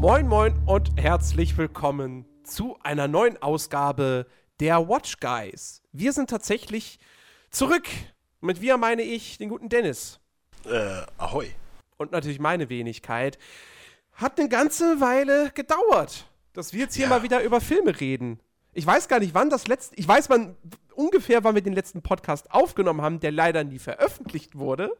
Moin Moin und herzlich willkommen zu einer neuen Ausgabe der Watch Guys. Wir sind tatsächlich zurück. Mit wir meine ich den guten Dennis. Äh, ahoi. Und natürlich meine Wenigkeit. Hat eine ganze Weile gedauert, dass wir jetzt hier Ja. mal wieder über Filme reden. Ich weiß gar nicht, wann das letzte. Ich weiß wann ungefähr, wann wir den letzten Podcast aufgenommen haben, der leider nie veröffentlicht wurde,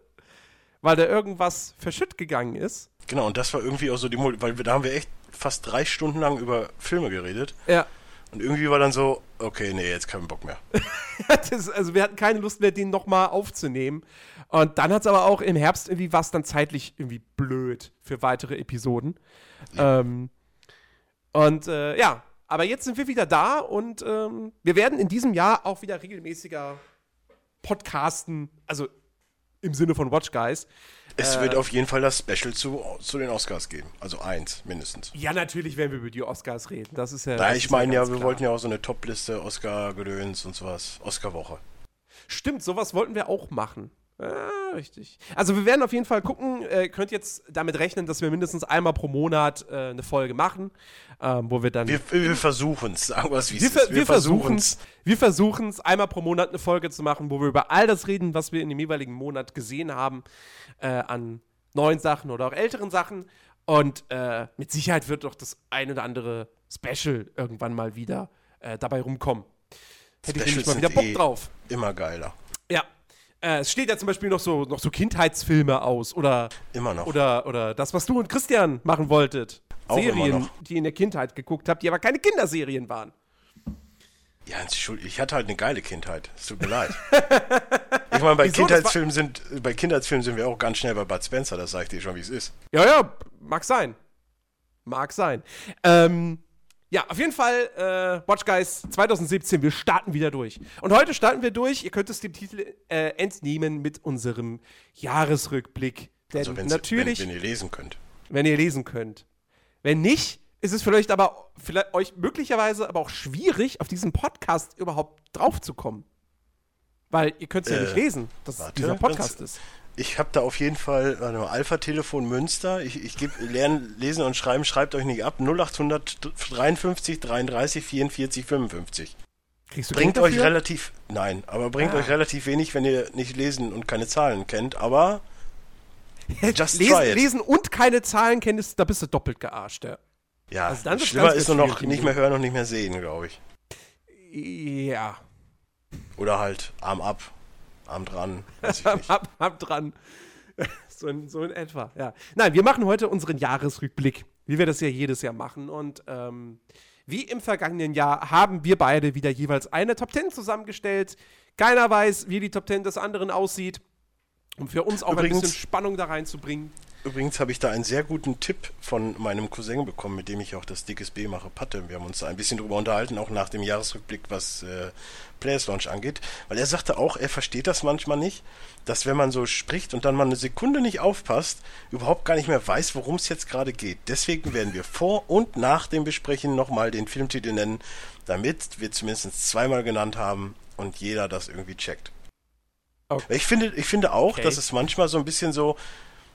weil da irgendwas verschütt gegangen ist. Genau, und das war irgendwie auch so die weil wir, da haben wir echt fast drei Stunden lang über Filme geredet. Ja. Und irgendwie war dann so, okay, nee, jetzt keinen Bock mehr. das, also wir hatten keine Lust mehr, den nochmal aufzunehmen. Und dann hat es aber auch im Herbst irgendwie was dann zeitlich irgendwie blöd für weitere Episoden. Ähm, und äh, ja, aber jetzt sind wir wieder da und ähm, wir werden in diesem Jahr auch wieder regelmäßiger podcasten, also im Sinne von Watch Guys. Es Äh. wird auf jeden Fall das Special zu, zu den Oscars geben. Also eins, mindestens. Ja, natürlich werden wir über die Oscars reden. Das ist ja. Na, ich meine ja, ganz wir klar. wollten ja auch so eine Top-Liste, Oscar-Gedöns und sowas. Oscar-Woche. Stimmt, sowas wollten wir auch machen. Ah, richtig. Also wir werden auf jeden Fall gucken, äh, könnt jetzt damit rechnen, dass wir mindestens einmal pro Monat äh, eine Folge machen, ähm, wo wir dann. Wir, wir versuchen es, sagen wir es, wie es ist. wir versuchen es, wir versuchen es einmal pro Monat eine Folge zu machen, wo wir über all das reden, was wir in dem jeweiligen Monat gesehen haben, äh, an neuen Sachen oder auch älteren Sachen. Und äh, mit Sicherheit wird doch das ein oder andere Special irgendwann mal wieder äh, dabei rumkommen. Hätte ich nämlich Specials mal wieder Bock eh drauf. Immer geiler. Äh, es steht ja zum Beispiel noch so, noch so Kindheitsfilme aus oder, Immer noch. oder, oder das, was du und Christian machen wolltet. Auch Serien, noch. die ihr in der Kindheit geguckt habt, die aber keine Kinderserien waren. Ja, ich hatte halt eine geile Kindheit. Es tut mir leid. Ich meine, bei Wieso? Kindheitsfilmen sind, bei Kindheitsfilmen sind wir auch ganz schnell bei Bud Spencer, das sag ich dir schon, wie es ist. Ja, ja, mag sein. Mag sein. Ähm, ja, auf jeden Fall, äh, Watch Guys 2017, wir starten wieder durch. Und heute starten wir durch, ihr könnt es dem Titel äh, entnehmen, mit unserem Jahresrückblick. Denn Also wenn, natürlich, wenn, wenn ihr lesen könnt. wenn ihr lesen könnt. Wenn nicht, ist es vielleicht aber vielleicht euch möglicherweise aber auch schwierig, auf diesen Podcast überhaupt draufzukommen. Weil ihr könnt es ja Äh, nicht lesen, dass warte, dieser Podcast ist. Ich habe da auf jeden Fall Alpha-Telefon Münster. Ich, ich gebe Lernen, Lesen und Schreiben, schreibt euch nicht ab. 0853 33 44 55. Kriegst du Bringt euch dafür? relativ, nein, aber bringt Ah. euch relativ wenig, wenn ihr nicht lesen und keine Zahlen kennt. Aber just lesen, try it. lesen und keine Zahlen kennst, da bist du doppelt gearscht. Ja. ja, Also dann schlimmer ganz, ist nur noch nicht mehr hören und nicht mehr sehen, glaube ich. ja. Oder halt Arm ab, Arm dran, hab, hab dran. So in, so in etwa, ja. Nein, wir machen heute unseren Jahresrückblick, wie wir das ja jedes Jahr machen. Und ähm, wie im vergangenen Jahr haben wir beide wieder jeweils eine Top 10 zusammengestellt. Keiner weiß, wie die Top 10 des anderen aussieht. Um für uns auch ein Übrigens- bisschen Spannung da reinzubringen. Übrigens habe ich da einen sehr guten Tipp von meinem Cousin bekommen, mit dem ich auch das Dickes B mache, Patte. Wir haben uns da ein bisschen drüber unterhalten, auch nach dem Jahresrückblick, was äh, Players Launch angeht. Weil er sagte auch, er versteht das manchmal nicht, dass wenn man so spricht und dann mal eine Sekunde nicht aufpasst, überhaupt gar nicht mehr weiß, worum es jetzt gerade geht. Deswegen werden wir vor und nach dem Besprechen nochmal den Filmtitel nennen, damit wir zumindest zweimal genannt haben und jeder das irgendwie checkt. Okay. Ich finde, ich finde auch, Okay. dass es manchmal so ein bisschen so,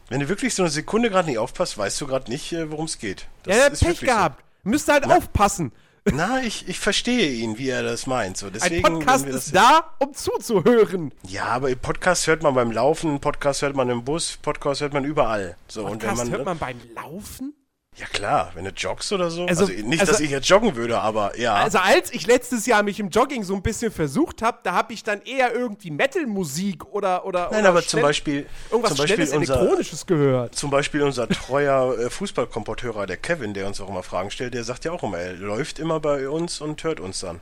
wenn du wirklich so eine Sekunde gerade nicht aufpasst, weißt du gerade nicht, äh, worum es geht. Das ja, er hat ist Pech wirklich so. gehabt. Müsst halt aufpassen. Na, ich, ich verstehe ihn, wie er das meint. So, Ein deswegen, Podcast wir das ist da, um zuzuhören. Ja, aber Podcast hört man beim Laufen, Podcast hört man im Bus, Podcast hört man überall. So, und wenn Podcast man, hört man beim Laufen? Ja klar, wenn du joggst oder so. Also- Also, nicht, also- dass ich jetzt joggen würde, aber ja. Also als ich letztes Jahr mich im Jogging so ein bisschen versucht habe, da habe ich dann eher irgendwie Metal-Musik oder oder Nein, oder aber zum Beispiel, irgendwas zum Beispiel schnelles unser, elektronisches gehört. Zum Beispiel unser treuer äh, Fußballkomporteur, der Kevin, der uns auch immer Fragen stellt, der sagt ja auch immer, er läuft immer bei uns und hört uns dann.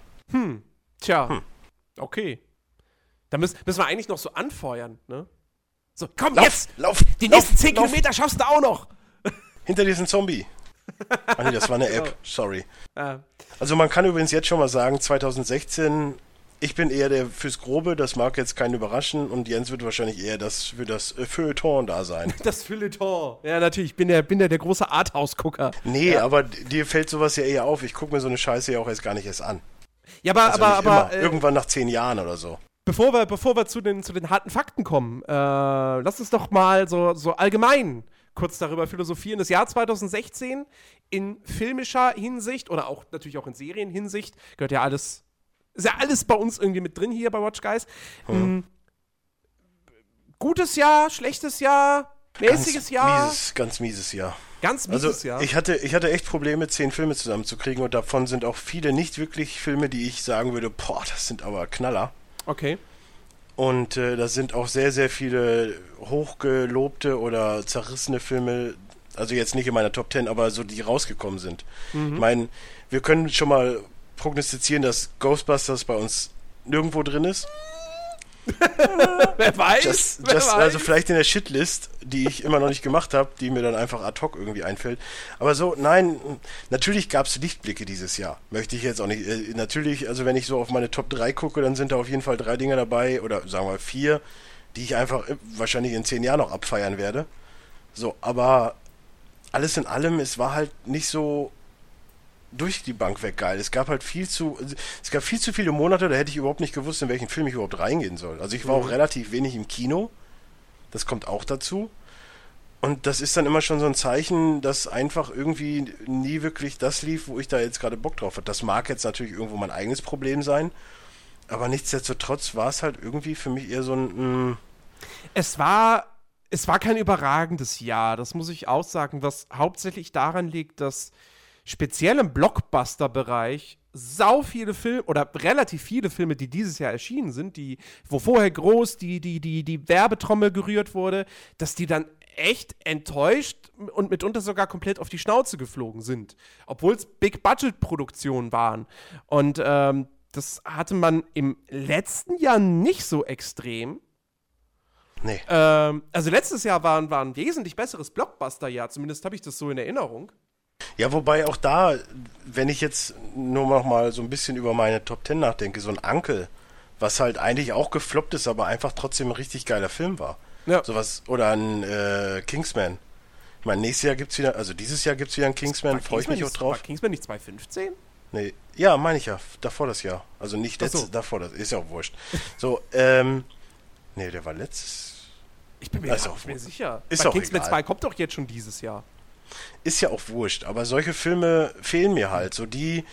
Tja, Hm. okay. Da müssen, müssen wir eigentlich noch so anfeuern, ne? So, komm Lauf, jetzt! lauf, Die lauf, nächsten 10 lauf. Kilometer schaffst du auch noch! Hinter diesem Zombie. Ah nee, das war eine App, sorry. Äh, Also man kann übrigens jetzt schon mal sagen, 2016 Ich bin eher der fürs Grobe, das mag jetzt keinen überraschen und Jens wird wahrscheinlich eher das für das äh, Feuilleton da sein. Das Feuilleton. Ja, natürlich, ich bin der, bin der, der große Arthouse-Gucker. Nee, ja. aber dir fällt sowas ja eher auf. Ich gucke mir so eine Scheiße ja auch erst gar nicht erst an. Ja, aber, also aber, aber. Äh, Irgendwann nach zehn Jahren oder so. Bevor wir, bevor wir zu, den, zu den harten Fakten kommen, äh, lass uns doch mal so, so allgemein kurz darüber philosophieren. Das Jahr 2016 in filmischer Hinsicht oder auch natürlich auch in Serienhinsicht gehört ja alles ist ja alles bei uns irgendwie mit drin hier bei Watch Guys. Mhm. Gutes Jahr, schlechtes Jahr, mäßiges ganz Jahr. Mieses, ganz mieses Jahr. Ganz mieses also, Jahr. Ich hatte, ich hatte echt Probleme, zehn Filme zusammenzukriegen und davon sind auch viele nicht wirklich Filme, die ich sagen würde, boah, das sind aber Knaller. Okay. Und äh, da sind auch sehr, sehr viele hochgelobte oder zerrissene Filme, also jetzt nicht in meiner Top Ten, aber so die rausgekommen sind. Mhm. Ich meine, wir können schon mal prognostizieren, dass Ghostbusters bei uns nirgendwo drin ist. Wer weiß? Just, Wer just, weiß? Also vielleicht in der Shitlist, die ich immer noch nicht gemacht habe, die mir dann einfach ad hoc irgendwie einfällt. Aber so, nein, natürlich gab es Lichtblicke dieses Jahr. Möchte ich jetzt auch nicht. Äh, natürlich, also wenn ich so auf meine Top 3 gucke, dann sind da auf jeden Fall drei Dinge dabei, oder sagen wir vier, die ich einfach äh, wahrscheinlich in zehn Jahren noch abfeiern werde. So, aber alles in allem, es war halt nicht so durch die Bank weg geil. Es gab halt viel zu, es gab viel zu viele Monate, da hätte ich überhaupt nicht gewusst, in welchen Film ich überhaupt reingehen soll. Also ich war mhm. auch relativ wenig im Kino. Das kommt auch dazu. Und das ist dann immer schon so ein Zeichen, dass einfach irgendwie nie wirklich das lief, wo ich da jetzt gerade Bock drauf hatte. Das mag jetzt natürlich irgendwo mein eigenes Problem sein, aber nichtsdestotrotz war es halt irgendwie für mich eher so ein. Mm, es war, es war kein überragendes Jahr, das muss ich auch sagen, was hauptsächlich daran liegt, dass speziell im Blockbuster-Bereich sau viele Filme oder relativ viele Filme, die dieses Jahr erschienen sind, die, wo vorher groß die, die, die, die Werbetrommel gerührt wurde, dass die dann echt enttäuscht und mitunter sogar komplett auf die Schnauze geflogen sind. Obwohl es Big-Budget-Produktionen waren. Und ähm, das hatte man im letzten Jahr nicht so extrem. Nee. Ähm, also letztes Jahr war, war ein wesentlich besseres Blockbuster-Jahr, zumindest habe ich das so in Erinnerung. Ja, wobei auch da, wenn ich jetzt nur noch mal so ein bisschen über meine Top Ten nachdenke, so ein Ankel, was halt eigentlich auch gefloppt ist, aber einfach trotzdem ein richtig geiler Film war. Ja. Sowas, oder ein äh, Kingsman. Ich meine, nächstes Jahr gibt's wieder, also dieses Jahr gibt's wieder ein Kingsman, freue ich mich auch drauf. War Kingsman nicht 2015? Nee, ja, meine ich ja, davor das Jahr. Also nicht letztes, so. davor das, ist ja auch wurscht. So, ähm, nee, der war letztes. Ich bin mir, also, nicht mehr sicher. Ist Bei auch Kingsman egal. 2 kommt doch jetzt schon dieses Jahr ist ja auch wurscht, aber solche Filme fehlen mir halt. So die,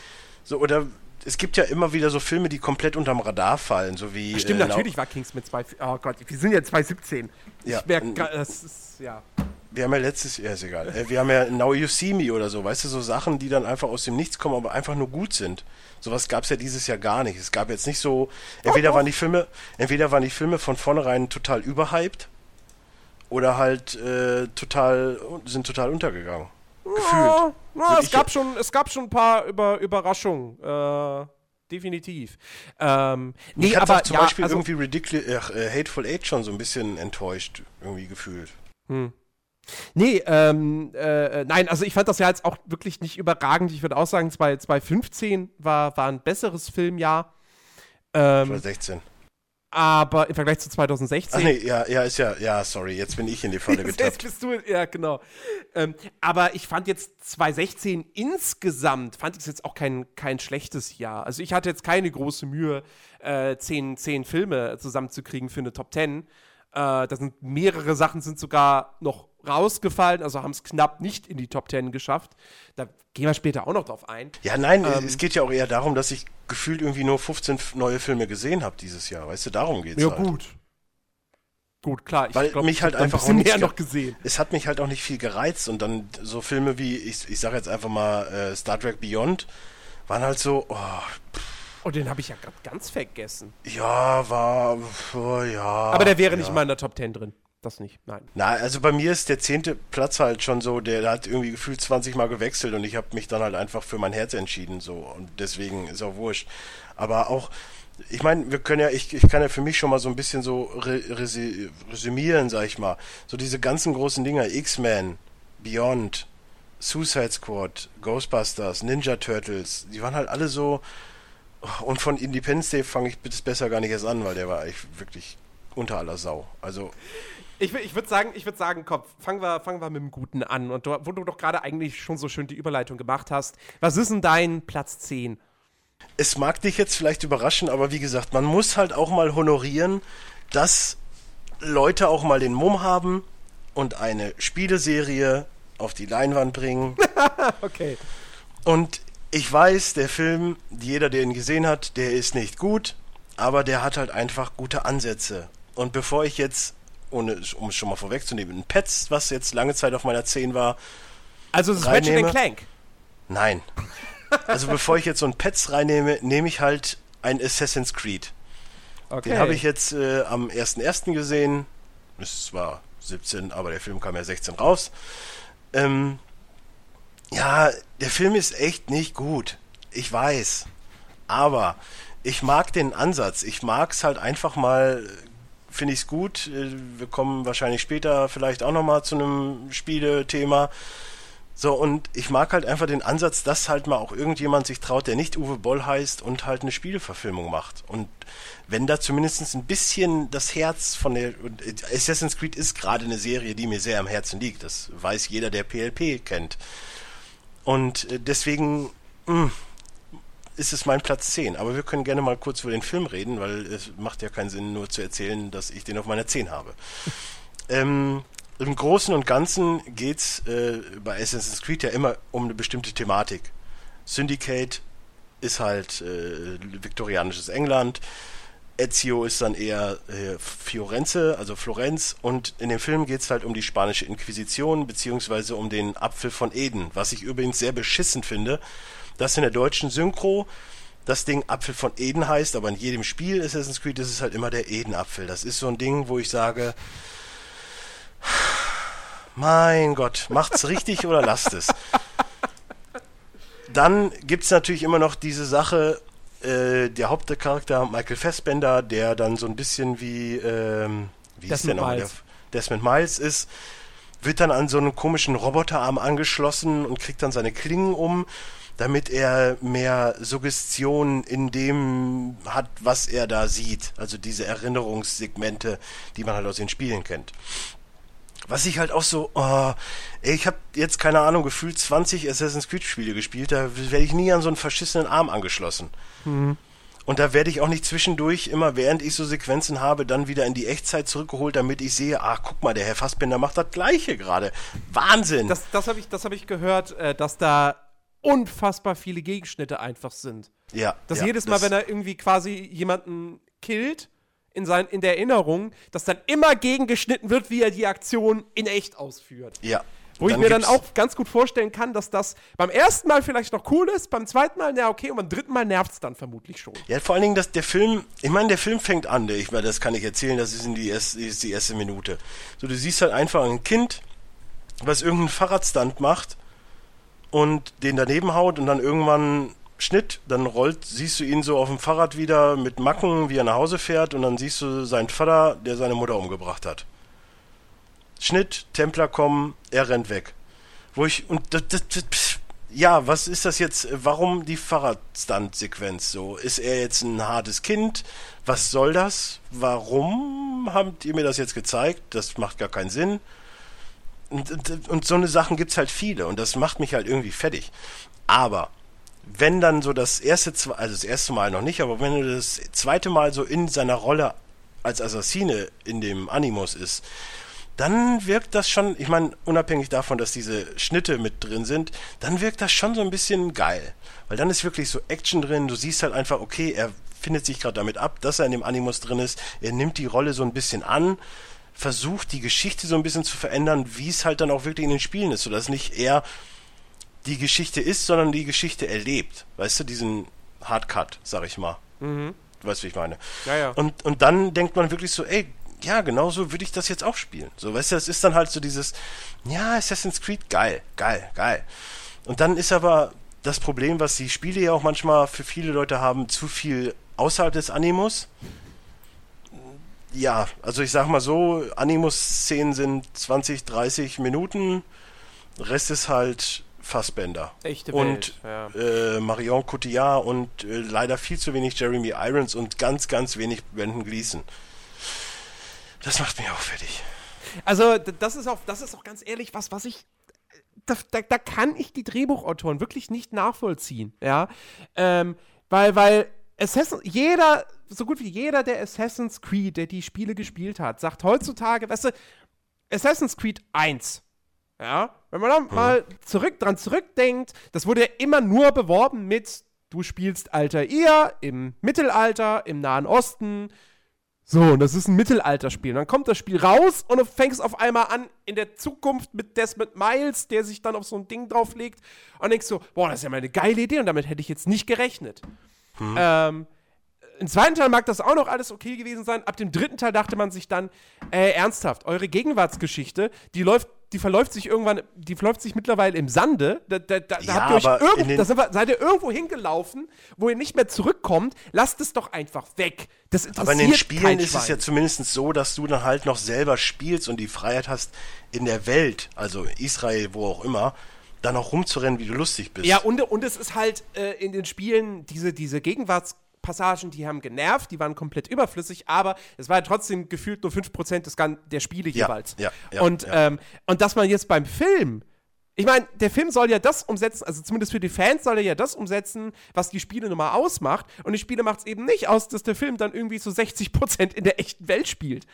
so, oder es gibt ja immer wieder so Filme, die komplett unterm Radar fallen, so wie. Ach, stimmt, äh, natürlich war Kings mit zwei. Oh Gott, wir sind ja 2017. Ja. Ich merke, das ist, ja. Wir haben ja letztes Jahr, ist egal. Äh, wir haben ja Now You See Me oder so, weißt du, so Sachen, die dann einfach aus dem Nichts kommen, aber einfach nur gut sind. Sowas gab es ja dieses Jahr gar nicht. Es gab jetzt nicht so, entweder waren die Filme, entweder waren die Filme von vornherein total überhyped oder halt äh, total, sind total untergegangen. Gefühlt. Ja, es, gab schon, es gab schon ein paar Über Überraschungen. Äh, definitiv. Ähm, nee, Mich aber zum ja, Beispiel also, irgendwie Ridiculous, äh, Hateful Eight schon so ein bisschen enttäuscht, irgendwie gefühlt. Hm. Nee, ähm, äh, nein, also ich fand das ja jetzt auch wirklich nicht überragend. Ich würde auch sagen, 2015 war, war ein besseres Filmjahr. Ähm, 2016 aber im Vergleich zu 2016. Ach nee, ja, ja, ist ja, ja, sorry, jetzt bin ich in die Falle getappt. jetzt bist du, ja, genau. Ähm, aber ich fand jetzt 2016 insgesamt, fand ich es jetzt auch kein, kein schlechtes Jahr. Also ich hatte jetzt keine große Mühe, äh, zehn, zehn Filme zusammenzukriegen für eine Top 10. Äh, da sind mehrere Sachen sind sogar noch rausgefallen, also haben es knapp nicht in die Top 10 geschafft. Da gehen wir später auch noch drauf ein. Ja, nein, ähm, es geht ja auch eher darum, dass ich gefühlt irgendwie nur 15 neue Filme gesehen habe dieses Jahr. Weißt du, darum geht's Ja, halt. gut. Gut, klar. Ich Weil glaub, mich halt einfach ein mehr noch gesehen. Es hat mich halt auch nicht viel gereizt und dann so Filme wie, ich, ich sage jetzt einfach mal äh, Star Trek Beyond, waren halt so, oh, Oh, den habe ich ja gerade ganz vergessen. Ja, war, oh, ja. Aber der wäre ja. nicht mal in der Top 10 drin das nicht, nein. Na, also bei mir ist der zehnte Platz halt schon so, der hat irgendwie gefühlt 20 Mal gewechselt und ich habe mich dann halt einfach für mein Herz entschieden, so. Und deswegen ist auch wurscht. Aber auch, ich meine, wir können ja, ich, ich kann ja für mich schon mal so ein bisschen so re, resümieren, sag ich mal. So diese ganzen großen Dinger, X-Men, Beyond, Suicide Squad, Ghostbusters, Ninja Turtles, die waren halt alle so, Und von Independence Day fange ich das besser gar nicht erst an, weil der war eigentlich wirklich unter aller Sau. Also. Ich, ich würde sagen, ich würde sagen, komm, fangen wir, fangen wir mit dem Guten an. Und wo du doch gerade eigentlich schon so schön die Überleitung gemacht hast, was ist denn dein Platz 10? Es mag dich jetzt vielleicht überraschen, aber wie gesagt, man muss halt auch mal honorieren, dass Leute auch mal den Mumm haben und eine Spieleserie auf die Leinwand bringen. okay. Und ich weiß, der Film, jeder, der ihn gesehen hat, der ist nicht gut, aber der hat halt einfach gute Ansätze. Und bevor ich jetzt, ohne, um es schon mal vorwegzunehmen, ein Pets, was jetzt lange Zeit auf meiner 10 war. Also es ist Ratchet Clank. Nein. Also bevor ich jetzt so ein Pets reinnehme, nehme ich halt ein Assassin's Creed. Okay. Den habe ich jetzt äh, am 1.1. gesehen. Es war 17, aber der Film kam ja 16 raus. Ähm, ja, der Film ist echt nicht gut. Ich weiß. Aber ich mag den Ansatz. Ich mag es halt einfach mal, finde ich es gut. Äh, wir kommen wahrscheinlich später vielleicht auch nochmal zu einem Spielethema. So, und ich mag halt einfach den Ansatz, dass halt mal auch irgendjemand sich traut, der nicht Uwe Boll heißt und halt eine Spieleverfilmung macht. Und wenn da zumindest ein bisschen das Herz von der. Assassin's Creed ist gerade eine Serie, die mir sehr am Herzen liegt. Das weiß jeder, der PLP kennt. Und äh, deswegen mh, hm, ist es mein Platz 10. Aber wir können gerne mal kurz über den Film reden, weil es macht ja keinen Sinn, nur zu erzählen, dass ich den auf meiner 10 habe. ähm, Im Großen und Ganzen geht es äh, bei Assassin's Creed ja immer um eine bestimmte Thematik. Syndicate ist halt äh, viktorianisches England. Ezio ist dann eher äh, Fiorenze, also Florenz. Und in dem Film geht es halt um die spanische Inquisition, beziehungsweise um den Apfel von Eden, was ich übrigens sehr beschissen finde, dass in der deutschen Synchro das Ding Apfel von Eden heißt, aber in jedem Spiel Assassin's Creed ist es halt immer der Edenapfel. Das ist so ein Ding, wo ich sage, mein Gott, macht's richtig oder lasst es. Dann gibt es natürlich immer noch diese Sache, äh, der Hauptcharakter Michael Fassbender, der dann so ein bisschen wie, ähm, wie ist der noch? Der, Desmond Miles ist, wird dann an so einen komischen Roboterarm angeschlossen und kriegt dann seine Klingen um, damit er mehr Suggestion in dem hat, was er da sieht. Also diese Erinnerungssegmente, die man halt aus den Spielen kennt. Was ich halt auch so, oh, ey, ich habe jetzt keine Ahnung, gefühlt 20 Assassin's Creed Spiele gespielt, da werde ich nie an so einen verschissenen Arm angeschlossen. Mhm. Und da werde ich auch nicht zwischendurch immer, während ich so Sequenzen habe, dann wieder in die Echtzeit zurückgeholt, damit ich sehe, ach, guck mal, der Herr Fassbinder macht das Gleiche gerade. Wahnsinn! Das, das habe ich, hab ich gehört, äh, dass da unfassbar viele Gegenschnitte einfach sind. Ja. Dass ja, jedes Mal, wenn er irgendwie quasi jemanden killt, in, sein, in der Erinnerung, dass dann immer gegengeschnitten wird, wie er die Aktion in echt ausführt. Ja. Wo ich mir dann auch ganz gut vorstellen kann, dass das beim ersten Mal vielleicht noch cool ist, beim zweiten Mal, na okay, und beim dritten Mal nervt es dann vermutlich schon. Ja, vor allen Dingen, dass der Film, ich meine, der Film fängt an, ich meine, das kann ich erzählen, das ist in die erste, ist die erste Minute. So, du siehst halt einfach ein Kind, was irgendeinen Fahrradstand macht und den daneben haut und dann irgendwann Schnitt, dann rollt, siehst du ihn so auf dem Fahrrad wieder mit Macken, wie er nach Hause fährt, und dann siehst du seinen Vater, der seine Mutter umgebracht hat. Schnitt, Templer kommen, er rennt weg. Wo ich, und das, das, das ja, was ist das jetzt? Warum die Fahrradstand-Sequenz so? Ist er jetzt ein hartes Kind? Was soll das? Warum habt ihr mir das jetzt gezeigt? Das macht gar keinen Sinn. Und, und, und so eine Sachen gibt's halt viele und das macht mich halt irgendwie fertig. Aber wenn dann so das erste, also das erste Mal noch nicht, aber wenn du das zweite Mal so in seiner Rolle als Assassine in dem Animus ist, dann wirkt das schon, ich meine, unabhängig davon, dass diese Schnitte mit drin sind, dann wirkt das schon so ein bisschen geil. Weil dann ist wirklich so Action drin, du siehst halt einfach, okay, er findet sich gerade damit ab, dass er in dem Animus drin ist, er nimmt die Rolle so ein bisschen an, versucht die Geschichte so ein bisschen zu verändern, wie es halt dann auch wirklich in den Spielen ist, sodass nicht er die Geschichte ist, sondern die Geschichte erlebt. Weißt du, diesen Hardcut, sag ich mal. Mhm. Du weißt, wie ich meine. Ja, ja. Und, und dann denkt man wirklich so, ey, ja, genau so würde ich das jetzt auch spielen. So, weißt du, das ist dann halt so dieses, ja, Assassin's Creed, geil, geil, geil. Und dann ist aber das Problem, was die Spiele ja auch manchmal für viele Leute haben, zu viel außerhalb des Animus. Ja, also ich sag mal so, Animus-Szenen sind 20, 30 Minuten. Rest ist halt Fassbender. Echte und Welt, äh, Marion Cotillard und äh, leider viel zu wenig Jeremy Irons und ganz, ganz wenig Brandon Gleason. Das macht mich auch fertig. Also, das ist auch, das ist auch ganz ehrlich was, was ich. Da, da, da kann ich die Drehbuchautoren wirklich nicht nachvollziehen, ja. Ähm, weil, weil Assassin, jeder, so gut wie jeder, der Assassin's Creed, der die Spiele gespielt hat, sagt heutzutage, weißt du, Assassin's Creed 1, ja, wenn man dann mal zurück, dran zurückdenkt, das wurde ja immer nur beworben mit, du spielst Alter ihr im Mittelalter, im Nahen Osten, so, und das ist ein Mittelalterspiel. Und dann kommt das Spiel raus und du fängst auf einmal an in der Zukunft mit Desmond Miles, der sich dann auf so ein Ding drauflegt und denkst so, boah, das ist ja mal eine geile Idee und damit hätte ich jetzt nicht gerechnet. Ähm, im zweiten Teil mag das auch noch alles okay gewesen sein. Ab dem dritten Teil dachte man sich dann, äh, ernsthaft, eure Gegenwartsgeschichte, die läuft, die verläuft sich irgendwann, die verläuft sich mittlerweile im Sande. Da, da, da, Ja, habt ihr euch aber in irgend, den- da seid ihr irgendwo hingelaufen, wo ihr nicht mehr zurückkommt. Lasst es doch einfach weg. Das interessiert Aber in den Spielen ist es ja zumindest so, dass du dann halt noch selber spielst und die Freiheit hast, in der Welt, also Israel, wo auch immer, dann auch rumzurennen, wie du lustig bist. Ja, und, und es ist halt äh, in den Spielen, diese, diese Gegenwartspassagen, die haben genervt, die waren komplett überflüssig, aber es war ja trotzdem gefühlt nur 5% des, Gan- der Spiele Ja, jeweils. ja, ja, und. Ähm, und dass man jetzt beim Film. Ich meine, der Film soll ja das umsetzen, also zumindest für die Fans soll er ja das umsetzen, was die Spiele nun mal ausmacht. Und die Spiele macht es eben nicht aus, dass der Film dann irgendwie so 60% in der echten Welt spielt.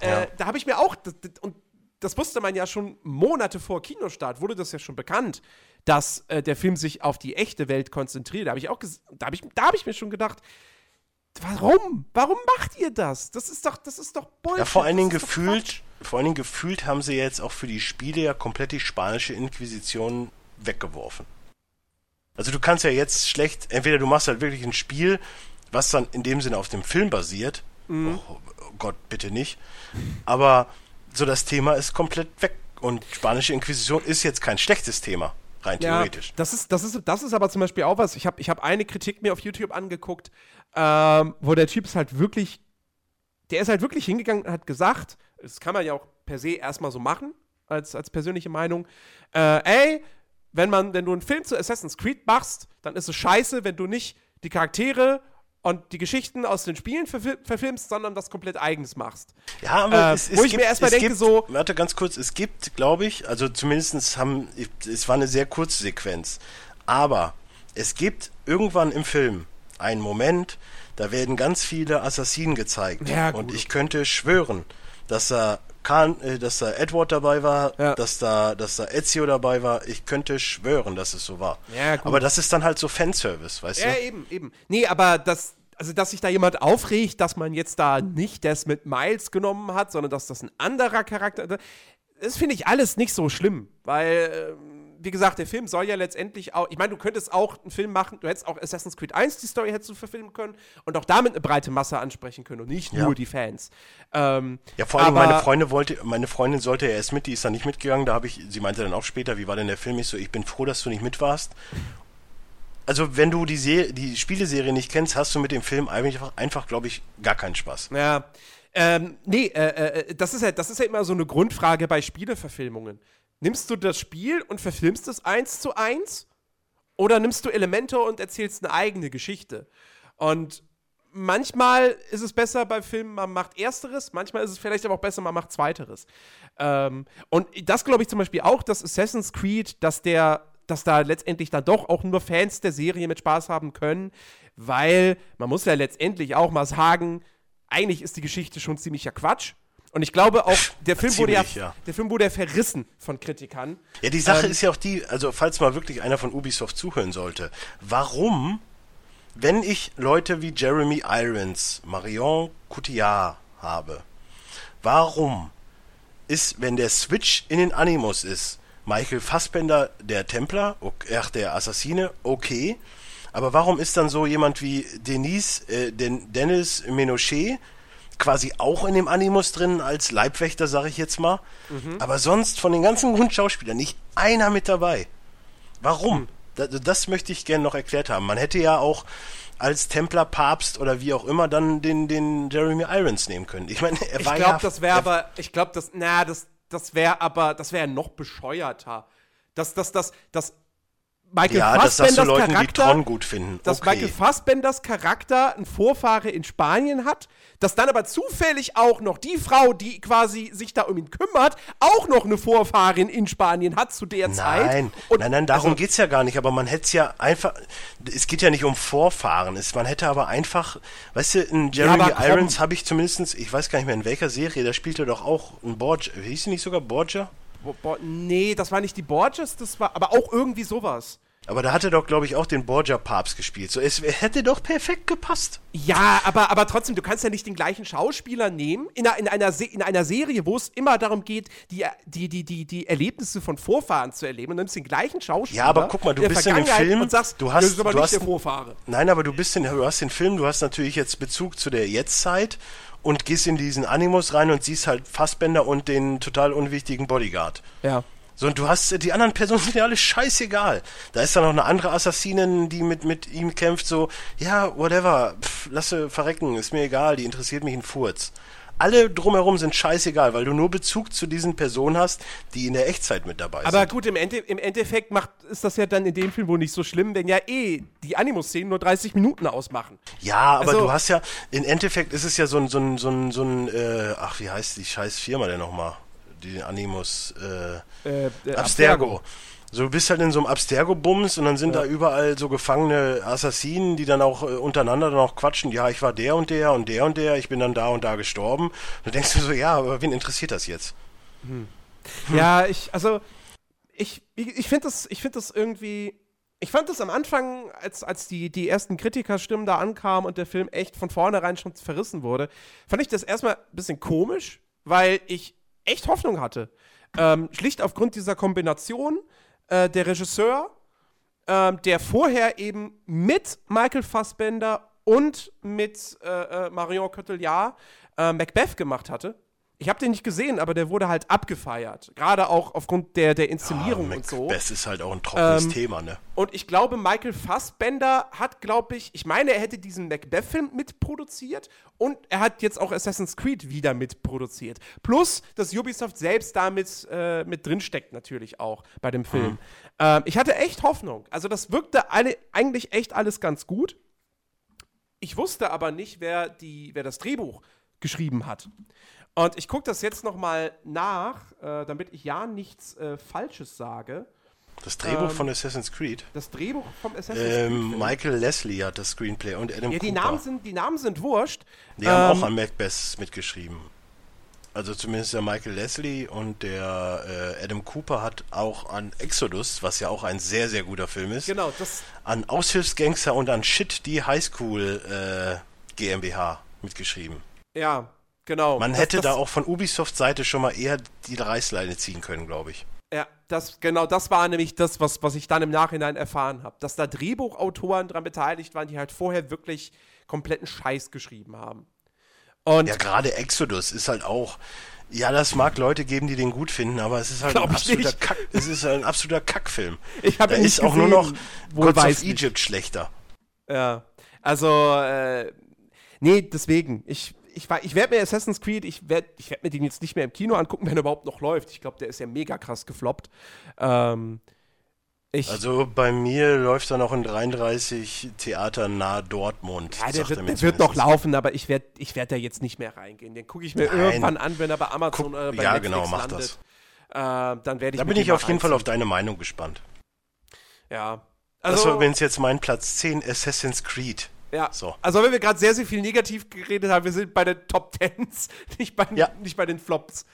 Äh, da habe ich mir auch, und das wusste man ja schon Monate vor Kinostart, wurde das ja schon bekannt, dass äh, der Film sich auf die echte Welt konzentriert. Da habe ich auch, da habe ich, da habe ich mir schon gedacht, warum? Warum macht ihr das? Das ist doch, das ist doch Bullshit. Ja, vor allen Dingen gefühlt, vor allen Dingen gefühlt haben sie jetzt auch für die Spiele ja komplett die spanische Inquisition weggeworfen. Also du kannst ja jetzt schlecht, entweder du machst halt wirklich ein Spiel, was dann in dem Sinne auf dem Film basiert. Mhm. Oh, oh Gott, bitte nicht. Aber so das Thema ist komplett weg. Und spanische Inquisition ist jetzt kein schlechtes Thema, rein Ja, theoretisch. das ist, das, ist, das ist aber zum Beispiel auch was. Ich habe ich hab eine Kritik mir auf YouTube angeguckt, ähm, wo der Typ ist halt wirklich, der ist halt wirklich hingegangen und hat gesagt, das kann man ja auch per se erstmal so machen, als, als persönliche Meinung, äh, ey, wenn man, wenn du einen Film zu Assassin's Creed machst, dann ist es scheiße, wenn du nicht die Charaktere und die Geschichten aus den Spielen verfil verfilmst, sondern was komplett eigenes machst. Ja, aber Äh, es, es wo ich gibt, mir erstmal denke, gibt, so- Warte ganz kurz, es gibt, glaube ich, also zumindest haben, es war eine sehr kurze Sequenz, aber es gibt irgendwann im Film einen Moment, da werden ganz viele Assassinen gezeigt. Ja, und ich könnte schwören, dass da Khan, äh, dass da Edward dabei war, Ja. dass da, dass da Ezio dabei war. Ich könnte schwören, dass es so war. Ja, gut. Aber das ist dann halt so Fanservice, weißt Ja, du? eben, eben. Nee, aber das, also dass sich da jemand aufregt, dass man jetzt da nicht das mit Miles genommen hat, sondern dass das ein anderer Charakter das finde ich alles nicht so schlimm, weil, ähm, wie gesagt, der Film soll ja letztendlich auch, ich meine, du könntest auch einen Film machen, du hättest auch Assassin's Creed 1 die Story hättest du verfilmen können und auch damit eine breite Masse ansprechen können und nicht Ja. nur die Fans. Ähm, Ja, vor allem meine Freundin wollte, meine Freundin sollte ja erst mit, die ist da nicht mitgegangen, da habe ich, sie meinte dann auch später, wie war denn der Film? Ich so, ich bin froh, dass du nicht mit warst. Also, wenn du die, Se die Spieleserie nicht kennst, hast du mit dem Film einfach, einfach glaube ich, gar keinen Spaß. Ja. Ähm, nee, äh, äh, das ist ja, das ist ja immer so eine Grundfrage bei Spieleverfilmungen. Nimmst du das Spiel und verfilmst es eins zu eins? Oder nimmst du Elemente und erzählst eine eigene Geschichte? Und manchmal ist es besser bei Filmen, man macht Ersteres, manchmal ist es vielleicht aber auch besser, man macht Zweiteres. Ähm, und das glaube ich zum Beispiel auch, dass Assassin's Creed, dass der, dass da letztendlich dann doch auch nur Fans der Serie mit Spaß haben können, weil man muss ja letztendlich auch mal sagen, eigentlich ist die Geschichte schon ziemlicher Quatsch. Und ich glaube auch, der Film, wurde ja, ja. der Film wurde ja verrissen von Kritikern. Ja, die Sache Ähm, ist ja auch die, also falls mal wirklich einer von Ubisoft zuhören sollte, warum, wenn ich Leute wie Jeremy Irons, Marion Cotillard habe, warum ist, wenn der Switch in den Animus ist, Michael Fassbender der Templer, ok- ach, der Assassine, okay, aber warum ist dann so jemand wie Denise, äh, Den Dennis Menochet quasi auch in dem Animus drin als Leibwächter, sage ich jetzt mal. Aber sonst von den ganzen Grundschauspielern nicht einer mit dabei. Warum? Da- Das, möchte ich gerne noch erklärt haben. Man hätte ja auch als Templer Papst oder wie auch immer dann den, den Jeremy Irons nehmen können. Ich meine, er Ich war glaube, ja. das wäre er- aber, ich glaube, das, na, das, das wäre aber, das wäre noch bescheuerter. Das, das, das, das, Michael ja, das Fassbenders Leuten, die Charakter, Tron gut finden. dass okay. Michael Fassbenders Charakter einen Vorfahre in Spanien hat, dass dann aber zufällig auch noch die Frau, die quasi sich da um ihn kümmert, auch noch eine Vorfahrin in Spanien hat zu der Zeit. Nein, Und nein, nein, darum also- geht's ja gar nicht. Aber man hätte es ja einfach. Es geht ja nicht um Vorfahren. Es, man hätte aber einfach, weißt du, in Jeremy komm. Irons habe ich zumindest, ich weiß gar nicht mehr in welcher Serie, da spielte doch auch ein Borgia. Hieß sie nicht sogar Borgia? Bo Bo nee, das war nicht die Borges, das war aber auch irgendwie sowas. Aber da hat er doch, glaube ich, auch den Borgia-Papst gespielt. So, es hätte doch perfekt gepasst. Ja, aber, aber trotzdem, du kannst ja nicht den gleichen Schauspieler nehmen in einer, in einer, Se in einer Serie, wo es immer darum geht, die, die, die, die, die Erlebnisse von Vorfahren zu erleben und nimmst den gleichen Schauspieler. Ja, aber guck mal, du bist in dem Film, und sagst, du hast- aber du nicht hast Vorfahre. Nein, aber du bist in, du hast den Film, du hast natürlich jetzt Bezug zu der Jetztzeit und gehst in diesen Animus rein und siehst halt Fassbender und den total unwichtigen Bodyguard. Ja. So, und du hast, die anderen Personen sind ja alle scheißegal. Da ist dann noch eine andere Assassinin, die mit, mit ihm kämpft, so, ja, whatever, pff, lasse verrecken, ist mir egal, die interessiert mich ein Furz. Alle drumherum sind scheißegal, weil du nur Bezug zu diesen Personen hast, die in der Echtzeit mit dabei Aber sind. gut, im, Ende, im Endeffekt macht, ist das ja dann in dem Film wohl nicht so schlimm, wenn ja eh die Animus-Szenen nur 30 Minuten ausmachen. Ja, aber Also- du hast ja, im Endeffekt ist es ja so ein, so ein, so ein, so ein äh, ach, wie heißt die scheiß Firma denn nochmal? Die Animus, äh, Äh, äh, Abstergo. So, du bist halt in so einem Abstergo-Bums und dann sind da überall so gefangene Assassinen, die dann auch äh, untereinander dann auch quatschen, ja, ich war der und der und der und der, ich bin dann da und da gestorben. Du denkst dir so, ja, aber wen interessiert das jetzt? Ja, ich, also, ich, ich, ich finde das, ich finde das irgendwie. Ich fand das am Anfang, als, als die, die ersten Kritikerstimmen da ankamen und der Film echt von vornherein schon verrissen wurde, fand ich das erstmal ein bisschen komisch, weil ich echt Hoffnung hatte. Ähm, schlicht aufgrund dieser Kombination, äh, der Regisseur, ähm, der vorher eben mit Michael Fassbender und mit äh, äh, Marion Cotillard äh, Macbeth gemacht hatte. Ich habe den nicht gesehen, aber der wurde halt abgefeiert. Gerade auch aufgrund der, der Inszenierung und so. Macbeth ist halt auch ein trockenes Ähm, Thema, ne? Und ich glaube, Michael Fassbender hat, glaube ich, ich meine, er hätte diesen Macbeth-Film mitproduziert und er hat jetzt auch Assassin's Creed wieder mitproduziert. Plus, dass Ubisoft selbst damit äh, mit drinsteckt, natürlich auch bei dem Film. Ähm, ich hatte echt Hoffnung. Also, das wirkte alle, eigentlich echt alles ganz gut. Ich wusste aber nicht, wer, die, wer das Drehbuch geschrieben hat. Und ich gucke das jetzt noch mal nach, äh, damit ich ja nichts äh, Falsches sage. Das Drehbuch ähm, von Assassin's Creed. Das Drehbuch vom Assassin's Ähm, Creed. Michael Leslie hat das Screenplay und Adam ja, die Cooper. Namen, sind, die Namen sind wurscht. Die haben Ähm, auch an Macbeth mitgeschrieben. Also zumindest der Michael Leslie und der äh, Adam Cooper hat auch an Exodus, was ja auch ein sehr, sehr guter Film ist, Genau, das, an Aushilfsgangster und an Shit, die Highschool äh, GmbH mitgeschrieben. ja, genau. Man das, hätte das, da auch von Ubisoft-Seite schon mal eher die Reißleine ziehen können, glaube ich. Ja, das, genau das war nämlich das, was, was ich dann im Nachhinein erfahren habe. Dass da Drehbuchautoren dran beteiligt waren, die halt vorher wirklich kompletten Scheiß geschrieben haben. Und Ja, gerade Exodus ist halt auch. Ja, das mag Leute geben, die den gut finden, aber es ist halt ein absoluter nicht. Kack. Es ist ein absoluter Kackfilm. Ich hab da ihn nicht ist auch nur gesehen, noch Gods of nicht. Egypt schlechter. Ja, also, äh, nee, deswegen. Ich, ich, ich werde mir Assassin's Creed, ich werde ich werd mir den jetzt nicht mehr im Kino angucken, wenn er überhaupt noch läuft. Ich glaube, der ist ja mega krass gefloppt. Ähm, ich, Also bei mir läuft er noch in 33 Theatern nahe Dortmund. ja, der er wird, der wird noch laufen, aber ich werde ich werd da jetzt nicht mehr reingehen. Den gucke ich mir Nein. irgendwann an, wenn er bei Amazon Guck- oder bei ja, Netflix genau, mach landet. Äh, dann werde ich Da bin ich auf jeden Fall auf deine Meinung gespannt. Ja. das Also, war übrigens jetzt mein Platz 10, Assassin's Creed. Ja. So. also wenn wir gerade sehr, sehr viel negativ geredet haben, wir sind bei den Top Tens, nicht bei, Ja. nicht bei den Flops.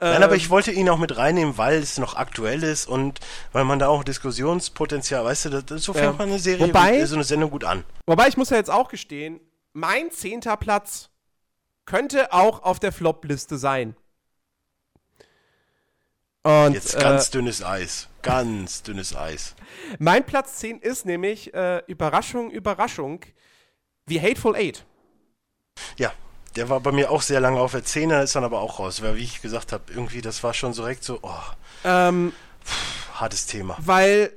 Nein, aber Ähm, ich wollte ihn auch mit reinnehmen, weil es noch aktuell ist und weil man da auch Diskussionspotenzial, weißt du, das, das- so fängt Ja. man eine Serie, Wobei- gut, so eine Sendung gut an. Wobei ich muss ja jetzt auch gestehen, mein zehnter Platz könnte auch auf der Flop-Liste sein. Und Jetzt äh, ganz dünnes Eis. Ganz dünnes Eis. mein Platz 10 ist nämlich, äh, Überraschung, Überraschung, The Hateful Eight. Ja, der war bei mir auch sehr lange auf der 10, er ist dann aber auch raus, weil wie ich gesagt habe, irgendwie, das war schon direkt so, oh, Ähm, hartes Thema. weil,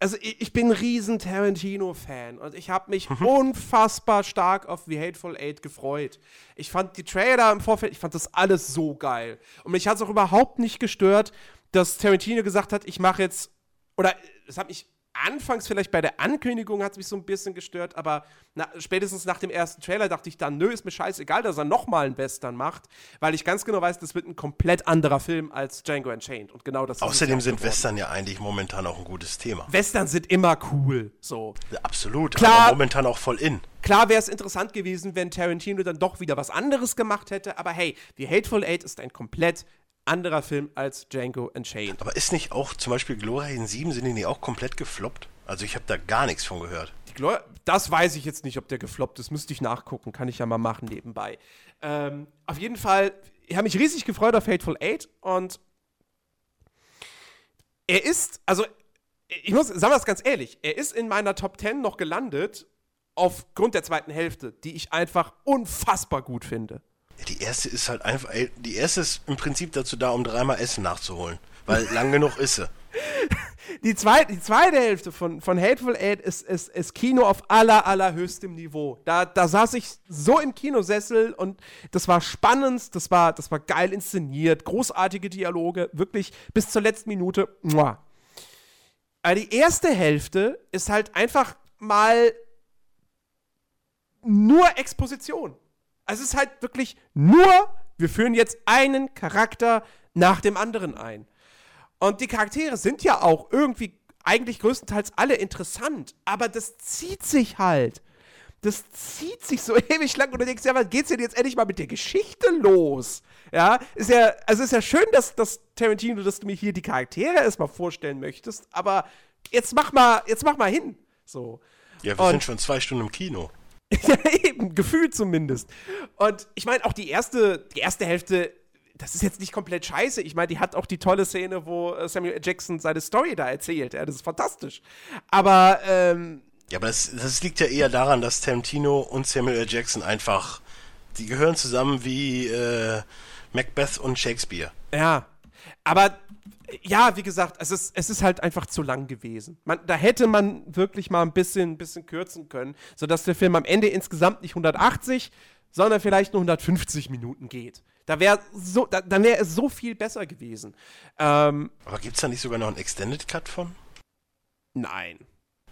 also ich, ich bin ein riesen Tarantino-Fan und ich habe mich Mhm. unfassbar stark auf The Hateful Eight gefreut. Ich fand die Trailer im Vorfeld, ich fand das alles so geil. Und mich hat es auch überhaupt nicht gestört, dass Tarantino gesagt hat, ich mache jetzt, oder es hat mich anfangs vielleicht bei der Ankündigung hat es mich so ein bisschen gestört, aber na, spätestens nach dem ersten Trailer dachte ich dann, nö, ist mir scheißegal, dass er nochmal einen Western macht, weil ich ganz genau weiß, das wird ein komplett anderer Film als Django Unchained und genau das Außerdem sind geworden. Western ja eigentlich momentan auch ein gutes Thema. Western sind immer cool, so. Absolut, Klar, aber momentan auch voll in. Klar wäre es interessant gewesen, wenn Tarantino dann doch wieder was anderes gemacht hätte, aber hey, The Hateful Eight ist ein komplett anderer Film als Django Unchained. Aber ist nicht auch zum Beispiel Gloria in 7, sind die nicht auch komplett gefloppt? Also ich habe da gar nichts von gehört. das weiß ich jetzt nicht, ob der gefloppt ist. Müsste ich nachgucken. Kann ich ja mal machen nebenbei. Ähm, auf jeden Fall, ich habe mich riesig gefreut auf Hateful Eight und er ist, also ich muss, sagen wir es ganz ehrlich, er ist in meiner Top 10 noch gelandet aufgrund der zweiten Hälfte, die ich einfach unfassbar gut finde. Die erste ist halt einfach, die erste ist im Prinzip dazu da, um dreimal Essen nachzuholen, weil lang genug ist sie. Die zweite, die zweite Hälfte von, von Hateful Eight ist, ist, ist Kino auf aller, allerhöchstem Niveau. Da, da saß ich so im Kinosessel und das war spannend, das war, das war geil inszeniert, großartige Dialoge, wirklich bis zur letzten Minute. Muah. Aber die erste Hälfte ist halt einfach mal nur Exposition. Also es ist halt wirklich nur, wir führen jetzt einen Charakter nach dem anderen ein. Und die Charaktere sind ja auch irgendwie eigentlich größtenteils alle interessant, aber das zieht sich halt. Das zieht sich so ewig lang und du denkst, ja, was geht's denn jetzt endlich mal mit der Geschichte los? Ja, ist ja, also ist ja schön, dass, dass Tarantino, dass du mir hier die Charaktere erstmal vorstellen möchtest, aber jetzt mach mal, jetzt mach mal hin. So. Ja, wir und, sind schon zwei Stunden im Kino. ja, eben, gefühlt zumindest. Und ich meine, auch die erste, die erste Hälfte, das ist jetzt nicht komplett scheiße. Ich meine, die hat auch die tolle Szene, wo äh, Samuel Jackson seine Story da erzählt. Ja, das ist fantastisch. Aber, ähm, Ja, aber das, das liegt ja eher daran, dass Tarantino und Samuel. Jackson einfach, die gehören zusammen wie äh, Macbeth und Shakespeare. Ja. Aber ja, wie gesagt, es ist, es ist halt einfach zu lang gewesen. Man, da hätte man wirklich mal ein bisschen, bisschen kürzen können, sodass der Film am Ende insgesamt nicht 180, sondern vielleicht nur 150 Minuten geht. Da wäre so, da, dann wäre es so viel besser gewesen. Ähm, Aber gibt es da nicht sogar noch einen Extended Cut von? Nein.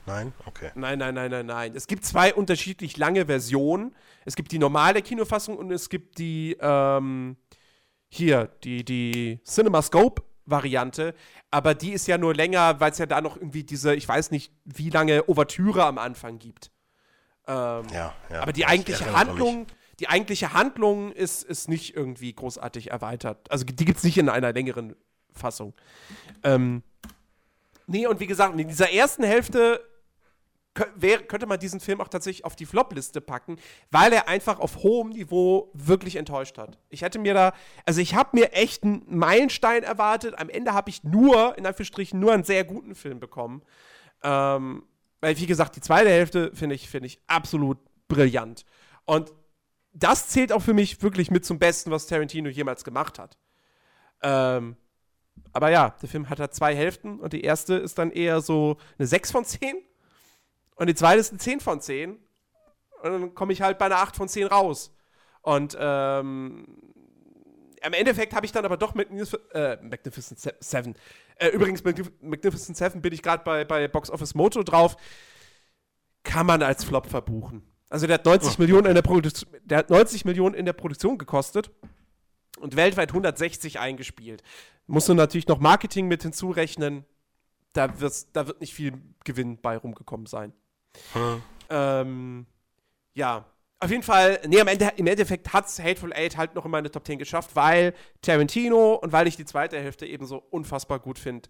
Nein? Okay. Nein, nein, nein, nein, nein. Es gibt zwei unterschiedlich lange Versionen. Es gibt die normale Kinofassung und es gibt die, ähm, hier, die, die CinemaScope Variante, aber die ist ja nur länger, weil es ja da noch irgendwie diese, ich weiß nicht, wie lange Ouvertüre am Anfang gibt. Ähm, ja, ja, aber die eigentliche Handlung, die eigentliche Handlung ist, ist nicht irgendwie großartig erweitert. Also die gibt es nicht in einer längeren Fassung. Ähm, nee, und wie gesagt, in dieser ersten Hälfte könnte man diesen Film auch tatsächlich auf die Flop-Liste packen, weil er einfach auf hohem Niveau wirklich enttäuscht hat. Ich hätte mir da, also ich habe mir echt einen Meilenstein erwartet. Am Ende habe ich nur, in Anführungsstrichen, nur einen sehr guten Film bekommen. Ähm, weil, wie gesagt, die zweite Hälfte finde ich, find ich absolut brillant. Und das zählt auch für mich wirklich mit zum Besten, was Tarantino jemals gemacht hat. Ähm, aber ja, der Film hat da zwei Hälften und die erste ist dann eher so eine 6 von 10 und die zweite ist eine 10 von 10. Und dann komme ich halt bei einer 8 von 10 raus. Und ähm, im Endeffekt habe ich dann aber doch Magnif äh, Magnificent Seven. Äh, übrigens, Magnif Magnificent Seven bin ich gerade bei, bei Box Office Moto drauf. Kann man als Flop verbuchen. Also der hat 90 oh. Millionen in der Produktion, der hat 90 Millionen in der Produktion gekostet und weltweit 160 eingespielt. Musst du natürlich noch Marketing mit hinzurechnen. Da, da wird nicht viel Gewinn bei rumgekommen sein. Hm. Ähm, ja, auf jeden Fall, nee, Ende, im Endeffekt hat es Hateful Eight halt noch in meine Top 10 geschafft, weil Tarantino und weil ich die zweite Hälfte eben so unfassbar gut finde.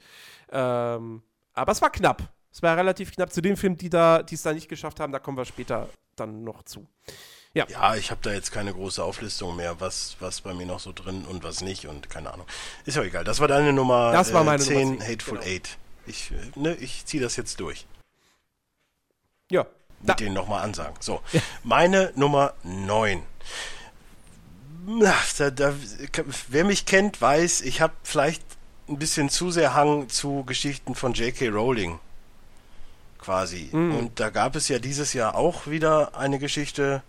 Ähm, aber es war knapp. Es war relativ knapp zu den Filmen, die da, es da nicht geschafft haben. Da kommen wir später dann noch zu. Ja, ja ich habe da jetzt keine große Auflistung mehr, was, was bei mir noch so drin und was nicht und keine Ahnung. Ist ja egal. Das war deine Nummer das war meine äh, 10, Nummer 10 Hateful genau. Eight. Ich, ne, ich ziehe das jetzt durch. Ja. Mit denen nochmal ansagen. So, ja. meine Nummer 9. Da, da, wer mich kennt, weiß, ich habe vielleicht ein bisschen zu sehr Hang zu Geschichten von J.K. Rowling. Quasi. Mhm. Und da gab es ja dieses Jahr auch wieder eine Geschichte,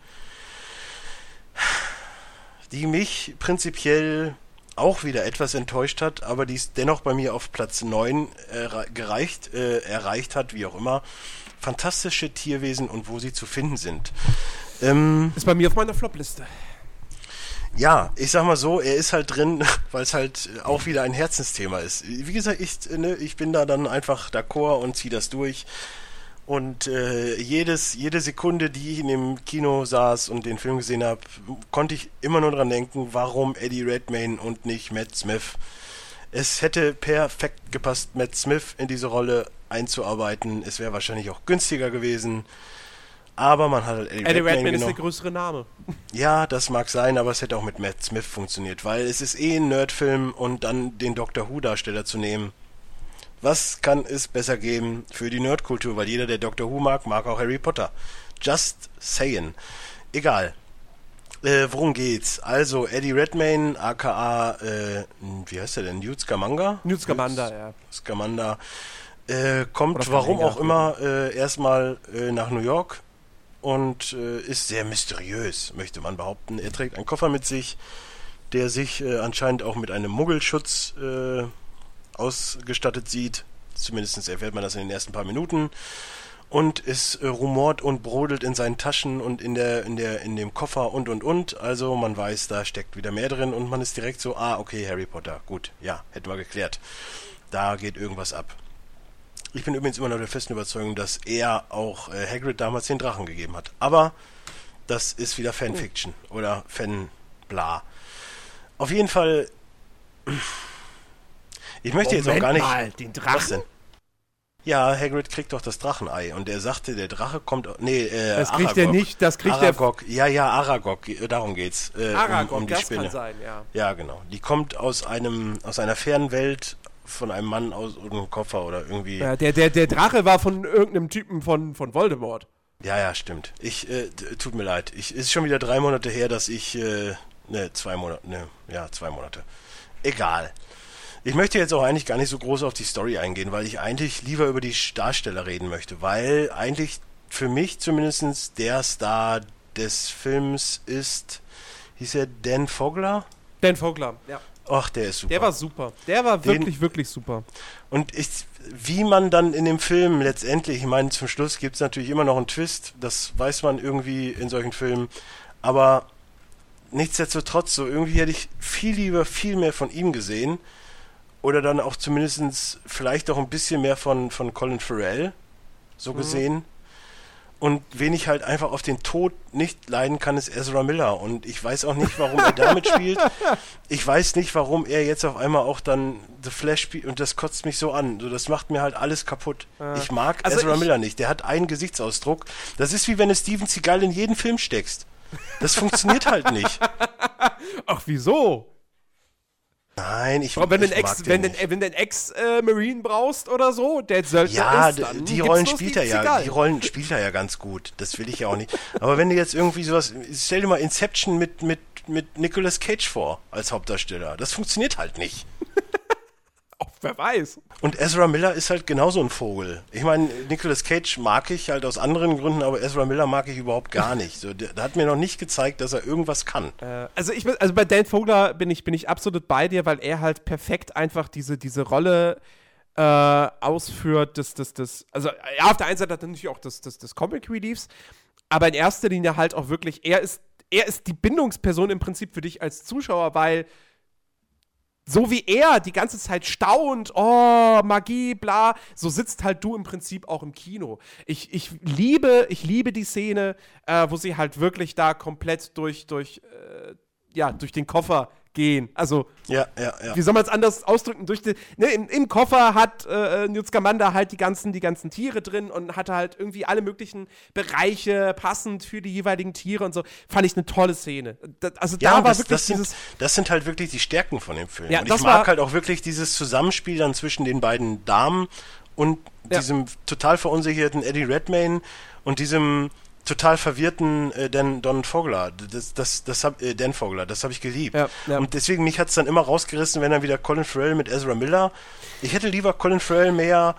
die mich prinzipiell auch wieder etwas enttäuscht hat, aber die es dennoch bei mir auf Platz 9 äh, gereicht, äh, erreicht hat, wie auch immer. Fantastische Tierwesen und wo sie zu finden sind. Ähm, ist bei mir auf meiner Flop-Liste. Ja, ich sag mal so, er ist halt drin, weil es halt auch wieder ein Herzensthema ist. Wie gesagt, ich, ne, ich bin da dann einfach d'accord und ziehe das durch. Und äh, jedes, jede Sekunde, die ich in dem Kino saß und den Film gesehen habe, konnte ich immer nur dran denken, warum Eddie Redmayne und nicht Matt Smith. Es hätte perfekt gepasst, Matt Smith in diese Rolle einzuarbeiten. Es wäre wahrscheinlich auch günstiger gewesen. Aber man hat halt Eddie, Eddie Redmayne, Redmayne ist der größere Name. Ja, das mag sein, aber es hätte auch mit Matt Smith funktioniert, weil es ist eh ein Nerdfilm und dann den Doctor Who-Darsteller zu nehmen. Was kann es besser geben für die Nerdkultur? Weil jeder, der Doctor Who mag, mag auch Harry Potter. Just saying. Egal. Äh, worum geht's? Also, Eddie Redmayne, aka, äh, wie heißt der denn? Newt Scamander? Newt Scamander, ja. Scamander. Äh, kommt, warum auch immer, äh, erstmal äh, nach New York und äh, ist sehr mysteriös, möchte man behaupten. Er trägt einen Koffer mit sich, der sich äh, anscheinend auch mit einem Muggelschutz äh, ausgestattet sieht. Zumindest erfährt man das in den ersten paar Minuten. Und es rumort und brodelt in seinen Taschen und in der, in der, in dem Koffer und und und. Also man weiß, da steckt wieder mehr drin und man ist direkt so, ah, okay, Harry Potter, gut, ja, hätten wir geklärt. Da geht irgendwas ab. Ich bin übrigens immer noch der festen Überzeugung, dass er auch äh, Hagrid damals den Drachen gegeben hat. Aber das ist wieder Fanfiction oh. oder Fan-Bla. Auf jeden Fall. Ich möchte Moment jetzt auch gar nicht. Mal, den Drachen? Ja, Hagrid kriegt doch das Drachenei und er sagte, der Drache kommt. Nee, äh, Das kriegt Aragog. er nicht, das kriegt Aragog. er. Ja, ja, Aragog, darum geht's. Äh, Aragog, um, um die das Spinne. kann sein, ja. Ja, genau. Die kommt aus einem, aus einer fernen Welt von einem Mann aus irgendeinem Koffer oder irgendwie. Ja, der, der, der Drache war von irgendeinem Typen von, von Voldemort. Ja, ja, stimmt. Ich, äh, tut mir leid. Ich, ist schon wieder drei Monate her, dass ich, äh, ne, zwei Monate, ne, ja, zwei Monate. Egal. Ich möchte jetzt auch eigentlich gar nicht so groß auf die Story eingehen, weil ich eigentlich lieber über die Darsteller reden möchte, weil eigentlich für mich zumindest der Star des Films ist, hieß er Dan Fogler? Dan Fogler, ja. Ach, der ist super. Der war super. Der war wirklich, Den, wirklich super. Und ich, wie man dann in dem Film letztendlich, ich meine, zum Schluss gibt es natürlich immer noch einen Twist, das weiß man irgendwie in solchen Filmen, aber nichtsdestotrotz, so irgendwie hätte ich viel lieber viel mehr von ihm gesehen oder dann auch zumindest vielleicht auch ein bisschen mehr von, von Colin Farrell so mhm. Und wen ich halt einfach auf den Tod nicht leiden kann, ist Ezra Miller. Und ich weiß auch nicht, warum er damit spielt. Ich weiß nicht, warum er jetzt auf einmal auch dann The Flash spielt. Und das kotzt mich so an. So, das macht mir halt alles kaputt. Ja. Ich mag also Ezra Miller nicht. Der hat einen Gesichtsausdruck. Das ist wie wenn du Steven Seagal in jeden Film steckst. Das funktioniert halt nicht. Ach, wieso? Nein, ich, wenn du Ex, einen Ex-Marine brauchst oder so, der Söldner ja, ist, dann die Rollen spielt er ja, die Rollen spielt er ja ganz gut. Das will ich ja auch nicht. Aber wenn du jetzt irgendwie sowas, stell dir mal Inception mit mit mit Nicolas Cage vor als Hauptdarsteller. Das funktioniert halt nicht. Wer weiß. Und Ezra Miller ist halt genauso ein Vogel. Ich meine, Nicolas Cage mag ich halt aus anderen Gründen, aber Ezra Miller mag ich überhaupt gar nicht. So, der, der hat mir noch nicht gezeigt, dass er irgendwas kann. Äh, also ich also bei Dan Vogler bin ich, bin ich absolut bei dir, weil er halt perfekt einfach diese, diese Rolle äh, ausführt, des, des, des, also ja, auf der einen Seite hat er natürlich auch das, das, das Comic Reliefs, aber in erster Linie halt auch wirklich, er ist, er ist die Bindungsperson im Prinzip für dich als Zuschauer, weil so wie er die ganze Zeit staunt, oh, Magie, bla, so sitzt halt du im Prinzip auch im Kino. Ich, ich liebe, ich liebe die Szene, äh, wo sie halt wirklich da komplett durch, durch, äh, ja, durch den Koffer gehen. Also, ja, ja, ja. wie soll man es anders ausdrücken? Durch die, ne, im, im, Koffer hat äh, Newt Scamander halt die ganzen, die ganzen Tiere drin und hatte halt irgendwie alle möglichen Bereiche passend für die jeweiligen Tiere und so. Fand ich eine tolle Szene. Das, also ja, da war das, wirklich das sind, das sind halt wirklich die Stärken von dem Film. Ja, und ich mag halt auch wirklich dieses Zusammenspiel dann zwischen den beiden Damen und ja. diesem total verunsicherten Eddie Redmayne und diesem total verwirrten äh, Dan, Don Vogler. Das, das, das hab, äh, Dan Vogler, das habe ich geliebt. Ja, ja. Und deswegen, mich hat es dann immer rausgerissen, wenn dann wieder Colin Farrell mit Ezra Miller. Ich hätte lieber Colin Farrell mehr,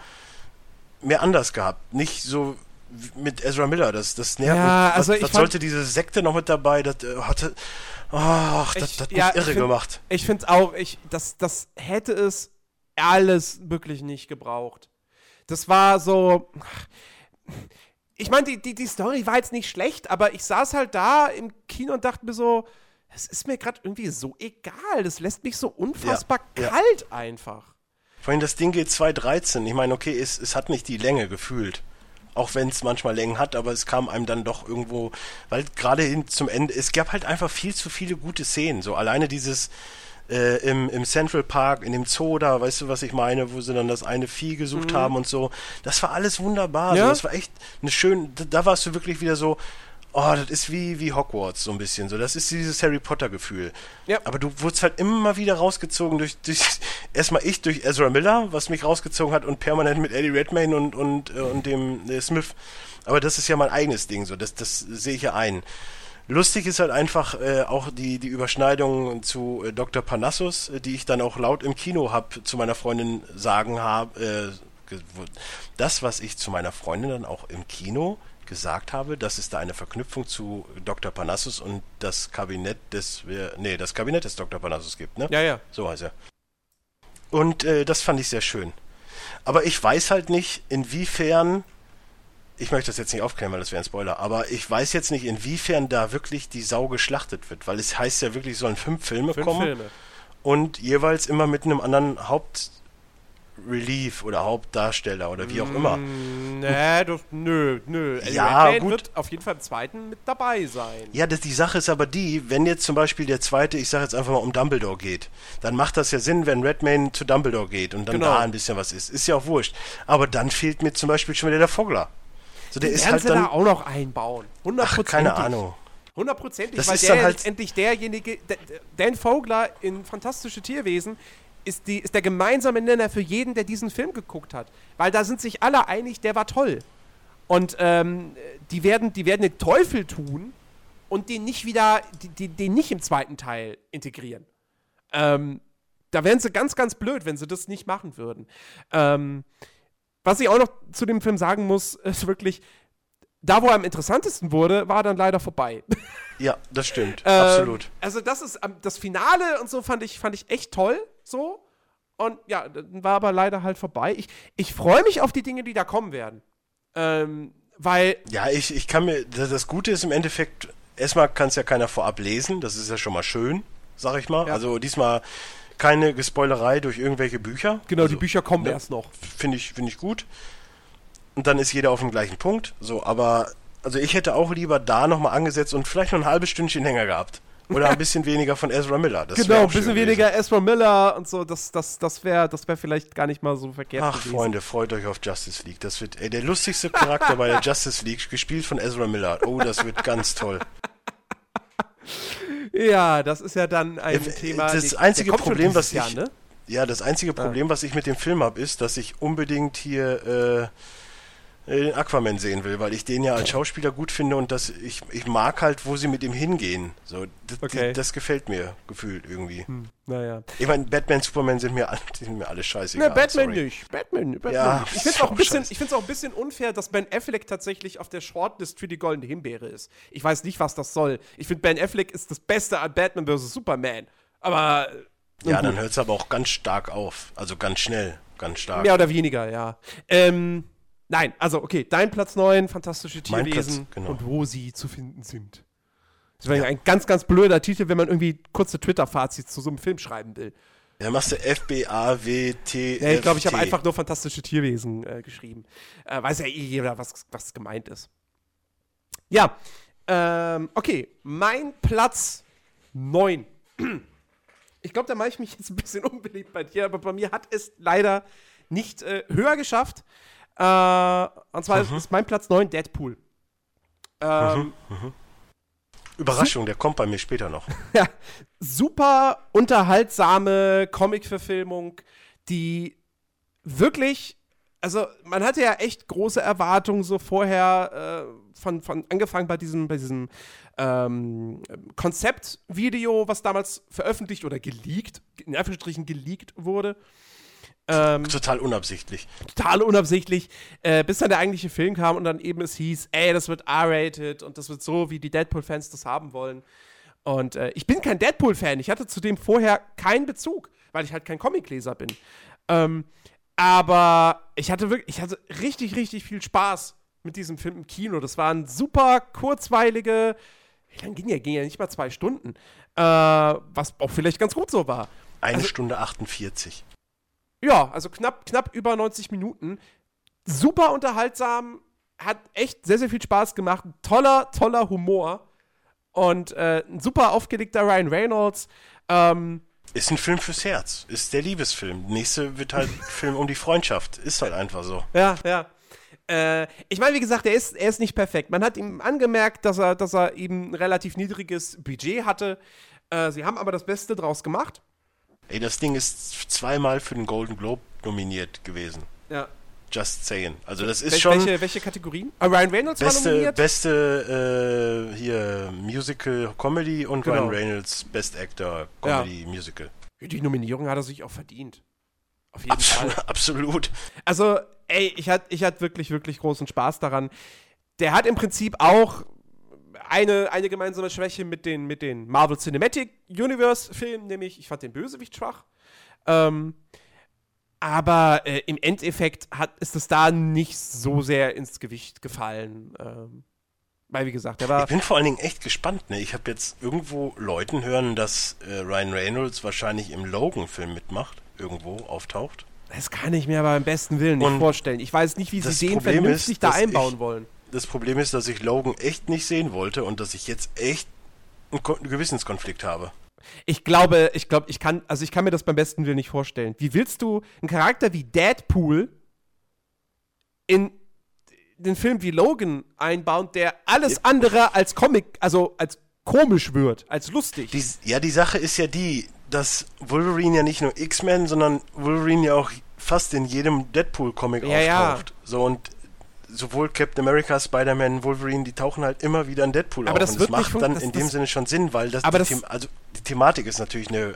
mehr anders gehabt. Nicht so mit Ezra Miller, das, das nervt. Ja, was, also was, ich was sollte diese Sekte noch mit dabei? Das äh, hatte. Ach, das, Ich- das hat ja, mich irre ich find- gemacht. Ich finde auch, ich, das, das hätte es alles wirklich nicht gebraucht. Das war so. Ich meine, die, die, die Story war jetzt nicht schlecht, aber ich saß halt da im Kino und dachte mir so, es ist mir gerade irgendwie so egal. Das lässt mich so unfassbar Ja, ja. kalt einfach. Vorhin das Ding geht 2,13. Ich meine, okay, es, es hat nicht die Länge gefühlt. Auch wenn es manchmal Längen hat, aber es kam einem dann doch irgendwo, weil gerade hin zum Ende, es gab halt einfach viel zu viele gute Szenen. So alleine dieses äh, im, im Central Park, in dem Zoo da, weißt du, was ich meine, wo sie dann das eine Vieh gesucht haben und so. Das war alles wunderbar. So, Ja. das war echt eine schöne, da, da warst du wirklich wieder so, oh, das ist wie, wie Hogwarts so ein bisschen. So, das ist dieses Harry Potter Gefühl. Ja. Aber du wurdest halt immer wieder rausgezogen durch, durch erstmal ich durch Ezra Miller, was mich rausgezogen hat und permanent mit Eddie Redmayne und, und, äh, und dem äh, Smith. Aber das ist ja mein eigenes Ding, so, das, das sehe ich ja ein. Lustig ist halt einfach äh, auch die, die Überschneidung zu äh, Dr. Panassus, äh, die ich dann auch laut im Kino hab zu meiner Freundin sagen habe. Äh, das, was ich zu meiner Freundin dann auch im Kino gesagt habe, dass es da eine Verknüpfung zu Dr. Panassus und das Kabinett des, äh, nee, das Kabinett des Dr. Panassus gibt, ne? Ja, ja. So heißt er. Und das fand ich sehr schön. Aber ich weiß halt nicht, inwiefern, ich möchte das jetzt nicht aufklären, weil das wäre ein Spoiler, aber ich weiß jetzt nicht, inwiefern da wirklich die Sau geschlachtet wird, weil es heißt ja wirklich, es sollen fünf Filme Fünf kommen Filme. und jeweils immer mit einem anderen Hauptrelief oder Hauptdarsteller oder wie auch immer. Mm, Nee, das, nö, nö. Eddie Ja, Redmayne gut. wird auf jeden Fall im zweiten mit dabei sein. Ja, das, die Sache ist aber die, wenn jetzt zum Beispiel der zweite, ich sage jetzt einfach mal um Dumbledore geht, dann macht das ja Sinn, wenn Redmayne zu Dumbledore geht und dann Genau. da ein bisschen was ist. Ist ja auch wurscht. Aber dann fehlt mir zum Beispiel schon wieder der Vogler. So, der Den ist halt sie da dann. auch noch einbauen. Ach, Hundertprozentig. keine Ahnung. Hundertprozentig, Das weil ist der dann halt- letztendlich derjenige, der, Dan Vogler in Fantastische Tierwesen ist, die, ist der gemeinsame Nenner für jeden, der diesen Film geguckt hat. Weil da sind sich alle einig, der war toll. Und ähm, die, werden, die werden den Teufel tun und den nicht wieder, die, den nicht im zweiten Teil integrieren. Ähm, da wären sie ganz, ganz blöd, wenn sie das nicht machen würden. Ähm, was ich auch noch zu dem Film sagen muss, ist wirklich, da wo er am interessantesten wurde, war er dann leider vorbei. Ja, das stimmt. Ähm, Absolut. Also das ist ähm, das Finale und so fand ich fand ich echt toll so und ja, dann war aber leider halt vorbei. Ich, ich freue mich auf die Dinge, die da kommen werden. Ähm, weil Ja, ich, ich kann mir. Das das Gute ist im Endeffekt, erstmal kann es ja keiner vorab lesen. Das ist ja schon mal schön, sag ich mal. Ja. Also diesmal keine Gespoilerei durch irgendwelche Bücher. genau also, die Bücher kommen ne? erst noch. finde ich, finde ich gut. Und dann ist jeder auf dem gleichen Punkt. So, aber also ich hätte auch lieber da nochmal angesetzt und vielleicht noch ein halbes Stündchen länger gehabt. Oder ein bisschen weniger von Ezra Miller. Das Genau, ein bisschen schön gewesen. weniger Ezra Miller und so, das, das, das wäre das wär vielleicht gar nicht mal so verkehrt Ach, gewesen. Freunde, freut euch auf Justice League. Das wird ey, der lustigste Charakter bei der Justice League, gespielt von Ezra Miller. Oh, das wird ganz toll. Ja, das ist ja dann ein Ja, Thema. das der- einzige Problem, was Jahr, ich- ne? Ja, das einzige Problem, was ich mit dem Film habe, ist, dass ich unbedingt hier äh, den Aquaman sehen will, weil ich den ja als Schauspieler gut finde und das, ich, ich mag halt, wo sie mit ihm hingehen. So, das, Okay. das gefällt mir gefühlt irgendwie. Hm, naja. Ich meine, Batman, Superman sind mir, alle- die sind mir alle scheißegal. Ne, Batman sorry. nicht. Batman, Batman Ja, nicht. Ich finde es auch, ein auch auch ein bisschen unfair, dass Ben Affleck tatsächlich auf der Shortlist für die Goldene Himbeere ist. Ich weiß nicht, was das soll. Ich finde, Ben Affleck ist das Beste an Batman vs. Superman. Aber äh, Ja, nun dann gut. hört es aber auch ganz stark auf. Also ganz schnell, ganz stark. mehr oder weniger, ja. Ähm, nein, also okay, dein Platz 9, fantastische Tierwesen Platz, genau. und wo sie zu finden sind. Das wäre ein ganz, ganz blöder Titel, wenn man irgendwie kurze Twitter-Fazits zu so einem Film schreiben will. Ja, machst du F-B-A-W-T. Ja, ich glaube, ich habe einfach nur fantastische Tierwesen äh, geschrieben. Äh, weiß ja eh jeder, was, was gemeint ist. Ja, ähm, okay. Mein Platz 9. Ich glaube, da mache ich mich jetzt ein bisschen unbeliebt bei dir, aber bei mir hat es leider nicht äh, höher geschafft. Äh, und zwar Mhm. ist mein Platz 9 Deadpool. Ähm, Überraschung, der kommt bei mir später noch. ja, super unterhaltsame Comic-Verfilmung, die wirklich, also man hatte ja echt große Erwartungen so vorher äh, von, von angefangen bei diesem, bei diesem ähm, Konzeptvideo, was damals veröffentlicht oder geleakt, in Anführungsstrichen geleakt wurde. Ähm, total unabsichtlich. Total unabsichtlich, äh, bis dann der eigentliche Film kam und dann eben es hieß, ey, das wird R-rated und das wird so, wie die Deadpool-Fans das haben wollen. Und äh, ich bin kein Deadpool-Fan. Ich hatte zudem vorher keinen Bezug, weil ich halt kein Comicleser bin. Ähm, aber ich hatte wirklich, ich hatte richtig, richtig viel Spaß mit diesem Film im Kino. Das waren super kurzweilige, wie lange ging ja? Ging ja nicht mal zwei Stunden. Äh, was auch vielleicht ganz gut so war. Eine also, Stunde 48. Ja, also knapp, knapp über 90 Minuten. Super unterhaltsam, hat echt sehr, sehr viel Spaß gemacht. Toller, toller Humor. Und äh, ein super aufgelegter Ryan Reynolds. Ähm, ist ein Film fürs Herz. Ist der Liebesfilm. Nächste wird halt Film um die Freundschaft. Ist halt einfach so. Ja, ja. Äh, ich meine, wie gesagt, er ist, er ist nicht perfekt. Man hat ihm angemerkt, dass er, dass er eben ein relativ niedriges Budget hatte. Äh, sie haben aber das Beste draus gemacht. Ey, das Ding ist zweimal für den Golden Globe nominiert gewesen. Ja. Just saying. Also das ist Wel schon. Welche, welche Kategorien? Ah, Ryan Reynolds beste, war nominiert? Beste äh, hier Musical Comedy und genau. Ryan Reynolds Best Actor Comedy ja. Musical. Die Nominierung hat er sich auch verdient. Auf jeden Absolut, Fall. Absolut. Also, ey, ich hatte ich hat wirklich, wirklich großen Spaß daran. Der hat im Prinzip auch eine, eine gemeinsame Schwäche mit den, mit den Marvel Cinematic Universe Filmen, nämlich ich fand den Bösewicht schwach. Ähm, aber äh, im Endeffekt hat, ist es da nicht so sehr ins Gewicht gefallen. Ähm, weil, wie gesagt, der war. Ich bin vor allen Dingen echt gespannt. Ne? Ich habe jetzt irgendwo Leuten hören, dass äh, Ryan Reynolds wahrscheinlich im Logan-Film mitmacht, irgendwo auftaucht. Das kann ich mir aber im besten Willen nicht Und vorstellen. Ich weiß nicht, wie sie den Problem vernünftig ist, da einbauen ich, wollen. Das Problem ist, dass ich Logan echt nicht sehen wollte und dass ich jetzt echt einen, Ko einen Gewissenskonflikt habe. Ich glaube, ich glaube, ich kann, also ich kann mir das beim besten Willen nicht vorstellen. Wie willst du einen Charakter wie Deadpool in den Film wie Logan einbauen, der alles andere als Comic, also als komisch wird, als lustig? Die, ja, die Sache ist ja die, dass Wolverine ja nicht nur X-Men, sondern Wolverine ja auch fast in jedem Deadpool-Comic ja, auftaucht. Ja. So und sowohl Captain America, Spider-Man, Wolverine, die tauchen halt immer wieder in Deadpool aber auf. Das und das macht dann das, in dem Sinne schon Sinn, weil das, aber die, das also die Thematik ist natürlich eine.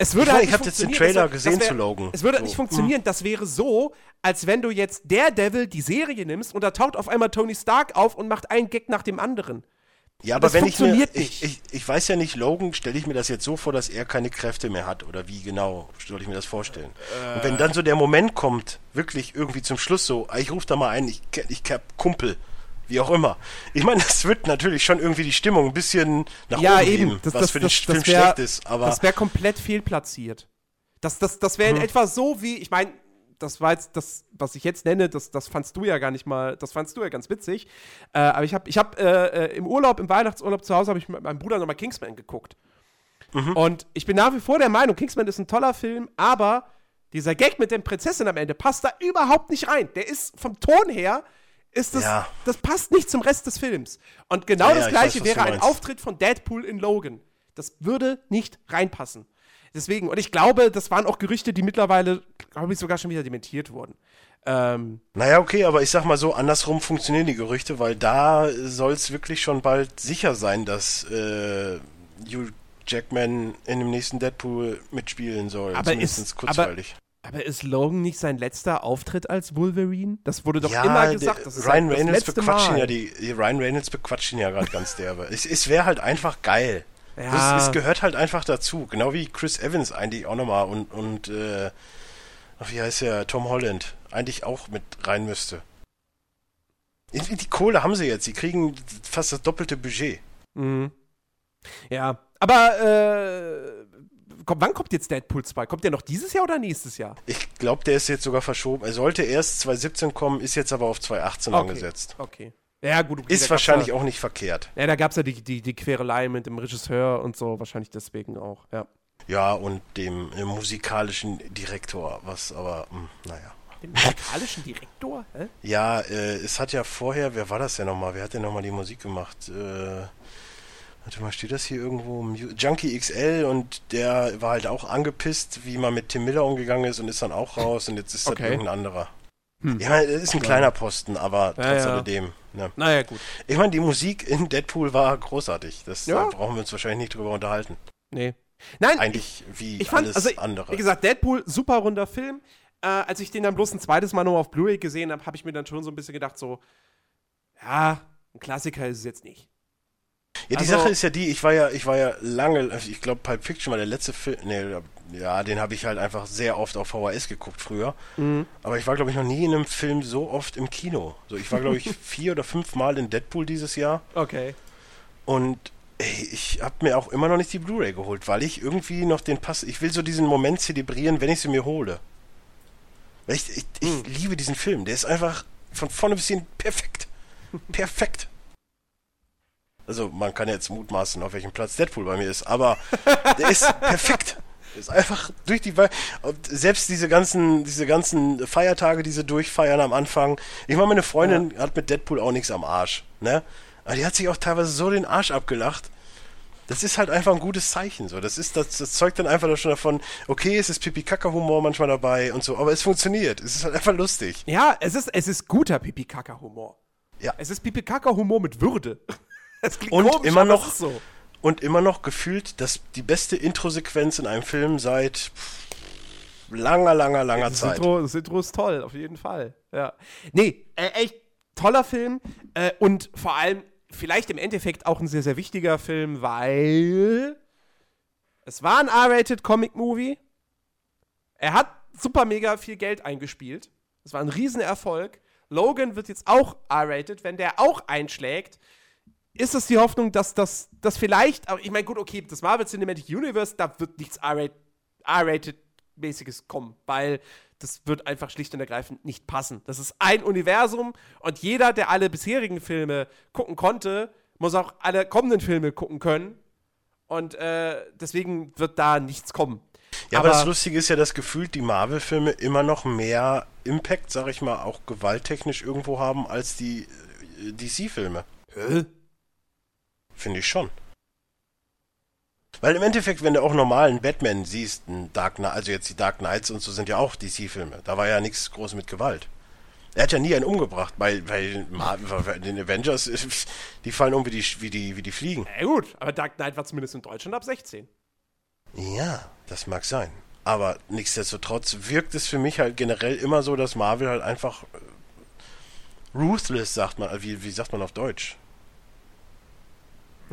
Es würde ich halt ich habe jetzt den Trailer wär, gesehen wär, zu Logan. Es würde so. nicht funktionieren. Das wäre so, als wenn du jetzt Daredevil die Serie nimmst und da taucht auf einmal Tony Stark auf und macht einen Gag nach dem anderen. Ja, aber das wenn ich mir, ich, ich, ich weiß ja nicht, Logan, stelle ich mir das jetzt so vor, dass er keine Kräfte mehr hat oder wie genau soll ich mir das vorstellen? Äh. Und wenn dann so der Moment kommt, wirklich irgendwie zum Schluss so, ah, ich rufe da mal ein, ich, ich hab Kumpel, wie auch immer. Ich meine, das wird natürlich schon irgendwie die Stimmung ein bisschen nach ja, oben eben. Das, was das, für den Film wär, schlecht ist. Aber das wäre komplett fehlplatziert. Das, das, das wäre in hm. etwa so wie, ich meine, das war jetzt das, was ich jetzt nenne, das, das fandst du ja gar nicht mal, das fandst du ja ganz witzig. Äh, aber ich habe ich hab, äh, äh, im Urlaub, im Weihnachtsurlaub zu Hause, habe ich mit meinem Bruder nochmal Kingsman geguckt. Mhm. Und ich bin nach wie vor der Meinung, Kingsman ist ein toller Film, aber dieser Gag mit der Prinzessin am Ende passt da überhaupt nicht rein. Der ist vom Ton her, ist das, ja. das passt nicht zum Rest des Films. Und genau ja, das gleiche weiß, wäre ein Auftritt von Deadpool in Logan. Das würde nicht reinpassen. Deswegen, und ich glaube, das waren auch Gerüchte, die mittlerweile, glaube ich, sogar schon wieder dementiert wurden. Ähm, naja, okay, aber ich sag mal so, andersrum funktionieren die Gerüchte, weil da soll es wirklich schon bald sicher sein, dass äh, Hugh Jackman in dem nächsten Deadpool mitspielen soll. Aber ist, kurzweilig. Aber, aber, ist Logan nicht sein letzter Auftritt als Wolverine? Das wurde doch ja, immer gesagt. Das Ryan halt Reynolds bequatscht ja die, die, Ryan Reynolds bequatscht ihn ja gerade ganz derbe. es, es wäre halt einfach geil. Ja. Es, es, gehört halt einfach dazu. Genau wie Chris Evans eigentlich auch nochmal und, und äh, wie heißt der, Tom Holland eigentlich auch mit rein müsste. Die Kohle haben sie jetzt. Sie kriegen fast das doppelte Budget. Mhm. Ja, aber äh, komm, wann kommt jetzt Deadpool 2? Kommt der noch dieses Jahr oder nächstes Jahr? Ich glaube, der ist jetzt sogar verschoben. Er sollte erst 2017 kommen, ist jetzt aber auf 2018 okay. angesetzt. Okay. Ja, gut. Okay, ist wahrscheinlich ja, auch nicht verkehrt. Ja, da gab es ja die, die, die Querelei mit dem Regisseur und so, wahrscheinlich deswegen auch, ja. Ja, und dem, dem musikalischen Direktor, was aber, mh, hm, naja. Dem musikalischen Direktor? Hä? Ja, äh, es hat ja vorher, wer war das denn nochmal? Wer hat denn nochmal die Musik gemacht? Äh, warte mal, steht das hier irgendwo? Junkie XL und der war halt auch angepisst, wie man mit Tim Miller umgegangen ist und ist dann auch raus und jetzt ist das okay. irgendein anderer. Hm. Meine, es ist ein kleiner Posten, aber ja, trotz ja. alledem. Ne? Naja, gut. Ich meine, die Musik in Deadpool war großartig. Das ja. da brauchen wir uns wahrscheinlich nicht drüber unterhalten. Nee. Nein. Eigentlich wie ich fand, alles also, andere. Wie gesagt, Deadpool, super runder Film. äh, als ich den dann bloß ein zweites Mal nur auf Blu-ray gesehen habe, habe ich mir dann schon so ein bisschen gedacht, so, ja, ein Klassiker ist es jetzt nicht. Ja, die Also- Sache ist ja die, ich war ja, ich war ja lange, also ich glaube Pulp Fiction war der letzte Film, nee, ja, den habe ich halt einfach sehr oft auf VHS geguckt früher. Mhm. Aber ich war, glaube ich, noch nie in einem Film so oft im Kino. So, ich war, glaube ich, vier oder fünf Mal in Deadpool dieses Jahr. Okay. Und ey, ich habe mir auch immer noch nicht die Blu-ray geholt, weil ich irgendwie noch den Pass. Ich will so diesen Moment zelebrieren, wenn ich sie mir hole. Weil ich, ich, ich Hm. liebe diesen Film. Der ist einfach von vorne bis hin perfekt. Perfekt. Also man kann jetzt mutmaßen, auf welchem Platz Deadpool bei mir ist, aber der ist perfekt. Ist einfach durch die Wei- und selbst diese ganzen diese ganzen Feiertage, die sie durchfeiern am Anfang. Ich meine, meine Freundin hat mit Deadpool auch nichts am Arsch, ne? Aber die hat sich auch teilweise so den Arsch abgelacht. Das ist halt einfach ein gutes Zeichen. So, das ist das, das zeugt dann einfach schon davon. Okay, es ist Pipi-Kaka-Humor manchmal dabei und so, aber es funktioniert. Es ist halt einfach lustig. Ja, es ist, es ist guter Pipi-Kaka-Humor. Ja. Es ist Pipi-Kaka-Humor mit Würde. Es klingt Und komisch, immer noch- so. Und immer noch gefühlt das die beste Intro-Sequenz in einem Film seit langer, langer, langer Das Zeit. Intro, das Intro ist toll, auf jeden Fall. Ja. Nee, äh, echt toller Film äh, und vor allem vielleicht im Endeffekt auch ein sehr, sehr wichtiger Film, weil es war ein R-rated Comic-Movie. Er hat super mega viel Geld eingespielt. Es war ein Riesenerfolg. Logan wird jetzt auch R-rated. Wenn der auch einschlägt, ist es die Hoffnung, dass das dass vielleicht, aber ich meine, gut, okay, das Marvel Cinematic Universe, da wird nichts R-rated R-rated-mäßiges kommen, weil das wird einfach schlicht und ergreifend nicht passen. Das ist ein Universum und jeder, der alle bisherigen Filme gucken konnte, muss auch alle kommenden Filme gucken können. Und äh, deswegen wird da nichts kommen. Ja, aber, das Lustige ist ja, dass gefühlt die Marvel-Filme immer noch mehr Impact, sag ich mal, auch gewalttechnisch irgendwo haben als die äh, DC-Filme. Hä? Finde ich schon. Weil im Endeffekt, wenn du auch normalen Batman siehst, Dark Knight, also jetzt die Dark Knights und so sind ja auch DC-Filme. Da war ja nichts groß mit Gewalt. Er hat ja nie einen umgebracht, weil, weil den Avengers, die fallen um wie die, wie die, wie die Fliegen. Ja gut, aber Dark Knight war zumindest in Deutschland ab 16. Ja, das mag sein. Aber nichtsdestotrotz wirkt es für mich halt generell immer so, dass Marvel halt einfach äh, ruthless, sagt man. Wie, wie sagt man auf Deutsch?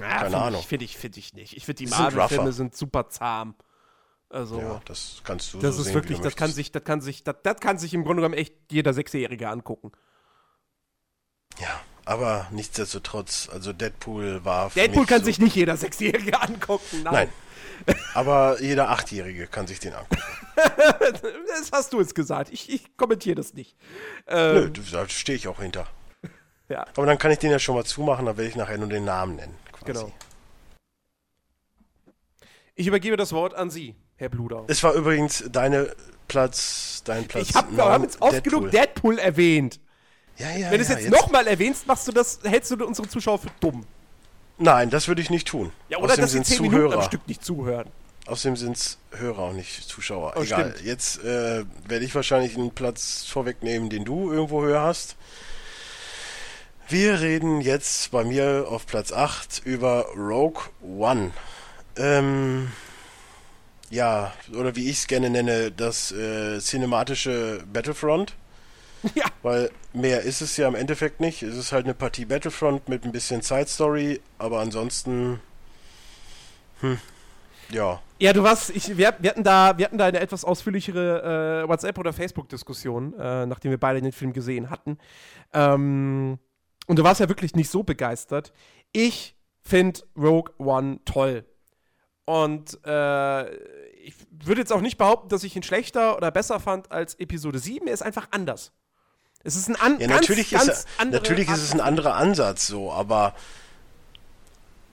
Ja, Keine find Ahnung. Ich, finde ich, finde ich nicht. Ich finde, die Marvel-Filme sind super zahm. Also, Ja, das kannst du das so ist sehen, wirklich, das kann sich, das kann sich, das, das kann sich im Grunde genommen echt jeder Sechsjährige angucken. Ja, aber nichtsdestotrotz, also Deadpool war Deadpool kann so, sich nicht jeder Sechsjährige angucken. Nein. Aber jeder Achtjährige kann sich den angucken. Das hast du jetzt gesagt. Ich, ich kommentiere das nicht. Nö, Ähm, du- da stehe ich auch hinter. ja, Aber dann kann ich den ja schon mal zumachen, dann werde ich nachher nur den Namen nennen. Quasi. genau. Ich übergebe das Wort an Sie, Herr Bludau. Es war übrigens deine Platz, dein Platz. Ich habe wir neun, haben jetzt oft genug Deadpool erwähnt. Ja, ja, Wenn du es ja, jetzt, nochmal erwähnst, machst du das, hältst du unsere Zuschauer für dumm. Nein, das würde ich nicht tun. Ja, oder Außerdem dass sie sind zehn Minuten am Zuhörer. Stück nicht zuhören. Außerdem sind es Hörer und nicht Zuschauer. Oh, Egal. stimmt. Jetzt äh, werde ich wahrscheinlich einen Platz vorwegnehmen, den du irgendwo höher hast. Wir reden jetzt bei mir auf Platz 8 über Rogue One. Ähm, ja, oder wie ich es gerne nenne, das äh, cinematische Battlefront. Ja. Weil mehr ist es ja im Endeffekt nicht. Es ist halt eine Partie Battlefront mit ein bisschen Side Story, aber ansonsten. Hm, ja. Ja, du warst, ich, wir, wir, hatten da, wir hatten da eine etwas ausführlichere äh, WhatsApp- oder Facebook-Diskussion, äh, nachdem wir beide den Film gesehen hatten. Ähm, und du warst ja wirklich nicht so begeistert. Ich finde Rogue One toll. Und äh, ich würde jetzt auch nicht behaupten, dass ich ihn schlechter oder besser fand als Episode 7. Er ist einfach anders. Es ist ein an Ja, ganz, natürlich, ganz ist, andere natürlich ist es ein anderer Ansatz so, aber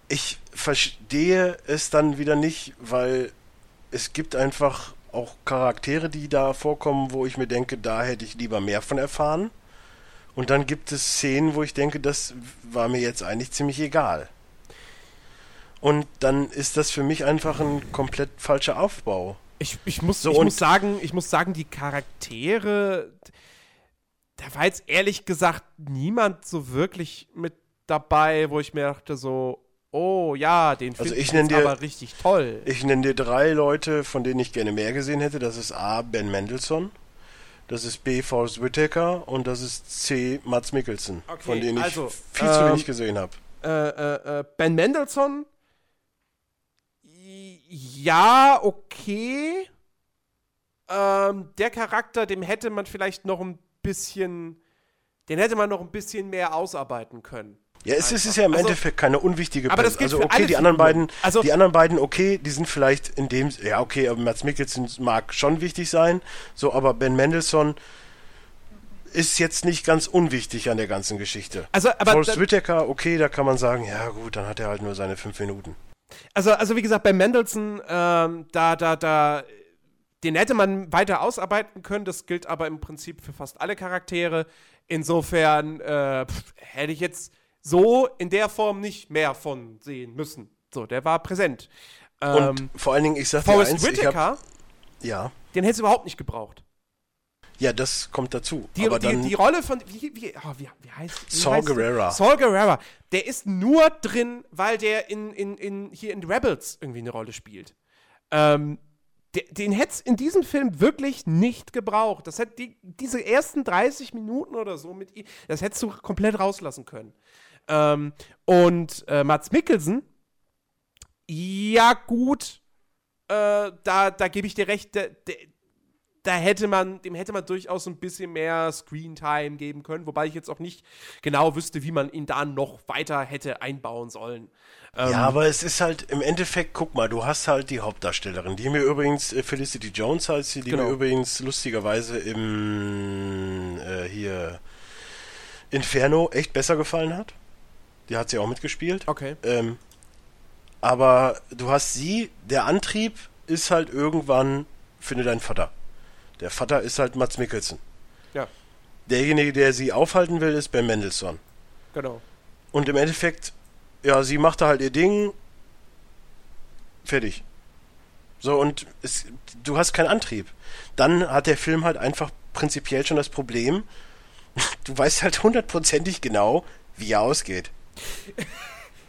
ich verstehe es dann wieder nicht, weil es gibt einfach auch Charaktere, die da vorkommen, wo ich mir denke, da hätte ich lieber mehr von erfahren. Und dann gibt es Szenen, wo ich denke, das war mir jetzt eigentlich ziemlich egal. Und dann ist das für mich einfach ein komplett falscher Aufbau. Ich, ich, muss, So, ich muss sagen, ich muss sagen, die Charaktere, da war jetzt ehrlich gesagt niemand so wirklich mit dabei, wo ich mir dachte so, oh ja, den Also finde ich ich, nenn jetzt dir- aber richtig toll. Ich nenne dir drei Leute, von denen ich gerne mehr gesehen hätte. Das ist A. Ben Mendelssohn. Das ist B. Forrest Whitaker und das ist C. Mats Mikkelsen, Okay, von denen ich also, viel zu ähm, wenig gesehen habe. Äh, äh, äh, ben Mendelssohn. Ja, okay. Ähm, der Charakter, dem hätte man vielleicht noch ein bisschen. Den hätte man noch ein bisschen mehr ausarbeiten können. Ja, es ist, es ist ja im Also- Endeffekt keine unwichtige Aber das Person. gilt Also okay, die anderen beiden, Also- die anderen beiden, okay, die sind vielleicht in dem, ja okay, aber Mats Mikkelsen mag schon wichtig sein, so, aber Ben Mendelssohn ist jetzt nicht ganz unwichtig an der ganzen Geschichte. Also, aber Forrest Whitaker, okay, da kann man sagen, ja gut, dann hat er halt nur seine fünf Minuten. Also, also wie gesagt, bei Mendelssohn, ähm, da, da, da, den hätte man weiter ausarbeiten können. Das gilt aber im Prinzip für fast alle Charaktere. Insofern äh, pff, hätte ich jetzt so in der Form nicht mehr von sehen müssen. So, der war präsent. Und Ähm, vor allen Dingen, ich sag dir Forrest eins, ich hab, Whitaker, ja, den hättest du überhaupt nicht gebraucht. ja, das kommt dazu. Die, aber die, dann, die Rolle von, wie, wie, oh, wie, wie heißt wie Saul heißt der? Guerrera. Saul Guerrera. Der ist nur drin, weil der in, in, in, hier in Rebels irgendwie eine Rolle spielt. Ähm, der, den hätte es in diesem Film wirklich nicht gebraucht. Das hätte die, diese ersten 30 Minuten oder so mit ihm, das hättest du komplett rauslassen können. Ähm, und äh, Mats Mikkelsen, ja gut, äh, da, da gebe ich dir recht, der, da hätte man, dem hätte man durchaus ein bisschen mehr Screentime geben können, wobei ich jetzt auch nicht genau wüsste, wie man ihn da noch weiter hätte einbauen sollen. Ähm, Ja, aber es ist halt im Endeffekt, guck mal, du hast halt die Hauptdarstellerin, die mir übrigens, äh, Felicity Jones heißt sie, die Genau. mir übrigens lustigerweise im äh, hier Inferno echt besser gefallen hat. Die hat sie auch mitgespielt. Okay. Ähm, aber du hast sie, der Antrieb ist halt irgendwann, finde dein Vater. Der Vater ist halt Mats Mikkelsen. Ja, Derjenige, der sie aufhalten will, ist Ben Mendelssohn. genau. Und im Endeffekt, ja, sie machte halt ihr Ding. Fertig. So, und es, du hast keinen Antrieb. Dann hat der Film halt einfach prinzipiell schon das Problem, du weißt halt hundertprozentig genau, wie er ausgeht.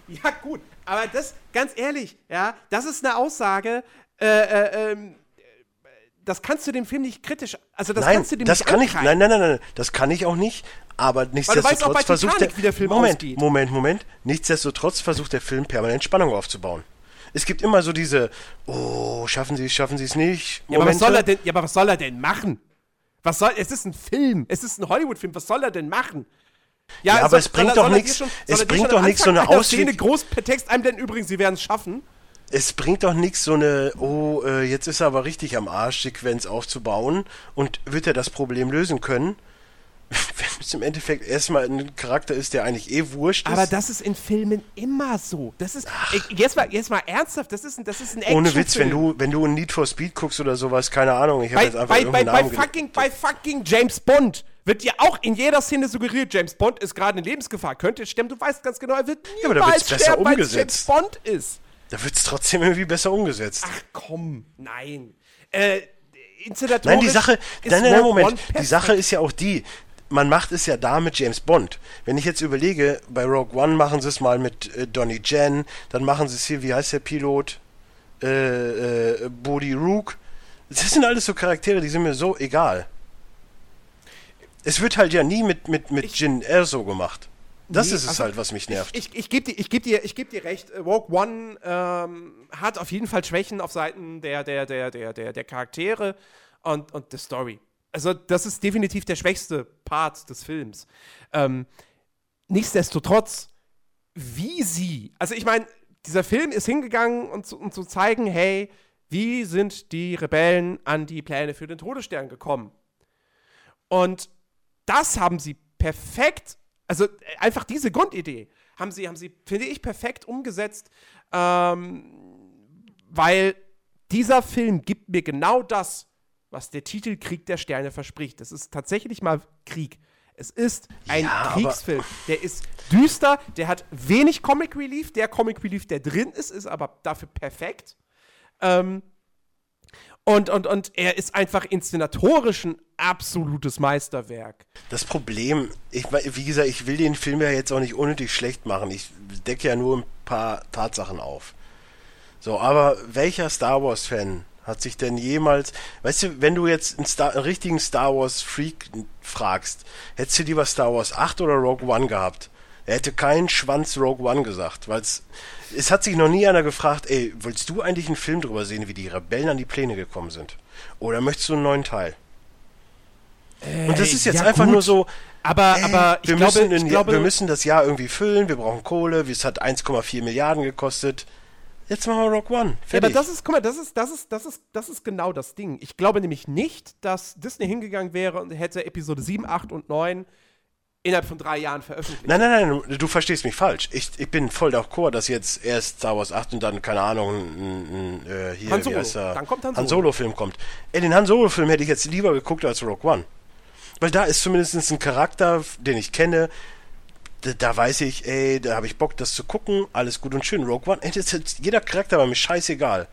Ja, gut, aber das, ganz ehrlich, ja, das ist eine Aussage, äh, äh, ähm, das kannst du dem Film nicht kritisch, also das nein, kannst du dem das nicht kann ich, ankreiden. nein, nein, nein, nein, das kann ich auch nicht. Aber nichtsdestotrotz versucht der, der Film Moment, ausgeht. Moment, Moment. Nichtsdestotrotz versucht der Film permanent Spannung aufzubauen. Es gibt immer so diese, oh, schaffen Sie es, schaffen Sie es nicht. Ja, aber was soll er denn, ja, aber was soll er denn machen? Was soll, es ist ein Film, es ist ein Hollywood-Film, was soll er denn machen? Ja, aber soll- es bringt soll doch schon- es bringt doch nix, so eine Ausweg- groß per Text einblenden, übrigens, sie werden es schaffen. Es bringt doch nichts, so eine, oh, äh, jetzt ist er aber richtig am Arsch, Sequenz aufzubauen und wird er das Problem lösen können, wenn es im Endeffekt erstmal ein Charakter ist, der eigentlich eh wurscht ist. Aber das ist in Filmen immer so. Das ist, ey, jetzt mal, jetzt mal ernsthaft, das ist ein, das ist ein Ohne Witz, wenn du, wenn du in Need for Speed guckst oder sowas, keine Ahnung, ich habe bei, jetzt einfach bei, bei, irgendeinen bei, Namen ge- fucking, bei fucking James Bond wird dir auch in jeder Szene suggeriert, James Bond ist gerade in Lebensgefahr. Könnte stimmen, du weißt ganz genau, er wird Ja, aber da niemals wird's besser sterben, es James umgesetzt. Bond ist. Da wird es trotzdem irgendwie besser umgesetzt. Ach komm, nein. Äh, Nein, die Sache, ist nein, nein, nein, Moment. Die. Sache ist ja auch die, man macht es ja da mit James Bond. Wenn ich jetzt überlege, bei Rogue One machen sie es mal mit äh, Donnie Jen, dann machen sie es hier, wie heißt der Pilot? Äh, äh, Bodhi Rook. Das sind alles so Charaktere, die sind mir so egal. Es wird halt ja nie mit, mit, mit Jin Erso gemacht. Das Nee, ist es also halt, was mich nervt. Ich, ich gebe dir, ich geb dir, ich geb dir recht. äh, Rogue One ähm, hat auf jeden Fall Schwächen auf Seiten der, der, der, der, der, der Charaktere und, und der Story. Also, das ist definitiv der schwächste Part des Films. Ähm, nichtsdestotrotz, wie sie, also ich meine, dieser Film ist hingegangen, um zu, um zu zeigen, hey, wie sind die Rebellen an die Pläne für den Todesstern gekommen? Und das haben sie perfekt, also äh, einfach diese Grundidee haben sie, haben sie, finde ich, perfekt umgesetzt, ähm, weil dieser Film gibt mir genau das, was der Titel Krieg der Sterne verspricht. Es ist tatsächlich mal Krieg. Es ist ein Ja, Kriegsfilm. Der ist düster, der hat wenig Comic Relief. Der Comic Relief, der drin ist, ist aber dafür perfekt. Ähm, und, und, und er ist einfach inszenatorisch ein absolutes Meisterwerk. Das Problem, ich, wie gesagt, ich will den Film ja jetzt auch nicht unnötig schlecht machen. Ich decke ja nur ein paar Tatsachen auf. So, aber welcher Star Wars-Fan hat sich denn jemals, weißt du, wenn du jetzt einen, Star, einen richtigen Star Wars Freak fragst, hättest du lieber Star Wars 8 oder Rogue One gehabt? Er hätte keinen Schwanz Rogue One gesagt, weil es, es hat sich noch nie einer gefragt, ey, willst du eigentlich einen Film drüber sehen, wie die Rebellen an die Pläne gekommen sind? Oder möchtest du einen neuen Teil? Äh, Und das ist jetzt ja, einfach gut. nur so, Aber, ey, aber ich wir, glaube, müssen in, glaube, wir müssen das Jahr irgendwie füllen, wir brauchen Kohle, es hat 1,4 Milliarden gekostet. Jetzt machen wir Rogue One. Ja, aber das ist, guck mal, das ist, das ist, das ist, das ist genau das Ding. Ich glaube nämlich nicht, dass Disney hingegangen wäre und hätte Episode 7, 8 und 9 innerhalb von drei Jahren veröffentlicht. Nein, nein, nein, du verstehst mich falsch. Ich, ich bin voll d'accord, dass jetzt erst Star Wars 8 und dann, keine Ahnung, äh, hier, Han wie Solo. heißt er? Dann kommt Han Han Solo. Solo-Film kommt. Ey, den Han Solo-Film hätte ich jetzt lieber geguckt als Rogue One. Weil da ist zumindest ein Charakter, den ich kenne, da, da weiß ich, ey, da habe ich Bock, das zu gucken, alles gut und schön. Rogue One, ey, das ist, jeder Charakter war mir scheißegal.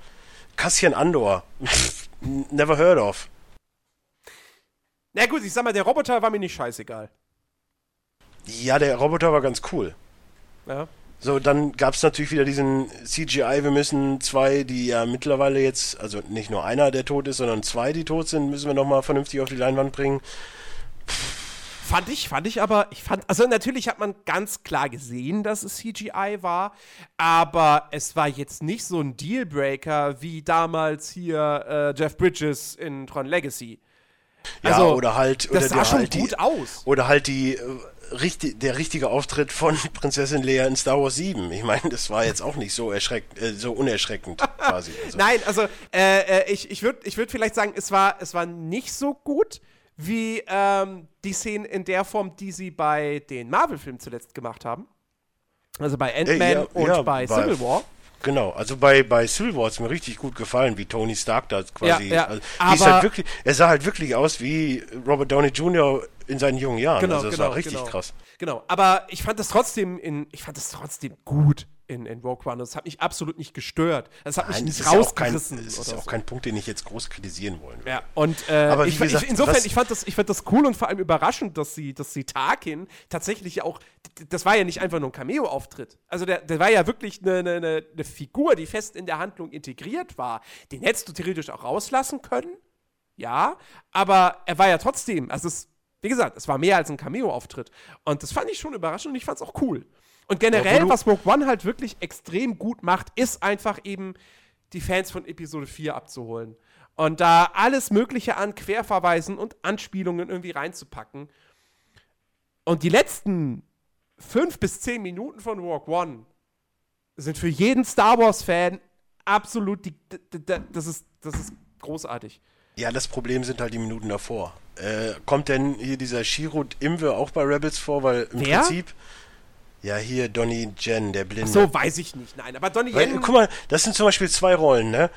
Cassian Andor, never heard of. Na gut, ich sag mal, der Roboter war mir nicht scheißegal. Ja, der Roboter war ganz cool. Ja. So, dann gab es natürlich wieder diesen CGI, wir müssen zwei, die ja mittlerweile jetzt, also nicht nur einer, der tot ist, sondern zwei, die tot sind, müssen wir nochmal vernünftig auf die Leinwand bringen. Fand ich, fand ich aber, ich fand, also natürlich hat man ganz klar gesehen, dass es CGI war, aber es war jetzt nicht so ein Dealbreaker wie damals hier äh, Jeff Bridges in Tron Legacy. Ja, Also, oder halt, oder Das sah schon halt gut die, aus. oder halt die, äh, richtig, der richtige Auftritt von Prinzessin Leia in Star Wars 7. Ich meine, das war jetzt auch nicht so erschreckend, äh, so unerschreckend quasi. Also, Nein, also äh, äh, ich, ich würde ich würd vielleicht sagen, es war, es war nicht so gut wie ähm, die Szenen in der Form, die sie bei den Marvel-Filmen zuletzt gemacht haben. Also bei Ant-Man ja, und ja, bei bei- Civil War. Genau, also bei, bei Civil War hat's mir richtig gut gefallen, wie Tony Stark da quasi. Ja, ja, also, aber- ist halt wirklich, er sah halt wirklich aus wie Robert Downey Jr. in seinen jungen Jahren. Genau, also das genau, war richtig genau. krass. Genau, aber ich fand das trotzdem in, ich fand das trotzdem gut in, in Rogue One. Das hat mich absolut nicht gestört. Das hat mich Nein, nicht das ist ja auch kein, rausgerissen. es ist oder auch so. kein Punkt, den ich jetzt groß kritisieren wollen würde. Ja, und äh, Aber ich, gesagt, ich, insofern, ich fand, das, ich fand das cool und vor allem überraschend, dass sie, dass sie Tarkin tatsächlich auch, das war ja nicht einfach nur ein Cameo-Auftritt. Also der, der war ja wirklich eine, eine, eine eine Figur, die fest in der Handlung integriert war. Den hättest du theoretisch auch rauslassen können, ja, aber er war ja trotzdem, also es, wie gesagt, es war mehr als ein Cameo-Auftritt. Und das fand ich schon überraschend und ich fand es auch cool. Und generell, Ja, was Rogue One halt wirklich extrem gut macht, ist einfach eben die Fans von Episode 4 abzuholen. Und da alles Mögliche an Querverweisen und Anspielungen irgendwie reinzupacken. Und die letzten fünf bis zehn Minuten von Rogue One sind für jeden Star Wars-Fan absolut, die, das, ist, das ist großartig. Ja, das Problem sind halt die Minuten davor. Äh, kommt denn hier dieser Shiro Imwe auch bei Rebels vor? Weil im Wer? Prinzip. Ja, hier Donnie Jen, der Blinde. So weiß ich nicht, nein. Aber Donnie Weil, Yen, guck mal, das sind zum Beispiel zwei Rollen, ne?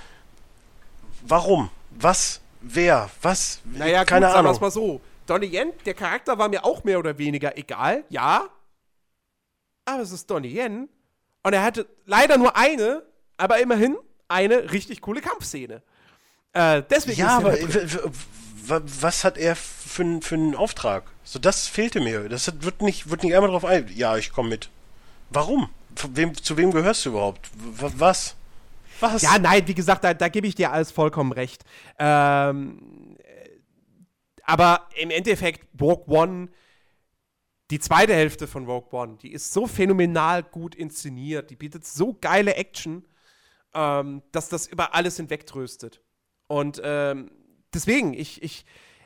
Warum? Was? Wer? Was? naja, Keine gut, sagen Ahnung. mal so. Donnie Yen, der Charakter war mir auch mehr oder weniger egal, ja. Aber es ist Donnie Yen. Und er hatte leider nur eine, aber immerhin eine richtig coole Kampfszene. Äh, deswegen Ja, ist aber er- was hat er für, für einen Auftrag? So, das fehlte mir. Das wird nicht, wird nicht einmal drauf ein. Ja, ich komme mit. Warum? Wem, zu wem gehörst du überhaupt? W was? Was? Ja, nein, wie gesagt, da, da gebe ich dir alles vollkommen recht. Ähm, äh, aber im Endeffekt, Rogue One, die zweite Hälfte von Rogue One, die ist so phänomenal gut inszeniert, die bietet so geile Action, ähm, dass das über alles hinwegtröstet. Und ähm, deswegen, ich, ich,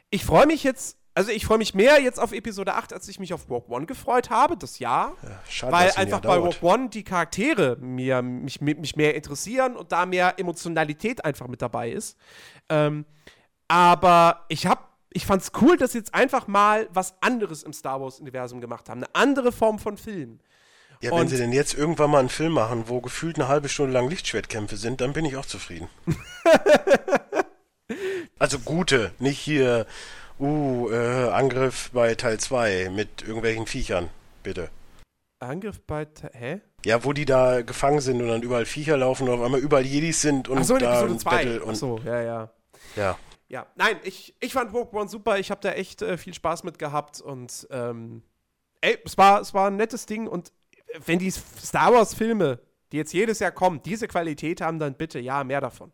ich freue mich jetzt, also ich freue mich mehr jetzt auf Episode 8, als ich mich auf Rogue One gefreut habe, das Jahr. schade, weil einfach bei. Rogue One die Charaktere mir, mich, mich mehr interessieren und da mehr Emotionalität einfach mit dabei ist. Ähm, aber ich hab, ich fand's cool, dass sie jetzt einfach mal was anderes im Star Wars-Universum gemacht haben. Eine andere Form von Film. Ja, wenn Und- sie denn jetzt irgendwann mal einen Film machen, wo gefühlt eine halbe Stunde lang Lichtschwertkämpfe sind, dann bin ich auch zufrieden. also gute, nicht hier, uh, äh, Angriff bei Teil 2 mit irgendwelchen Viechern, bitte. Angriff bei. Ta- Hä? Ja, wo die da gefangen sind und dann überall Viecher laufen und auf einmal überall Jedis sind und Achso, in da Episode ein 2. Battle und Achso, ja, ja. ja. Ja, nein, ich, ich fand Rogue One super. Ich habe da echt äh, viel Spaß mit gehabt und ähm, ey, es war, es war ein nettes Ding und wenn die Star Wars Filme, die jetzt jedes Jahr kommen, diese Qualität haben, dann bitte ja, mehr davon.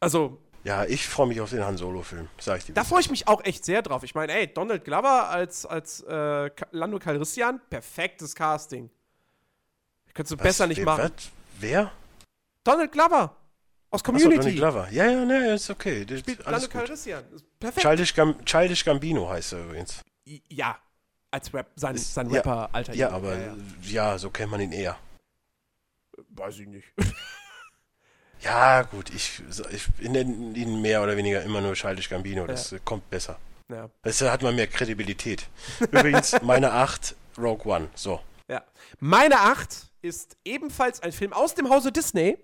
Also, Ja, ich freue mich auf den Han Solo-Film, sag ich dir. da freue ich mich auch echt sehr drauf. Ich meine, ey, Donald Glover als, als äh, Lando Calrissian, perfektes Casting. Könntest du Was? besser nicht Wer- machen. was? Wer? Donald Glover aus Achso, Community. Donny Glover. Ja, ja, ne, ist okay. Das, Spielt Lando alles gut. Calrissian. Perfekt. Childish, Gam Childish Gambino heißt er übrigens. Ja, als Rap, sein, Ist- sein ja, Rapper-Alter. Ja, Ego. aber ja. ja, so kennt man ihn eher. Weiß ich nicht. Ja, gut, ich, ich nenne ihn mehr oder weniger immer nur Childish Gambino. Das äh, kommt besser. ja. Das hat man mehr Kredibilität. Übrigens, meine 8, Rogue One. So. Ja. Meine Acht ist ebenfalls ein Film aus dem Hause Disney.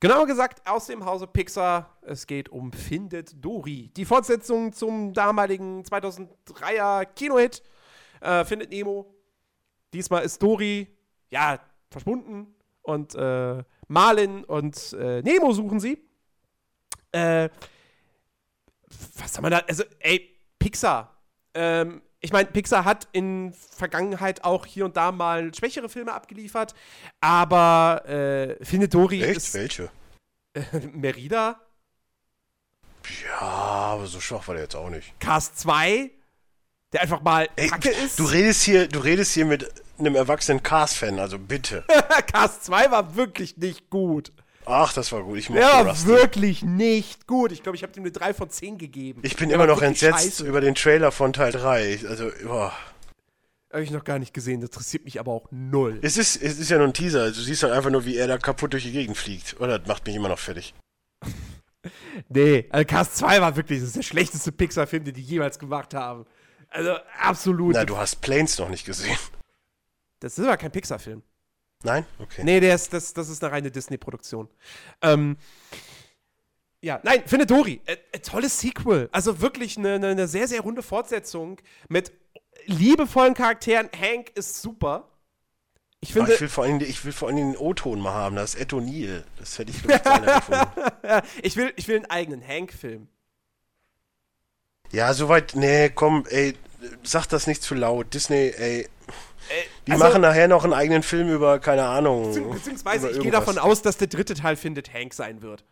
Genauer gesagt aus dem Hause Pixar. Es geht um Findet Dory. Die Fortsetzung zum damaligen 2003er Kinohit äh, Findet Nemo. Diesmal ist Dory, ja, verschwunden. Und äh, Marlin und äh, Nemo suchen sie. Äh, was soll man da? Also, ey, Pixar. Ähm, ich meine, Pixar hat in Vergangenheit auch hier und da mal schwächere Filme abgeliefert, aber äh, Findet Dory Echt? ist Welche? Merida, Ja, aber so schwach war der jetzt auch nicht. Cast 2, der einfach mal Ey, ist. du redest hier, du redest hier mit einem erwachsenen Cars-Fan, also bitte. Cast 2 war wirklich nicht gut. Ach, das war gut. Ich mochte war Rusty. wirklich nicht gut. Ich glaube, ich habe ihm eine 3 von 10 gegeben. Ich bin Der immer noch entsetzt scheiße. über den Trailer von Teil 3. Ich- Also, boah. Habe ich noch gar nicht gesehen. Das interessiert mich aber auch null. Es ist, es ist ja nur ein Teaser. Du siehst halt einfach nur, wie er da kaputt durch die Gegend fliegt. Oder das macht mich immer noch fertig. Nee, also Cast 2 war wirklich das der schlechteste Pixar-Film, den die jemals gemacht haben. Also absolut. Na, du hast Planes noch nicht gesehen. Das ist aber kein Pixar-Film. Nein? Okay. Nee, der ist, das, das ist eine reine Disney-Produktion. Ähm, ja, nein, Findet Dory. Äh, äh, tolles Sequel. Also wirklich eine, eine, eine sehr, sehr runde Fortsetzung mit liebevollen Charakteren. Hank ist super. Ich finde, ich will vor allem, ich will vor allem den O-Ton mal haben. Das ist Ed O'Neill. Das hätte ich wirklich geiler gefunden. ich, will, ich will einen eigenen Hank-Film. Ja, soweit. Nee, komm, ey. Sag das nicht zu laut. Disney, ey. Die also- machen nachher noch einen eigenen Film über, keine Ahnung. Bezieh- Beziehungsweise, ich gehe davon aus, dass der dritte Teil Findet Hank sein wird.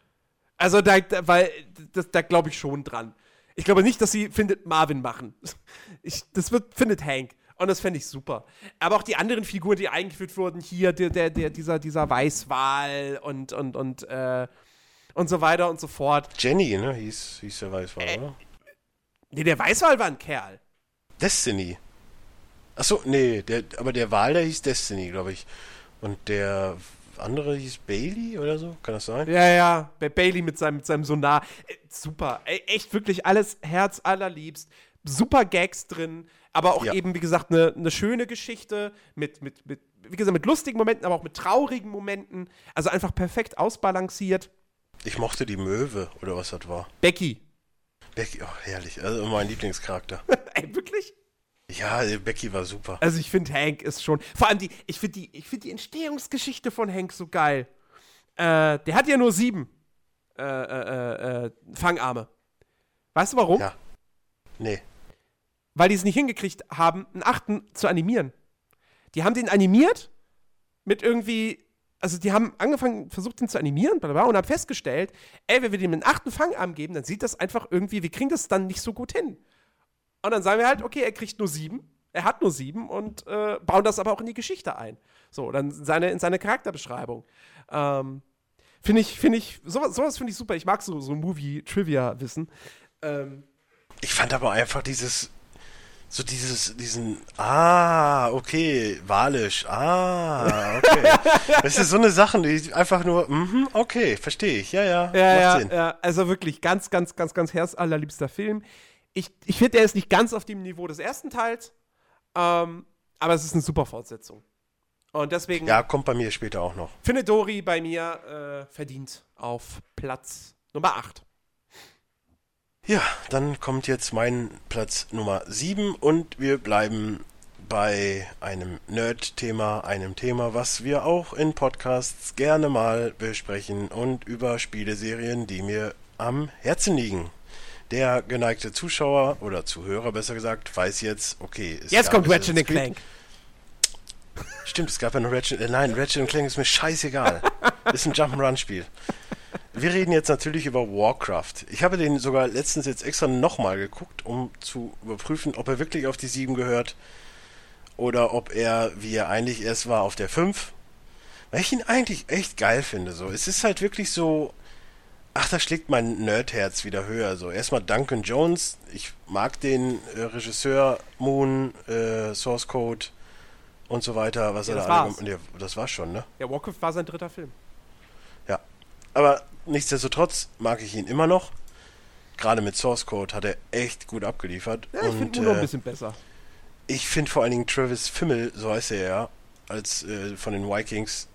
Also, da, da weil, das, da glaube ich schon dran. Ich glaube nicht, dass sie Findet Marvin machen. Ich, das wird Findet Hank. Und das fände ich super. Aber auch die anderen Figuren, die eingeführt wurden, hier, der, der, der, dieser, dieser Weißwal und, und, und, äh, und so weiter und so fort. Jenny, ne? Hieß, hieß der Weißwal, Äh. oder? Nee, der Weißwal war ein Kerl. Destiny. Achso, nee, der, aber der Wal, der hieß Destiny, glaube ich. Und der andere hieß Bailey oder so? Kann das sein? Ja, ja, bei Bailey mit seinem, mit seinem Sonar. Äh, super. Ey, echt wirklich alles Herz allerliebst. Super Gags drin, aber auch Ja. eben, wie gesagt, eine ne schöne Geschichte mit, mit, mit, wie gesagt, mit lustigen Momenten, aber auch mit traurigen Momenten. Also einfach perfekt ausbalanciert. Ich mochte die Möwe oder was das war. Becky. Becky, oh, herrlich. Also mein Lieblingscharakter. Ey, wirklich? Ja, Becky war super. Also ich finde, Hank ist schon. Vor allem die, ich finde die, ich find die Entstehungsgeschichte von Hank so geil. Äh, der hat ja nur sieben äh, äh, äh, Fangarme. Weißt du warum? Ja. Nee. weil die es nicht hingekriegt haben, einen achten zu animieren. Die haben den animiert mit irgendwie, also die haben angefangen, versucht den zu animieren, bla bla, bla, und haben festgestellt, ey, wenn wir dem einen achten Fangarm geben, dann sieht das einfach irgendwie, wir kriegen das dann nicht so gut hin. Und dann sagen wir halt, okay, er kriegt nur sieben, er hat nur sieben und äh, bauen das aber auch in die Geschichte ein. So, dann seine, in seine Charakterbeschreibung. Ähm, finde ich, finde ich, sowas, sowas finde ich super. Ich mag so, so Movie-Trivia-Wissen. Ähm, Ich fand aber einfach dieses, so dieses, diesen, ah, okay, walisch, ah, okay. das ist so eine Sache, die einfach nur, mhm, okay, verstehe ich, ja, ja, Ja, ja, ja, also wirklich ganz, ganz, ganz, ganz herzallerliebster Film. Ich, ich finde, er ist nicht ganz auf dem Niveau des ersten Teils, ähm, aber es ist eine super Fortsetzung. Und deswegen Ja, kommt bei mir später auch noch. findet Dory bei mir äh, verdient auf Platz Nummer 8. Ja, dann kommt jetzt mein Platz Nummer 7 und wir bleiben bei einem Nerd-Thema, einem Thema, was wir auch in Podcasts gerne mal besprechen und über Spieleserien, die mir am Herzen liegen. Der geneigte Zuschauer oder Zuhörer besser gesagt weiß jetzt, okay. es Jetzt kommt Ratchet Creed. Clank. Stimmt, es gab ja noch Ratchet, äh, nein, Ratchet Clank ist mir scheißegal. ist ein Jump'n'Run-Spiel. Wir reden jetzt natürlich über Warcraft. Ich habe den sogar letztens jetzt extra nochmal geguckt, um zu überprüfen, ob er wirklich auf die 7 gehört oder ob er, wie er eigentlich erst war, auf der 5. Weil ich ihn eigentlich echt geil finde. So. Es ist halt wirklich so. Ach, da schlägt mein Nerdherz wieder höher. So, erstmal Duncan Jones. Ich mag den äh, Regisseur Moon, äh, Source Code und so weiter. Was Ja, er das da alle ja, das war's schon, ne? Ja, Warcraft war sein dritter Film. Ja. Aber nichtsdestotrotz mag ich ihn immer noch. Gerade mit Source Code hat er echt gut abgeliefert. Ja, ich finde ein äh, bisschen besser. ich finde vor allen Dingen Travis Fimmel, so heißt er ja, als äh, von den Vikings,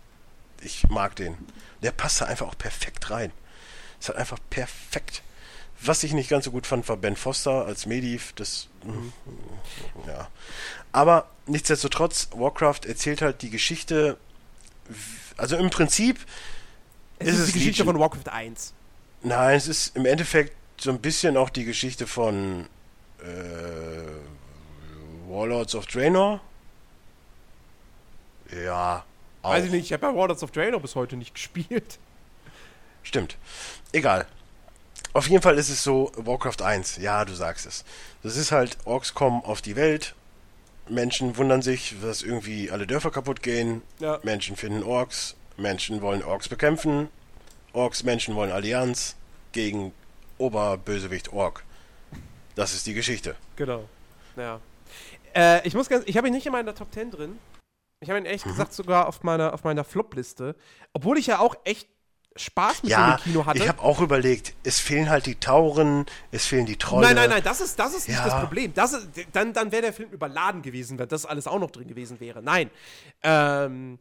ich mag den. Der passt da einfach auch perfekt rein. Ist halt einfach perfekt. Was ich nicht ganz so gut fand, war Ben Foster als Mediv. Das, mm, ja. Aber nichtsdestotrotz, Warcraft erzählt halt die Geschichte. Also im Prinzip Es ist ist, die Geschichte Legion. von Warcraft 1. Nein, es ist im Endeffekt so ein bisschen auch die Geschichte von äh, Warlords of Draenor. Ja, auch. Weiß ich nicht, ich habe ja Warlords of Draenor bis heute nicht gespielt. Stimmt. Egal. Auf jeden Fall ist es so, Warcraft 1, ja, du sagst es. Das ist halt, Orks kommen auf die Welt, Menschen wundern sich, dass irgendwie alle Dörfer kaputt gehen, Ja. Menschen finden Orks, Menschen wollen Orks bekämpfen, Orks, Menschen wollen Allianz gegen Oberbösewicht Ork. Das ist die Geschichte. Genau. Ja. Äh, ich muss ganz, ich habe ihn nicht in meiner Top 10 drin. Ich habe ihn Mhm. ehrlich gesagt sogar auf meiner, auf meiner Flop-Liste. Obwohl ich ja auch echt Spaß mit Ja, dem Kino hatte. ich habe auch überlegt, es fehlen halt die Tauren, es fehlen die Trolle. Nein, nein, nein, das ist, das ist nicht Ja. das Problem. Das ist, dann dann wäre der Film überladen gewesen, wenn das alles auch noch drin gewesen wäre. Nein. Ähm,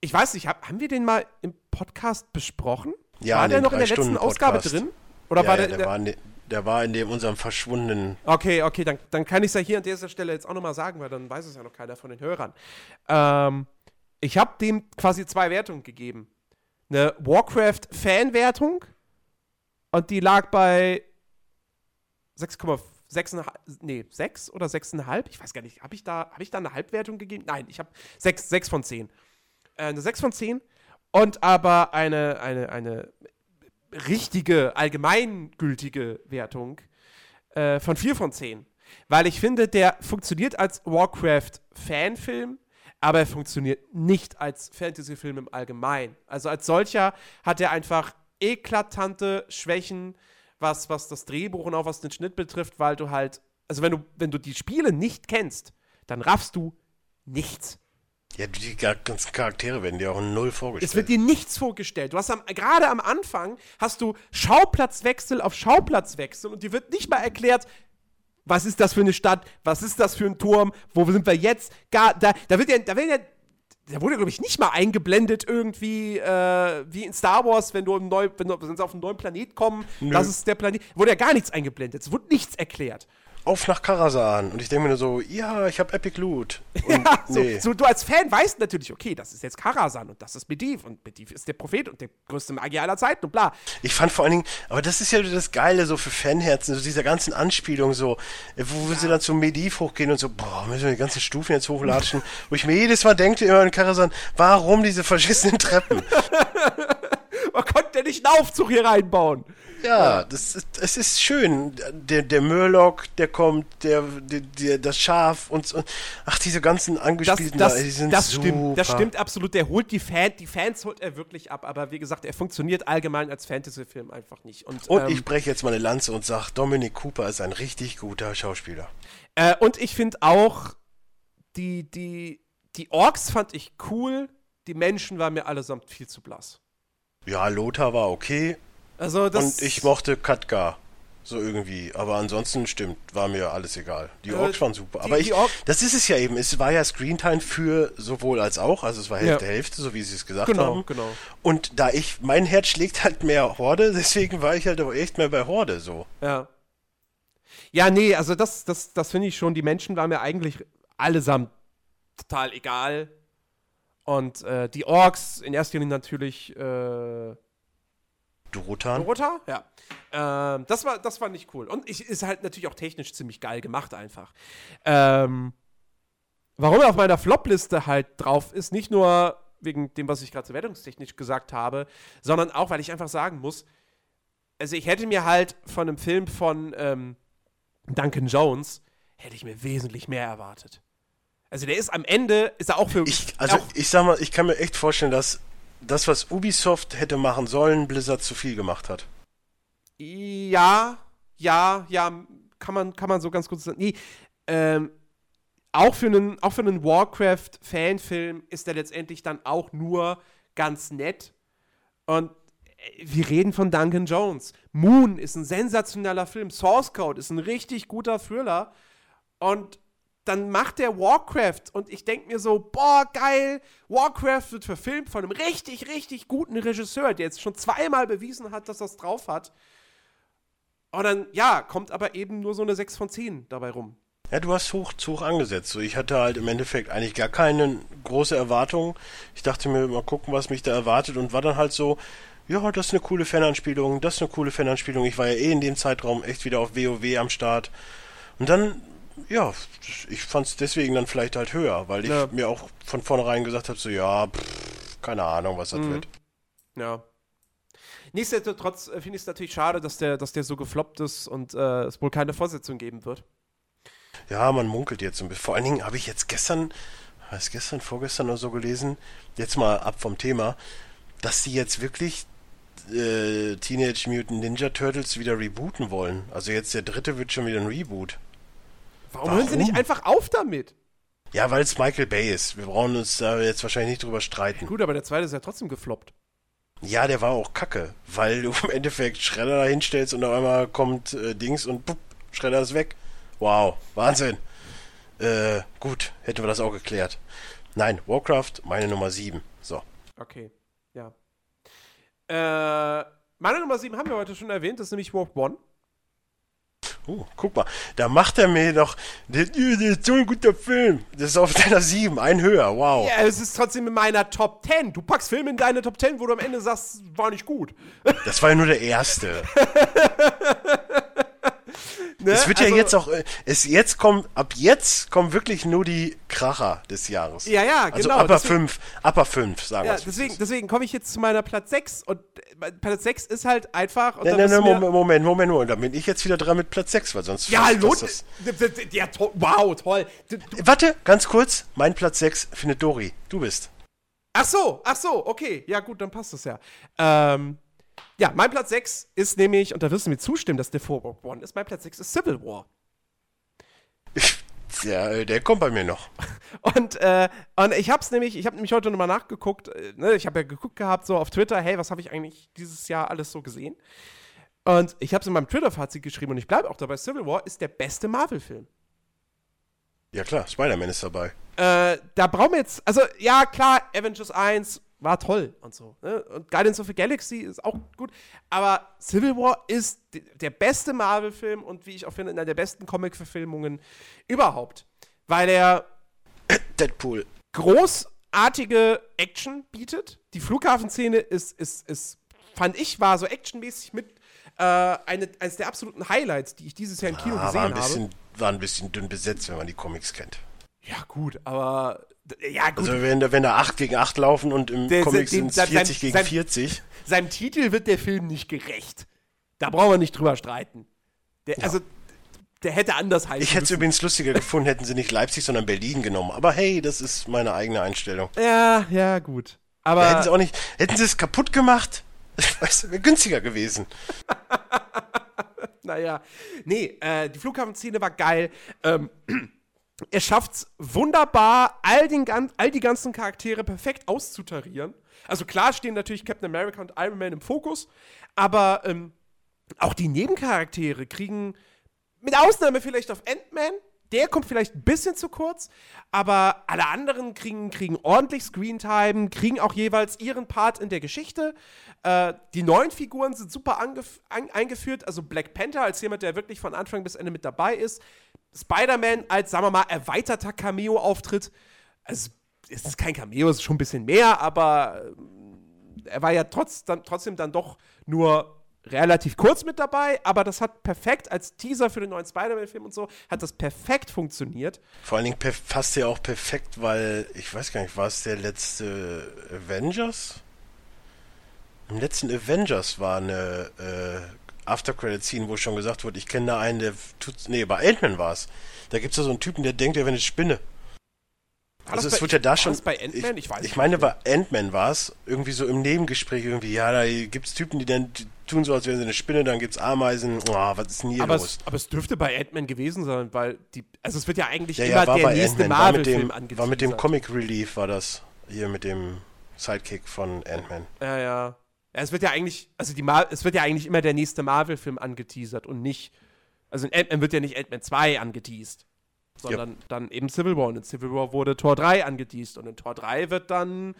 ich weiß nicht, hab, haben wir den mal im Podcast besprochen? Ja, war der noch in der letzten Ausgabe drin? Oder ja, war ja, der, der, war in de, der war in dem unserem verschwundenen Okay, okay, dann, dann kann ich es ja hier an dieser Stelle jetzt auch nochmal sagen, weil dann weiß es ja noch keiner von den Hörern. Ähm, ich habe dem quasi zwei Wertungen gegeben. Eine Warcraft-Fan-Wertung und die lag bei 6,6, nee, 6 oder 6,5? Ich weiß gar nicht. Habe ich, da- hab ich da eine Halbwertung gegeben? Nein, ich habe 6, 6 von 10. Äh, eine 6 von 10 und aber eine, eine, eine richtige, allgemeingültige Wertung äh, von 4 von 10. Weil ich finde, der funktioniert als Warcraft-Fanfilm, aber er funktioniert nicht als Fantasy-Film im Allgemeinen. Also als solcher hat er einfach eklatante Schwächen, was, was das Drehbuch und auch was den Schnitt betrifft, weil du halt, also wenn du, wenn du die Spiele nicht kennst, dann raffst du nichts. Ja, die ga- ganzen Charaktere werden dir auch in Null vorgestellt. Es wird dir nichts vorgestellt. Du hast am, gerade am Anfang hast du Schauplatzwechsel auf Schauplatzwechsel und dir wird nicht mal erklärt, was ist das für eine Stadt, was ist das für ein Turm, wo sind wir jetzt? Gar, da, da wird ja, da wird ja, da wurde, glaube ich, nicht mal eingeblendet irgendwie, äh, wie in Star Wars, wenn du, im neu, wenn, du wenn sie auf einen neuen Planet kommen, das ist der Planet, wurde ja gar nichts eingeblendet, es wurde nichts erklärt. Auf nach Karasan. Und ich denke mir nur so, ja, ich habe Epic Loot. Und Ja, so, nee. so, du als Fan weißt natürlich, okay, das ist jetzt Karasan und das ist Medivh und Medivh ist der Prophet und der größte Magier aller Zeiten und bla. Ich fand vor allen Dingen, aber das ist ja das Geile so für Fanherzen, so dieser ganzen Anspielung so, äh, wo sie dann zum Mediv hochgehen und so, boah, müssen wir die ganzen Stufen jetzt hochlatschen, wo ich mir jedes Mal denke, immer in Karasan, warum diese verschissenen Treppen? Man konnte ja nicht einen Aufzug hier reinbauen. Ja, das ist, es ist schön. Der, der Murloc, der kommt, der, der, der das Schaf und, und ach, diese ganzen Das, angespielten, das, da, die sind das super. stimmt, das stimmt absolut. Der holt die Fans, die Fans holt er wirklich ab, aber wie gesagt, er funktioniert allgemein als Fantasy-Film einfach nicht. Und, Und ähm, ich breche jetzt meine Lanze und sage, Dominic Cooper ist ein richtig guter Schauspieler. äh, und ich finde auch, die, die, die Orks fand ich cool, die Menschen waren mir allesamt viel zu blass. Ja, Lothar war okay Also das und ich mochte Katka. So irgendwie. Aber ansonsten stimmt, war mir alles egal. Die Äh, Orks waren super. die- Aber ich, das ist es ja eben. Es war ja Screentime für sowohl als auch. Also es war Hälfte, Ja. Hälfte, so wie sie es gesagt Genau, haben. genau. Und da ich, mein Herz schlägt halt mehr Horde, deswegen war ich halt aber echt mehr bei Horde so. Ja. Ja, nee, also das, das, das finde ich schon. Die Menschen waren mir eigentlich allesamt total egal. Und äh, die Orks in erster Linie natürlich äh, Durotan. Dorothea? Ja. Ähm, das, war, das war nicht cool. Und ich, ist halt natürlich auch technisch ziemlich geil gemacht einfach. Ähm, warum er auf meiner Flop-Liste halt drauf ist, nicht nur wegen dem, was ich gerade wertungstechnisch gesagt habe, sondern auch, weil ich einfach sagen muss, also ich hätte mir halt von einem Film von ähm, Duncan Jones, hätte ich mir wesentlich mehr erwartet. Also der ist am Ende, ist er auch für. Ich, also auch, ich sag mal, ich kann mir echt vorstellen, dass das, was Ubisoft hätte machen sollen, Blizzard zu viel gemacht hat. Ja, ja, ja, kann man, kann man so ganz kurz sagen. Nee, ähm, auch für einen, auch für einen Warcraft-Fanfilm ist der letztendlich dann auch nur ganz nett. Und äh, wir reden von Duncan Jones. Moon ist ein sensationeller Film. Source Code ist ein richtig guter Thriller. Und dann macht der Warcraft und ich denke mir so, boah, geil, Warcraft wird verfilmt von einem richtig, richtig guten Regisseur, der jetzt schon zweimal bewiesen hat, dass es drauf hat. Und dann, ja, kommt aber eben nur so eine 6 von 10 dabei rum. Ja, du hast hoch zu hoch angesetzt. So, ich hatte halt im Endeffekt eigentlich gar keine große Erwartung. Ich dachte mir, mal gucken, was mich da erwartet und war dann halt so, ja, das ist eine coole Fananspielung, das ist eine coole Fananspielung. Ich war ja eh in dem Zeitraum echt wieder auf WoW am Start. Und dann ja, ich fand es deswegen dann vielleicht halt höher, weil ich ja. mir auch von vornherein gesagt habe, so ja, pff, keine Ahnung, was das mhm. wird. Ja. Nichtsdestotrotz äh, finde ich es natürlich schade, dass der, dass der so gefloppt ist und äh, es wohl keine Fortsetzung geben wird. Ja, man munkelt jetzt ein bisschen. Vor allen Dingen habe ich jetzt gestern, was gestern, vorgestern oder so gelesen, jetzt mal ab vom Thema, dass sie jetzt wirklich äh, Teenage Mutant Ninja Turtles wieder rebooten wollen. Also jetzt der dritte wird schon wieder ein Reboot. Warum, Warum hören sie nicht einfach auf damit? Ja, weil es Michael Bay ist. Wir brauchen uns da jetzt wahrscheinlich nicht drüber streiten. Gut, aber der zweite ist ja trotzdem gefloppt. Ja, der war auch kacke, weil du im Endeffekt Schredder da hinstellst und auf einmal kommt äh, Dings und pup, Schredder ist weg. Wow, Wahnsinn. Äh, gut, hätten wir das auch geklärt. Nein, Warcraft, meine Nummer 7. So. Okay, ja. Äh, meine Nummer 7 haben wir heute schon erwähnt, das ist nämlich Warp One. Oh, guck mal, da macht er mir noch, das ist so ein guter Film. Das ist auf deiner 7, ein höher, wow. Ja, es ist trotzdem in meiner Top 10. Du packst Filme in deine Top 10, wo du am Ende sagst, war nicht gut. Das war ja nur der erste. Ne? Es wird also, ja jetzt auch, äh, es jetzt kommt, ab jetzt kommen wirklich nur die Kracher des Jahres. Ja, ja, also genau. Upper 5, Upper 5, sagen wir ja, deswegen, deswegen komme ich jetzt zu meiner Platz 6 und äh, Platz 6 ist halt einfach. Und nein, nein, nein, Moment, Moment, Moment, Moment, da bin ich jetzt wieder dran mit Platz 6, weil sonst. Ja, lohnt das. Ja, to wow, toll. Du, Warte, ganz kurz, mein Platz 6 findet Dori. Du bist. Ach so, ach so, okay. Ja, gut, dann passt das ja. Ähm. Ja, mein Platz 6 ist nämlich, und da wirst du mir zustimmen, dass der Vorburg One ist, mein Platz 6 ist Civil War. Ja, der kommt bei mir noch. Und, äh, und ich hab's nämlich, ich habe nämlich heute nochmal nachgeguckt, äh, ne, ich habe ja geguckt gehabt, so auf Twitter, hey, was habe ich eigentlich dieses Jahr alles so gesehen? Und ich habe es in meinem Twitter-Fazit geschrieben und ich bleibe auch dabei, Civil War ist der beste Marvel-Film. Ja klar, Spider-Man ist dabei. Äh, da brauchen wir jetzt, also ja, klar, Avengers 1 war toll und so. Ne? Und Guardians of the Galaxy ist auch gut. Aber Civil War ist der beste Marvel-Film und wie ich auch finde, einer der besten Comic-Verfilmungen überhaupt. Weil er Deadpool. großartige Action bietet. Die Flughafenszene ist, ist, ist, fand ich, war so actionmäßig mit äh, eine, eines der absoluten Highlights, die ich dieses Jahr im Kino ah, gesehen war ein bisschen, habe. War ein bisschen dünn besetzt, wenn man die Comics kennt. Ja, gut, aber ja, gut. Also wenn, wenn da 8 gegen 8 laufen und im der, Comic sind es 40 sein, gegen sein, 40. Seinem Titel wird der Film nicht gerecht. Da brauchen wir nicht drüber streiten. Der, ja. Also, der hätte anders heißen Ich hätte es übrigens lustiger gefunden, hätten sie nicht Leipzig, sondern Berlin genommen. Aber hey, das ist meine eigene Einstellung. Ja, ja, gut. Aber da hätten sie auch nicht, hätten sie es kaputt gemacht, weißt wäre günstiger gewesen. naja, nee, äh, die Flughafenszene war geil. Ähm, er schafft es wunderbar, all, den, all die ganzen Charaktere perfekt auszutarieren. Also klar stehen natürlich Captain America und Iron Man im Fokus, aber ähm, auch die Nebencharaktere kriegen, mit Ausnahme vielleicht auf Ant-Man, der kommt vielleicht ein bisschen zu kurz, aber alle anderen kriegen, kriegen ordentlich Screentime, kriegen auch jeweils ihren Part in der Geschichte. Äh, die neuen Figuren sind super an, eingeführt, also Black Panther als jemand, der wirklich von Anfang bis Ende mit dabei ist, Spider-Man als, sagen wir mal, erweiterter Cameo-Auftritt. Also, es ist kein Cameo, es ist schon ein bisschen mehr, aber äh, er war ja trotz, dann, trotzdem dann doch nur relativ kurz mit dabei, aber das hat perfekt als Teaser für den neuen Spider-Man-Film und so, hat das perfekt funktioniert. Vor allen Dingen passt ja auch perfekt, weil, ich weiß gar nicht, war es der letzte Avengers? Im letzten Avengers war eine, äh, After-Credit-Scene, wo schon gesagt wurde, ich kenne da einen, der tut. Nee, bei Ant-Man war es. Da gibt es ja so einen Typen, der denkt, er wäre eine Spinne. War Also es wird ja da schon. bei Ant-Man? Ich, Ich weiß ich nicht meine, mehr. bei Ant-Man war es irgendwie so im Nebengespräch irgendwie, ja, da gibt es Typen, die dann tun so, als wären sie eine Spinne, dann gibt es Ameisen. Oh, was ist denn hier aber, los? es, aber es dürfte bei Ant-Man gewesen sein, weil die. Also es wird ja eigentlich Ja, immer ja, war der bei nächste Marvel-Film angeteasert. war mit dem Comic Relief, war das hier mit dem Sidekick von Ant-Man. Ja, ja. Ja. Es wird ja eigentlich, also die Mar es wird ja eigentlich immer der nächste Marvel-Film angeteasert und nicht, also in Ant-Man wird ja nicht Ant-Man 2 angeteased, sondern dann eben Civil War. Und in Civil War wurde Tor 3 angeteased und in Tor 3 wird dann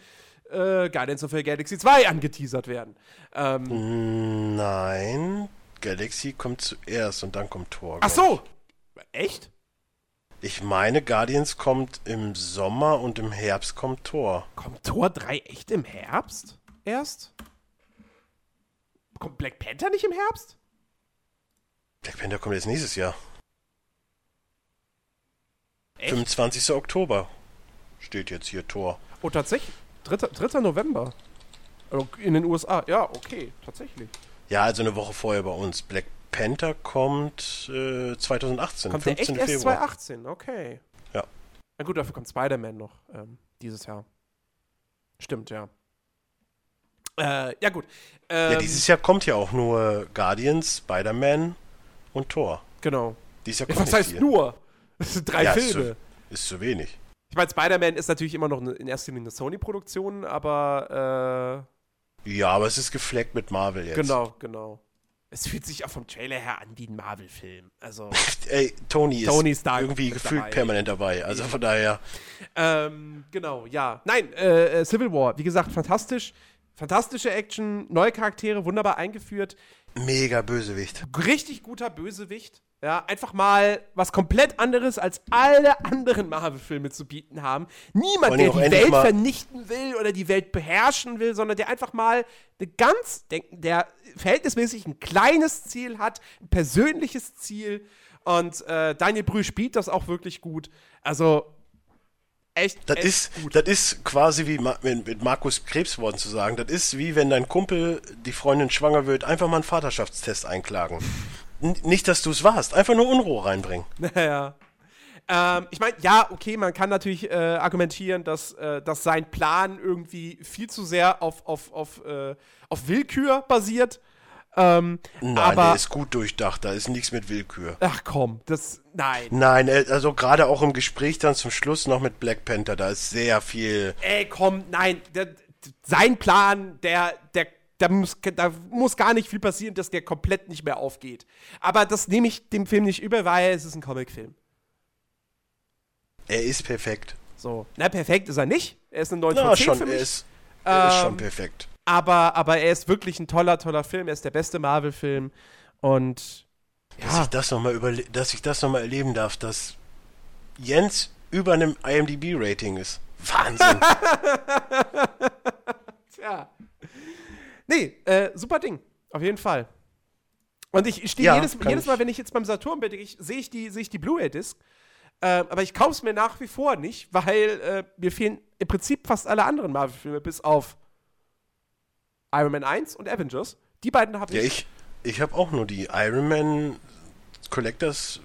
äh, Guardians of the Galaxy 2 angeteasert werden. Ähm, Nein, Galaxy kommt zuerst und dann kommt Thor. ach so! Echt? Ich. meine, Guardians kommt im Sommer und im Herbst kommt Thor. Kommt Tor 3 echt im Herbst erst? Kommt Black Panther nicht im Herbst? Black Panther kommt jetzt nächstes Jahr. Echt? 25. Oktober steht jetzt hier Thor. Oh, tatsächlich? 3. 3. November. Also In den USA. Ja, okay, tatsächlich. Ja, also eine Woche vorher bei uns. Black Panther kommt äh, 2018, Kommt der echt 15. erst Februar. 2018? Okay. Ja. Na gut, dafür kommt Spider-Man noch ähm, dieses Jahr. Stimmt, ja. Äh, ja, gut. Ähm, Ja, dieses Jahr kommt ja auch nur Guardians, Spider-Man und Thor. Genau. Dieses Jahr Ja, kommt was nicht heißt viel. nur? Das sind drei Ja, ist Filme. zu, ist zu wenig. Ich meine, Spider-Man ist natürlich immer noch eine, in erster Linie eine Sony-Produktion, aber Ja, aber es ist gefleckt mit Marvel äh, jetzt. genau, genau. Es fühlt sich auch vom Trailer her an wie ein Marvel-Film. Also, Ey, Tony ist Tony Stark irgendwie gefühlt dabei. permanent dabei. Also von daher, ähm, genau, ja. Nein, äh, äh, Civil War, wie gesagt, fantastisch. Fantastische Action, neue Charaktere, wunderbar eingeführt. mega Bösewicht. richtig guter Bösewicht. Ja, einfach mal was komplett anderes als alle anderen Marvel-Filme zu bieten haben. Niemand, der die Welt vernichten will oder die Welt beherrschen will, sondern der einfach mal eine ganz, der, der verhältnismäßig ein kleines Ziel hat, ein persönliches Ziel. Und äh, Daniel Brühl spielt das auch wirklich gut. Also, echt. Das echt ist, gut. das ist quasi wie mit Markus Krebsworten zu sagen. Das ist wie wenn dein Kumpel, die Freundin schwanger wird, einfach mal einen Vaterschaftstest einklagen. N nicht, dass du es warst, einfach nur Unruhe reinbringen. Naja. Ähm, ich meine, ja, okay, man kann natürlich äh, argumentieren, dass, äh, dass sein Plan irgendwie viel zu sehr auf, auf, auf, äh, auf Willkür basiert. Ähm, Nein, aber, der ist gut durchdacht, da ist nichts mit Willkür. ach komm, das, nein. Nein, äh, also gerade auch im Gespräch dann zum Schluss noch mit Black Panther, da ist sehr viel. Ey, komm, nein. Der, sein Plan, der, der, da muss, da muss gar nicht viel passieren, dass der komplett nicht mehr aufgeht. Aber das nehme ich dem Film nicht über, weil es ist ein Comicfilm. Er ist perfekt. So. Na, perfekt ist er nicht. Er ist eine 9 Ja, von 10 schon, für er mich. ist, er ist schon Ähm, perfekt. Aber, aber er ist wirklich ein toller, toller Film. Er ist der beste Marvel-Film. Und Dass ja, ich das nochmal überle dass ich das nochmal erleben darf, dass Jens über einem IMDb-Rating ist. Wahnsinn. tja. Nee, äh, super Ding. Auf jeden Fall. Und ich, stehe Ja, jedes, jedes Mal, ich- wenn ich jetzt beim Saturn bin, sehe ich die, ich die Blu-ray-Disc. Äh, aber ich kaufe es mir nach wie vor nicht, weil äh, mir fehlen im Prinzip fast alle anderen Marvel-Filme, bis auf Iron Man 1 und Avengers. Die beiden habe ja, ich. ich, ich habe auch nur die Iron Man Collectors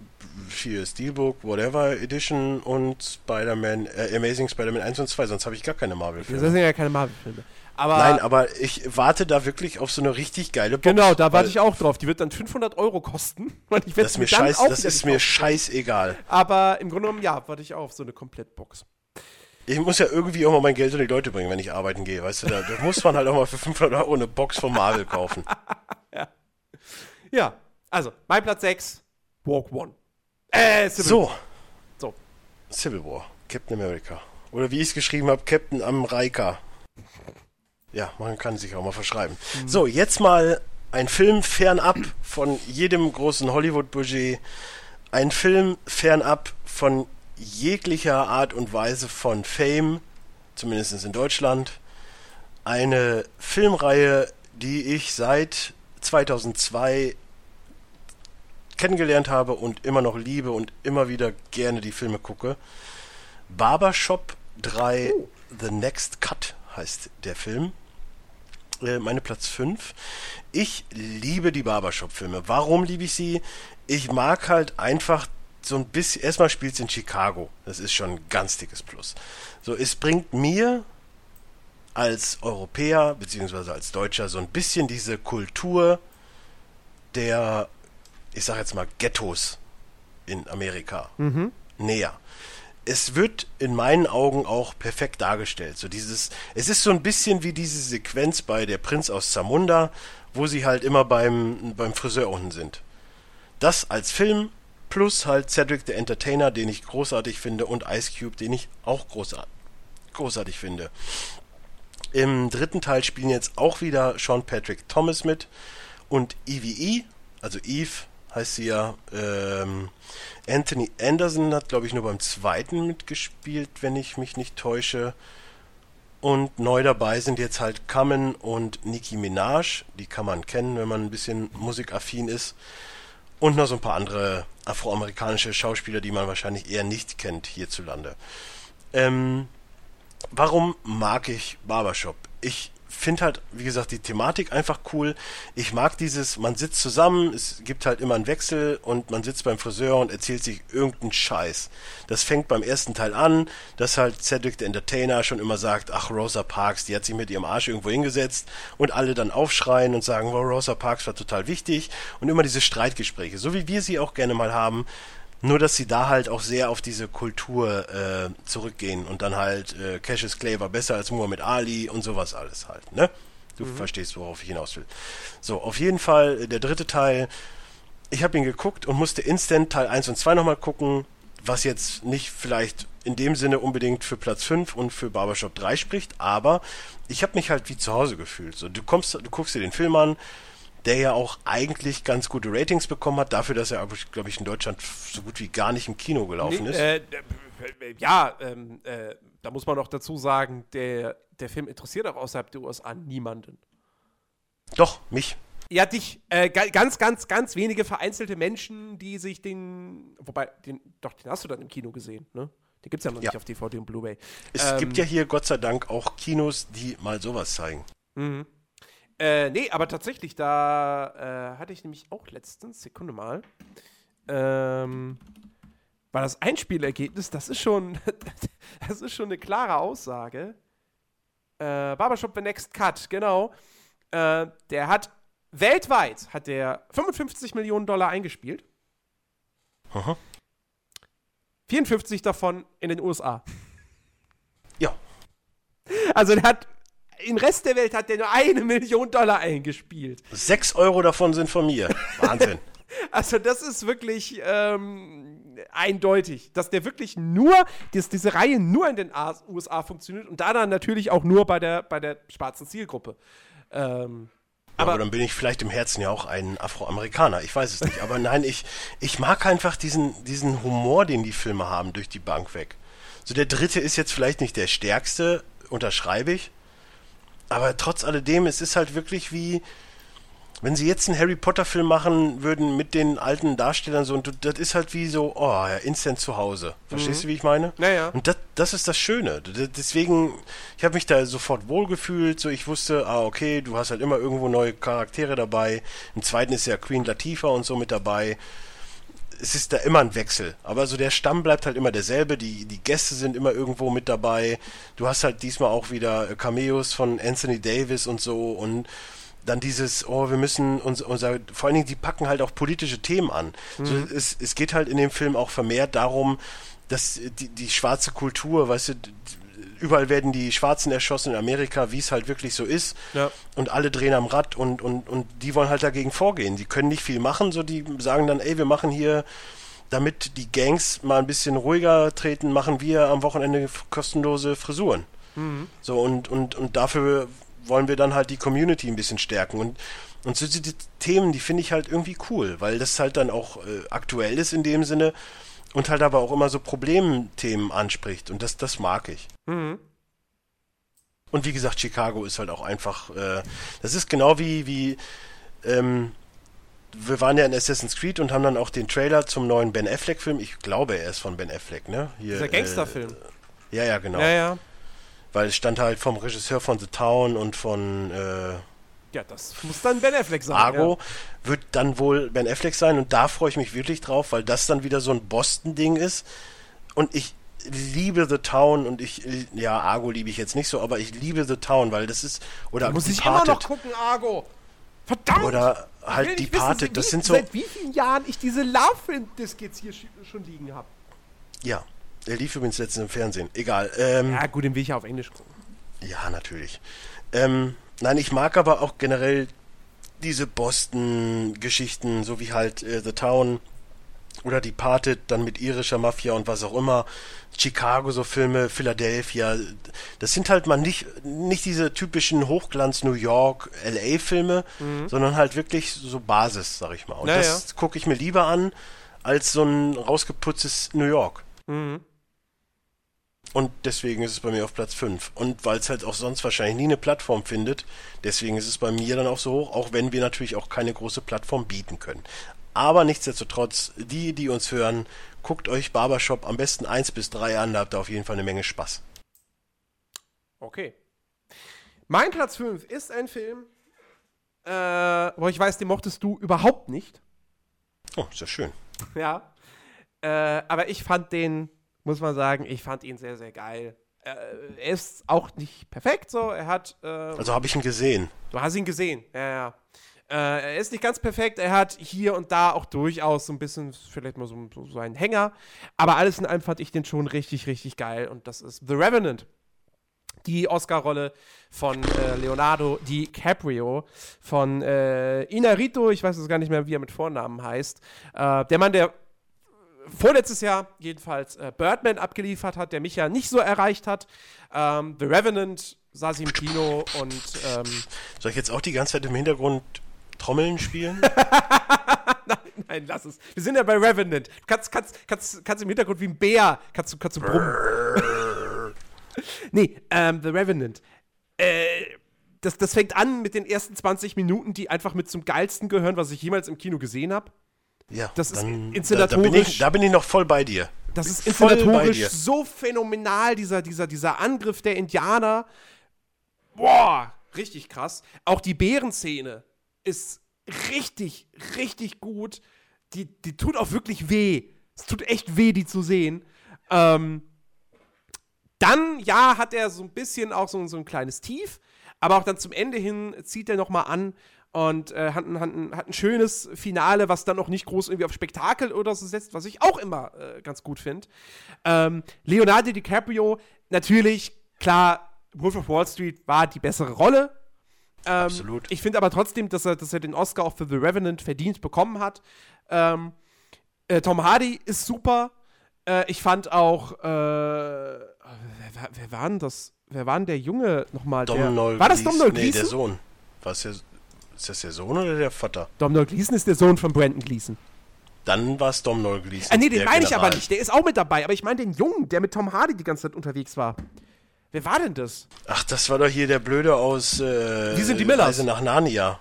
für Steelbook, whatever Edition und Spider-Man, äh, Amazing Spider-Man 1 und 2, sonst habe ich gar keine Das Marvel-Filme. sind ja keine Marvel-Filme. Aber Nein, aber ich warte da wirklich auf so eine richtig geile Box. genau, da warte ich auch drauf. Die wird dann 500 Euro kosten. Ich Das ist mir, scheiß, das ist mir scheißegal. Aber im Grunde genommen, ja, warte ich auch auf so eine Komplettbox. Ich muss ja irgendwie auch mal mein Geld an die Leute bringen, wenn ich arbeiten gehe, weißt du, da, da muss man halt auch mal für 500 Euro eine Box von Marvel kaufen. Ja, also, mein Platz 6, Walk One. Äh, Civil So. So. Civil War, Captain America. Oder wie ich es geschrieben habe, Captain America. Ja, man kann sich auch mal verschreiben. Mhm. So, jetzt mal ein Film fernab von jedem großen Hollywood-Budget. Ein Film fernab von jeglicher Art und Weise von Fame, zumindest in Deutschland. Eine Filmreihe, die ich seit 2002 kennengelernt habe und immer noch liebe und immer wieder gerne die Filme gucke. Barbershop 3 The Next Cut heißt der Film. äh, meine Platz 5. Ich liebe die Barbershop-Filme. Warum liebe ich sie? Ich mag halt einfach so ein bisschen, erstmal spielt es in Chicago. Das ist schon ein ganz dickes Plus. So, es bringt mir als Europäer beziehungsweise als Deutscher so ein bisschen diese Kultur der, ich sag jetzt mal, Ghettos in Amerika mhm. näher. Es wird in meinen Augen auch perfekt dargestellt. So dieses, es ist so ein bisschen wie diese Sequenz bei der Prinz aus Zamunda, wo sie halt immer beim, beim Friseur unten sind. Das als Film plus halt Cedric the Entertainer, den ich großartig finde, und Ice Cube, den ich auch großartig, großartig finde. Im dritten Teil spielen jetzt auch wieder Sean Patrick Thomas mit und EVE, also Eve heißt sie ja. Ähm, Anthony Anderson hat, glaube ich, nur beim zweiten mitgespielt, wenn ich mich nicht täusche. Und neu dabei sind jetzt halt Kamen und Nicki Minaj. Die kann man kennen, wenn man ein bisschen musikaffin ist. Und noch so ein paar andere afroamerikanische Schauspieler, die man wahrscheinlich eher nicht kennt hierzulande. Ähm, warum mag ich Barbershop? Ich finde halt, wie gesagt, die Thematik einfach cool. Ich mag dieses, man sitzt zusammen, es gibt halt immer einen Wechsel und man sitzt beim Friseur und erzählt sich irgendeinen Scheiß. Das fängt beim ersten Teil an, dass halt Cedric der Entertainer schon immer sagt, ach, Rosa Parks, die hat sich mit ihrem Arsch irgendwo hingesetzt und alle dann aufschreien und sagen, wow, Rosa Parks war total wichtig und immer diese Streitgespräche, so wie wir sie auch gerne mal haben, nur, dass sie da halt auch sehr auf diese Kultur äh, zurückgehen und dann halt äh, Cassius Clay war besser als Muhammad Ali und sowas alles halt, ne? Du mhm. verstehst, worauf ich hinaus will. So, auf jeden Fall äh, der dritte Teil. Ich habe ihn geguckt und musste instant Teil 1 und 2 nochmal gucken, was jetzt nicht vielleicht in dem Sinne unbedingt für Platz 5 und für Barbershop 3 spricht, aber ich habe mich halt wie zu Hause gefühlt. So, du kommst, du guckst dir den Film an, der ja auch eigentlich ganz gute Ratings bekommen hat, dafür, dass er, glaube ich, in Deutschland so gut wie gar nicht im Kino gelaufen nee, ist. Äh, ja, ähm, äh, da muss man auch dazu sagen, der, der Film interessiert auch außerhalb der USA niemanden. Doch, mich. Ja, dich. Äh, ganz, ganz, ganz wenige vereinzelte Menschen, die sich den. Wobei, den, doch, den hast du dann im Kino gesehen, ne? Den gibt es ja noch ja. nicht auf DVD und Blu-ray. Es ähm, gibt ja hier Gott sei Dank auch Kinos, die mal sowas zeigen. Mhm. Äh, nee, aber tatsächlich, da äh, hatte ich nämlich auch letztens, Sekunde mal, ähm, war das Einspielergebnis, das ist schon, das ist schon eine klare Aussage. Äh, Barbershop The Next Cut, genau. Äh, der hat weltweit hat der 55 Millionen Dollar eingespielt. Aha. 54 davon in den USA. Ja. Also der hat im Rest der Welt hat der nur eine Million Dollar eingespielt. Sechs Euro davon sind von mir. Wahnsinn. also das ist wirklich ähm, eindeutig, dass der wirklich nur, dass diese Reihe nur in den USA funktioniert und da dann natürlich auch nur bei der, bei der schwarzen Zielgruppe. Ähm, aber, aber, dann bin ich vielleicht im Herzen ja auch ein Afroamerikaner. Ich weiß es nicht. Aber nein, ich, ich mag einfach diesen, diesen Humor, den die Filme haben, durch die Bank weg. So, der dritte ist jetzt vielleicht nicht der stärkste, unterschreibe ich aber trotz alledem, es ist halt wirklich wie, wenn sie jetzt einen Harry Potter Film machen würden mit den alten Darstellern so und das ist halt wie so, oh ja, instant zu Hause. Verstehst mhm. du, wie ich meine? Naja. Und das, das ist das Schöne. Deswegen, ich habe mich da sofort wohlgefühlt. So, ich wusste, ah, okay, du hast halt immer irgendwo neue Charaktere dabei. Im zweiten ist ja Queen Latifah und so mit dabei es ist da immer ein Wechsel. Aber so der Stamm bleibt halt immer derselbe. Die, die Gäste sind immer irgendwo mit dabei. Du hast halt diesmal auch wieder äh, Cameos von Anthony Davis und so und dann dieses, oh, wir müssen uns, unser, vor allen Dingen, die packen halt auch politische Themen an. Mhm. So, es, es geht halt in dem Film auch vermehrt darum, dass die, die schwarze Kultur, weißt du, überall werden die Schwarzen erschossen in Amerika, wie es halt wirklich so ist. Ja. Und alle drehen am Rad und, und, und die wollen halt dagegen vorgehen. Die können nicht viel machen, so die sagen dann, ey, wir machen hier, damit die Gangs mal ein bisschen ruhiger treten, machen wir am Wochenende kostenlose Frisuren. Mhm. So, und, und, und dafür wollen wir dann halt die Community ein bisschen stärken. Und, und so die Themen, die finde ich halt irgendwie cool, weil das halt dann auch äh, aktuell ist in dem Sinne und halt aber auch immer so Problemthemen anspricht und das, das mag ich. Mhm. Und wie gesagt, Chicago ist halt auch einfach, äh, das ist genau wie, wie, ähm, wir waren ja in Assassin's Creed und haben dann auch den Trailer zum neuen Ben Affleck-Film, ich glaube, er ist von Ben Affleck, ne? Hier, Dieser Gangsterfilm. Äh, ja, ja, genau. Ja, ja. Weil es stand halt vom Regisseur von The Town und von äh, Ja, das muss dann Ben Affleck sein. Argo wird dann wohl Ben Affleck sein und da freue ich mich wirklich drauf, weil das dann wieder so ein Boston-Ding ist und ich liebe The Town und ich, ja, Argo liebe ich jetzt nicht so, aber ich liebe The Town, weil das ist, oder Ja. Muss ich immer noch gucken, Argo. Verdammt! Oder halt Departed, wissen, das wie- sind so, Seit wie vielen Jahren ich diese Love-Disc jetzt hier sch- schon liegen habe. ja, er lief übrigens letztens im Fernsehen, egal, ähm, Ja, gut, den will ich ja auf Englisch gucken. Ja, natürlich. Ähm, nein, ich mag aber auch generell diese Boston-Geschichten, so wie halt äh, The Town oder Departed, dann mit irischer Mafia und was auch immer. Chicago, so Filme, Philadelphia. Das sind halt mal nicht, nicht diese typischen Hochglanz-New York, LA-Filme, sondern halt wirklich so Basis, sag ich mal. Und Ja, das gucke ich mir lieber an, als so ein rausgeputztes New York. Mhm. Und deswegen ist es bei mir auf Platz 5. Und weil es halt auch sonst wahrscheinlich nie eine Plattform findet, deswegen ist es bei mir dann auch so hoch, auch wenn wir natürlich auch keine große Plattform bieten können. Aber nichtsdestotrotz, die, die uns hören, guckt euch Barbershop am besten 1 bis 3 an, da habt ihr auf jeden Fall eine Menge Spaß. Okay. Mein Platz 5 ist ein Film, äh, wo ich weiß, den mochtest du überhaupt nicht. Oh, ist ja schön. Ja. Äh, aber ich fand den, muss man sagen, ich fand ihn sehr, sehr geil. Äh, er ist auch nicht perfekt so. Er hat. Äh, Also habe ich ihn gesehen. du hast ihn gesehen. Ja, ja. Äh, er ist nicht ganz perfekt. Er hat hier und da auch durchaus so ein bisschen, vielleicht mal so, so, einen Hänger. Aber alles in allem fand ich den schon richtig, richtig geil. Und das ist The Revenant. Die Oscar-Rolle von äh, Leonardo DiCaprio, von äh, Inarito, ich weiß jetzt gar nicht mehr, wie er mit Vornamen heißt. Äh, der Mann, der vorletztes Jahr jedenfalls äh, Birdman abgeliefert hat, der mich ja nicht so erreicht hat. Ähm, The Revenant saß ich im Kino und ähm, Soll ich jetzt auch die ganze Zeit im Hintergrund Trommeln spielen? nein, lass es. Wir sind ja bei Revenant. Du kannst, kannst, kannst, kannst im Hintergrund wie ein Bär, kannst kannst du brummen. nee, ähm, The Revenant. Äh, das, das fängt an mit den ersten 20 Minuten, die einfach mit zum geilsten gehören, was ich jemals im Kino gesehen habe. Ja, Das ist dann, Da, da, bin inszenatorisch- ich, da bin ich noch voll bei dir. Das ist inszenatorisch so phänomenal, dieser, dieser, dieser Angriff der Indianer. Boah, richtig krass. Auch die Bärenszene ist richtig, richtig gut. Die, die tut auch wirklich weh. Es tut echt weh, die zu sehen. Ähm, dann, ja, hat er so ein bisschen auch so, so ein kleines Tief, aber auch dann zum Ende hin zieht er nochmal an und äh, hat, ein, hat, ein, schönes Finale, was dann auch nicht groß irgendwie auf Spektakel oder so setzt, was ich auch immer äh, ganz gut finde. Ähm, Leonardo DiCaprio, natürlich, klar, Wolf of Wall Street war die bessere Rolle. Ähm, Absolut. Ich finde aber trotzdem, dass er, dass er den Oscar auch für The Revenant verdient bekommen hat. Ähm, äh, Tom Hardy ist super. Äh, ich fand auch, äh, wer, wer, war denn das? Wer war denn der Junge nochmal? Domhnall war das Gleeson? Domhnall Nee, der Gleeson? Sohn. Was der, ist das der Sohn oder der Vater? Domhnall Gleeson ist der Sohn von Brandon Gleeson. Dann war es Domhnall Gleeson. Ah, nee, den meine ich aber nicht. Der ist auch mit dabei. Aber ich meine den Jungen, der mit Tom Hardy die ganze Zeit unterwegs war. Wer war denn das? Ach, das war doch hier der Blöde aus äh, Wie sind die Millers? Reise nach Narnia.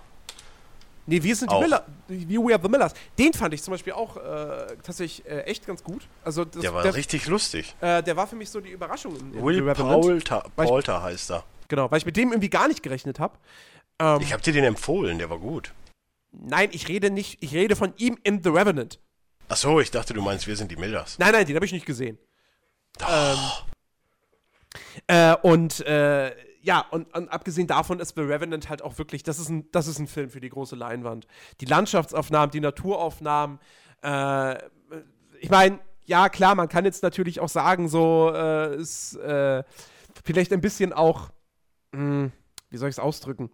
Nee, wir sind die Auch. Miller. We Are the Millers. Den fand ich zum Beispiel auch äh, tatsächlich äh, echt ganz gut. Also das, Der war der, richtig lustig. äh, der war für mich so die Überraschung. In, in Will ich- Poulter heißt er. Genau, weil ich mit dem irgendwie gar nicht gerechnet habe. Ähm, Ich habe dir den empfohlen, der war gut. nein, ich rede nicht, ich rede von ihm in The Revenant. Ach so, ich dachte, du meinst, wir sind die Millers. Nein, nein, den habe ich nicht gesehen. Doch. Äh, und äh, ja, und, und abgesehen davon ist The Revenant halt auch wirklich, das ist ein, das ist ein Film für die große Leinwand. Die Landschaftsaufnahmen, die Naturaufnahmen, äh, ich meine, ja, klar, man kann jetzt natürlich auch sagen, so äh, ist äh, vielleicht ein bisschen auch, mh, wie soll ich es ausdrücken?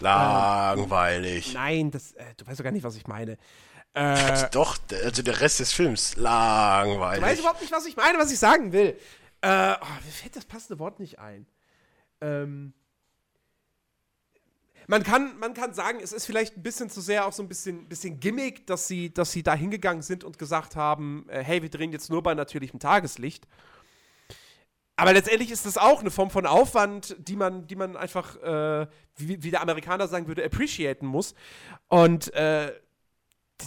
Langweilig. Nein, das, äh, du weißt doch gar nicht, was ich meine. Äh, Doch, der- also der Rest des Films, Du weißt langweilig. überhaupt nicht, was ich meine, was ich sagen will. Äh, oh, mir fällt das passende Wort nicht ein. Ähm, man, kann, man kann sagen, es ist vielleicht ein bisschen zu sehr auch so ein bisschen, bisschen Gimmick, dass sie, dass sie da hingegangen sind und gesagt haben, äh, hey, wir drehen jetzt nur bei natürlichem Tageslicht. Aber letztendlich ist das auch eine Form von Aufwand, die man, die man einfach, äh, wie, wie der Amerikaner sagen würde, appreciaten muss. Und äh,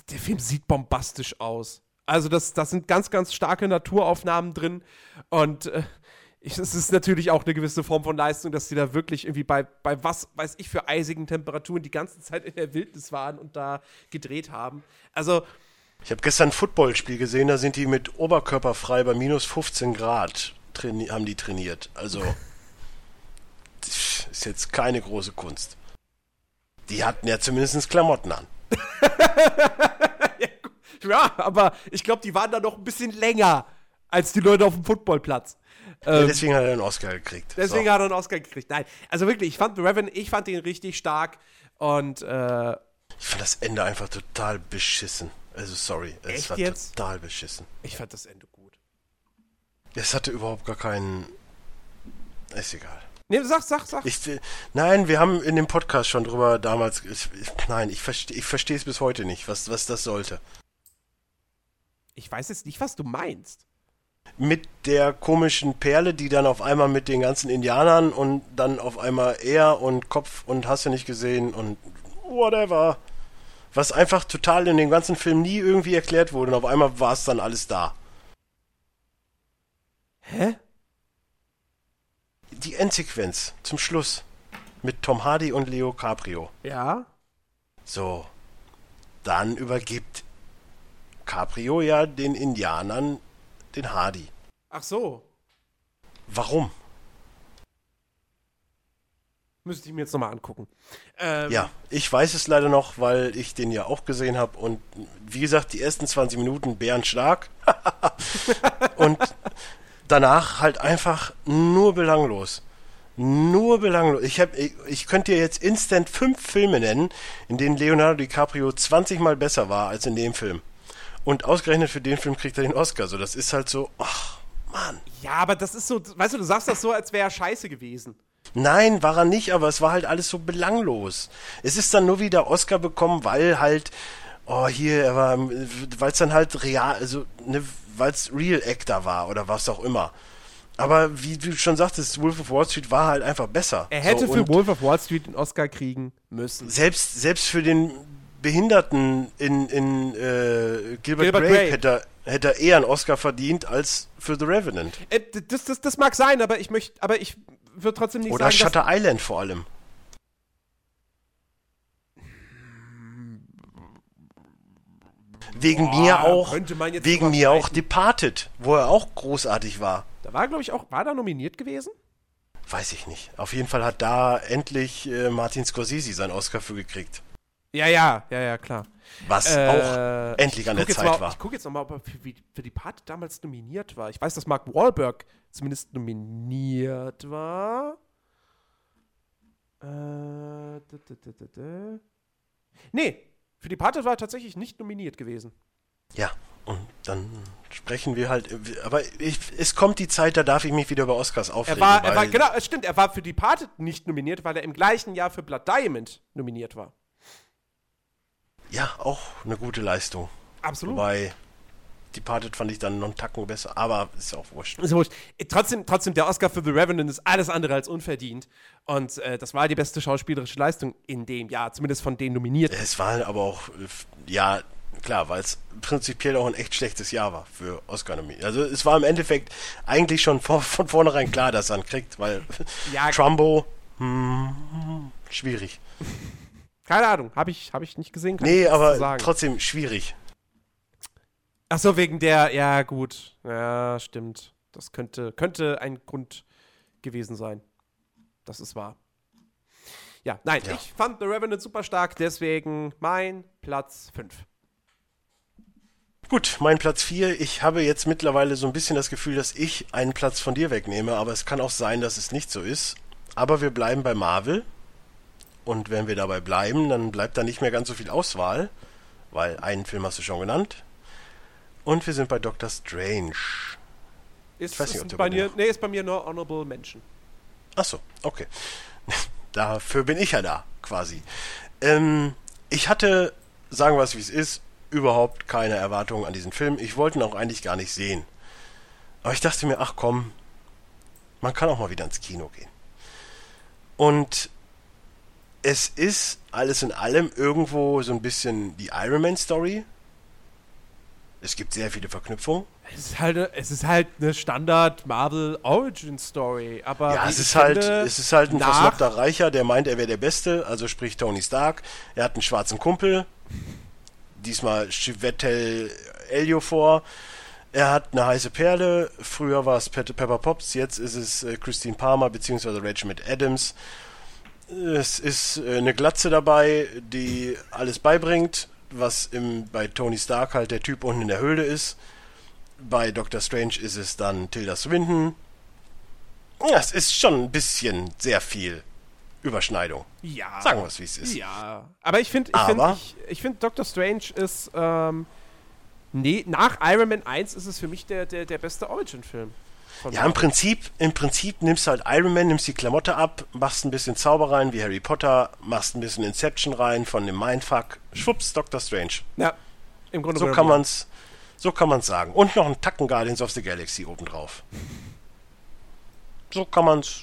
der Film sieht bombastisch aus. Also das, das sind ganz, ganz starke Naturaufnahmen drin. Und äh, ich, es ist natürlich auch eine gewisse Form von Leistung, dass sie da wirklich irgendwie bei, bei was weiß ich für eisigen Temperaturen die ganze Zeit in der Wildnis waren und da gedreht haben. Also. Ich habe gestern ein Footballspiel gesehen, da sind die mit Oberkörper frei bei minus 15 Grad haben die trainiert. Also ist jetzt keine große Kunst. Die hatten ja zumindest Klamotten an. ja, aber ich glaube, die waren da noch ein bisschen länger als die Leute auf dem Footballplatz. Ja, ähm, deswegen hat er einen Oscar gekriegt. Deswegen so. hat er einen Oscar gekriegt. Nein, also wirklich, ich fand Revan, ich fand ihn richtig stark und äh, ich fand das Ende einfach total beschissen. Also sorry, es war jetzt? total beschissen. Ich fand das Ende. Es hatte überhaupt gar keinen. Ist egal. Nee, sag, sag, sag. Ich, nein, wir haben in dem Podcast schon drüber damals. Ich, nein, ich verstehe ich verstehe es bis heute nicht, was, was das sollte. Ich weiß jetzt nicht, was du meinst mit der komischen Perle, die dann auf einmal mit den ganzen Indianern und dann auf einmal er und Kopf und hast du nicht gesehen und whatever. Was einfach total in dem ganzen Film nie irgendwie erklärt wurde und auf einmal war es dann alles da. Hä? Die Endsequenz zum Schluss mit Tom Hardy und Leo Caprio. Ja. So. Dann übergibt Caprio ja den Indianern den Hardy. Ach so. Warum? Müsste ich mir jetzt nochmal angucken. Ähm, ja, ich weiß es leider noch, weil ich den ja auch gesehen habe. Und wie gesagt, die ersten 20 Minuten bärenstark. und danach halt einfach nur belanglos. Nur belanglos. Ich, hab, ich, ich könnte dir jetzt instant fünf Filme nennen, in denen Leonardo DiCaprio 20 Mal besser war als in dem Film. Und ausgerechnet für den Film kriegt er den Oscar. So, das ist halt so, ach, Mann. Ja, aber das ist so, weißt du, du sagst das so, als wäre er scheiße gewesen. Nein, war er nicht, aber es war halt alles so belanglos. Es ist dann nur wieder Oscar bekommen, weil halt, oh, hier, er war, weil es dann halt real, also, ne, weil es Real Actor war oder was auch immer. Aber wie du schon sagtest, Wolf of Wall Street war halt einfach besser. Er hätte so, für Wolf of Wall Street den Oscar kriegen müssen. Selbst, selbst für den Behinderten in, in äh, Gilbert, Gilbert Grape Grape. Hätte, hätte er eher einen Oscar verdient als für The Revenant. Äh, das, das, das mag sein, aber ich möchte, aber ich würde trotzdem nicht Oder sagen. Oder Shutter Island vor allem. Wegen Boah, mir auch, wegen mir auch Departed, wo er auch großartig war. Da war, glaube ich, auch, war da nominiert gewesen? Weiß ich nicht. Auf jeden Fall hat da endlich äh, Martin Scorsese seinen Oscar für gekriegt. Ja, ja, ja, ja, klar. Was äh, auch endlich an der Zeit mal, war. Ich gucke jetzt nochmal, ob er für, für, die Party damals nominiert war. Ich weiß, dass Mark Wahlberg zumindest nominiert war. Äh, da, da, da, nee, für die Party war er tatsächlich nicht nominiert gewesen. Ja, und dann sprechen wir halt. Aber ich, es kommt die Zeit, da darf ich mich wieder über Oscars aufregen. Er war, er war, genau, es stimmt, er war für die Party nicht nominiert, weil er im gleichen Jahr für Blood Diamond nominiert war. Ja, auch eine gute Leistung. Absolut. Wobei, Departed fand ich dann noch einen Tacken besser, aber ist ja auch wurscht. Ist wurscht. Äh, trotzdem, trotzdem, der Oscar für The Revenant ist alles andere als unverdient. Und äh, das war die beste schauspielerische Leistung in dem Jahr, zumindest von den Nominierten. Es war aber auch, äh, ja, klar, weil es prinzipiell auch ein echt schlechtes Jahr war für oscar nominierten Also es war im Endeffekt eigentlich schon vor, von vornherein klar, dass er ihn kriegt, weil ja, Trumbo, hm, schwierig. Keine Ahnung, habe ich, hab ich nicht gesehen. Kann nee, aber trotzdem schwierig. Ach so, wegen der, ja gut, ja, stimmt. Das könnte, könnte ein Grund gewesen sein. Das ist wahr. Ja, nein, ja. ich fand The Revenant super stark, deswegen mein Platz 5. Gut, mein Platz 4. Ich habe jetzt mittlerweile so ein bisschen das Gefühl, dass ich einen Platz von dir wegnehme, aber es kann auch sein, dass es nicht so ist. Aber wir bleiben bei Marvel. Und wenn wir dabei bleiben, dann bleibt da nicht mehr ganz so viel Auswahl, weil einen Film hast du schon genannt. Und wir sind bei Doctor Strange. Ist, ich weiß nicht, ob bei mir, nee, ist bei mir nur Honorable Mention. Achso, okay. Dafür bin ich ja da, quasi. Ähm, ich hatte, sagen wir es wie es ist, überhaupt keine Erwartungen an diesen Film. Ich wollte ihn auch eigentlich gar nicht sehen. Aber ich dachte mir, ach komm, man kann auch mal wieder ins Kino gehen. Und es ist alles in allem irgendwo so ein bisschen die Iron Man Story. Es gibt sehr viele Verknüpfungen. Es ist halt, es ist halt eine Standard Marvel Origin Story, aber Ja, es ist halt, es ist halt ein versnobter Reicher, der meint, er wäre der Beste, also sprich Tony Stark. Er hat einen schwarzen Kumpel, diesmal Chiwetel Ejiofor. Er hat eine heiße Perle. Früher war es Pe Pepper Potts, jetzt ist es äh, Christine Palmer bzw. Rachel McAdams. Es ist äh, eine Glatze dabei, die alles beibringt, was im, bei Tony Stark halt der Typ unten in der Höhle ist. Bei Doctor Strange ist es dann Tilda Swinton. Ja, es ist schon ein bisschen sehr viel Überschneidung. ja, Sagen wir es, wie es ist. Ja, aber ich finde, ich finde, ich, ich finde, Doctor Strange ist, ähm, nee, nach Iron Man 1 ist es für mich der, der, der beste Origin-Film. Ja, im. Prinzip, im Prinzip nimmst du halt Iron Man, nimmst die Klamotte ab, machst ein bisschen Zauber rein wie Harry Potter, machst ein bisschen Inception rein von dem Mindfuck, schwupps, Doctor Strange. Ja, im Grunde So genommen, kann ja. man's, so kann man's sagen. Und noch ein Tacken Guardians of the Galaxy obendrauf. So kann man's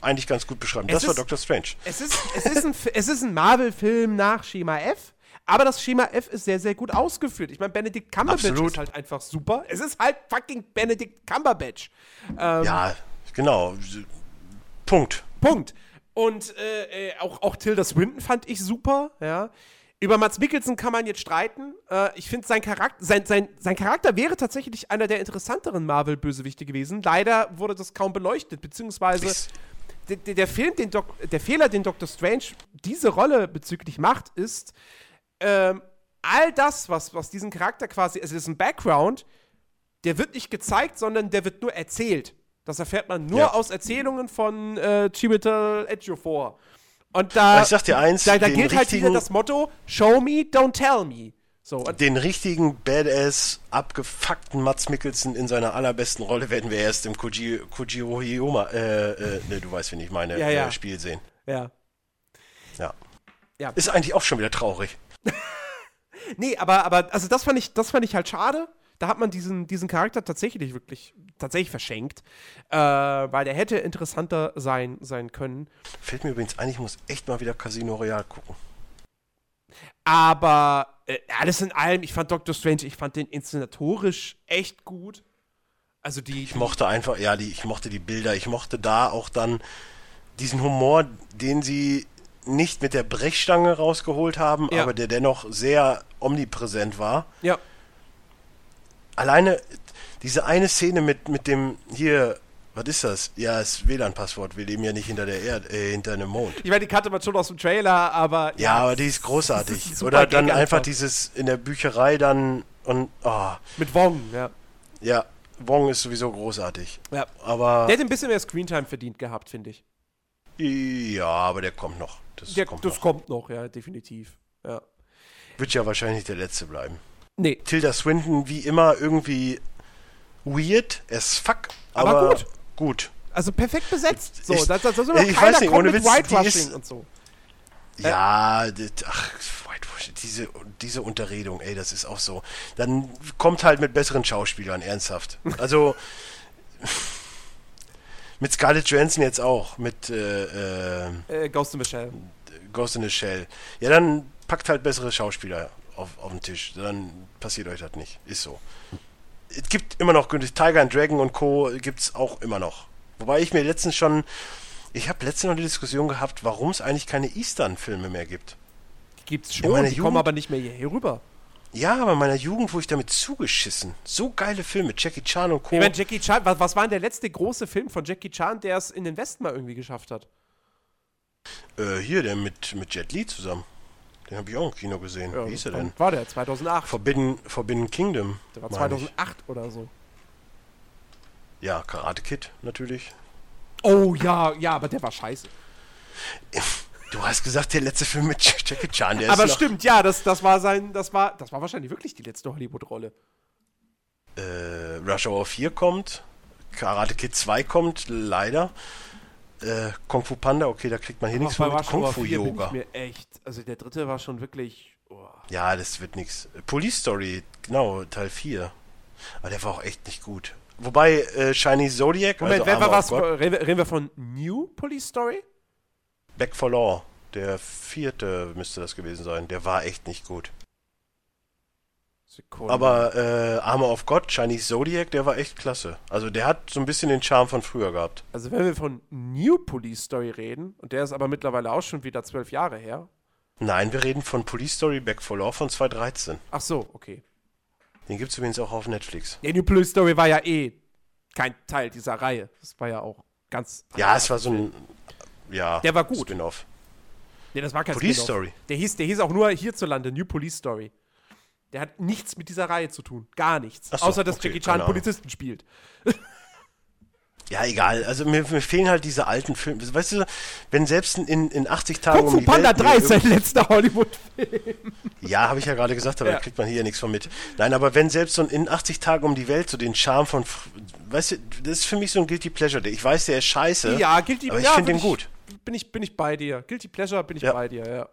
eigentlich ganz gut beschreiben. Es das war ist- Doctor Strange. Es ist, es ist ein, es ein Marvel-Film nach Schema F, aber das Schema F ist sehr, sehr gut ausgeführt. Ich meine, Benedict Cumberbatch Absolut. ist halt einfach super. Es ist halt fucking Benedict Cumberbatch. Ähm, Ja, genau. Punkt. Punkt. Und äh, äh, auch, auch Tilda Swinton fand ich super, ja. Über Mats Mikkelsen kann man jetzt streiten. Äh, ich finde, sein, Charakter, sein, sein, sein Charakter wäre tatsächlich einer der interessanteren Marvel-Bösewichte gewesen. Leider wurde das kaum beleuchtet, beziehungsweise der, der, Film, den Doc, der Fehler, den Doctor Strange diese Rolle bezüglich macht, ist, ähm, all das, was, was diesen Charakter quasi, also diesen Background, der wird nicht gezeigt, sondern der wird nur erzählt. Das erfährt man nur Ja. aus Erzählungen von äh, Chiwetel Ejiofor. Und da, ich sag dir eins, da, da gilt halt wieder das Motto, show me, don't tell me. So, Den richtigen Badass, abgefuckten Mats Mikkelsen in seiner allerbesten Rolle werden wir erst im Koji, Kojiro Hiyoma, äh, äh, ne, du weißt, wen ich meine, Ja, ja. Äh, Spiel sehen. ja. Ja. Ja. Ist eigentlich auch schon wieder traurig. Nee, aber, aber also das fand ich, das fand ich halt schade. Da hat man diesen, diesen Charakter tatsächlich wirklich tatsächlich verschenkt, äh, weil der hätte interessanter sein, sein können. Fällt mir übrigens ein, ich muss echt mal wieder Casino Royale gucken. Aber äh, alles in allem, ich fand Doctor Strange, ich fand den inszenatorisch echt gut. Also die, Ich mochte einfach, ja, die, ich mochte die Bilder, ich mochte da auch dann diesen Humor, den sie nicht mit der Brechstange rausgeholt haben, Ja. aber der dennoch sehr omnipräsent war. ja, Alleine diese eine Szene mit, mit dem hier, was ist das? Ja, das WLAN-Passwort. Wir leben ja nicht hinter der Erde, äh, hinter einem Mond. ich meine, die kannte man schon aus dem Trailer, aber Ja, aber die ist ist großartig. super Oder dann einfach. dieses in der Bücherei dann und oh, mit Wong, ja. ja, Wong ist sowieso großartig. ja. Aber Der hätte ein bisschen mehr Screentime verdient gehabt, finde ich. ja, aber der kommt noch. Das Der, kommt das noch. kommt noch, ja, definitiv. Ja. Wird ja wahrscheinlich der letzte bleiben. Nee, Tilda Swinton wie immer irgendwie weird as fuck, Aber aber, gut. Gut. also perfekt besetzt. So, Ich- da, da, da soll noch ich keiner weiß nicht, ohne Witz, Whitewashing ist- und so. Ja, das, ach, diese, diese Unterredung, ey, das ist auch so. Dann kommt halt mit besseren Schauspielern, ernsthaft. Also, mit Scarlett Johansson jetzt auch, mit äh, äh, Äh, Ghost in the Shell. Ghost in the Shell. Ja, dann packt halt bessere Schauspieler auf, auf den Tisch. Dann passiert euch das nicht. Ist so. Es gibt immer noch, Tiger and Dragon und Co. gibt's auch immer noch. Wobei ich mir letztens schon, ich habe letztens noch eine Diskussion gehabt, warum es eigentlich keine Eastern-Filme mehr gibt. Die gibt's schon, die kommen Jugend- aber nicht mehr hierher rüber. Ja, aber in meiner Jugend wurde ich damit zugeschissen. So geile Filme, Jackie Chan und Co. Ich meine, Jackie Chan, was, was war denn der letzte große Film von Jackie Chan, der es in den Westen mal irgendwie geschafft hat? Äh, hier, der mit, mit Jet Li zusammen. Den habe ich auch im Kino gesehen. Wie hieß er denn? War der 2008. Forbidden, Forbidden Kingdom. Der war meine ich. 2008 oder so. Ja, Karate Kid natürlich. Oh ja, ja, aber der war scheiße. Du hast gesagt, der letzte Film mit Jackie Chan, der aber ist stimmt, ja, das, das war sein, das war, das war wahrscheinlich wirklich die letzte Hollywood-Rolle. äh, Rush Hour 4 kommt, Karate Kid 2 kommt, leider. Äh, Kung Fu Panda, okay, da kriegt man hier nichts von mit. Rush Kung Fu 4 bin Yoga. Ich mir echt, also der dritte war schon wirklich. Oh. Ja, das wird nichts. Police Story, genau, Teil 4. Aber der war auch echt nicht gut. Wobei, äh, Shiny Zodiac, Moment, also wer war was? reden wir von New Police Story? Back for Law, der vierte müsste das gewesen sein. Der war echt nicht gut. Sekunde. Aber äh, Armor of God, Chinese Zodiac, der war echt klasse. Also der hat so ein bisschen den Charme von früher gehabt. Also wenn wir von New Police Story reden, und der ist aber mittlerweile auch schon wieder zwölf Jahre her. Nein, wir reden von Police Story Back for Law von 2013. Ach so, okay. Den gibt es übrigens auch auf Netflix. Ja, New Police Story war ja eh kein Teil dieser Reihe. Das war ja auch ganz. Ja, es war so ein. Ja, der war gut. Spin-off. Nee, das war kein Police Story. Der hieß, der hieß auch nur hierzulande New Police Story. Der hat nichts mit dieser Reihe zu tun. Gar nichts. So, außer, dass okay, Jackie Chan Polizisten spielt. Ja, egal. Also mir, mir, fehlen halt diese alten Filme. Weißt du, wenn selbst in, in 80 Tagen Kung Fu um Panda 3 ist sein letzter Hollywood-Film. Ja, habe ich ja gerade gesagt, aber ja. da kriegt man hier nichts von mit. Nein, aber wenn selbst so in 80 Tagen um die Welt so den Charme von, weißt du, das ist für mich so ein Guilty Pleasure. Ich weiß, der ist scheiße. Ja, Guilty aber ich ja, finde den gut. Bin ich, bin ich bei dir. Guilty Pleasure bin ich ja. bei dir, ja.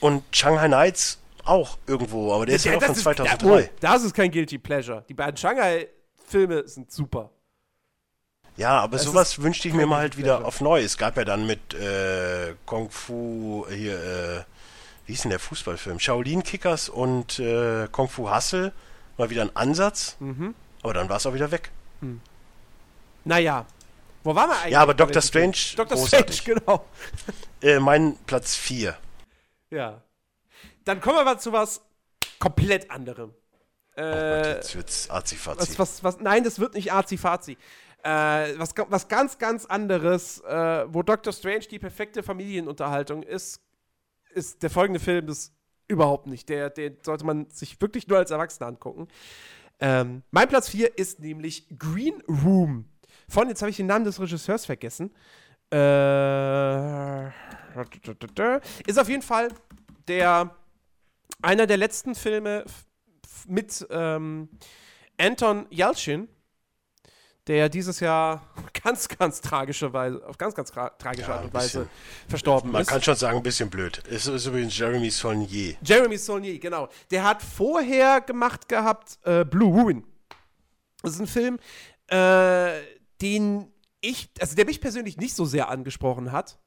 Und Shanghai Nights auch irgendwo, aber der ist ja, ja auch von 2003. Ist, das ist kein Guilty Pleasure. Die beiden Shanghai-Filme sind super. Ja, aber es sowas wünschte ich mir mal halt wieder auf neu. Es gab ja dann mit äh, Kung Fu hier, äh, wie hieß denn der Fußballfilm? Shaolin Kickers und äh, Kung Fu Hustle mal wieder ein Ansatz, mhm. aber dann war es auch wieder weg. Hm. Naja, wo waren wir eigentlich? Ja, aber Doctor Strange. Dr. Strange, genau. äh, mein Platz 4. Ja. Dann kommen wir mal zu was komplett anderem. Äh, oh Gott, jetzt wird's Azi-Fazi. Was, was, was, nein, das wird nicht Azi-Fazi. Äh, was, was ganz, ganz anderes, äh, wo Doctor Strange die perfekte Familienunterhaltung ist, ist der folgende Film das überhaupt nicht. Der, der sollte man sich wirklich nur als Erwachsener angucken. Ähm, mein Platz 4 ist nämlich Green Room. Von, jetzt habe ich den Namen des Regisseurs vergessen. Äh, ist auf jeden Fall der einer der letzten Filme mit ähm, Anton Yelchin, der dieses Jahr ganz, ganz tragische Weise, auf ganz, ganz tragische ja, Art und Weise verstorben man ist. Man kann schon sagen, ein bisschen blöd. Es ist übrigens Jeremy Saulnier. Jeremy Saulnier, genau. Der hat vorher gemacht gehabt äh, Blue Ruin. Das ist ein Film, äh, den ich, also der mich persönlich nicht so sehr angesprochen hat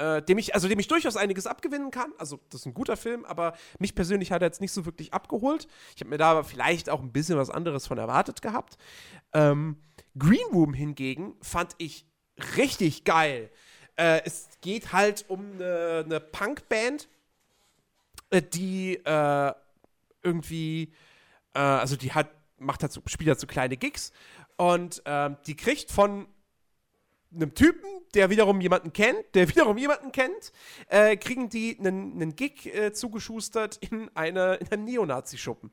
äh, dem ich, also dem ich durchaus einiges abgewinnen kann. Also, das ist ein guter Film, aber mich persönlich hat er jetzt nicht so wirklich abgeholt. Ich habe mir da aber vielleicht auch ein bisschen was anderes von erwartet gehabt. Ähm, Green Room hingegen fand ich richtig geil. Äh, es geht halt um eine, eine Punkband, äh, die äh, irgendwie, äh, also die hat, macht halt so, spielt halt so kleine Gigs und ähm, die kriegt von einem Typen, der wiederum jemanden kennt, der wiederum jemanden kennt, äh, kriegen die einen, Gig äh, zugeschustert in, eine, in einem Neonazi-Schuppen.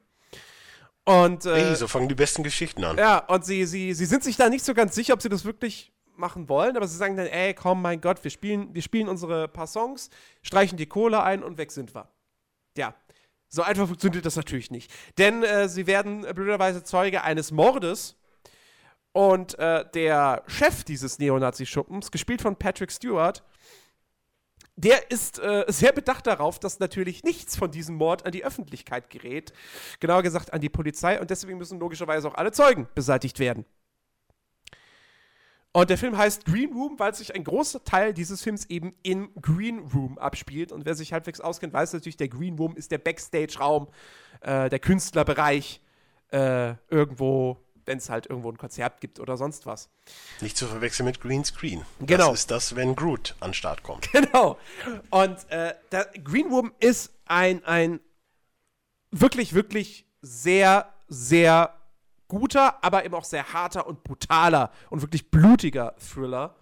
Und, äh, hey, so fangen die besten Geschichten an. Ja, und sie, sie, sie sind sich da nicht so ganz sicher, ob sie das wirklich machen wollen, aber sie sagen dann, ey, komm, mein Gott, wir spielen, wir spielen unsere paar Songs, streichen die Kohle ein und weg sind wir. Ja, so einfach funktioniert das natürlich nicht. Denn äh, sie werden blöderweise Zeuge eines Mordes und äh, der Chef dieses Neonazi-Schuppens, gespielt von Patrick Stewart, der ist äh, sehr bedacht darauf, dass natürlich nichts von diesem Mord an die Öffentlichkeit gerät. Genauer gesagt an die Polizei. Und deswegen müssen logischerweise auch alle Zeugen beseitigt werden. Und der Film heißt Green Room, weil sich ein großer Teil dieses Films eben in Green Room abspielt. Und wer sich halbwegs auskennt, weiß natürlich, der Green Room ist der Backstage-Raum, äh, der Künstlerbereich äh, irgendwo wenn es halt irgendwo ein Konzert gibt oder sonst was. Nicht zu verwechseln mit Green Screen. Genau. Das ist das, wenn Groot an den Start kommt. Genau. Und äh, Green Room ist ein, ein wirklich, wirklich sehr, sehr guter, aber eben auch sehr harter und brutaler und wirklich blutiger Thriller.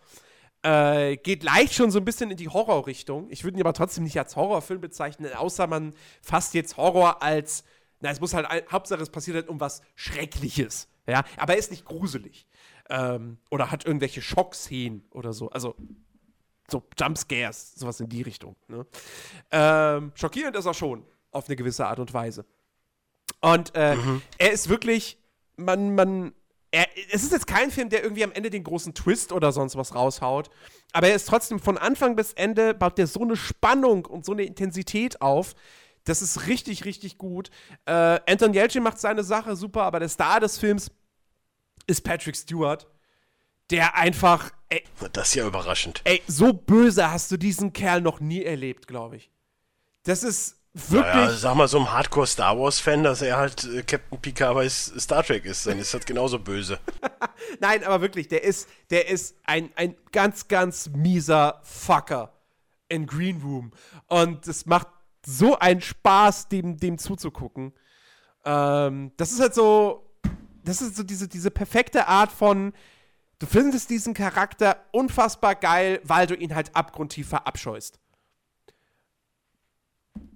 Äh, geht leicht schon so ein bisschen in die Horrorrichtung. Ich würde ihn aber trotzdem nicht als Horrorfilm bezeichnen, außer man fasst jetzt Horror als, na, es muss halt, Hauptsache es passiert halt um was Schreckliches. Ja, aber er ist nicht gruselig. Ähm, oder hat irgendwelche Schockszenen oder so. Also so Jumpscares, sowas in die Richtung. Ne? Ähm, schockierend ist er schon, auf eine gewisse Art und Weise. Und äh, mhm. er ist wirklich, man, man, er, es ist jetzt kein Film, der irgendwie am Ende den großen Twist oder sonst was raushaut, aber er ist trotzdem von Anfang bis Ende, baut der so eine Spannung und so eine Intensität auf, das ist richtig, richtig gut. Äh, Anton Yelchin macht seine Sache super, aber der Star des Films ist Patrick Stewart, der einfach. Ey, das ist ja überraschend. Ey, so böse hast du diesen Kerl noch nie erlebt, glaube ich. Das ist wirklich. Naja, sag mal so einem Hardcore Star Wars Fan, dass er halt äh, Captain Picard bei Star Trek ist, dann ist das genauso böse. Nein, aber wirklich, der ist, der ist ein, ein ganz, ganz mieser Fucker in Green Room. Und es macht so einen Spaß, dem, dem zuzugucken. Ähm, das ist halt so, das ist so diese, diese perfekte Art von, du findest diesen Charakter unfassbar geil, weil du ihn halt abgrundtief verabscheust.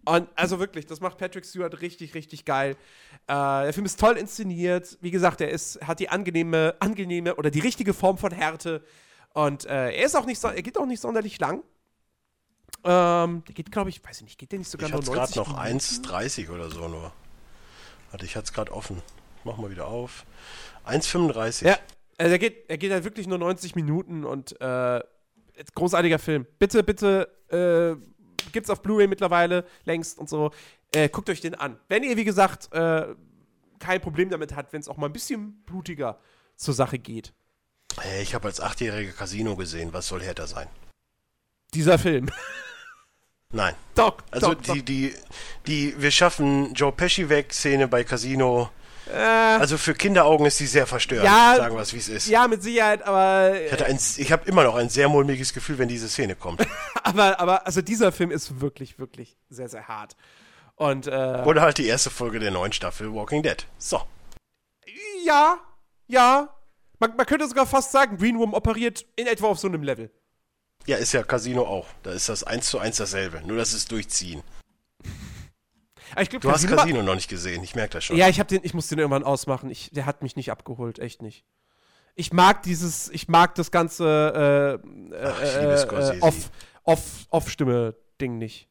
Und also wirklich, das macht Patrick Stewart richtig, richtig geil. Äh, der Film ist toll inszeniert. Wie gesagt, er ist, hat die angenehme, angenehme oder die richtige Form von Härte. Und äh, er ist auch nicht, er geht auch nicht sonderlich lang. Ähm, der geht, glaube ich, weiß ich nicht, geht der nicht sogar ich nur 90 gerade noch 1,30 oder so nur. Warte, ich hatte es gerade offen. Mach mal wieder auf. 1,35. Ja, also er geht, er geht halt wirklich nur 90 Minuten und äh, großartiger Film. Bitte, bitte, äh, gibt's auf Blu-ray mittlerweile längst und so. Äh, guckt euch den an. Wenn ihr, wie gesagt, äh, kein Problem damit habt, wenn es auch mal ein bisschen blutiger zur Sache geht. Hey, ich habe als achtjähriger Casino gesehen. Was soll härter sein? Dieser Film. Nein. Doch, Also doch, die, die, die, wir schaffen Joe Pesci weg, Szene bei Casino. Äh, Also für Kinderaugen ist die sehr verstörend, Ja, sagen wir es, wie es ist. ja, mit Sicherheit, aber, Ich, hatte ein, ich habe immer noch ein sehr mulmiges Gefühl, wenn diese Szene kommt. aber, aber, also dieser Film ist wirklich, wirklich sehr, sehr hart. Und, äh, Oder halt die erste Folge der neuen Staffel Walking Dead. So. ja, ja. Man, man könnte sogar fast sagen, Green Room operiert in etwa auf so einem Level. Ja, ist ja Casino auch. Da ist das eins zu eins dasselbe. Nur, dass es durchziehen. Ich glaub, Du hast Casino- Casino noch nicht gesehen, ich merke das schon. Ja, ich hab den, ich muss den irgendwann ausmachen. Ich, der hat mich nicht abgeholt, echt nicht. Ich mag dieses, ich mag das ganze äh, Ach, äh, liebe äh, Scorsese. off, off, Off-Stimme-Ding nicht.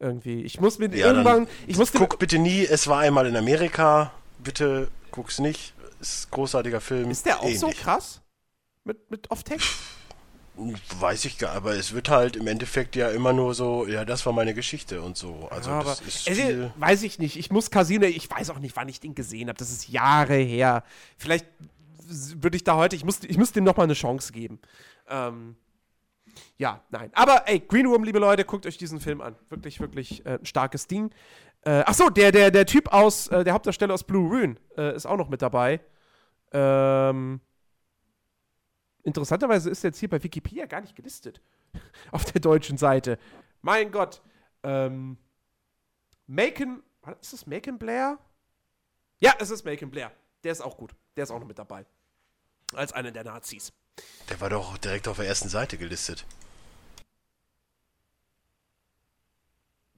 Irgendwie. Ich muss mir Ja, irgendwann, ich muss Guck bitte nie, es war einmal in Amerika. Bitte guck's nicht. Ist ein großartiger Film. ist der auch so Ähnlich. krass? Mit, mit Off-Text? Weiß ich gar aber es wird halt im Endeffekt ja immer nur so, ja, das war meine Geschichte und so. Also Ja, aber das ist viel. weiß ich nicht. Ich muss Casino, ich weiß auch nicht, wann ich den gesehen habe. Das ist Jahre her. Vielleicht würde ich da heute, ich muss, ich muss dem noch mal eine Chance geben. Ähm, ja, nein. Aber ey, Green Room, liebe Leute, guckt euch diesen Film an. Wirklich, wirklich äh, ein starkes Ding. Äh, ach so, der, der, der Typ aus, äh, der Hauptdarsteller aus Blue Ruin äh, ist auch noch mit dabei. Ähm, interessanterweise ist er jetzt hier bei Wikipedia gar nicht gelistet. Auf der deutschen Seite. Mein Gott. Ähm, Macon, ist das Macon Blair? Ja, es ist Macon Blair. Der ist auch gut. Der ist auch noch mit dabei. Als einer der Nazis. Der war doch direkt auf der ersten Seite gelistet.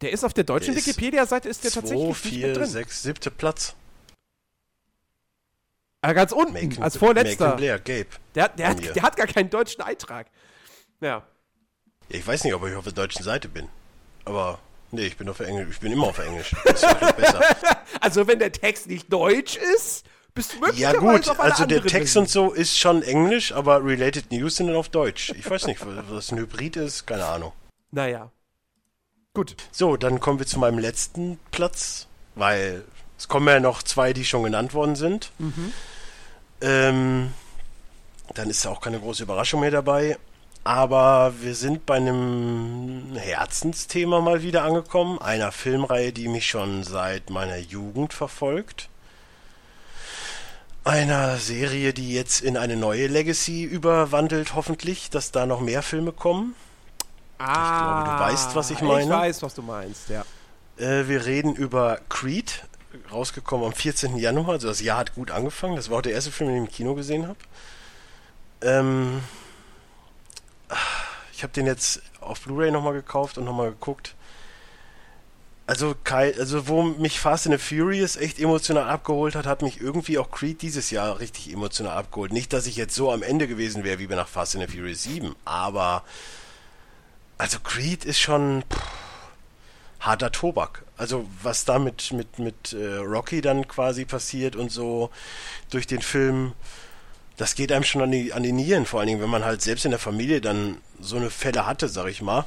Der ist auf der deutschen Wikipedia-Seite ist der 2, tatsächlich nicht 4, mit drin. 6, 7. Platz. Aber ganz unten, Macon- als vorletzter. Blair, Gabe. Der, der, hat, der hat gar keinen deutschen Eintrag. Ja. Ja, Ich weiß nicht, ob ich auf der deutschen Seite bin. Aber nee, ich bin auf Englisch. Ich bin immer auf Englisch. Das ist besser. Also, wenn der Text nicht deutsch ist, bist du Ja möglicherweise gut, auf also der Text und so ist schon Englisch, aber Related News sind dann auf Deutsch. Ich weiß nicht, was ein Hybrid ist, keine Ahnung. Naja. Gut. So, dann kommen wir zu meinem letzten Platz, weil es kommen ja noch zwei, die schon genannt worden sind. Ähm, dann ist auch keine große Überraschung mehr dabei. Aber wir sind bei einem Herzensthema mal wieder angekommen. Einer Filmreihe, die mich schon seit meiner Jugend verfolgt. Einer Serie, die jetzt in eine neue Legacy überwandelt, hoffentlich, dass da noch mehr Filme kommen. Ah, glaube, du weißt, was ich meine. Ich weiß, was du meinst, ja. Äh, wir reden über Creed, rausgekommen am 14. Januar. Also das Jahr hat gut angefangen. Das war auch der erste Film, den ich im Kino gesehen habe. Ähm, ich habe den jetzt auf Blu-ray nochmal gekauft und nochmal geguckt. Also, also wo mich Fast and the Furious echt emotional abgeholt hat, hat mich irgendwie auch Creed dieses Jahr richtig emotional abgeholt. Nicht, dass ich jetzt so am Ende gewesen wäre wie nach Fast and the Furious 7, aber also Creed ist schon pff, harter Tobak. Also was da mit, mit, mit äh, Rocky dann quasi passiert und so durch den Film, das geht einem schon an die, an die Nieren, vor allen Dingen, wenn man halt selbst in der Familie dann so eine Fälle hatte, sag ich mal.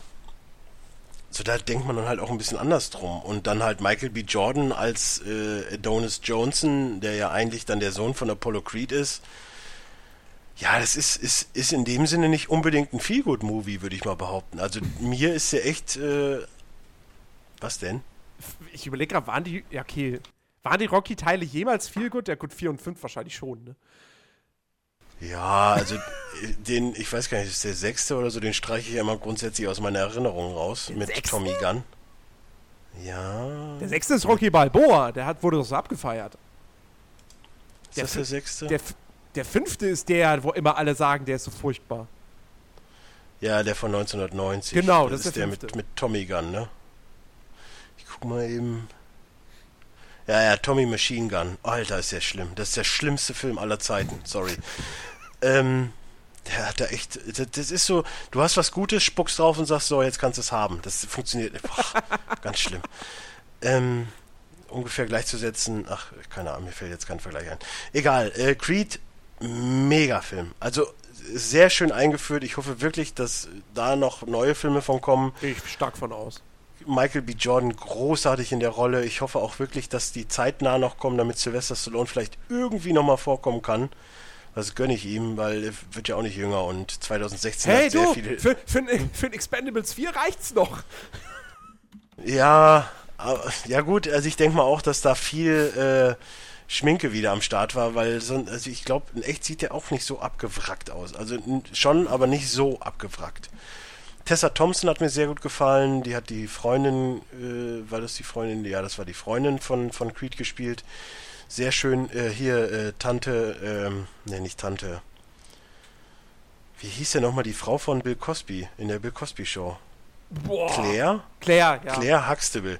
So, da denkt man dann halt auch ein bisschen anders drum. Und dann halt Michael B. Jordan als äh, Adonis Johnson, der ja eigentlich dann der Sohn von Apollo Creed ist. Ja, das ist, ist, ist in dem Sinne nicht unbedingt ein Feelgood-Movie, würde ich mal behaupten. Also mir ist der echt. Äh, was denn? Ich überlege gerade, waren die, ja, okay, waren die Rocky-Teile jemals viel gut? Ja, gut, 4 und 5 wahrscheinlich schon, ne? Ja, also den, ich weiß gar nicht, ist der sechste oder so, den streiche ich ja immer grundsätzlich aus meiner Erinnerung raus Der mit sechste? Tommy Gunn. Ja. Der sechste ist Rocky Balboa, der hat, wurde doch so abgefeiert. ist das der sechste? Der, der fünfte ist der, wo immer alle sagen, der ist so furchtbar. ja, der von 1990. Genau, das, das ist der der mit, mit Tommy Gunn, ne? Guck mal eben. Ja, ja, Tommy Machine Gun. Alter, ist der schlimm. Das ist der schlimmste Film aller Zeiten. Sorry. ähm, der hat da echt. Das, das ist so, du hast was Gutes, spuckst drauf und sagst so, jetzt kannst du es haben. Das funktioniert nicht. Ganz schlimm. Ähm, ungefähr gleichzusetzen. Ach, keine Ahnung, mir fällt jetzt kein Vergleich ein. Egal, äh, Creed, mega Film. Also sehr schön eingeführt. Ich hoffe wirklich, dass da noch neue Filme von kommen. Gehe ich stark von aus. Michael B. Jordan großartig in der Rolle. Ich hoffe auch wirklich, dass die zeitnah noch kommen, damit Sylvester Stallone vielleicht irgendwie nochmal vorkommen kann. Das gönne ich ihm, weil er wird ja auch nicht jünger und 2016 Hey hat sehr du, viele. für, für, für ein Expendables 4 reicht's noch. Ja, ja gut, also ich denke mal auch, dass da viel äh, Schminke wieder am Start war, weil so, also ich glaube, in echt sieht der auch nicht so abgewrackt aus. Also schon, aber nicht so abgewrackt. Tessa Thompson hat mir sehr gut gefallen. Die hat die Freundin, äh, war das die Freundin? Ja, das war die Freundin von, von Creed gespielt. Sehr schön. Äh, hier, äh, Tante, ähm, nee, nicht Tante. Wie hieß denn nochmal die Frau von Bill Cosby in der Bill Cosby Show? Boah. Claire? Claire, ja. Claire Huxtable.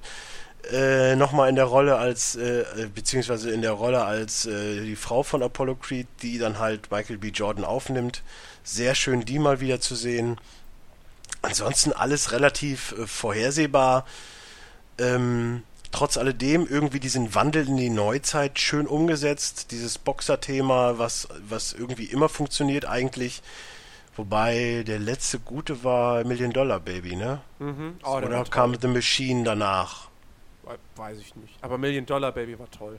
Äh, nochmal in der Rolle als, äh, äh, beziehungsweise in der Rolle als äh, die Frau von Apollo Creed, die dann halt Michael B. Jordan aufnimmt. Sehr schön, die mal wieder zu sehen. Ansonsten alles relativ äh, vorhersehbar. Ähm, trotz alledem irgendwie diesen Wandel in die Neuzeit schön umgesetzt. Dieses Boxer-Thema, was, was irgendwie immer funktioniert eigentlich. Wobei der letzte gute war Million Dollar Baby, ne? Mhm. Oh, der Oder kam. The Machine danach? Weiß ich nicht. Aber Million Dollar Baby war toll.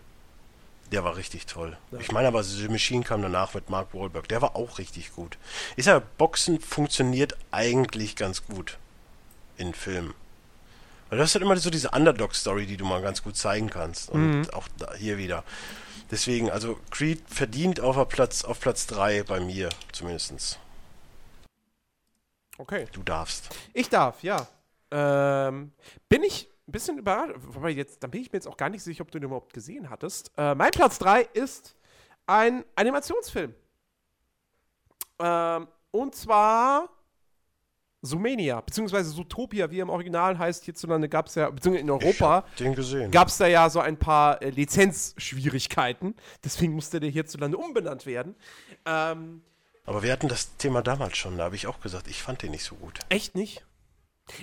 Der war richtig toll. Ja. Ich meine aber, The Machine kam danach mit Mark Wahlberg. Der war auch richtig gut. Ich sage, Boxen funktioniert eigentlich ganz gut in Filmen. Weil du hast halt immer so diese Underdog-Story, die du mal ganz gut zeigen kannst. Und Mhm. auch da, hier wieder. Deswegen, also Creed verdient auf, Platz, auf Platz 3 bei mir zumindest. Okay. Du darfst. Ich darf, ja. Ähm, bin ich ein bisschen überrascht, wobei jetzt, dann bin ich mir jetzt auch gar nicht sicher, ob du den überhaupt gesehen hattest. Äh, mein Platz 3 ist ein Animationsfilm. Ähm, und zwar Zoomania, beziehungsweise Zootopia, wie er im Original heißt. Hierzulande gab es ja, beziehungsweise in Europa gab es da ja so ein paar äh, Lizenzschwierigkeiten. Deswegen musste der hierzulande umbenannt werden. Ähm, Aber wir hatten das Thema damals schon. Da habe ich auch gesagt, ich fand den nicht so gut. Echt nicht?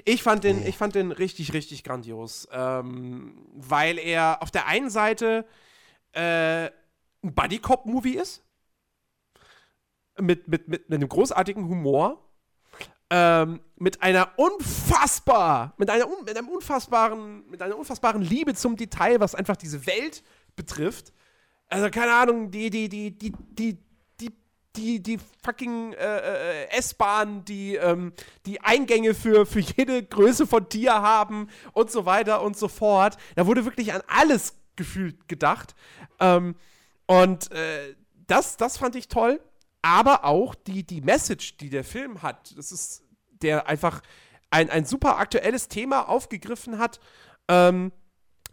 Ich fand den, Nee. ich fand den richtig, richtig grandios. Ähm, weil er auf der einen Seite äh, ein Buddy-Cop-Movie ist. Mit, mit, mit einem großartigen Humor. Ähm, mit einer unfassbar, mit einer, mit einem unfassbaren, mit einer unfassbaren Liebe zum Detail, was einfach diese Welt betrifft. Also, keine Ahnung, die, die, die, die, die, die, die, fucking äh, äh, S-Bahn, die, ähm, die Eingänge für, für jede Größe von Tier haben und so weiter und so fort. Da wurde wirklich an alles gefühlt gedacht. Ähm, und äh, das, das fand ich toll. Aber auch die, die Message, die der Film hat, das ist, der einfach ein, ein super aktuelles Thema aufgegriffen hat. Ähm,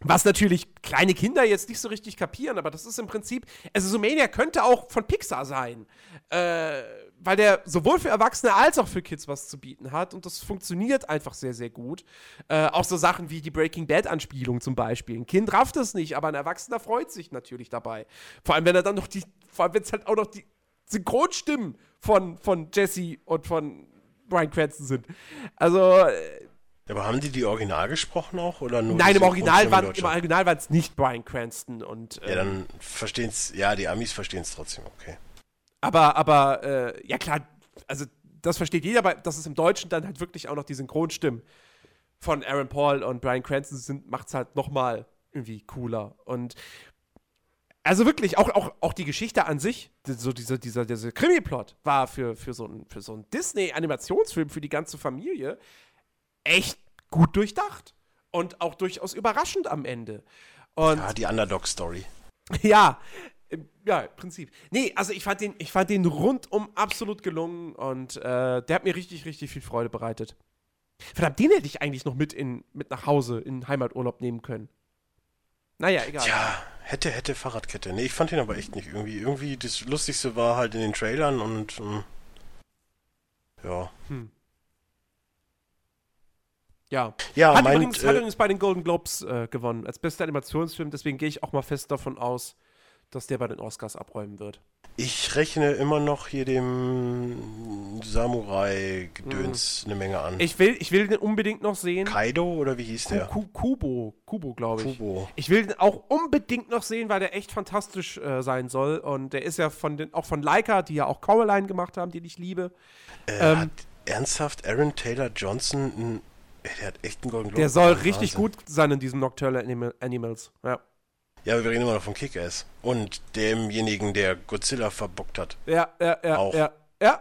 was natürlich kleine Kinder jetzt nicht so richtig kapieren, aber das ist im Prinzip, also Zoomania könnte auch von Pixar sein, äh, weil der sowohl für Erwachsene als auch für Kids was zu bieten hat und das funktioniert einfach sehr, sehr gut. Äh, auch so Sachen wie die Breaking Bad-Anspielung zum Beispiel. Ein Kind rafft es nicht, aber ein Erwachsener freut sich natürlich dabei. Vor allem, wenn er dann noch die, vor allem, wenn es halt auch noch die Synchronstimmen von, von Jesse und von Brian Cranston sind. Also, äh, Aber haben die die Original gesprochen auch? Oder nur Nein, im Original waren im? Original waren es nicht Brian Cranston und Ja, ähm, dann verstehen's, ja, die Amis verstehen es trotzdem, okay. aber aber äh, ja klar, also das versteht jeder, aber dass es im Deutschen dann halt wirklich auch noch die Synchronstimmen von Aaron Paul und Brian Cranston sind, macht es halt noch mal irgendwie cooler und also wirklich, auch, auch, auch die Geschichte an sich, so dieser, dieser, dieser Krimi-Plot war für, für so einen so einen Disney-Animationsfilm für die ganze Familie echt gut durchdacht. und auch durchaus überraschend am Ende. Und Ja, die Underdog-Story. ja, ja, im Prinzip. Nee, also ich fand den, ich fand den rundum absolut gelungen und äh, der hat mir richtig, richtig viel Freude bereitet. Verdammt, den hätte ich eigentlich noch mit, in, mit nach Hause in Heimaturlaub nehmen können. Naja, egal. Ja, hätte, hätte Fahrradkette. Nee, ich fand ihn aber echt nicht irgendwie. Irgendwie das Lustigste war halt in den Trailern und ähm, ja. Ja. Ja, Hat, mein, übrigens, hat äh, übrigens bei den Golden Globes äh, gewonnen als bester Animationsfilm, deswegen gehe ich auch mal fest davon aus, dass der bei den Oscars abräumen wird. ich rechne immer noch hier dem Samurai-Gedöns eine Menge an. Ich will, ich will den unbedingt noch sehen. Kaido oder wie hieß Ku- der? Ku- Kubo, Kubo, glaube ich. Kubo. Ich will den auch unbedingt noch sehen, weil der echt fantastisch äh, sein soll. Und der ist ja von den, auch von Leica, die ja auch Coraline gemacht haben, die ich liebe. Äh, Ähm, hat ernsthaft Aaron Taylor Johnson ein, ey, der hat echt einen Golden Globe. Der soll richtig Wahnsinn. gut sein in diesem Nocturnal Animal, Animals. Ja. Ja, wir reden immer noch von Kick-Ass. Und demjenigen, der Godzilla verbockt hat. Ja, ja, ja, Auch. ja, ja.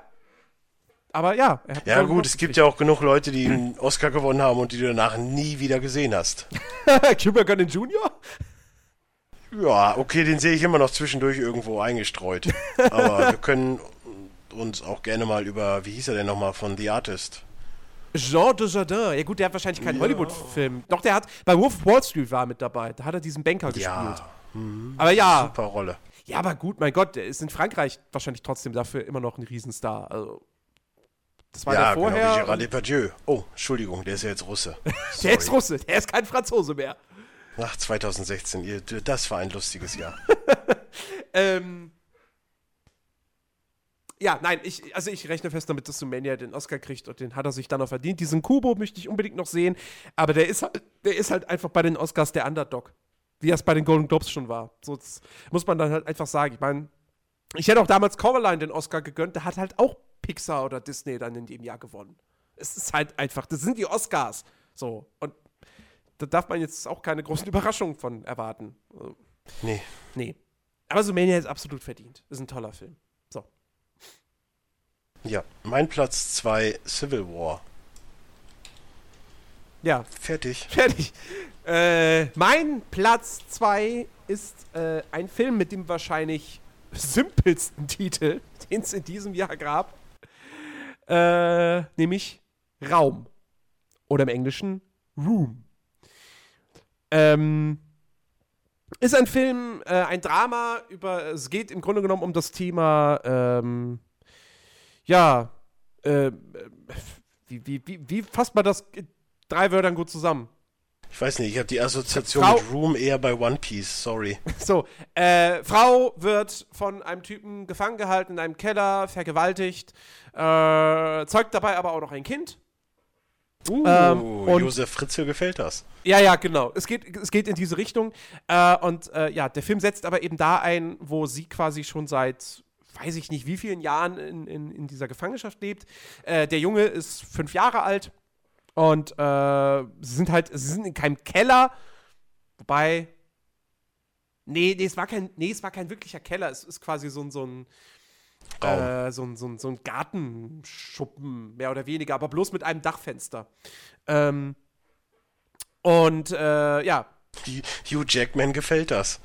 Aber ja. Ja Golden gut, es gibt ja auch genug Leute, die einen Oscar gewonnen haben und die du danach nie wieder gesehen hast. Cuba Gooding Jr.? Ja, okay, den sehe ich immer noch zwischendurch irgendwo eingestreut. Aber wir können uns auch gerne mal über, wie hieß er denn nochmal, von The Artist? Jean Dujardin. Ja gut, der hat wahrscheinlich keinen Ja. Hollywood-Film. Doch, der hat, bei Wolf of Wall Street war er mit dabei. Da hat er diesen Banker gespielt. Ja, Aber ja, super Rolle. ja, aber gut, mein Gott, der ist in Frankreich wahrscheinlich trotzdem dafür immer noch ein Riesenstar. Also, das war ja, der genau wie vorher. Gérard Depardieu. Oh, Entschuldigung, der ist ja jetzt Russe. der ist Russe, der ist kein Franzose mehr. Ach, 2016, ihr, das war ein lustiges Jahr. Ähm, ja, nein, ich, also ich rechne fest damit, dass Sumania den Oscar kriegt und den hat er sich dann noch verdient. Diesen Kubo möchte ich unbedingt noch sehen, aber der ist halt, der ist halt einfach bei den Oscars der Underdog. Wie er es bei den Golden Globes schon war. So muss man dann halt einfach sagen. Ich meine, ich hätte auch damals Coraline den Oscar gegönnt, der hat halt auch Pixar oder Disney dann in dem Jahr gewonnen. Es ist halt einfach, das sind die Oscars. So, und da darf man jetzt auch keine großen Überraschungen von erwarten. Also, Nee. Nee. Aber Sumania ist absolut verdient. Ist ein toller Film. Ja, mein Platz 2, Civil War. Ja, Fertig. fertig. Äh, mein Platz 2 ist äh, ein Film mit dem wahrscheinlich simpelsten Titel, den es in diesem Jahr gab. Äh, nämlich Raum. Oder im Englischen Room. Ähm, ist ein Film, äh, ein Drama über, es geht im Grunde genommen um das Thema, ähm, ja, äh, wie, wie, wie, wie fasst man das in drei Wörtern gut zusammen? Ich weiß nicht, ich habe die Assoziation Frau- mit Room eher bei One Piece, sorry. So, äh, Frau wird von einem Typen gefangen gehalten in einem Keller, vergewaltigt, äh, zeugt dabei aber auch noch ein Kind. Uh, Ähm, und- Josef Fritzl gefällt das. Ja, ja, genau. Es geht, es geht in diese Richtung. Äh, und äh, ja, der Film setzt aber eben da ein, wo sie quasi schon seit, weiß ich nicht, wie vielen Jahren in, in, in dieser Gefangenschaft lebt. Äh, der Junge ist fünf Jahre alt und äh, sie sind halt, sie sind in keinem Keller, wobei. Nee, nee, es war kein, nee, es war kein wirklicher Keller. Es ist quasi so ein, so ein, äh, so, ein, so, ein, so ein Gartenschuppen, mehr oder weniger, aber bloß mit einem Dachfenster. Ähm, und äh, ja, Hugh Jackman gefällt das.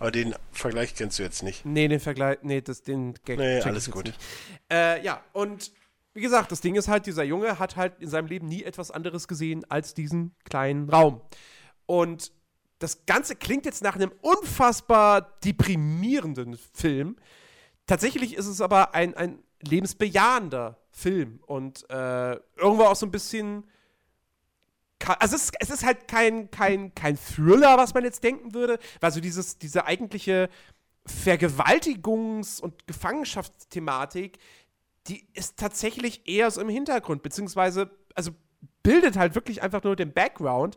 Aber den Vergleich kennst du jetzt nicht. nee, den Vergleich, nee, das, den Gag Nee, alles gut. Äh, ja, und wie gesagt, das Ding ist halt, dieser Junge hat halt in seinem Leben nie etwas anderes gesehen als diesen kleinen Raum. Und das Ganze klingt jetzt nach einem unfassbar deprimierenden Film. Tatsächlich ist es aber ein, ein lebensbejahender Film und äh, irgendwo auch so ein bisschen. Also es ist, es ist halt kein, kein, kein Thriller, was man jetzt denken würde, weil so dieses, diese eigentliche Vergewaltigungs- und Gefangenschaftsthematik, die ist tatsächlich eher so im Hintergrund, beziehungsweise, also bildet halt wirklich einfach nur den Background.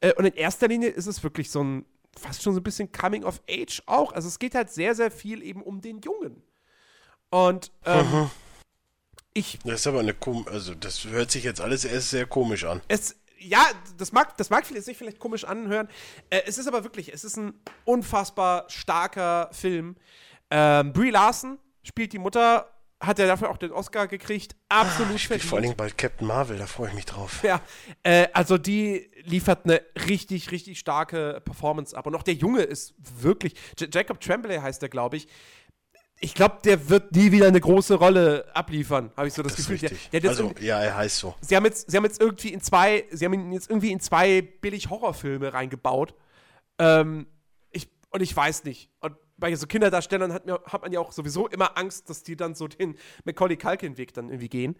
Äh, und in erster Linie ist es wirklich so ein, fast schon so ein bisschen Coming of Age auch. Also es geht halt sehr, sehr viel eben um den Jungen. Und ähm, ich Das ist aber eine kom also das hört sich jetzt alles erst sehr komisch an. es, ja, das mag, das mag vielleicht sich vielleicht komisch anhören. Äh, es ist aber wirklich, es ist ein unfassbar starker Film. Ähm, Brie Larson spielt die Mutter hat er dafür auch den Oscar gekriegt. Absolut ah, verdient. Vor allen Dingen bald Captain Marvel, da freue ich mich drauf. Ja, äh, also die liefert eine richtig, richtig starke Performance ab. Und auch der Junge ist wirklich, J Jacob Tremblay heißt er, glaube ich. Ich glaube, der wird nie wieder eine große Rolle abliefern, habe ich so das, das Gefühl. Der, der also, ja, er heißt so. Sie haben, jetzt, sie haben jetzt irgendwie in zwei, sie haben ihn jetzt irgendwie in zwei billig Horrorfilme reingebaut. Ähm, ich, und ich weiß nicht. Und bei so Kinderdarstellern hat, mir, hat man ja auch sowieso immer Angst, dass die dann so den Macaulay Culkin-Weg dann irgendwie gehen.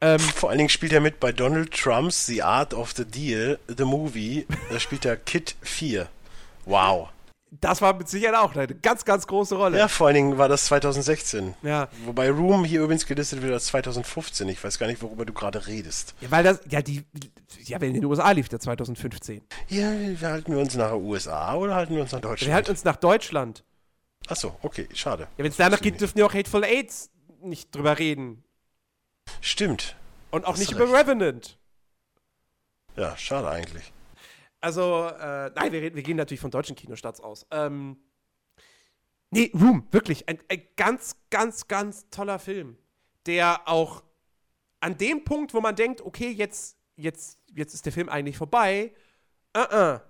Ähm, Vor allen Dingen spielt er mit bei Donald Trumps The Art of the Deal, The Movie. Da spielt er Kid 4. Wow. Das war mit Sicherheit auch eine ganz, ganz große Rolle. Ja, vor allen Dingen war das 2016. Ja. Wobei Room hier übrigens gelistet wird als 2015. Ich weiß gar nicht, worüber du gerade redest. Ja, weil das, ja, die, ja, in den USA lief der 2015. Ja, halten wir uns nach USA oder halten wir uns nach Deutschland? Wir halten uns nach Deutschland. Achso, okay, schade. Ja, wenn es danach geht, dürfen wir auch Hateful Aids nicht drüber reden. Stimmt. Und auch nicht recht. über Revenant. Ja, schade eigentlich. Also, äh, nein, wir, wir, gehen natürlich von deutschen Kinostarts aus. Ähm, nee, Room, wirklich. Ein, ein ganz, ganz, ganz toller Film. Der auch an dem Punkt, wo man denkt, okay, jetzt, jetzt, jetzt ist der Film eigentlich vorbei, uh -uh,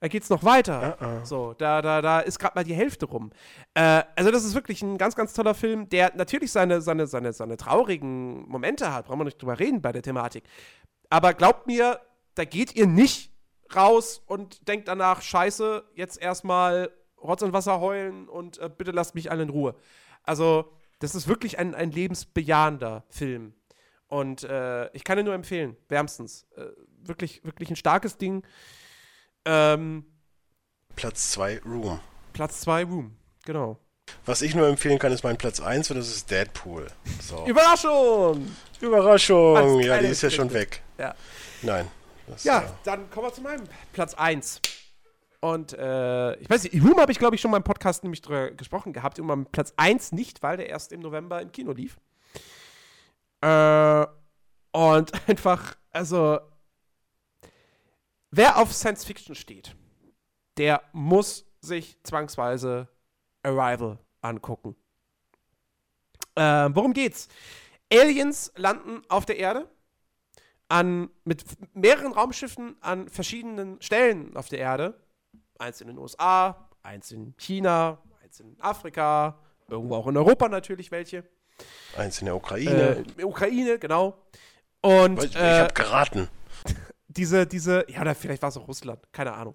da geht's noch weiter. Uh. So, da, da, da ist gerade mal die Hälfte rum. Äh, also, das ist wirklich ein ganz, ganz toller Film, der natürlich seine, seine, seine, seine traurigen Momente hat. Brauchen wir nicht drüber reden bei der Thematik. Aber glaubt mir, da geht ihr nicht raus und denkt danach, scheiße, jetzt erstmal Rotz und Wasser heulen und äh, bitte lasst mich alle in Ruhe. Also, das ist wirklich ein, ein lebensbejahender Film. Und äh, ich kann ihn nur empfehlen, wärmstens. Äh, wirklich, wirklich ein starkes Ding. Ähm, Platz 2 Room. Platz 2 Room, genau. Was ich nur empfehlen kann, ist mein Platz 1 und das ist Deadpool. So. Überraschung! Überraschung! Ja, die ist ja schon weg. Ja. Nein. Das, ja, ja, dann kommen wir zu meinem Platz 1. Und äh, ich weiß nicht, Room habe ich, glaube ich, schon mal im Podcast nämlich drüber gesprochen gehabt. Und meinem Platz 1 nicht, weil der erst im November im Kino lief. Äh, und einfach, also Wer auf Science Fiction steht, der muss sich zwangsweise Arrival angucken. Äh, worum geht's? Aliens landen auf der Erde an, mit mehreren Raumschiffen an verschiedenen Stellen auf der Erde. Eins in den USA, eins in China, eins in Afrika, irgendwo auch in Europa natürlich welche. Eins in der Ukraine. Äh, Ukraine, genau. Und, ich, ich äh, habe geraten diese, diese, ja, oder vielleicht war es auch Russland, keine Ahnung.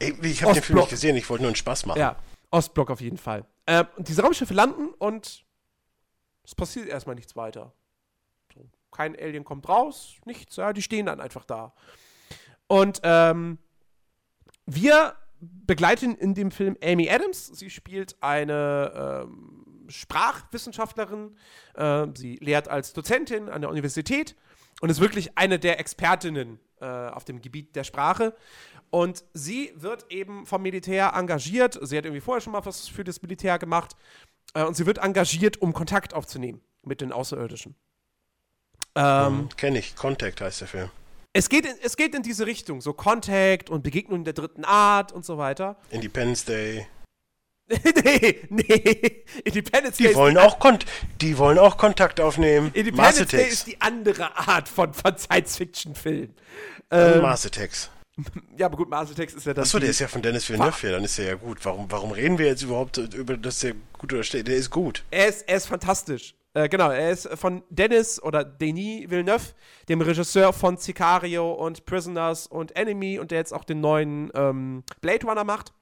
Ey, ich habe den Film nicht gesehen, ich wollte nur einen Spaß machen. Ja, Ostblock auf jeden Fall. Ähm, und diese Raumschiffe landen und es passiert erstmal nichts weiter. Kein Alien kommt raus, nichts, ja, die stehen dann einfach da. Und ähm, wir begleiten in dem Film Amy Adams. Sie spielt eine ähm, Sprachwissenschaftlerin. Äh, sie lehrt als Dozentin an der Universität und ist wirklich eine der Expertinnen äh, auf dem Gebiet der Sprache. Und sie wird eben vom Militär engagiert. Sie hat irgendwie vorher schon mal was für das Militär gemacht. Äh, und sie wird engagiert, um Kontakt aufzunehmen mit den Außerirdischen. Ähm, mhm, Kenne ich. Contact heißt der Film. Es geht, in, es geht in diese Richtung. So Contact und Begegnungen der dritten Art und so weiter. Independence Day. nee, nee. Independence die Day. Wollen auch Kon die wollen auch Kontakt aufnehmen. Independence Day ist die andere Art von, von Science-Fiction-Film. Ähm, Mars Attacks. Ja, aber gut, Mars Attacks ist ja das. Achso, der ist ja von Dennis Villeneuve, ja, dann ist er ja gut. Warum, warum reden wir jetzt überhaupt über, dass der gut oder schlecht Der ist gut. Er ist, er ist fantastisch. Äh, genau, er ist von Dennis oder Denis Villeneuve, dem Regisseur von Sicario und Prisoners und Enemy und der jetzt auch den neuen ähm, Blade Runner macht.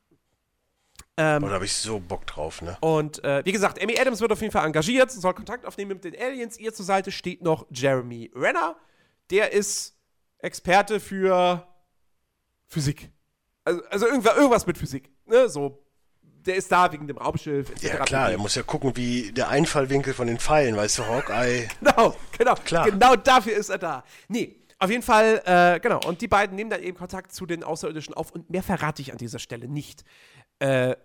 Ähm, oh, da habe ich so Bock drauf, ne? Und äh, wie gesagt, Amy Adams wird auf jeden Fall engagiert, soll Kontakt aufnehmen mit den Aliens. Ihr zur Seite steht noch Jeremy Renner. Der ist Experte für Physik. Also, also irgendwas mit Physik. Ne? So, der ist da wegen dem Raumschiff. Etc. Ja, klar, er muss ja gucken, wie der Einfallwinkel von den Pfeilen, weißt du, Hawkeye. genau, genau. Klar. Genau dafür ist er da. Nee, auf jeden Fall, äh, genau. Und die beiden nehmen dann eben Kontakt zu den Außerirdischen auf. Und mehr verrate ich an dieser Stelle nicht. Äh,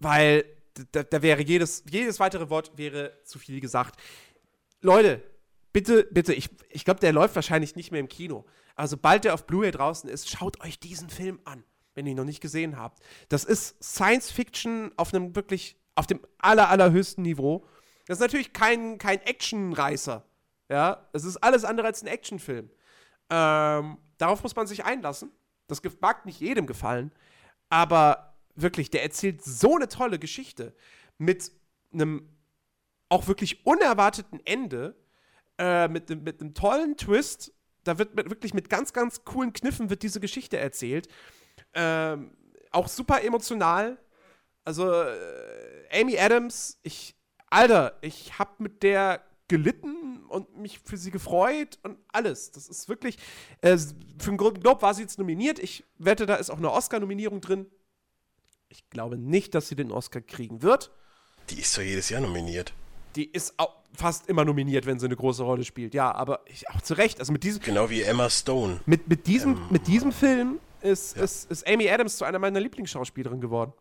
weil da, da, wäre jedes, jedes weitere Wort wäre zu viel gesagt. Leute, bitte, bitte, ich, ich glaube, der läuft wahrscheinlich nicht mehr im Kino. Aber sobald der auf Blu-ray draußen ist, schaut euch diesen Film an, wenn ihr ihn noch nicht gesehen habt. Das ist Science Fiction auf einem wirklich, auf dem aller, allerhöchsten Niveau. Das ist natürlich kein, kein Actionreißer. Ja, es ist alles andere als ein Actionfilm. Ähm, darauf muss man sich einlassen. Das mag nicht jedem gefallen, aber wirklich, der erzählt so eine tolle Geschichte mit einem auch wirklich unerwarteten Ende, äh, mit, mit einem tollen Twist. Da wird mit, wirklich mit ganz, ganz coolen Kniffen wird diese Geschichte erzählt. Ähm, auch super emotional. Also äh, Amy Adams, ich, Alter, ich hab mit der gelitten und mich für sie gefreut und alles. Das ist wirklich, äh, für den Golden Globe war sie jetzt nominiert. Ich wette, da ist auch eine Oscar-Nominierung drin. Ich glaube nicht, dass sie den Oscar kriegen wird. Die ist doch jedes Jahr nominiert. Die ist auch fast immer nominiert, wenn sie eine große Rolle spielt. Ja, aber ich, auch zu Recht. Also mit diesem, genau wie Emma Stone. Mit, mit, diesem, ähm, mit diesem Film ist, ja. ist, ist Amy Adams zu einer meiner Lieblingsschauspielerinnen geworden.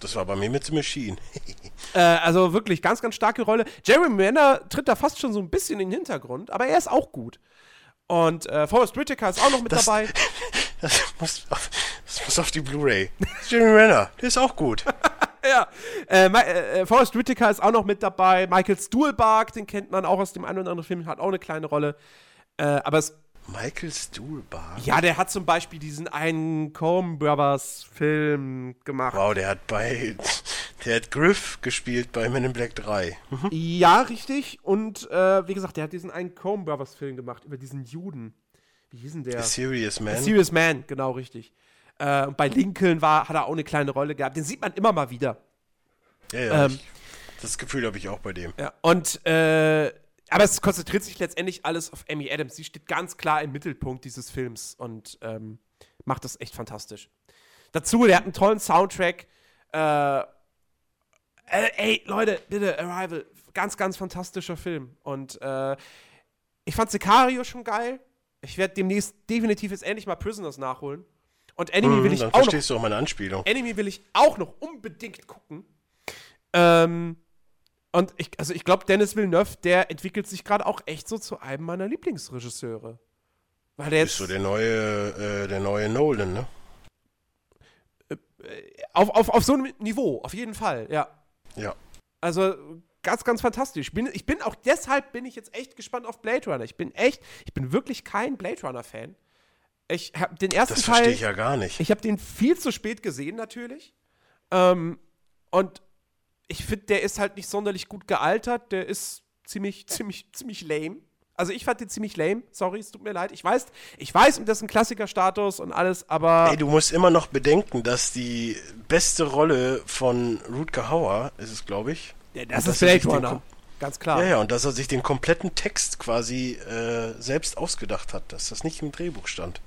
Das war bei mir mit The Machine. äh, also wirklich ganz, ganz starke Rolle. Jeremy Renner tritt da fast schon so ein bisschen in den Hintergrund, aber er ist auch gut. Und äh, Forrest Whitaker ist auch noch mit das, dabei. Das muss, auf, das muss auf die Blu-ray. Jeremy Renner, der ist auch gut. ja. Äh, äh, äh, Forrest Whitaker ist auch noch mit dabei. Michael Stuhlbarg, den kennt man auch aus dem einen oder anderen Film, hat auch eine kleine Rolle. Äh, aber es Michael Stuhlbarg? Ja, der hat zum Beispiel diesen einen Coen Brothers Film gemacht. Wow, der hat bei, der hat Griff gespielt bei Men in Black 3. Mhm. Ja, richtig. Und äh, wie gesagt, der hat diesen einen Coen Brothers Film gemacht über diesen Juden. Wie hieß denn der? A Serious Man. A Serious Man, genau, richtig. Äh, und bei Lincoln war, hat er auch eine kleine Rolle gehabt. Den sieht man immer mal wieder. Ja, ja. Ähm, das Gefühl habe ich auch bei dem. Ja, und äh, aber es konzentriert sich letztendlich alles auf Amy Adams. Sie steht ganz klar im Mittelpunkt dieses Films und ähm, macht das echt fantastisch. Dazu, der hat einen tollen Soundtrack. Äh, äh, ey, Leute, bitte, Arrival. Ganz, ganz fantastischer Film. Und äh, ich fand Sicario schon geil. Ich werde demnächst definitiv jetzt endlich mal Prisoners nachholen. Und Enemy hm, will ich auch verstehst noch, du auch meine Anspielung. Enemy will ich auch noch unbedingt gucken. Ähm, und ich, also ich glaube, Dennis Villeneuve, der entwickelt sich gerade auch echt so zu einem meiner Lieblingsregisseure. Weil der ist so der neue, äh, der neue Nolan, ne? Äh, auf, auf, auf so einem Niveau, auf jeden Fall, ja. Ja. Also ganz, ganz fantastisch. Ich bin, ich bin auch deshalb bin ich jetzt echt gespannt auf Blade Runner. Ich bin echt, ich bin wirklich kein Blade Runner-Fan. Ich habe den ersten das Teil. Das verstehe ich ja gar nicht. Ich habe den viel zu spät gesehen, natürlich. Ähm, und ich finde, der ist halt nicht sonderlich gut gealtert. Der ist ziemlich, ziemlich, ziemlich lame. Also ich fand den ziemlich lame. Sorry, es tut mir leid. Ich weiß, ich weiß um dessen Klassikerstatus und alles, aber. Ey, du musst immer noch bedenken, dass die beste Rolle von Rutger Hauer ist es, glaube ich. Ja, das ist Blade Runner. Ganz klar. Ja, ja, und dass er sich den kompletten Text quasi äh, selbst ausgedacht hat, dass das nicht im Drehbuch stand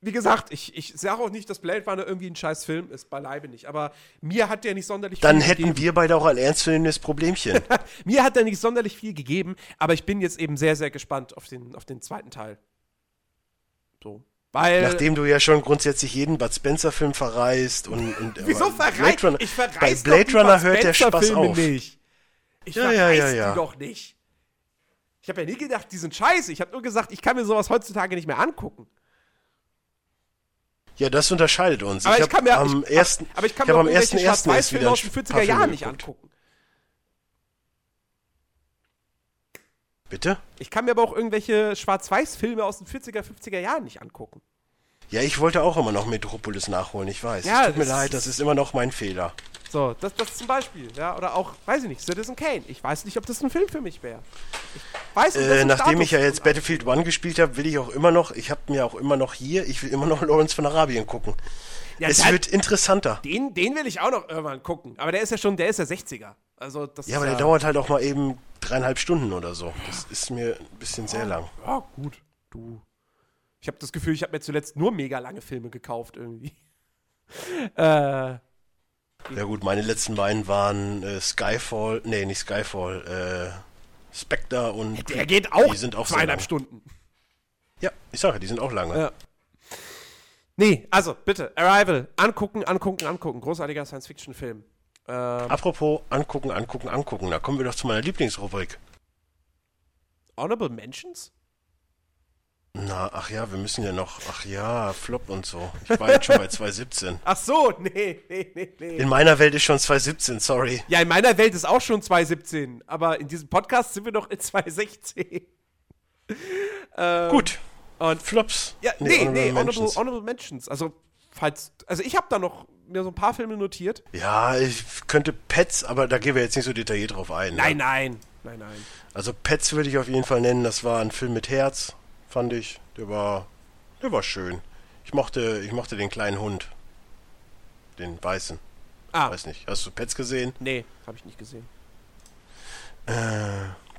wie gesagt, ich, ich sage auch nicht, dass Blade Runner irgendwie ein scheiß Film ist, beileibe nicht. Aber mir hat der nicht sonderlich Dann viel hätten gegeben. wir beide auch ein ernstzunehmendes Problemchen. mir hat er nicht sonderlich viel gegeben, aber ich bin jetzt eben sehr, sehr gespannt auf den, auf den zweiten Teil. So. Weil, Nachdem du ja schon grundsätzlich jeden Bud Spencer-Film verreist und. und Wieso verreist Runner, Ich verreis Bei Blade Runner hört der Spaß auf. Nicht. Ich ja, ja, ja, ja. die doch nicht. Ich habe ja nie gedacht, die sind scheiße. Ich habe nur gesagt, ich kann mir sowas heutzutage nicht mehr angucken. Ja, das unterscheidet uns. Aber ich, ich kann mir, am ich, ersten, aber ich kann ich mir am ersten ersten erst wieder aus den 40er Jahren nicht angucken. Bitte? Ich kann mir aber auch irgendwelche Schwarz-Weiß-Filme aus den 40er, 50er Jahren nicht angucken. Ja, ich wollte auch immer noch Metropolis nachholen, ich weiß. Ja, es tut mir leid, das ist immer noch mein Fehler. So, das, das zum Beispiel, ja. Oder auch, weiß ich nicht, Citizen Kane. Ich weiß nicht, ob das ein Film für mich wäre. äh, nachdem ich ja jetzt Battlefield 1 gespielt habe, will ich auch immer noch, ich habe mir auch immer noch hier, ich will immer noch Lawrence von Arabien gucken. Ja, es wird interessanter. Den, den will ich auch noch irgendwann gucken. Aber der ist ja schon, der ist ja 60er. Also das ja, aber der dauert halt auch mal eben dreieinhalb Stunden oder so. Das ist mir ein bisschen sehr lang. Ja, gut. Du. Ich habe das Gefühl, ich habe mir zuletzt nur mega lange Filme gekauft irgendwie. äh, ja gut, meine letzten beiden waren äh, Skyfall, nee, nicht Skyfall, äh, Spectre und Der geht auch, die sind auch zweieinhalb Stunden. Ja, ich sage, die sind auch lange. Ja. Nee, also bitte, Arrival, angucken, angucken, angucken. Großartiger Science-Fiction-Film. Ähm, Apropos angucken, angucken, angucken. Da kommen wir doch zu meiner Lieblingsrubrik. Honorable Mentions? Na, ach ja, wir müssen ja noch, ach ja, Flop und so. Ich war jetzt schon bei 2017. Ach so, nee, nee, nee, nee. In meiner Welt ist schon 2017, sorry. Ja, in meiner Welt ist auch schon 2017, aber in diesem Podcast sind wir noch in 2016. ähm, Gut. Und Flops. Ja, nee, nee, honorable, nee, Mentions. Honorable, honorable Mentions. Also, falls, also ich habe da noch mir so ein paar Filme notiert. Ja, ich könnte Pets, aber da gehen wir jetzt nicht so detailliert drauf ein. Nein, ne? nein, nein, nein. Also Pets würde ich auf jeden Fall nennen. Das war ein Film mit Herz, fand ich. Der war, der war schön. Ich mochte, ich mochte den kleinen Hund, den weißen. Ah. Weiß nicht. Hast du Pets gesehen? Nee, habe ich nicht gesehen. Äh,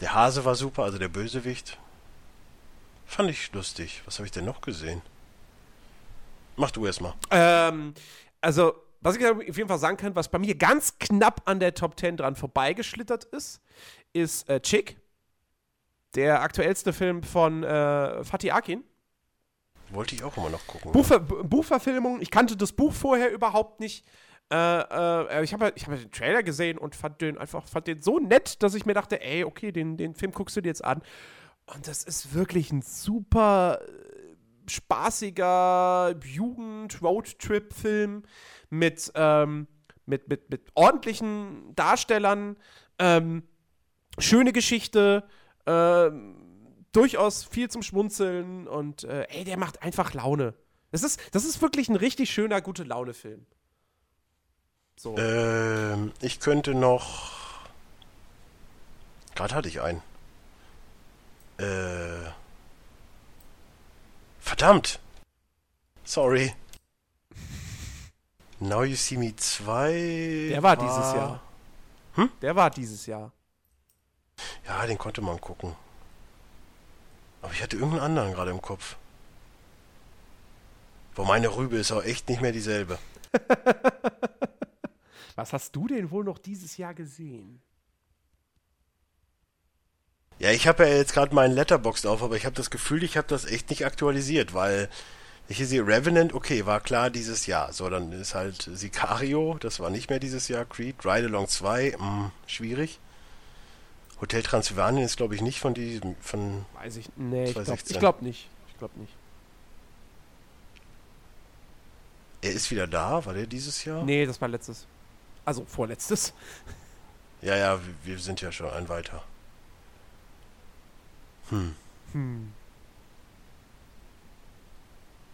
der Hase war super, also der Bösewicht. Fand ich lustig. Was habe ich denn noch gesehen? Mach du erst mal. Ähm, also, was ich auf jeden Fall sagen kann, was bei mir ganz knapp an der Top 10 dran vorbeigeschlittert ist, ist äh, Chick. Der aktuellste Film von äh, Fatih Akin. Wollte ich auch immer noch gucken. Buchver ja. Buchverfilmung. Ich kannte das Buch vorher überhaupt nicht. Äh, äh, ich habe ich hab den Trailer gesehen und fand den einfach fand den so nett, dass ich mir dachte, ey, okay, den, den Film guckst du dir jetzt an. Und das ist wirklich ein super äh, spaßiger Jugend-Roadtrip-Film mit, ähm, mit, mit, mit ordentlichen Darstellern. Ähm, schöne Geschichte, äh, durchaus viel zum Schmunzeln und äh, ey, der macht einfach Laune. Das ist, das ist wirklich ein richtig schöner, gute Laune-Film. So. Ähm, ich könnte noch. Gerade hatte ich einen. Äh. Verdammt! Sorry. Now You See Me 2. Der war, war dieses Jahr. Hm? Der war dieses Jahr. Ja, den konnte man gucken. Aber ich hatte irgendeinen anderen gerade im Kopf. Boah, meine Rübe ist auch echt nicht mehr dieselbe. Was hast du denn wohl noch dieses Jahr gesehen? Ja, ich habe ja jetzt gerade meinen Letterbox auf, aber ich habe das Gefühl, ich habe das echt nicht aktualisiert, weil ich sehe Revenant, okay, war klar dieses Jahr. So, dann ist halt Sicario, das war nicht mehr dieses Jahr. Creed, Ride Along 2, mh, hm, schwierig. Hotel Transylvanien ist, glaube ich, nicht von diesem, von. Weiß ich, nee, ich glaube glaub nicht. Ich glaube nicht. Er ist wieder da, war der dieses Jahr? Nee, das war letztes. Also vorletztes. Ja, ja, wir sind ja schon ein weiter. Hm. Hm.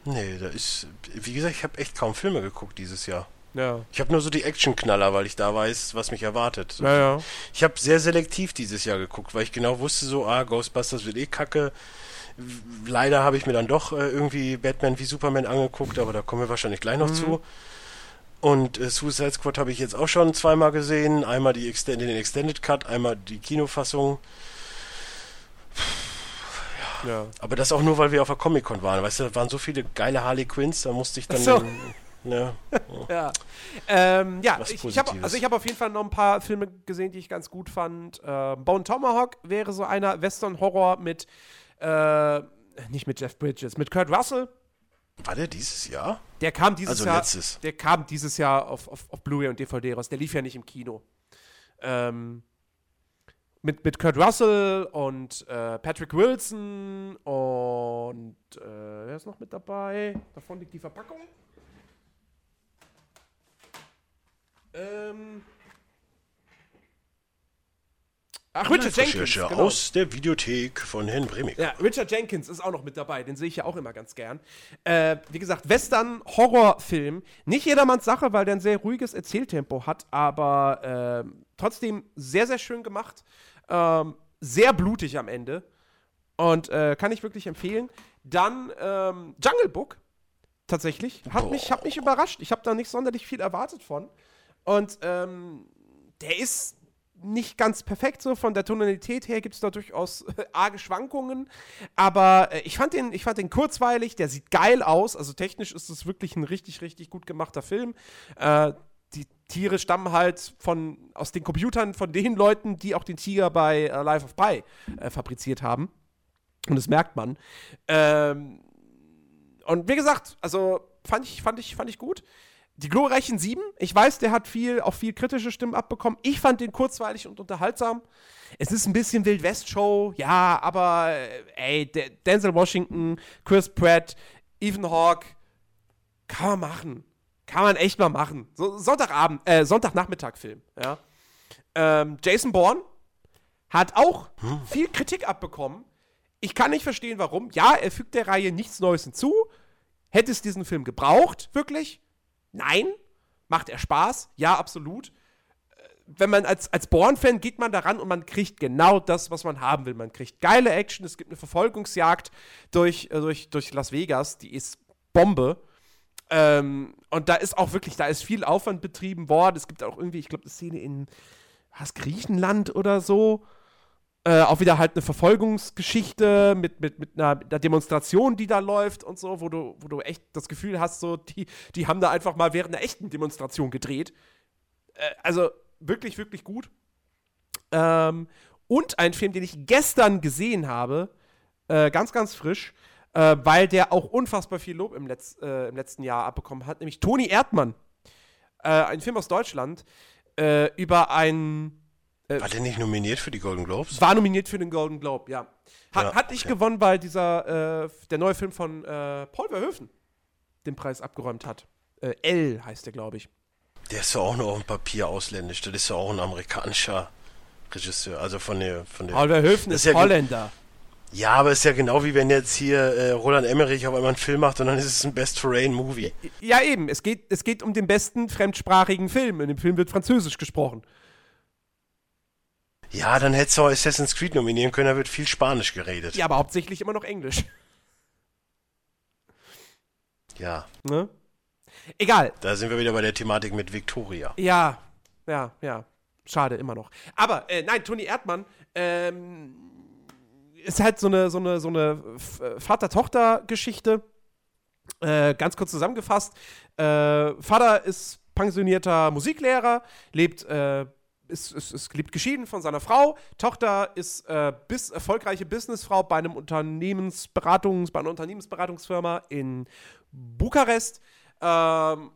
Nee, da ist. Wie gesagt, ich habe echt kaum Filme geguckt dieses Jahr. Ja. Ich habe nur so die Actionknaller, weil ich da weiß, was mich erwartet. Ja, ja. Ich habe sehr selektiv dieses Jahr geguckt, weil ich genau wusste, so, ah, Ghostbusters wird eh kacke. Leider habe ich mir dann doch äh, irgendwie Batman wie Superman angeguckt, aber da kommen wir wahrscheinlich gleich noch mhm. zu. Und äh, Suicide Squad habe ich jetzt auch schon zweimal gesehen. Einmal die Extend den Extended Cut, einmal die Kinofassung. Ja. Aber das auch nur, weil wir auf der Comic-Con waren. Weißt du, da waren so viele geile Harley Quinns, da musste ich dann. So. Den, ja. ja. Ähm, ja, ich, ich habe also ich habe auf jeden Fall noch ein paar Filme gesehen, die ich ganz gut fand. Äh, Bone Tomahawk wäre so einer Western Horror mit äh, nicht mit Jeff Bridges, mit Kurt Russell. War der dieses Jahr? Der kam dieses also Jahr. Letztes. Der kam dieses Jahr auf, auf, auf Blu-ray und DVD raus. Der lief ja nicht im Kino. Ähm, mit, mit Kurt Russell und äh, Patrick Wilson und äh, wer ist noch mit dabei? Davon liegt die Verpackung. Ähm. Ach, Richard Jenkins. Genau. Aus der Videothek von Herrn Bremig. Ja, Richard Jenkins ist auch noch mit dabei. Den sehe ich ja auch immer ganz gern. Äh, wie gesagt, Western-Horrorfilm. Nicht jedermanns Sache, weil der ein sehr ruhiges Erzähltempo hat, aber äh, trotzdem sehr, sehr schön gemacht. Ähm, sehr blutig am Ende. Und äh, kann ich wirklich empfehlen. Dann ähm, Jungle Book. Tatsächlich. Hat mich, hat mich überrascht. Ich habe da nicht sonderlich viel erwartet von. Und ähm, der ist nicht ganz perfekt so. Von der Tonalität her gibt es da durchaus äh, arge Schwankungen. Aber äh, ich, fand den, ich fand den kurzweilig, der sieht geil aus. Also technisch ist es wirklich ein richtig, richtig gut gemachter Film. Äh, die Tiere stammen halt von, aus den Computern von den Leuten, die auch den Tiger bei äh, Life of Pi äh, fabriziert haben. Und das merkt man. Ähm, und wie gesagt, also fand ich, fand ich, fand ich gut. Die glorreichen Sieben, ich weiß, der hat viel, auch viel kritische Stimmen abbekommen. Ich fand den kurzweilig und unterhaltsam. Es ist ein bisschen Wild-West-Show, ja, aber äh, ey, Denzel Washington, Chris Pratt, Ethan Hawke, kann man machen. Kann man echt mal machen. So, Sonntagabend, äh, Sonntagnachmittag-Film, ja. Ähm, Jason Bourne hat auch viel Kritik abbekommen. Ich kann nicht verstehen, warum. Ja, er fügt der Reihe nichts Neues hinzu. Hätte es diesen Film gebraucht, wirklich? Nein. Macht er Spaß? Ja, absolut. Äh, wenn man als, als Born-Fan geht man daran und man kriegt genau das, was man haben will. Man kriegt geile Action, es gibt eine Verfolgungsjagd durch, äh, durch, durch Las Vegas, die ist Bombe. Ähm, und da ist auch wirklich, da ist viel Aufwand betrieben worden. Es gibt auch irgendwie, ich glaube, eine Szene in was, Griechenland oder so. Äh, auch wieder halt eine Verfolgungsgeschichte mit, mit, mit einer, einer, Demonstration, die da läuft und so, wo du, wo du echt das Gefühl hast, so, die, die haben da einfach mal während einer echten Demonstration gedreht. Äh, also wirklich, wirklich gut. Ähm, und ein Film, den ich gestern gesehen habe, äh, ganz, ganz frisch, äh, weil der auch unfassbar viel Lob im, Letz-, äh, im letzten Jahr abbekommen hat, nämlich Toni Erdmann. Äh, ein Film aus Deutschland über ein äh, war der nicht nominiert für die Golden Globes? War nominiert für den Golden Globe, ja. Hat, ja, hat nicht okay. gewonnen, weil dieser, äh, der neue Film von äh, Paul Verhoeven den Preis abgeräumt hat. Äh, L heißt der, glaube ich. Der ist ja auch nur auf dem Papier ausländisch. Das ist ja auch ein amerikanischer Regisseur. Also von der. Von der Paul Verhoeven ist, ist Holländer. Ja, aber es ist ja genau wie wenn jetzt hier äh, Roland Emmerich auf einmal einen Film macht und dann ist es ein Best Foreign Movie. Ja, eben. Es geht, es geht um den besten fremdsprachigen Film. In dem Film wird Französisch gesprochen. Ja, dann hättest du auch Assassin's Creed nominieren können, da wird viel Spanisch geredet. Ja, aber hauptsächlich immer noch Englisch. Ja. Ne? Egal. Da sind wir wieder bei der Thematik mit Victoria. Ja, ja, ja. Schade, immer noch. Aber, äh, nein, Toni Erdmann, ähm, ist halt so eine, so eine, so eine Vater-Tochter-Geschichte. Äh, ganz kurz zusammengefasst. Äh, Vater ist pensionierter Musiklehrer, lebt äh, ist, ist, ist lebt geschieden von seiner Frau. Tochter ist äh, bis, erfolgreiche Businessfrau bei einem Unternehmensberatungs, bei einer Unternehmensberatungsfirma in Bukarest. Ähm,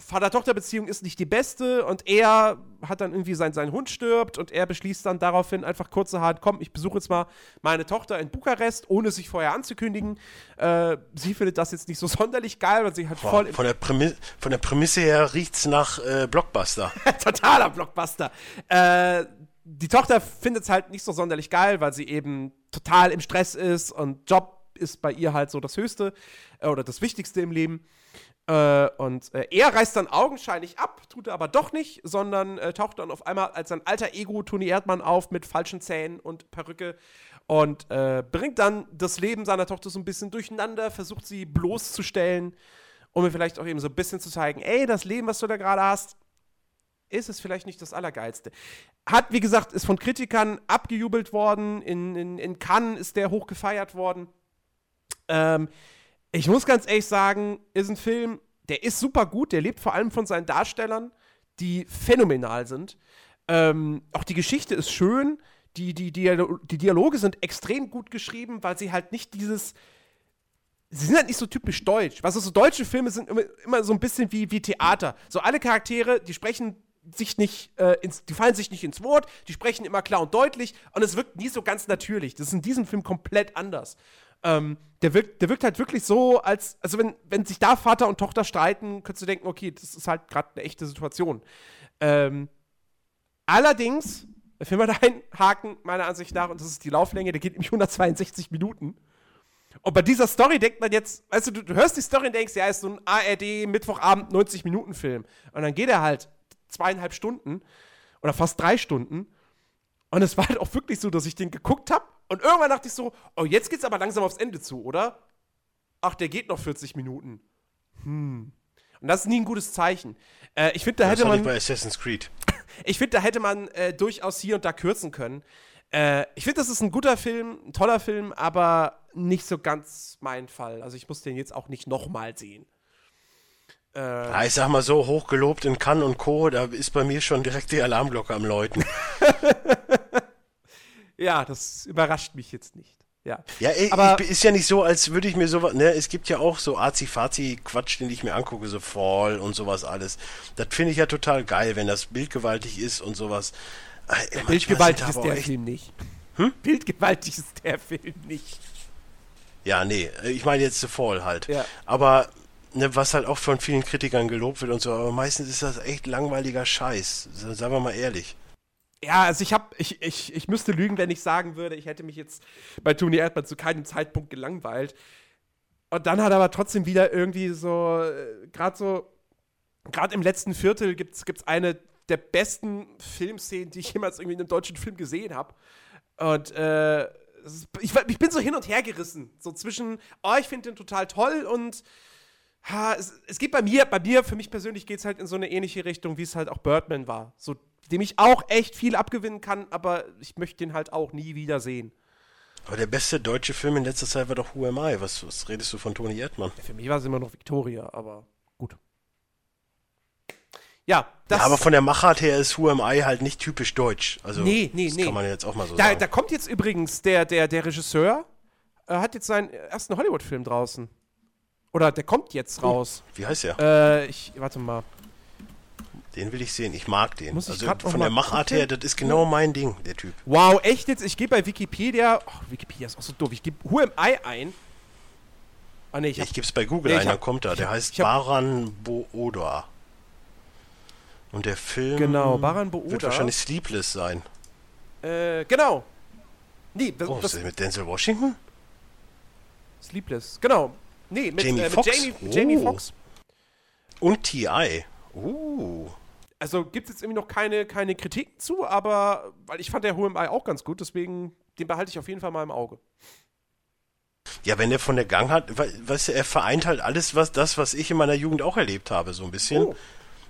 Vater-Tochter-Beziehung ist nicht die beste und er hat dann irgendwie sein, sein Hund stirbt und er beschließt dann daraufhin einfach kurzerhand, komm, ich besuche jetzt mal meine Tochter in Bukarest, ohne sich vorher anzukündigen. Äh, sie findet das jetzt nicht so sonderlich geil, weil sie halt Boah, voll. Von der, Prämisse, von der Prämisse her riecht's nach äh, Blockbuster. Totaler Blockbuster. Äh, die Tochter findet es halt nicht so sonderlich geil, weil sie eben total im Stress ist und Job ist bei ihr halt so das Höchste äh, oder das Wichtigste im Leben. Äh, und äh, er reißt dann augenscheinlich ab, tut er aber doch nicht, sondern äh, taucht dann auf einmal als sein alter Ego Toni Erdmann auf mit falschen Zähnen und Perücke und äh, bringt dann das Leben seiner Tochter so ein bisschen durcheinander, versucht sie bloßzustellen, um mir vielleicht auch eben so ein bisschen zu zeigen, ey, das Leben, was du da gerade hast, ist es vielleicht nicht das Allergeilste. Hat, wie gesagt, ist von Kritikern abgejubelt worden, in, in, in Cannes ist der hoch gefeiert worden. Ähm, ich muss ganz ehrlich sagen, ist ein Film, der ist super gut, der lebt vor allem von seinen Darstellern, die phänomenal sind. Ähm, auch die Geschichte ist schön, die, die, die, die Dialoge sind extrem gut geschrieben, weil sie halt nicht dieses. Sie sind halt nicht so typisch deutsch. Was also so deutsche Filme sind immer, immer so ein bisschen wie, wie Theater. So alle Charaktere, die sprechen sich nicht, äh, ins, die fallen sich nicht ins Wort, die sprechen immer klar und deutlich und es wirkt nie so ganz natürlich. Das ist in diesem Film komplett anders. Ähm, der, wirkt, der wirkt halt wirklich so, als, also wenn, wenn sich da Vater und Tochter streiten, könntest du denken, okay, das ist halt gerade eine echte Situation. Ähm, allerdings, der Film hat einen Haken, meiner Ansicht nach, und das ist die Lauflänge, der geht nämlich 162 Minuten. Und bei dieser Story denkt man jetzt, weißt du, du, du hörst die Story und denkst, ja, ist so ein ARD Mittwochabend 90 Minuten Film. Und dann geht er halt zweieinhalb Stunden oder fast drei Stunden. Und es war halt auch wirklich so, dass ich den geguckt habe und irgendwann dachte ich so, oh, jetzt geht's aber langsam aufs Ende zu, oder? Ach, der geht noch 40 Minuten. Hm. Und das ist nie ein gutes Zeichen. Äh, ich finde, da hätte man. bei Assassin's Creed. ich finde, da hätte man äh, durchaus hier und da kürzen können. Äh, ich finde, das ist ein guter Film, ein toller Film, aber nicht so ganz mein Fall. Also ich muss den jetzt auch nicht nochmal sehen. Äh, ja, ich sag mal so, hochgelobt in Cannes und Co., da ist bei mir schon direkt die Alarmglocke am Läuten. Ja, das überrascht mich jetzt nicht. Ja, ja ey, aber ich, ist ja nicht so, als würde ich mir sowas, ne, es gibt ja auch so Azi-Fazi-Quatsch, den ich mir angucke, so Fall und sowas alles. Das finde ich ja total geil, wenn das bildgewaltig ist und sowas. Äh, bildgewaltig ist der Film nicht. Hm? Bildgewaltig ist der Film nicht. Ja, nee, ich meine jetzt The Fall halt. Ja. Aber ne, was halt auch von vielen Kritikern gelobt wird und so, aber meistens ist das echt langweiliger Scheiß. Sagen wir mal ehrlich. Ja, also ich habe, ich, ich, ich müsste lügen, wenn ich sagen würde, ich hätte mich jetzt bei Tony Erdmann zu keinem Zeitpunkt gelangweilt. Und dann hat er aber trotzdem wieder irgendwie so, äh, gerade so, gerade im letzten Viertel gibt es eine der besten Filmszenen, die ich jemals irgendwie in einem deutschen Film gesehen habe. Und äh, ich, ich, bin so hin und her gerissen. So zwischen, oh, ich finde den total toll und ha, es, es geht bei mir, bei mir, für mich persönlich geht es halt in so eine ähnliche Richtung, wie es halt auch Birdman war. So dem ich auch echt viel abgewinnen kann, aber ich möchte den halt auch nie wieder sehen. Aber der beste deutsche Film in letzter Zeit war doch Who Am I? Was, was redest du von Toni Erdmann? Ja, für mich war es immer noch Victoria, aber gut. Ja, das. Ja, aber von der Machart her ist Who Am I halt nicht typisch deutsch. Also, nee, nee, das nee. kann man jetzt auch mal so da, sagen. Da kommt jetzt übrigens der, der, der Regisseur, äh, hat jetzt seinen ersten Hollywood-Film draußen. Oder der kommt jetzt raus. Wie heißt der? Äh, ich, warte mal. Den will ich sehen. Ich mag den. Muss also von der Machart her, das ist genau mein Ding, der Typ. Wow, echt jetzt? Ich gehe bei Wikipedia. Oh, Wikipedia ist auch so doof. Ich gebe Who Am I ein. Ah, nee, ich, ich gebe es bei Google nee, ein, dann kommt er. Der heißt Baran Booda. Und der Film genau, Baran Booda. wird wahrscheinlich Sleepless sein. Äh, genau. Nee, das, oh, ist das mit Denzel Washington? Sleepless, genau. Nee, mit Jamie äh, Foxx. Jamie, oh. Jamie Foxx. Und T.I. Uh. Also gibt es jetzt irgendwie noch keine, keine Kritiken zu, aber weil ich fand der HMI auch ganz gut, deswegen den behalte ich auf jeden Fall mal im Auge. Ja, wenn der von der Gang hat, weißt du, er vereint halt alles, was das, was ich in meiner Jugend auch erlebt habe, so ein bisschen. Oh,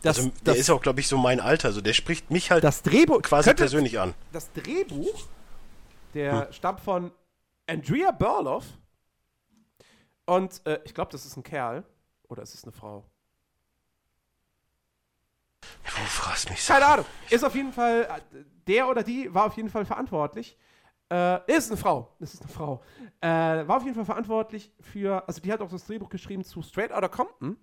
das, also, der das, ist auch, glaube ich, so mein Alter. Also der spricht mich halt das Drehbuch, quasi könnte, persönlich an. Das Drehbuch, der hm. stammt von Andrea Burloff. Und äh, ich glaube, das ist ein Kerl. Oder ist es eine Frau? Wo fragst mich Keine Ahnung. Ist auf jeden Fall, der oder die war auf jeden Fall verantwortlich. Äh, ist eine Frau. Das ist eine Frau. Äh, war auf jeden Fall verantwortlich für, also die hat auch das Drehbuch geschrieben zu Straight Outta Compton.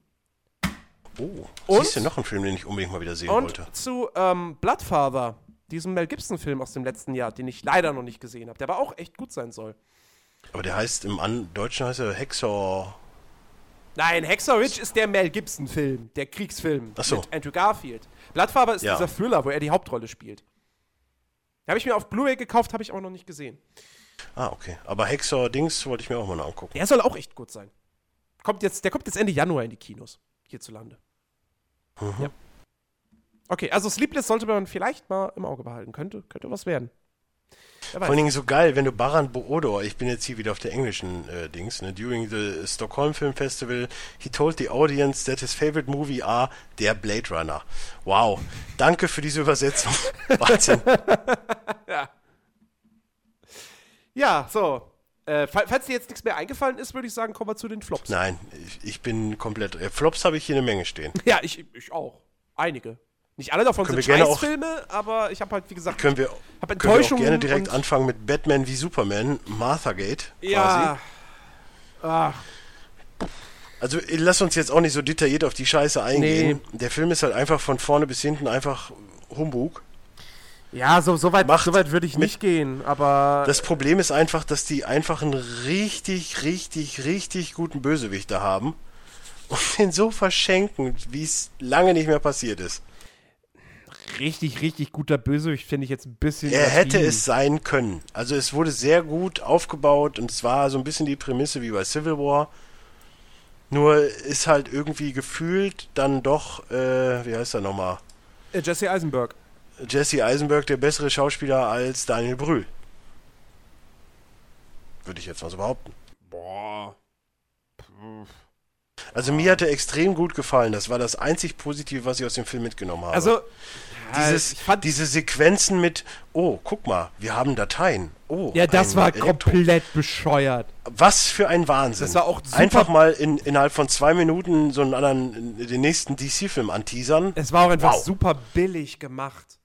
Oh, und, siehst du noch einen Film, den ich unbedingt mal wieder sehen und wollte? zu ähm, Bloodfather, diesem Mel Gibson-Film aus dem letzten Jahr, den ich leider noch nicht gesehen habe, der aber auch echt gut sein soll. Aber der heißt im An Deutschen heißt er Hexor Nein, Hexer Ridge ist der Mel Gibson-Film, der Kriegsfilm so. mit Andrew Garfield. Blattfarbe ist Ja. dieser Thriller, wo er die Hauptrolle spielt. Habe ich mir auf Blu-ray gekauft, habe ich aber noch nicht gesehen. Ah, okay. Aber Hexer Dings wollte ich mir auch mal angucken. Der soll auch echt gut sein. Kommt jetzt, der kommt jetzt Ende Januar in die Kinos hierzulande. Mhm. Ja. Okay, also Sleepless sollte man vielleicht mal im Auge behalten. Könnte, könnte was werden. Vor allen Dingen so geil, wenn du Baran Boodor, ich bin jetzt hier wieder auf der englischen äh, Dings, ne? During the Stockholm Film Festival, he told the audience that his favorite movie are der Blade Runner. Wow. Danke für diese Übersetzung. Wahnsinn. ja. Ja, so. Äh, fa- falls dir jetzt nichts mehr eingefallen ist, würde ich sagen, kommen wir zu den Flops. Nein, ich, ich bin komplett. Äh, Flops habe ich hier eine Menge stehen. Ja, ich, ich auch. Einige. Nicht alle davon Können sind wir gerne auch- Scheißfilme, aber ich habe halt, wie gesagt, Können wir, hab können wir auch gerne direkt anfangen mit Batman wie Superman, Martha Gate. Quasi. Ja. Ach, Also äh, lass uns jetzt auch nicht so detailliert auf die Scheiße eingehen. Der Film ist halt einfach von vorne bis hinten einfach Humbug. ja, so, so weit, so weit würde ich nicht gehen, aber. Das Problem ist einfach, dass die einfach einen richtig, richtig, richtig guten Bösewichter haben und den so verschenken, wie es lange nicht mehr passiert ist. Richtig, richtig guter Bösewicht finde ich jetzt ein bisschen. Er hätte es sein können. Also es wurde sehr gut aufgebaut und es war so ein bisschen die Prämisse wie bei Civil War. Nur ist halt irgendwie gefühlt dann doch, äh, wie heißt er nochmal? Äh, Jesse Eisenberg. Jesse Eisenberg der bessere Schauspieler als Daniel Brühl. Würde ich jetzt mal so behaupten. Boah. Also mir hat er extrem gut gefallen. Das war das einzig Positive, was ich aus dem Film mitgenommen habe. Also. Dieses, diese Sequenzen mit, oh, guck mal, wir haben Dateien. Oh, ja, das war Elektro- komplett bescheuert. Was für ein Wahnsinn. Das war auch super- Einfach mal in, innerhalb von zwei Minuten so einen anderen, den nächsten DC-Film anteasern. Es war auch einfach Wow. super billig gemacht.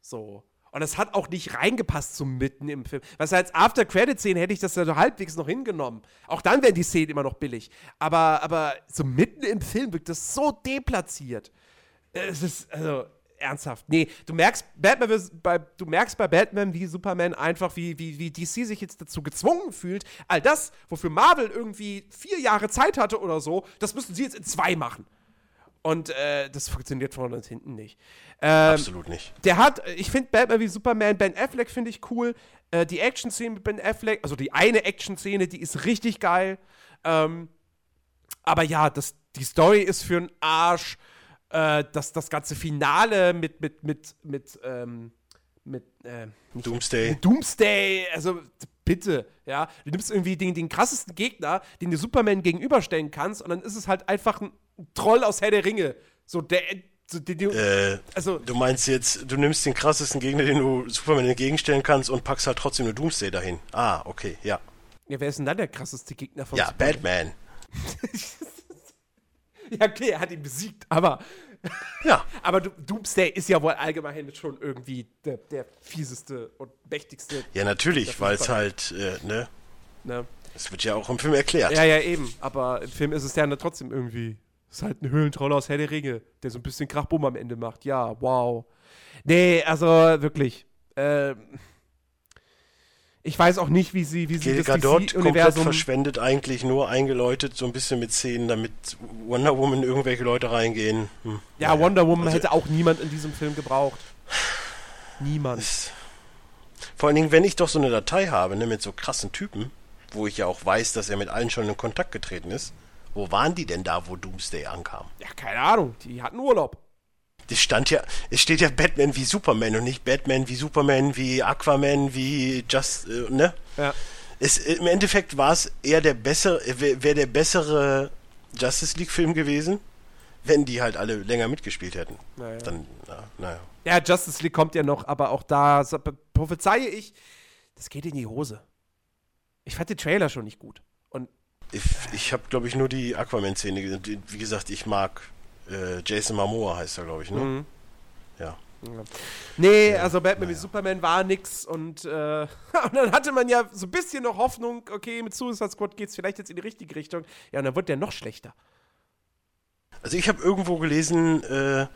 So. Und das hat auch nicht reingepasst zum Mitten im Film. Was als After-Credit-Szene hätte ich das ja so halbwegs noch hingenommen. Auch dann wären die Szenen immer noch billig. Aber, aber so mitten im Film wirkt das so deplatziert. Es ist, also, ernsthaft. Nee, du merkst, Batman, bei, du merkst bei Batman, wie Superman einfach, wie, wie, wie DC sich jetzt dazu gezwungen fühlt, all das, wofür Marvel irgendwie vier Jahre Zeit hatte oder so, das müssen sie jetzt in zwei machen. Und äh, das funktioniert vorne und hinten nicht. Ähm, Absolut nicht. Der hat, ich finde Batman wie Superman, Ben Affleck finde ich cool. Äh, die Action-Szene mit Ben Affleck, also die eine Action-Szene, die ist richtig geil. Ähm, aber ja, das, die Story ist für einen Arsch. Äh, das, das ganze Finale mit, mit, mit, mit, ähm, mit, äh, Doomsday. Mit Doomsday, also bitte, ja. Du nimmst irgendwie den, den krassesten Gegner, den du Superman gegenüberstellen kannst, und dann ist es halt einfach ein Troll aus Herr der Ringe. So, der. So, die, die, äh, also, du meinst jetzt, du nimmst den krassesten Gegner, den du Superman entgegenstellen kannst und packst halt trotzdem eine Doomsday dahin. Ah, okay, ja. Ja, wer ist denn dann der krasseste Gegner von Ja, Superman? Batman. ja, okay, er hat ihn besiegt, aber. Ja. aber Doomsday ist ja wohl allgemein schon irgendwie der, der fieseste und mächtigste. Ja, natürlich, weil es halt, äh, ne? ne? Es wird ja auch im Film erklärt. Ja, ja, eben. Aber im Film ist es ja trotzdem irgendwie. Es ist halt ein Höhlentroller aus Herr der Ringe, der so ein bisschen Krachbumm am Ende macht. Ja, wow. Nee, also wirklich. Ähm, ich weiß auch nicht, wie sie, wie sie Gal das DC-Universum verschwendet eigentlich nur eingeläutet so ein bisschen mit Szenen, damit Wonder Woman irgendwelche Leute reingehen. Hm. Ja, naja. Wonder Woman also, hätte auch niemand in diesem Film gebraucht. Niemand. Ist, vor allen Dingen, wenn ich doch so eine Datei habe, ne, mit so krassen Typen, wo ich ja auch weiß, dass er mit allen schon in Kontakt getreten ist. Wo waren die denn da, wo Doomsday ankam? Ja, keine Ahnung. Die hatten Urlaub. Das stand ja, es steht ja Batman wie Superman und nicht Batman wie Superman, wie Aquaman, wie Just, äh, ne? Ja. Es, Im Endeffekt war es eher der bessere, wäre der bessere Justice League-Film gewesen, wenn die halt alle länger mitgespielt hätten. Naja. Dann, na, naja. Ja, Justice League kommt ja noch, aber auch da prophezeie ich, das geht in die Hose. Ich fand den Trailer schon nicht gut. Und ich, ich habe, glaube ich, nur die Aquaman-Szene gesehen. Wie gesagt, ich mag äh, Jason Momoa, heißt er, glaube ich, ne? Mhm. Ja. ja. Nee, ja, also Batman naja. wie Superman war nix und, äh, und dann hatte man ja so ein bisschen noch Hoffnung, okay, mit Suicide Squad geht es vielleicht jetzt in die richtige Richtung. Ja, und dann wird der noch schlechter. Also ich habe irgendwo gelesen, äh,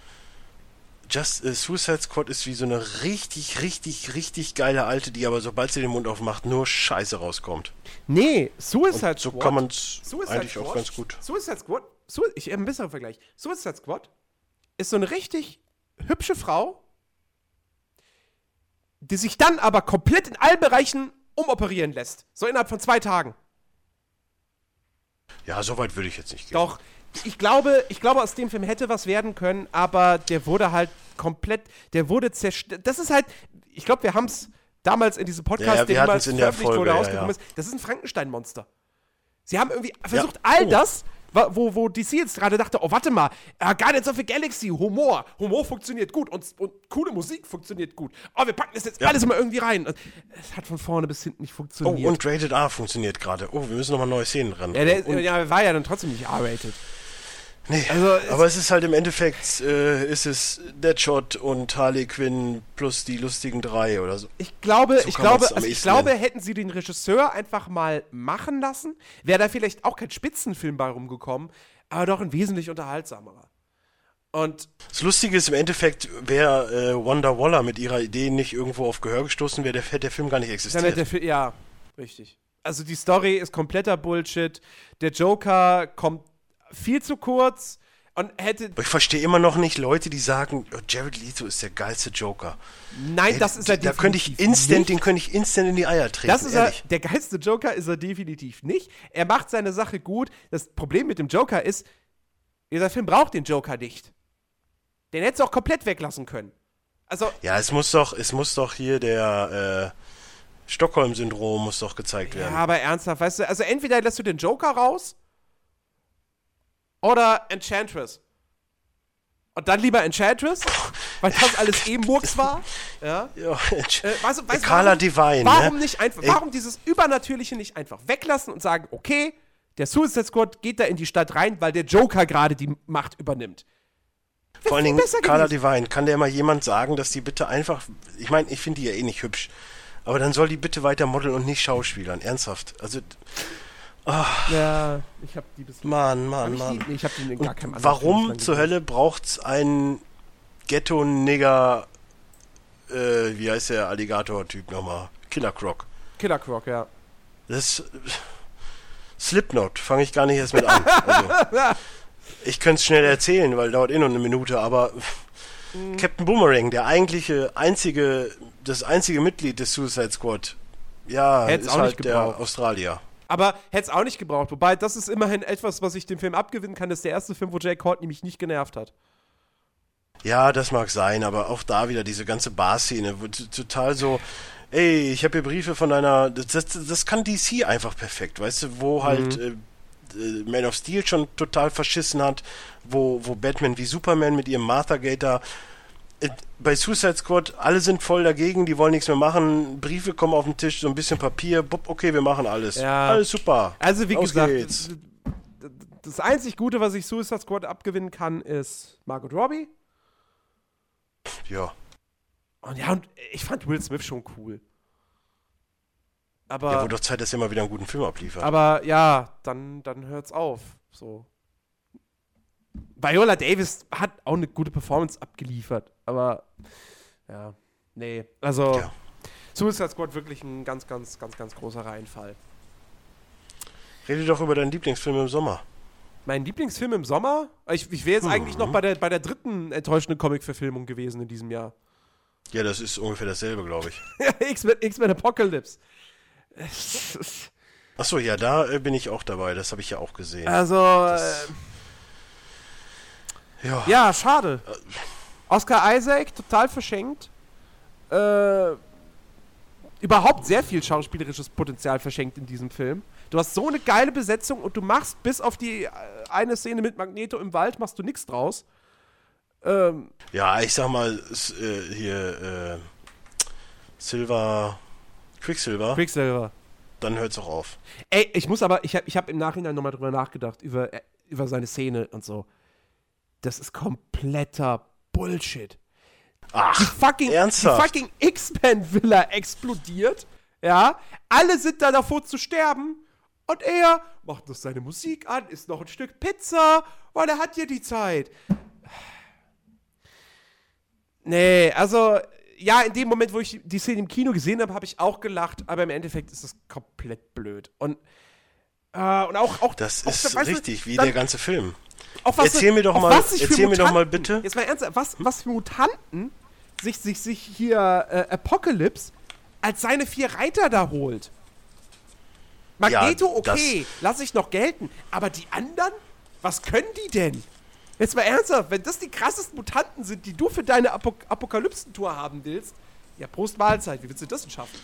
Just äh, Suicide Squad ist wie so eine richtig, richtig, richtig geile alte, die aber sobald sie den Mund aufmacht, nur Scheiße rauskommt. Nee, Suicide Und so Squad. So kann man es eigentlich Squad, auch ganz gut. Suicide Squad, Su ich habe einen besseren Vergleich. Suicide Squad ist so eine richtig hübsche Frau, die sich dann aber komplett in allen Bereichen umoperieren lässt. So innerhalb von zwei Tagen. Ja, so weit würde ich jetzt nicht gehen. Doch, ich glaube, ich glaube, aus dem Film hätte was werden können, aber der wurde halt komplett, der wurde zerstört. Das ist halt, ich glaube, wir haben es damals in diesem Podcast, ja, der damals veröffentlicht Folge, wurde, ja, rausgekommen ist. Das ist ein Frankenstein-Monster. Sie haben irgendwie versucht, all oh. das wo, wo DC jetzt gerade dachte, oh, warte mal, uh, Guardians of the Galaxy, Humor, Humor funktioniert gut und, und coole Musik funktioniert gut. Oh, wir packen das jetzt ja. alles mal irgendwie rein. Es hat von vorne bis hinten nicht funktioniert. Oh, und Rated R funktioniert gerade. Oh, wir müssen nochmal neue Szenen ran. Ja, der, ja, war ja dann trotzdem nicht R-rated. Nee, also, aber es ist halt im Endeffekt, äh, ist es Deadshot und Harley Quinn plus die lustigen drei oder so. Ich glaube, so ich glaube, also ich glaube, hätten sie den Regisseur einfach mal machen lassen, wäre da vielleicht auch kein Spitzenfilm bei rumgekommen, aber doch ein wesentlich unterhaltsamerer. Und das Lustige ist im Endeffekt, wäre äh, Wanda Waller mit ihrer Idee nicht irgendwo auf Gehör gestoßen, wäre der, der Film gar nicht existiert. Der, ja, richtig. Also die Story ist kompletter Bullshit. Der Joker kommt viel zu kurz und hätte. Ich verstehe immer noch nicht Leute, die sagen, oh, Jared Leto ist der geilste Joker. Nein, Ey, das ist er Da könnte ich instant, nicht. den könnte ich instant in die Eier treten. Das ist er, der geilste Joker ist er definitiv nicht. Er macht seine Sache gut. Das Problem mit dem Joker ist, dieser Film braucht den Joker nicht. Den hättest du auch komplett weglassen können. Also. Ja, es muss doch, es muss doch hier der, äh, Stockholm-Syndrom muss doch gezeigt werden. Ja, aber ernsthaft, weißt du, also entweder lässt du den Joker raus oder Enchantress. Und dann lieber Enchantress, weil das alles eh Murks war. Ja. ja äh, weißt, weißt, Carla warum, Divine. Warum ne? nicht einfach, warum dieses Übernatürliche nicht einfach weglassen und sagen, okay, der Suicide Squad geht da in die Stadt rein, weil der Joker gerade die Macht übernimmt. Vor allen Dingen Carla gewesen. Divine, kann der mal jemand sagen, dass die bitte einfach, ich meine, ich finde die ja eh nicht hübsch, aber dann soll die bitte weiter modeln und nicht schauspielern, ernsthaft. Also, Ja, ich hab die bis. Mann, Mann, Mann. die, nee, ich hab die in gar keinem warum zur. Hölle braucht's einen Ghetto-Nigger, äh, wie heißt der Alligator-Typ nochmal? Killer Croc. Killer Croc, ja. Das Slipknot fange ich gar nicht erst mit an. Also, ich könnte es schnell erzählen, weil dauert eh nur eine Minute, aber Mhm. Captain Boomerang, der eigentliche, einzige, das einzige Mitglied des Suicide Squad, ja, Hätt's ist halt der. Australier. Aber hätte es auch nicht gebraucht. Wobei, das ist immerhin etwas, was ich dem Film abgewinnen kann. Das ist der erste Film, wo Jay Courtney mich nicht genervt hat. Ja, das mag sein, aber auch da wieder diese ganze Bar-Szene, total so, ey, ich habe hier Briefe von einer, das, das, kann DC einfach perfekt, weißt du, wo halt äh, äh, Man of Steel schon total verschissen hat, wo, wo Batman wie Superman mit ihrem Martha Gator, bei Suicide Squad, alle sind voll dagegen, die wollen nichts mehr machen, Briefe kommen auf den Tisch, so ein bisschen Papier, bupp, okay, wir machen alles. Ja. Alles super. Also, wie Los gesagt, geht's. das, das einzig Gute, was ich Suicide Squad abgewinnen kann, ist Margot Robbie. Ja. Und ja, und ich fand Will Smith schon cool. Aber, Ja, wurde doch Zeit, dass er mal wieder einen guten Film abliefert. aber ja, dann, dann hört's auf. So. Viola Davis hat auch eine gute Performance abgeliefert, aber ja, nee. Also, Ja. Suicide Squad wirklich ein ganz, ganz, ganz, ganz großer Reinfall. Rede doch über deinen Lieblingsfilm im Sommer. Mein Lieblingsfilm im Sommer? Ich, ich wäre jetzt eigentlich noch bei der, bei der dritten enttäuschenden Comic-Verfilmung gewesen in diesem Jahr. Ja, das ist ungefähr dasselbe, glaube ich. X-Men X-Men Apocalypse. Achso, ja, da äh, bin ich auch dabei. Das habe ich ja auch gesehen. Also, Das- äh, ja. ja, schade. Oscar Isaac, total verschenkt. Äh, überhaupt sehr viel schauspielerisches Potenzial verschenkt in diesem Film. Du hast so eine geile Besetzung und du machst bis auf die äh, eine Szene mit Magneto im Wald, machst du nichts draus. Ähm, Ja, ich sag mal, äh, hier, äh, Silver, Quicksilver, Quicksilver. dann hört's auch auf. Ey, ich muss aber, ich habe ich hab im Nachhinein nochmal drüber nachgedacht, über, äh, über seine Szene und so. Das ist kompletter Bullshit. Die Ach, fucking, die ernsthaft? fucking X-Men-Villa explodiert. Ja, alle sind da davor zu sterben. Und er macht noch seine Musik an, isst noch ein Stück Pizza, weil er hat ja die Zeit. Nee, also, ja, in dem Moment, wo ich die Szene im Kino gesehen habe, habe ich auch gelacht, aber im Endeffekt ist das komplett blöd. Und, äh, und auch, auch das auch, ist weißt richtig, wie dann- der ganze Film. Erzähl mir doch mal- für erzähl mir doch mal Mutanten- bitte. Jetzt mal ernsthaft, was, was für Mutanten sich, sich, sich hier äh, Apocalypse als seine vier Reiter da holt. Magneto, Ja, okay, lass ich noch gelten. Aber die anderen, was können die denn? Jetzt mal ernsthaft, wenn das die krassesten Mutanten sind, die du für deine Apo Apokalypsentour haben willst, ja, Prost Mahlzeit, wie willst du das denn schaffen?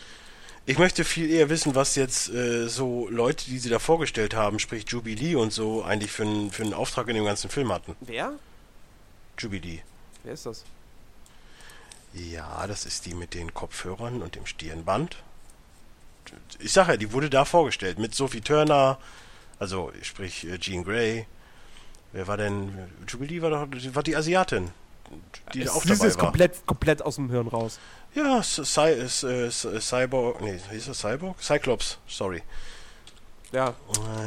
Ich möchte viel eher wissen, was jetzt äh, so Leute, die sie da vorgestellt haben, sprich Jubilee und so, eigentlich für einen für einen Auftrag in dem ganzen Film hatten. Wer? Jubilee. Wer ist das? Ja, das ist die mit den Kopfhörern und dem Stirnband. Ich sag ja, die wurde da vorgestellt mit Sophie Turner, also sprich äh, Jean Grey. Wer war denn? Jubilee war doch die- war die Asiatin, die Es auch dabei jetzt war. komplett, komplett aus dem Hirn raus. Ja, Cy äh, Cy- Cyborg, nee, hieß das Cyborg? Cyclops, sorry. Ja,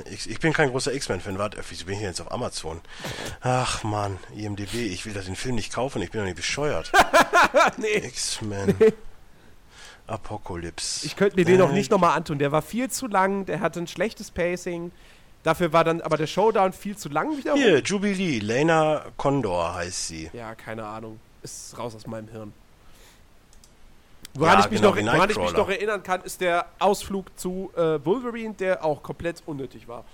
Äh, Ich, ich bin kein großer X-Men-Fan. Warte, wieso bin ich jetzt auf Amazon? Ach man, IMDB, ich will da den Film nicht kaufen, ich bin doch nicht bescheuert. nee. X-Men. Apocalypse. Ich könnte mir den noch Äh, nicht nochmal antun. Der war viel zu lang, der hatte ein schlechtes Pacing. Dafür war dann aber der Showdown viel zu lang wiederum. Hier, Jubilee, Lena Condor heißt sie. Ja, keine Ahnung. Ist raus aus meinem Hirn. Woran, Ja, ich, mich genau noch, woran ich mich noch erinnern kann, ist der Ausflug zu äh, Wolverine, der auch komplett unnötig war.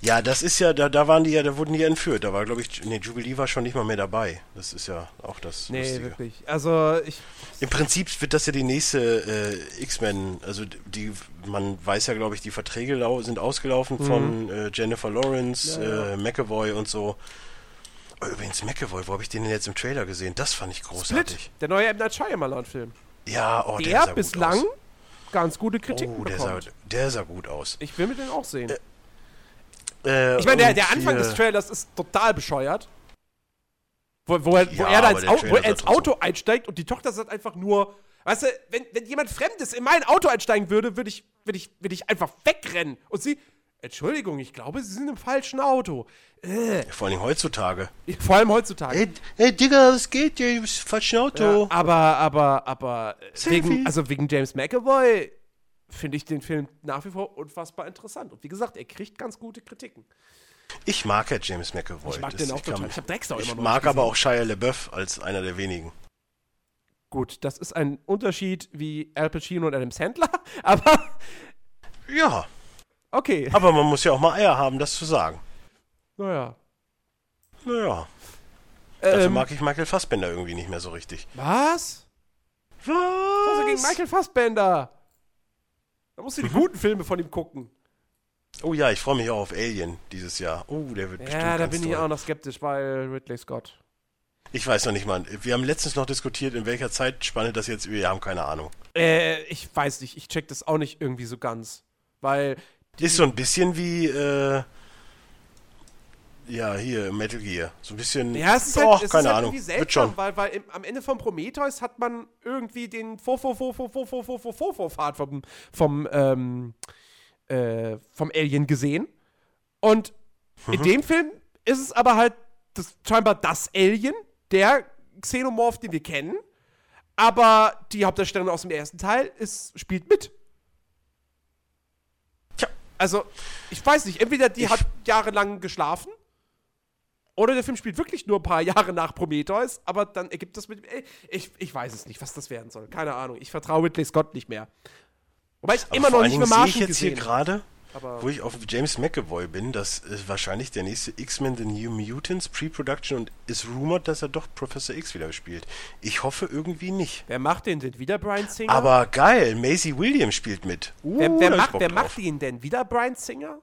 Ja, das ist ja, da, da waren die ja, da wurden die ja entführt. Da war, glaube ich, nee, Jubilee war schon nicht mal mehr dabei. Das ist ja auch das Nee, Lustige. wirklich. Also, ich. Im Prinzip wird das ja die nächste äh, X-Men, also die, man weiß ja, glaube ich, die Verträge sind ausgelaufen von äh, Jennifer Lawrence, Mhm. Ja, ja. Äh, McAvoy und so. Oh, übrigens, McAvoy, wo habe ich den denn jetzt im Trailer gesehen? Das fand ich großartig. Split, der neue M. Night Shyamalan-Film. Ja, oh, der, Der sah gut bislang aus. ganz gute Kritiken Oh, der sah, bekommt. der sah gut aus. Ich will mir den auch sehen. Äh, ich meine, der, der Anfang des Trailers ist total bescheuert. Wo, wo, er, wo Ja, er da ins, Au wo er sah ins Auto einsteigt und die Tochter sagt einfach nur, weißt du, wenn, wenn jemand Fremdes in mein Auto einsteigen würde, würde ich, würde ich, würde ich einfach wegrennen. Und sie, Entschuldigung, ich glaube, Sie sind im falschen Auto. Äh, Vor allem heutzutage. vor allem heutzutage. Ey, ey Digga, was geht? Ja, im falschen Auto. Ja, aber, aber, aber, äh, Selfie. wegen, also wegen James McAvoy finde ich den Film nach wie vor unfassbar interessant. Und wie gesagt, er kriegt ganz gute Kritiken. Ich mag ja James McAvoy. Ich mag Das- den auch kann- total. Ich hab Dexter Ich mag aber gesehen. auch Shia LaBeouf als einer der wenigen. Gut, das ist ein Unterschied wie Al Pacino und Adam Sandler, aber Ja, okay. aber man muss ja auch mal Eier haben, das zu sagen. Naja. Naja, dafür Ähm, mag ich Michael Fassbender irgendwie nicht mehr so richtig. was? Was? Also gegen Michael Fassbender. Da musst du die guten Filme von ihm gucken. Oh ja, ich freue mich auch auf Alien dieses Jahr. Oh, der wird bestimmt Ja, da bin ich toll. auch noch skeptisch bei Ridley Scott. Ich weiß noch nicht mal. Wir haben letztens noch diskutiert, in welcher Zeitspanne das jetzt. Wir haben keine Ahnung. Äh, ich weiß nicht, ich check das auch nicht irgendwie so ganz. Weil, Ist so ein bisschen wie, äh, ja, hier, Metal Gear. So ein bisschen. ja, es ist halt, es keine ist halt Ahnung. irgendwie seltsam, schon. weil, weil im, am Ende von Prometheus hat man irgendwie den Vorvorvorvorvorvorvorvorvorfahrt vom, vom, ähm, äh, vom Alien gesehen. Und in Mhm. dem Film ist es aber halt das, scheinbar das Alien, der Xenomorph, den wir kennen. Aber die Hauptdarstellerin aus dem ersten Teil ist, spielt mit. Also, ich weiß nicht, entweder die Ich- hat jahrelang geschlafen oder der Film spielt wirklich nur ein paar Jahre nach Prometheus, aber dann ergibt das mit. ey, Ich, ich weiß es nicht, was das werden soll. Keine Ahnung. Ich vertraue Ridley Scott nicht mehr. Wobei ich Aber immer noch nicht mehr sehe ich Martian jetzt hier gesehen gerade, aber- wo ich auf James McAvoy bin, dass äh, wahrscheinlich der nächste X-Men The New Mutants Pre-Production und ist rumored, dass er doch Professor X wieder spielt. Ich hoffe irgendwie nicht. Wer macht den denn? Wieder Brian Singer? Aber geil, Maisie Williams spielt mit. Uh, wer, wer, ich macht, wer macht ihn denn? Wieder Brian Singer?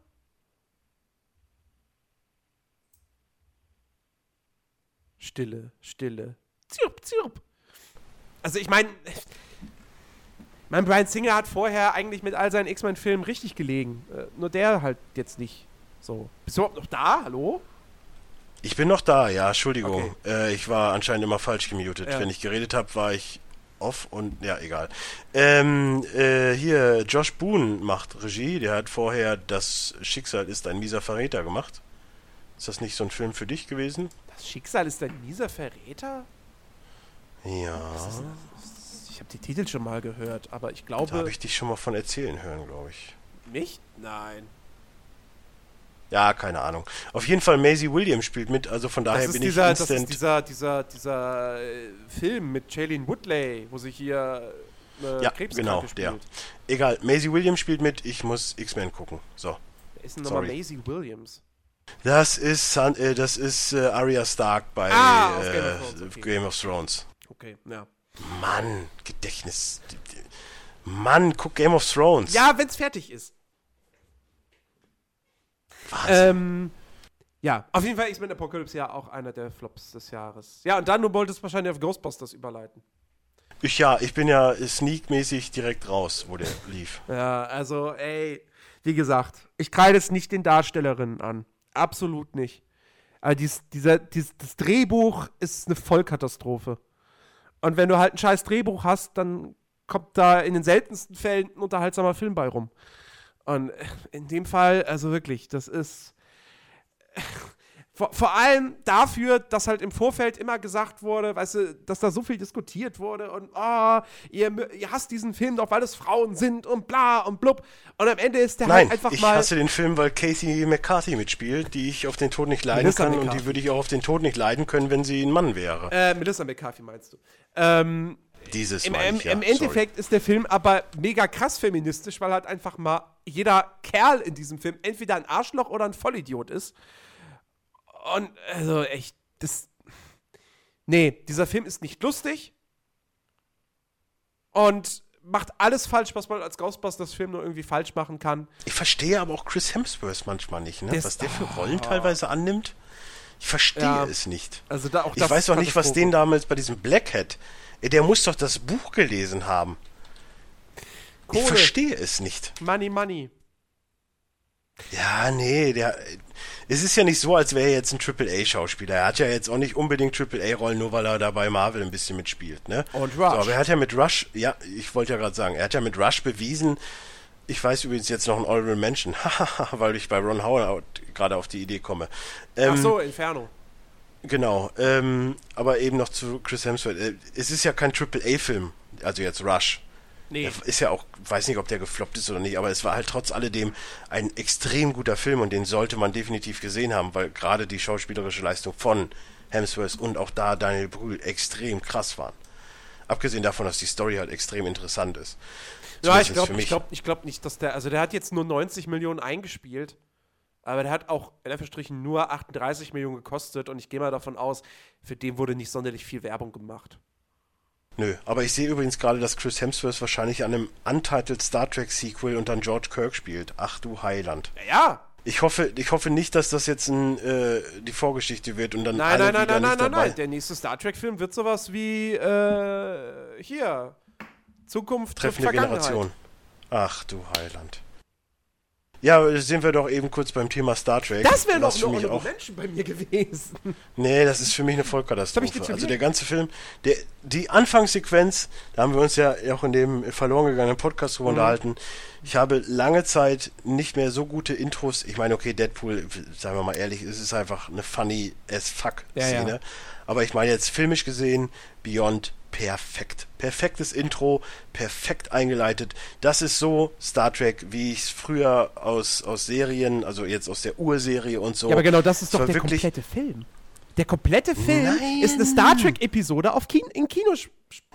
Stille, Stille. Zirp, zirp. Also ich meine, mein Brian Singer hat vorher eigentlich mit all seinen X-Men-Filmen richtig gelegen. Äh, nur der halt jetzt nicht. So. Bist du überhaupt noch da? Hallo? Ich bin noch da, ja, Entschuldigung. Okay. Äh, ich war anscheinend immer falsch gemutet. Ja. Wenn ich geredet habe, war ich off und ja, egal. Ähm, äh, hier, Josh Boone macht Regie. Der hat vorher Das Schicksal ist ein mieser Verräter gemacht. Ist das nicht so ein Film für dich gewesen? Das Schicksal ist ein mieser Verräter? Ja, Ich habe die Titel schon mal gehört, aber ich da glaube habe ich dich schon mal von erzählen hören, glaube ich. nicht. Nein. Ja, keine Ahnung. Auf jeden Fall Maisie Williams spielt mit, also von daher Das bin dieser, ich das instant. ist dieser, dieser, dieser äh, Film mit Shailene Woodley, wo sich hier äh, ja, genau, der. spielt. Egal, Maisie Williams spielt mit, ich muss X-Men gucken. So. Wer ist denn nochmal. Maisie Williams? Das ist äh, das ist äh, Arya Stark bei Ah, äh, Game of Thrones, okay. Game of Thrones. Okay, ja. Mann, Gedächtnis. Mann, guck Game of Thrones. Ja, wenn's fertig ist. Wahnsinn. Ähm, ja, auf jeden Fall X-Men Apocalypse ja auch einer der Flops des Jahres. Ja, und dann, du wolltest wahrscheinlich auf Ghostbusters überleiten. Ich ja, ich bin ja sneakmäßig direkt raus, wo der lief. Ja, also, ey, wie gesagt, ich kreide es nicht den Darstellerinnen an. Absolut nicht. Aber dies, dieser, dies, das Drehbuch ist eine Vollkatastrophe. Und wenn du halt ein scheiß Drehbuch hast, dann kommt da in den seltensten Fällen ein unterhaltsamer Film bei rum. Und in dem Fall, also wirklich, das ist. Vor, vor allem dafür, dass halt im Vorfeld immer gesagt wurde, weißt du, dass da so viel diskutiert wurde und oh, ihr, ihr hasst diesen Film doch, weil es Frauen sind und bla und blub. Und am Ende ist der Nein, halt einfach ich mal. hasse den Film, weil Casey McCarthy mitspielt, die ich auf den Tod nicht leiden Melissa kann und McCarthy. die würde ich auch auf den Tod nicht leiden können, wenn sie ein Mann wäre. äh, Melissa McCarthy meinst du. Ähm, Dieses Im, im, ich, ja. Im Endeffekt ist der Film aber mega krass feministisch, weil halt einfach mal jeder Kerl in diesem Film entweder ein Arschloch oder ein Vollidiot ist. Und also echt, das. Nee, dieser Film ist nicht lustig und macht alles falsch, was man als Ghostbusters-Film nur irgendwie falsch machen kann. Ich verstehe aber auch Chris Hemsworth manchmal nicht, ne? Das- was der für Rollen teilweise annimmt. Ich verstehe Ja. es nicht. Also da auch Ich weiß auch nicht, was den damals bei diesem Black Hat. Der muss doch das Buch gelesen haben. Ich Kohle. verstehe es nicht. Money, money. Ja, nee, der. Es ist ja nicht so, als wäre er jetzt ein Triple-A-Schauspieler. Er hat ja jetzt auch nicht unbedingt Triple-A-Rollen, nur weil er da bei Marvel ein bisschen mitspielt, ne? Und Rush. So, aber er hat ja mit Rush, ja, ich wollte ja gerade sagen, er hat ja mit Rush bewiesen, ich weiß übrigens jetzt noch ein Honorable Mention, weil ich bei Ron Howard gerade auf die Idee komme. Ähm, Ach so, Inferno. Genau, ähm, aber eben noch zu Chris Hemsworth. Äh, es ist ja kein Triple-A-Film, also jetzt Rush. Nee. Er ist ja auch, weiß nicht, ob der gefloppt ist oder nicht, aber es war halt trotz alledem ein extrem guter Film und den sollte man definitiv gesehen haben, weil gerade die schauspielerische Leistung von Hemsworth und auch da Daniel Brühl extrem krass waren. Abgesehen davon, dass die Story halt extrem interessant ist. Ja, ich glaube glaub, glaub nicht, dass der, also der hat jetzt nur 90 Millionen eingespielt, aber der hat auch in Anführungsstrichen nur 38 Millionen gekostet und ich gehe mal davon aus, für den wurde nicht sonderlich viel Werbung gemacht. Nö, aber ich sehe übrigens gerade, dass Chris Hemsworth wahrscheinlich an einem Untitled Star Trek Sequel und dann George Kirk spielt. Ach du Heiland. Ja, ja. Ich hoffe, ich hoffe nicht, dass das jetzt ein, äh, die Vorgeschichte wird und dann nein, alle nein, nein, nein, nein, nein, nein. Der nächste Star Trek Film wird sowas wie äh, hier Zukunft Treffende Generation. Ach du Heiland. Ja, sind wir doch eben kurz beim Thema Star Trek. Das wäre noch eine auch Menschen bei mir gewesen. Nee, das ist für mich eine Vollkatastrophe. Also der ganze Film, der, die Anfangssequenz, da haben wir uns ja auch in dem verloren gegangenen Podcast drüber mhm. unterhalten. Ich habe lange Zeit nicht mehr so gute Intros. Ich meine, okay, Deadpool, sagen wir mal ehrlich, es ist einfach eine funny as fuck Szene. Ja, ja. Aber ich meine jetzt filmisch gesehen, Beyond perfekt. Perfektes Intro, perfekt eingeleitet. Das ist so Star Trek, wie ich es früher aus, aus Serien, also jetzt aus der Urserie und so. Ja, aber genau das ist doch der komplette Film. Der komplette Film Nein. ist eine Star Trek-Episode auf Kin in Kino.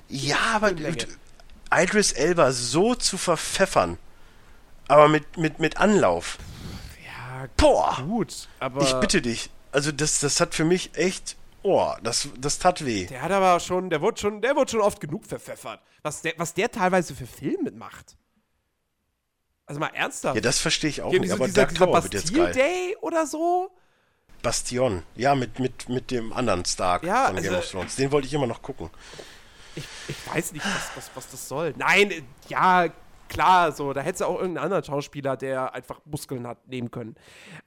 Ja, aber Idris Elba so zu verpfeffern, aber mit, mit, mit Anlauf. Ja, Boah. gut, aber. Ich bitte dich. Also, das, das hat für mich echt Oh, das, das tat weh. Der hat aber schon, der wurde schon, der wurde schon oft genug verpfeffert. Was der, was der teilweise für Filme macht. Also mal ernsthaft. Ja, das verstehe ich auch Hier, nicht. aber dieser, dieser Bastille Day oder so. Bastion, ja, mit, mit, mit dem anderen Stark ja, von also, Game of Thrones. Den wollte ich immer noch gucken. Ich, ich weiß nicht, was, was, was das soll. Nein, ja, klar, so, da hättest du auch irgendeinen anderen Schauspieler, der einfach Muskeln hat, nehmen können.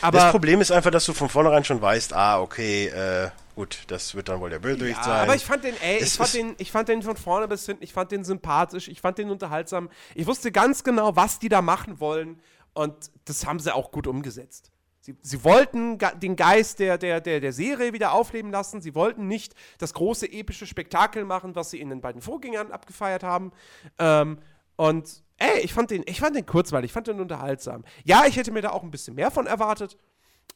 Aber das Problem ist einfach, dass du von vornherein schon weißt, ah, okay, äh, gut, das wird dann wohl der Bösewicht ja, sein. Aber ich fand den, ey, ich fand den, ich fand den von vorne bis hinten, ich fand den sympathisch, ich fand den unterhaltsam. Ich wusste ganz genau, was die da machen wollen und das haben sie auch gut umgesetzt. Sie, sie wollten den Geist der, der, der, der Serie wieder aufleben lassen. Sie wollten nicht das große epische Spektakel machen, was sie in den beiden Vorgängern abgefeiert haben. Ähm, und ey, ich fand den, ich fand den kurzweilig, ich fand den unterhaltsam. Ja, ich hätte mir da auch ein bisschen mehr von erwartet,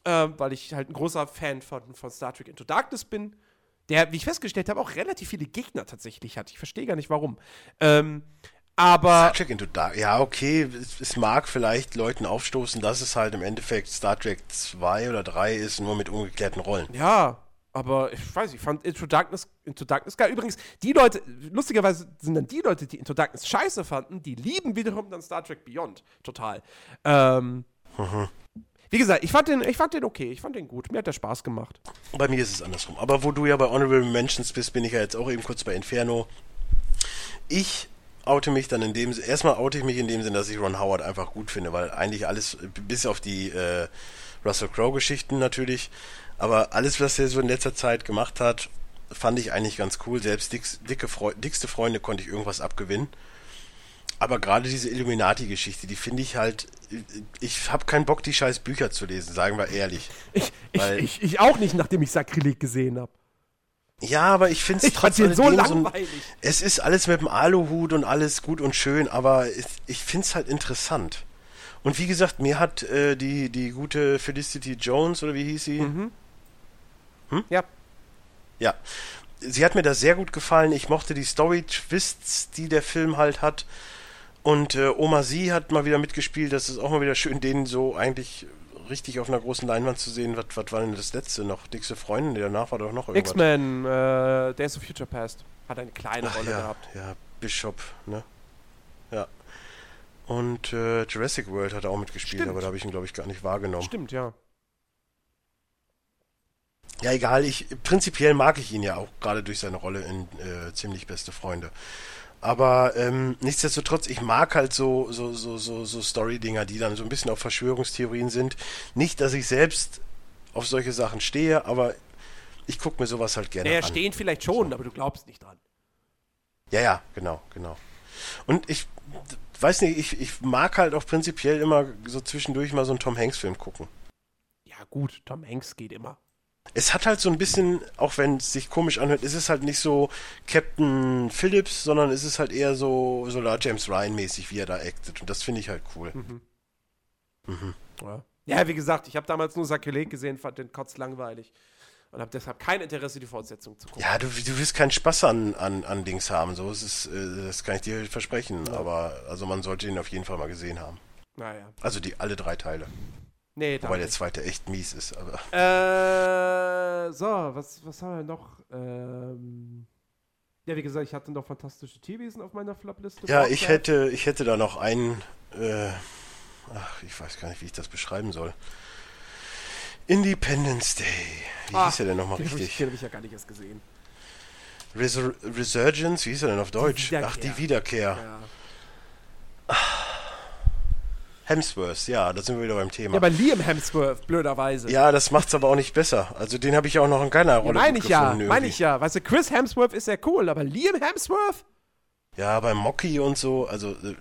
äh, weil ich halt ein großer Fan von, von Star Trek Into Darkness bin. Der, wie ich festgestellt habe, auch relativ viele Gegner tatsächlich hat. Ich verstehe gar nicht warum. Ähm, aber. Star Trek Into Darkness, ja, okay, es, es, mag vielleicht Leuten aufstoßen, dass es halt im Endeffekt Star Trek 2 oder 3 ist, nur mit umgekehrten Rollen. Ja, aber ich weiß, ich fand Into Darkness, Into Darkness geil. Übrigens, die Leute, lustigerweise sind dann die Leute, die Into Darkness scheiße fanden, die lieben wiederum dann Star Trek Beyond total. Ähm, mhm. Wie gesagt, ich fand, den, ich fand den okay, ich fand den gut. Mir hat der Spaß gemacht. Bei mir ist es andersrum. Aber wo du ja bei Honorable Mentions bist, bin ich ja jetzt auch eben kurz bei Inferno. Ich oute mich dann in dem erstmal oute ich mich in dem Sinn, dass ich Ron Howard einfach gut finde, weil eigentlich alles, bis auf die äh, Russell Crowe-Geschichten natürlich, aber alles, was er so in letzter Zeit gemacht hat, fand ich eigentlich ganz cool. Selbst dicke Fre dickste Freunde konnte ich irgendwas abgewinnen. Aber gerade diese Illuminati-Geschichte, die finde ich halt. Ich habe keinen Bock, die scheiß Bücher zu lesen, sagen wir ehrlich. Ich, ich, ich, ich auch nicht, nachdem ich Sakrileg gesehen habe. Ja, aber ich finde es trotzdem so langweilig. So es ist alles mit dem Aluhut und alles gut und schön, aber ich, ich finde es halt interessant. Und wie gesagt, mir hat äh, die, die gute Felicity Jones, oder wie hieß sie? Mhm. Hm? Ja. Ja. Sie hat mir da sehr gut gefallen. Ich mochte die Story-Twists, die der Film halt hat. Und äh, Oma Sie hat mal wieder mitgespielt. Das ist auch mal wieder schön, den so eigentlich richtig auf einer großen Leinwand zu sehen. Was, was war denn das letzte noch? Dickste Freundin, danach war doch noch irgendwas. X-Men, äh, Days of Future Past. Hat eine kleine Ach, Rolle ja, gehabt. Ja, Bishop, ne? Ja. Und äh, Jurassic World hat er auch mitgespielt, Stimmt. aber da habe ich ihn, glaube ich, gar nicht wahrgenommen. Stimmt, ja. Ja, egal, ich prinzipiell mag ich ihn ja auch gerade durch seine Rolle in äh, ziemlich beste Freunde. Aber ähm, nichtsdestotrotz, ich mag halt so, so, so, so, so Story-Dinger, die dann so ein bisschen auf Verschwörungstheorien sind. Nicht, dass ich selbst auf solche Sachen stehe, aber ich gucke mir sowas halt gerne naja, an. stehen vielleicht schon, aber du glaubst nicht dran. Ja, ja, genau, genau. Und ich weiß nicht, ich, ich mag halt auch prinzipiell immer so zwischendurch mal so einen Tom Hanks-Film gucken. Ja, gut, Tom Hanks geht immer. Es hat halt so ein bisschen, auch wenn es sich komisch anhört, ist es halt nicht so Captain Phillips, sondern es ist halt eher so Solar James Ryan mäßig, wie er da actet. Und das finde ich halt cool. Mhm. Mhm. Ja. ja, wie gesagt, ich habe damals nur Sakrileg gesehen, fand den Kotz langweilig. Und habe deshalb kein Interesse, die Fortsetzung zu gucken. Ja, du, du wirst keinen Spaß an, an, an Dings haben, so ist es, äh, das kann ich dir versprechen. Ja. Aber also man sollte ihn auf jeden Fall mal gesehen haben. Naja. Also die alle drei Teile. Nee, Wobei der zweite echt mies ist, aber. Äh, so, was, was haben wir noch? Ähm, ja, wie gesagt, ich hatte noch fantastische Tierwesen auf meiner Flopliste. Ja, ich hätte, ich hätte da noch einen, äh, ach, ich weiß gar nicht, wie ich das beschreiben soll. Independence Day. Wie Ah, hieß er denn nochmal Den habe ich, richtig? den hab ich ja gar nicht erst gesehen. Resur Resurgence, wie hieß er denn auf Deutsch? Wiederkehr. Ach, die Wiederkehr. Ja. Hemsworth, ja, da sind wir wieder beim ja, Thema. aber Liam Hemsworth, blöderweise. Ja, das macht's aber auch nicht besser. Also den habe ich auch noch in keiner Ja, Rolle meine gut ich ja, meine ich ja. Weißt du, Chris Hemsworth ist ja cool, aber Liam Hemsworth? Ja, bei Mocky und so, also äh,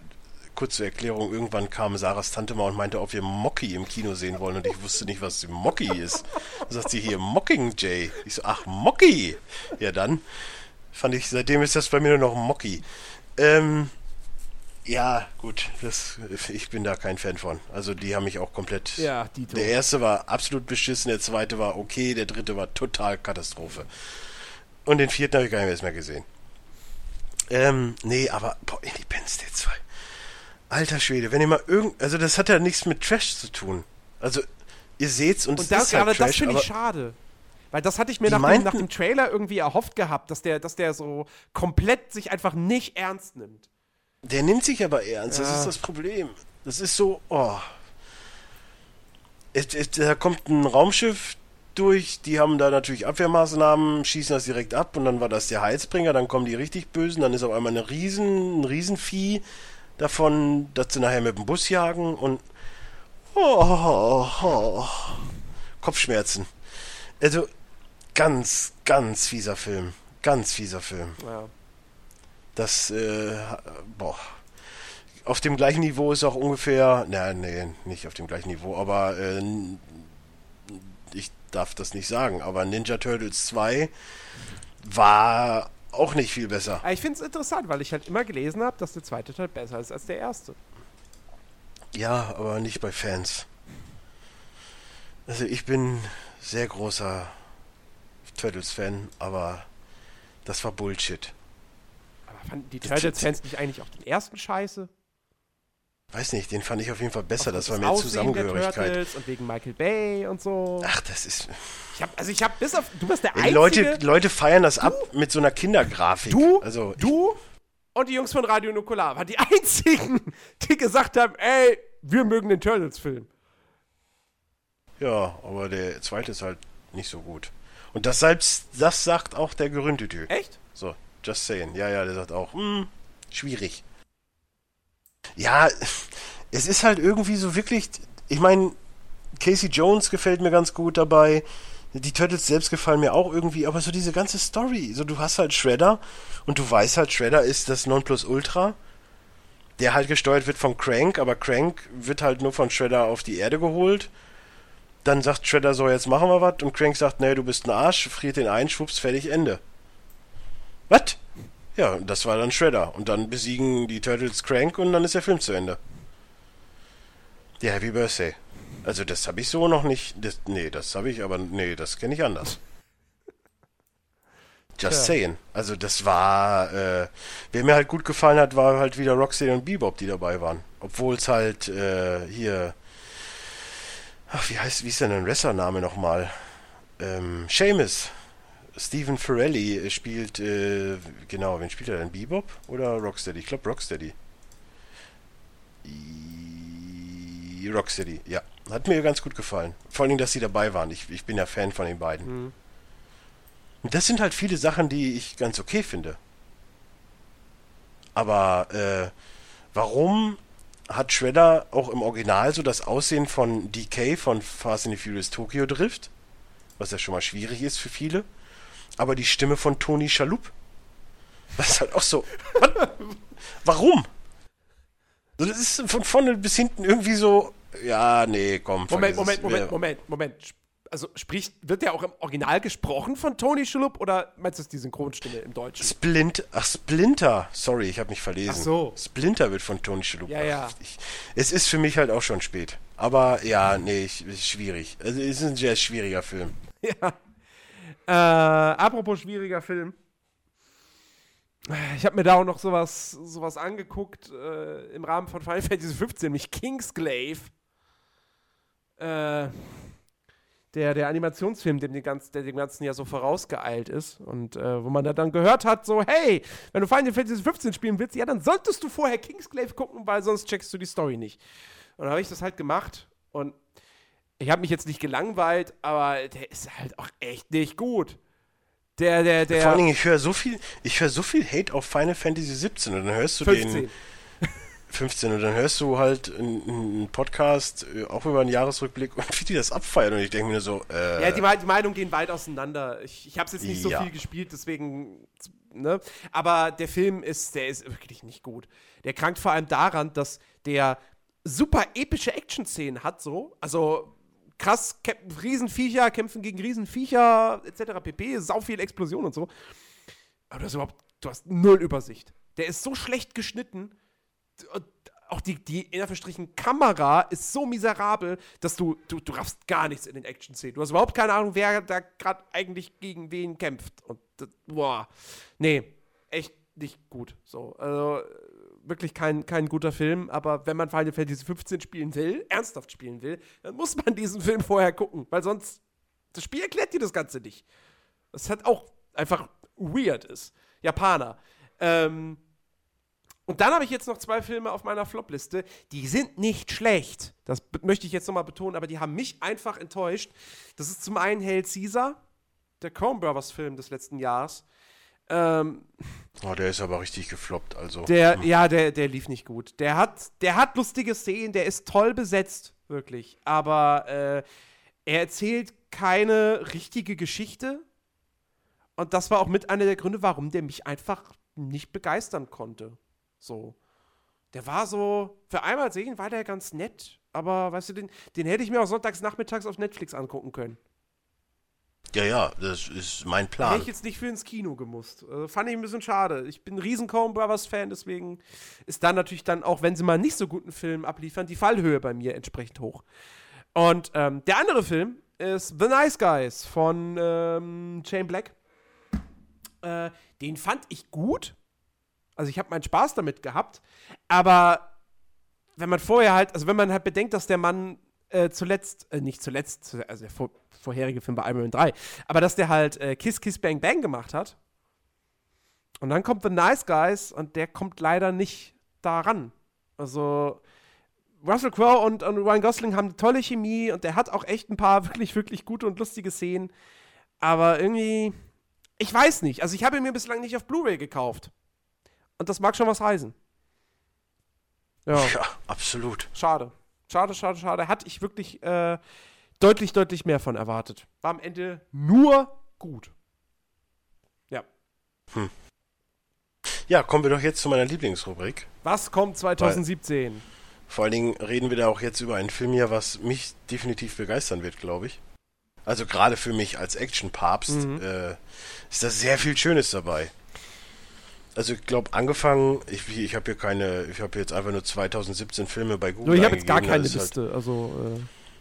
kurz zur Erklärung, irgendwann kam Sarahs Tante mal und meinte, ob wir Mocky im Kino sehen wollen und ich wusste nicht, was Mocky ist. Dann sagt sie hier, Mockingjay. Ich so, ach, Mocky. Ja, dann fand ich, seitdem ist das bei mir nur noch Mocky. Ähm, ja, gut, das, ich bin da kein Fan von. Also die haben mich auch komplett... Ja, Dito. Der erste war absolut beschissen, der zweite war okay, der dritte war total Katastrophe. Und den vierten habe ich gar nicht mehr gesehen. Ähm, nee, aber, boah, Independence Day 2. Alter Schwede, wenn ihr mal irgend, also das hat ja nichts mit Trash zu tun. Also, ihr seht's und, Und es das, ist halt das Trash, finde ich schade. Weil das hatte ich mir nach dem, meinten- nach dem Trailer irgendwie erhofft gehabt, dass der, dass der so komplett sich einfach nicht ernst nimmt. Der nimmt sich aber ernst, das Ja. ist das Problem. Das ist so, oh. Es, es, da kommt ein Raumschiff durch, die haben da natürlich Abwehrmaßnahmen, schießen das direkt ab und dann war das der Heizbringer, dann kommen die richtig Bösen, dann ist auf einmal eine Riesen, ein Riesenvieh davon, dass sie nachher mit dem Bus jagen und oh, oh, Kopfschmerzen. Also ganz, ganz fieser Film. Ganz fieser Film. Ja. Das, äh, boah. Auf dem gleichen Niveau ist auch ungefähr, na, nee, nicht auf dem gleichen Niveau, aber äh, ich darf das nicht sagen, aber Ninja Turtles 2 war auch nicht viel besser. Aber ich finde es interessant, weil ich halt immer gelesen habe, dass der zweite Teil besser ist als der erste. Ja, aber nicht bei Fans. Also ich bin sehr großer Turtles-Fan, aber das war Bullshit. Fanden die Turtles-Fans nicht eigentlich auch den ersten scheiße? Weiß nicht, den fand ich auf jeden Fall besser, Auch das war mehr Aussehen Zusammengehörigkeit. Turtles und wegen Michael Bay und so. Ach, das ist. Ich hab, also ich habe bis auf, du bist der einzige, Leute, Leute feiern das ab mit so einer Kindergrafik. du, also, du und die Jungs von Radio Nukular waren die einzigen, die gesagt haben, ey, wir mögen den Turtles-Film. Ja, aber der zweite ist halt nicht so gut. Und das selbst, das sagt auch der Geründetü. Echt? So, just saying. Ja, ja, der sagt auch, hm, schwierig. Ja, es ist halt irgendwie so wirklich, ich meine, Casey Jones gefällt mir ganz gut dabei. Die Turtles selbst gefallen mir auch irgendwie, aber so diese ganze Story, so du hast halt Shredder und du weißt halt, Shredder ist das Nonplusultra, der halt gesteuert wird von Crank, aber Crank wird halt nur von Shredder auf die Erde geholt. Dann sagt Shredder so, jetzt machen wir was und Crank sagt, nee, du bist ein Arsch, friert den ein, schwupps, fertig, Ende. Was? Ja, das war dann Shredder. Und dann besiegen die Turtles Crank und dann ist der Film zu Ende. Ja, Happy Birthday. Also das habe ich so noch nicht. Das, nee, das habe ich, aber nee, das kenne ich anders. Just Tja. saying. Also das war, äh, wer mir halt gut gefallen hat, war halt wieder Rocksteady und Bebop, die dabei waren. Obwohl es halt äh, hier, ach wie heißt, wie ist denn ein Wrestlername nochmal? Ähm, Seamus. Stephen Ferrelli spielt, äh, genau, wen spielt er denn? Bebop oder Rocksteady? Ich glaube Rocksteady. I- Rocksteady, ja. Hat mir ganz gut gefallen. Vor allem, dass sie dabei waren. Ich, ich bin ja Fan von den beiden. Mhm. Und das sind halt viele Sachen, die ich ganz okay finde. Aber äh, warum hat Shredder auch im Original so das Aussehen von DK von Fast and the Furious Tokyo Drift? Was ja schon mal schwierig ist für viele. Aber die Stimme von Tony Schalup? Was ist halt auch so. Warum? Das ist von vorne bis hinten irgendwie so. Ja, nee, komm. Moment, Moment, Moment, Moment, Moment. Also spricht, wird der auch im Original gesprochen von Tony Schalup oder meinst du das die Synchronstimme im Deutschen? Splint, ach, Splinter. Sorry, ich habe mich verlesen. Ach so. Splinter wird von Tony Schalup. Ja, ja. Ich, es ist für mich halt auch schon spät. Aber ja, nee, ich, ist schwierig. Also, es ist ein sehr schwieriger Film. Ja. Äh, apropos schwieriger Film. Ich habe mir da auch noch sowas, sowas angeguckt äh, im Rahmen von Final Fantasy XV, nämlich Kingsglaive. Äh, der, der Animationsfilm, dem, ganz, der dem ganzen Jahr so vorausgeeilt ist. Und äh, wo man da dann gehört hat, so, hey, wenn du Final Fantasy 15 spielen willst, ja, dann solltest du vorher Kingsglaive gucken, weil sonst checkst du die Story nicht. Und dann habe ich das halt gemacht und ich habe mich jetzt nicht gelangweilt, aber der ist halt auch echt nicht gut. Der, der, der. Vor allen Dingen, ich höre so viel, ich höre so viel Hate auf Final Fantasy 17 und dann hörst du 15. den 15 und dann hörst du halt einen Podcast äh, auch über einen Jahresrückblick und wie die das abfeiern und ich denke mir so, äh, Ja, die, die Meinungen gehen weit auseinander. Ich, ich habe es jetzt nicht ja. so viel gespielt, deswegen, ne? Aber der Film ist, der ist wirklich nicht gut. Der krankt vor allem daran, dass der super epische Action-Szenen hat, so. Also krass, Riesenviecher kämpfen gegen Riesenviecher, etc. pp. Sau viel Explosion und so. Aber du hast überhaupt, du hast null Übersicht. Der ist so schlecht geschnitten. Auch die, die in Anführungsstrichen Kamera ist so miserabel, dass du, du, du raffst gar nichts in den Action-Szenen. Du hast überhaupt keine Ahnung, wer da gerade eigentlich gegen wen kämpft. Und boah, nee, echt nicht gut. So, also wirklich kein, kein guter Film, aber wenn man Final Fantasy 15 spielen will, ernsthaft spielen will, dann muss man diesen Film vorher gucken, weil sonst das Spiel erklärt dir das Ganze nicht. Das hat auch einfach weird ist. Japaner. Ähm, und dann habe ich jetzt noch zwei Filme auf meiner Flop-Liste. Die sind nicht schlecht. Das möchte ich jetzt nochmal betonen, aber die haben mich einfach enttäuscht. Das ist zum einen Hail Caesar, der Coen Brothers Film des letzten Jahres. Ähm, oh, der ist aber richtig gefloppt, also. Der, hm. ja, der, der lief nicht gut. Der hat, der hat lustige Szenen, der ist toll besetzt, wirklich. Aber äh, er erzählt keine richtige Geschichte. Und das war auch mit einer der Gründe, warum der mich einfach nicht begeistern konnte. So. Der war so, für einmal sehen war der ganz nett, aber weißt du, den, den hätte ich mir auch sonntags nachmittags auf Netflix angucken können. Ja, ja, das ist mein Plan. Hätte ich jetzt nicht für ins Kino gemusst. Also, fand ich ein bisschen schade. Ich bin ein riesen Coen Brothers Fan, deswegen ist dann natürlich dann, auch wenn sie mal nicht so guten Film abliefern, die Fallhöhe bei mir entsprechend hoch. Und ähm, der andere Film ist The Nice Guys von ähm, Shane Black. Äh, den fand ich gut. Also ich habe meinen Spaß damit gehabt. Aber wenn man vorher halt, also wenn man halt bedenkt, dass der Mann äh, zuletzt, äh, nicht zuletzt, also der vor, vorherige Film bei Iron Man 3, aber dass der halt äh, Kiss Kiss Bang Bang gemacht hat. Und dann kommt The Nice Guys und der kommt leider nicht daran. Also Russell Crowe und, und Ryan Gosling haben eine tolle Chemie und der hat auch echt ein paar wirklich, wirklich gute und lustige Szenen. Aber irgendwie, ich weiß nicht. Also ich habe ihn mir bislang nicht auf Blu-ray gekauft. Und das mag schon was heißen. Ja, ja absolut. Schade. Schade, schade, schade. Hatte ich wirklich äh, deutlich, deutlich mehr von erwartet. War am Ende nur gut. Ja. Hm. Ja, kommen wir doch jetzt zu meiner Lieblingsrubrik. Was kommt 2017? Weil, vor allen Dingen reden wir da auch jetzt über einen Film hier, was mich definitiv begeistern wird, glaube ich. Also gerade für mich als Action-Papst mhm. äh, ist da sehr viel Schönes dabei. Also ich glaube, angefangen, ich, ich habe hier keine, ich habe jetzt einfach nur 2017 Filme bei Google. Nur ich habe jetzt gar keine Liste, halt, also. Äh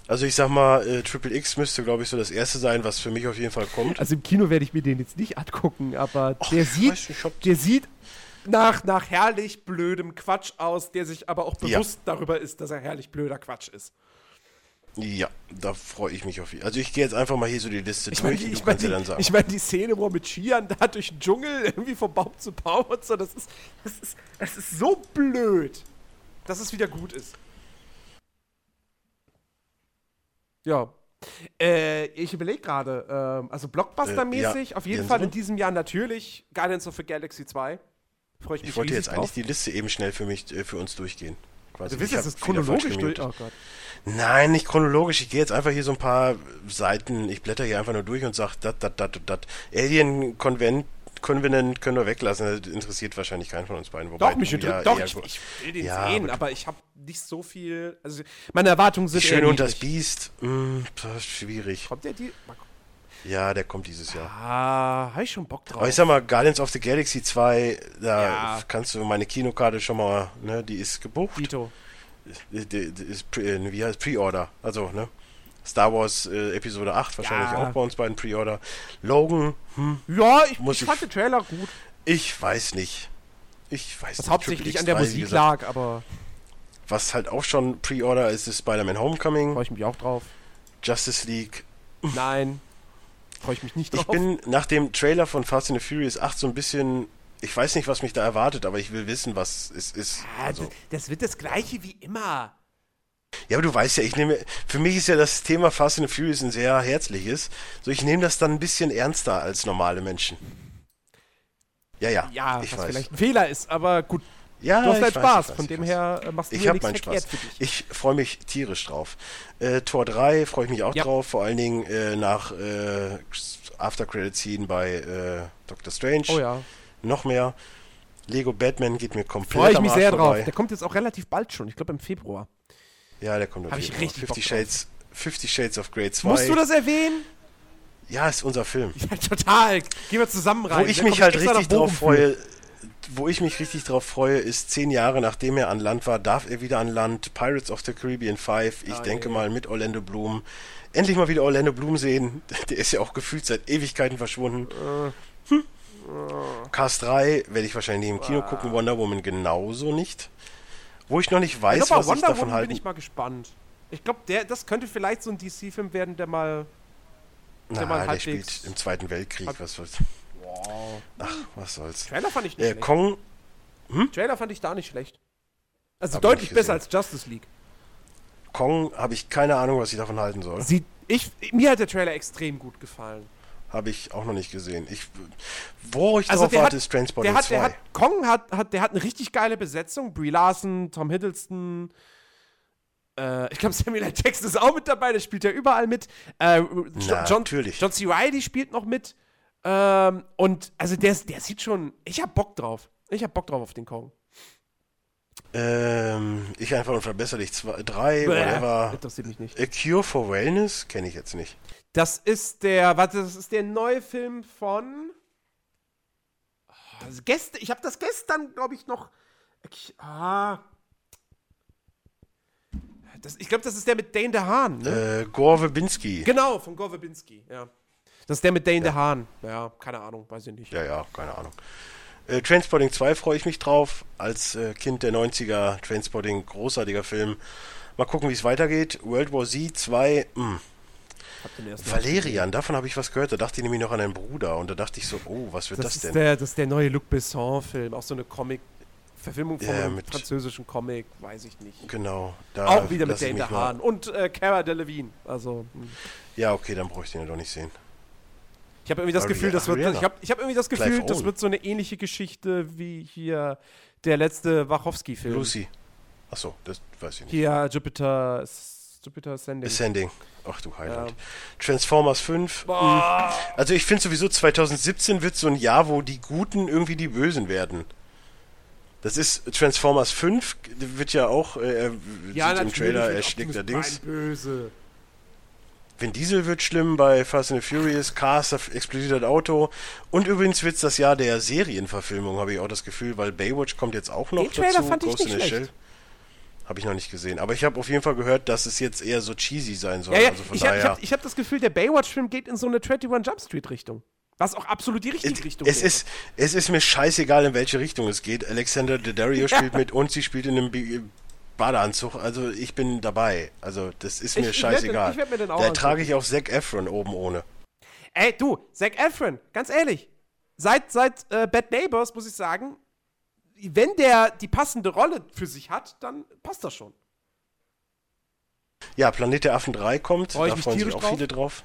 also ich sag mal, äh, Triple X müsste, glaube ich, so das erste sein, was für mich auf jeden Fall kommt. Also im Kino werde ich mir den jetzt nicht angucken, aber Och, der sieht, nicht, der sieht nach, nach herrlich blödem Quatsch aus, der sich aber auch bewusst ja. darüber ist, dass er herrlich blöder Quatsch ist. Ja, da freue ich mich auf ihn. Also ich gehe jetzt einfach mal hier so die Liste ich durch. Mein, die, ich meine, die, ich mein, die Szene, wo er mit Skiern da durch den Dschungel irgendwie vom Baum zu Baum und so, das ist, das ist, das ist so blöd, dass es wieder gut ist. Ja. Äh, ich überlege gerade, äh, also Blockbuster-mäßig, äh, ja, auf jeden Fall in diesem Jahr natürlich Guardians of the Galaxy 2. Freue ich mich Ich wollte jetzt riesig eigentlich drauf. die Liste eben schnell für mich, äh, für uns durchgehen. Quasi. Du willst jetzt das chronologisch durch. Oh Gott. Nein, nicht chronologisch. Ich gehe jetzt einfach hier so ein paar Seiten. Ich blätter hier einfach nur durch und sag, dat, dat, dat, dat. Alien Convent, Convenant können wir weglassen. Das interessiert wahrscheinlich keinen von uns beiden. Wobei Doch, mich ja doch, ich, ich will den Ja, sehen, aber aber ich habe nicht so viel. Also, meine Erwartungen sind. Schöne eher und das. Biest. Mh, das ist schwierig. Kommt der die? Ja, der kommt dieses Jahr. Ah, habe ich schon Bock drauf. Aber ich sag mal, Guardians of the Galaxy 2, da Ja. kannst du meine Kinokarte schon mal, ne, die ist gebucht. Dito. Ist pre, äh, wie heißt Pre-Order. Also, ne? Star Wars äh, Episode 8 wahrscheinlich Ja. auch bei uns beiden Pre-Order. Logan, hm, Ja, ich, Muss ich ich- fand den Trailer gut. ich weiß nicht. Ich weiß Was nicht. hauptsächlich an der X3, wie Musik lag, aber Was halt auch schon Pre-Order ist, ist Spider-Man Homecoming, freue ich mich auch drauf. Justice League. Nein, freue ich mich nicht drauf. Ich bin nach dem Trailer von Fast and the Furious 8 so ein bisschen. Ich weiß nicht, was mich da erwartet, aber ich will wissen, was es ist. Ah, Also, das, das wird das gleiche wie immer. ja, aber du weißt ja, ich nehme. Für mich ist ja das Thema Fast and Furious ein sehr herzliches. So, ich nehme das dann ein bisschen ernster als normale Menschen. Ja, ja. Ja, ich was weiß. vielleicht ein Fehler ist, aber gut, Ja, du hast ich halt Spaß. weiß, Von dem weiß. her äh, machst du Ich ja nichts meinen Spaß. für dich. Ich freue mich tierisch drauf. Äh, Tor 3 freue ich mich auch Ja. drauf, vor allen Dingen äh, nach äh, After Credit Scene bei äh, Doctor Strange. oh ja, Noch mehr. Lego Batman geht mir komplett freue ich mich sehr drauf. vorbei. Der kommt jetzt auch relativ bald schon, ich glaube im Februar. Ja, der kommt auf Hab ich richtig Bock 50 drauf. Shades, 50 Shades of Grey 2. Musst du das erwähnen? Ja, ist unser Film. Ja, total. Gehen wir zusammen rein. Wo ich Da mich halt richtig drauf freue, wo ich mich richtig drauf freue, ist zehn Jahre nachdem er an Land war, darf er wieder an Land. Pirates of the Caribbean 5. Ich Ah, denke je. mal mit Orlando Bloom. Endlich mal wieder Orlando Bloom sehen. Der ist ja auch gefühlt seit Ewigkeiten verschwunden. Hm. Cast 3 werde ich wahrscheinlich im Kino gucken. Wonder Woman genauso nicht. Wo ich noch nicht weiß, aber was ich Wonder davon Woman bin halten. ich mal gespannt. Ich glaube, das könnte vielleicht so ein DC-Film werden, der mal. der mal Na, der halbwegs- spielt im Zweiten Weltkrieg. Hat- Was soll's. Wow. Ach, was soll's. Trailer fand ich nicht Äh, schlecht. Kong, Trailer fand ich da nicht schlecht. Also Hab ich deutlich besser als Justice League. Kong habe ich keine Ahnung, was ich davon halten soll. Sieht, ich, mir hat der Trailer extrem gut gefallen. Habe ich auch noch nicht gesehen. Ich, wo ich Also drauf warte, hat- ist Transporting Der hat, 2. der hat, Kong hat, hat, der hat eine richtig geile Besetzung. Brie Larson, Tom Hiddleston. Äh, ich glaube, Samuel L. Jackson ist auch mit dabei, der spielt ja überall mit. Äh, Jo- John, Natürlich. John C. Reilly spielt noch mit. Ähm, und also der, der sieht schon. Ich hab Bock drauf. Ich hab Bock drauf auf den Kong. ähm, ich einfach unverbesserlich 2, 3, Bäh, whatever. Interessiert mich nicht. A Cure for Wellness kenne ich jetzt nicht. Das ist der, warte, das ist der neue Film von. Oh, gest, ich habe das gestern, glaube ich, noch. Ich, ah. Das, ich glaube, das ist der mit Dane DeHaan. Ne? Äh, Gore Verbinski. Genau, von Gore Verbinski, ja. Das ist der mit Dane DeHaan. Ja, keine Ahnung, weiß ich nicht. Ja, ja, keine Ahnung. Äh, Trainspotting 2 freue ich mich drauf. Als äh, Kind der 90er, Trainspotting, großartiger Film. Mal gucken, wie es weitergeht. World War Z 2, mh. Valerian, davon habe ich was gehört. Da dachte ich nämlich noch an einen Bruder. Und da dachte ich so, oh, was wird Das, das, ist denn? Der, das ist der neue Luc Besson-Film. Auch so eine Comic. Verfilmung von Ja, einem mit- französischen Comic, weiß ich nicht. Genau. Da Auch wieder mit Dane mal- DeHaan. Und äh, Cara Delevingne. Also. hm. Ja, okay, dann brauche ich den ja doch nicht sehen. Ich habe irgendwie das Ari- Gefühl, das wird, Ariana. ich habe ich hab irgendwie das Clive Gefühl, das Owen. wird so eine ähnliche Geschichte wie hier der letzte Wachowski-Film. Lucy. Achso, das weiß ich nicht. Hier Jupiter, Jupiter Ascending. Ascending. Ach du Heiland. Ja. Transformers 5. Boah. Also ich finde sowieso 2017 wird so ein Jahr, wo die Guten irgendwie die Bösen werden. Das ist Transformers 5, wird ja auch, äh, sieht im Trailer, er schlägt da Dings. Böse. Vin Diesel wird schlimm bei Fast and the Furious, Cars, explodiert das Auto. Und übrigens wird es das Jahr der Serienverfilmung, habe ich auch das Gefühl, weil Baywatch kommt jetzt auch noch Den Trailer dazu. fand ich Ghost nicht in the schlecht. Habe ich noch nicht gesehen. Aber ich habe auf jeden Fall gehört, dass es jetzt eher so cheesy sein soll. Ja, ja, also von ich habe daher. hab, ich hab das Gefühl, der Baywatch-Film geht in so eine 21 Jump Street-Richtung. Was auch absolut die richtige Es, Richtung es, ist, es ist mir scheißegal, in welche Richtung es geht. Alexander Daddario spielt mit und sie spielt in einem Bi- Badeanzug. Also ich bin dabei. Also das ist mir Ich- ich scheißegal. ich werd mir den auch da angucken. trage ich auch Zac Efron oben ohne. Ey, du, Zac Efron, ganz ehrlich, seit, seit äh, Bad Neighbors muss ich sagen, wenn der die passende Rolle für sich hat, dann passt das schon. Ja, Planet der Affen 3 kommt. Da freuen sich auch drauf. viele drauf.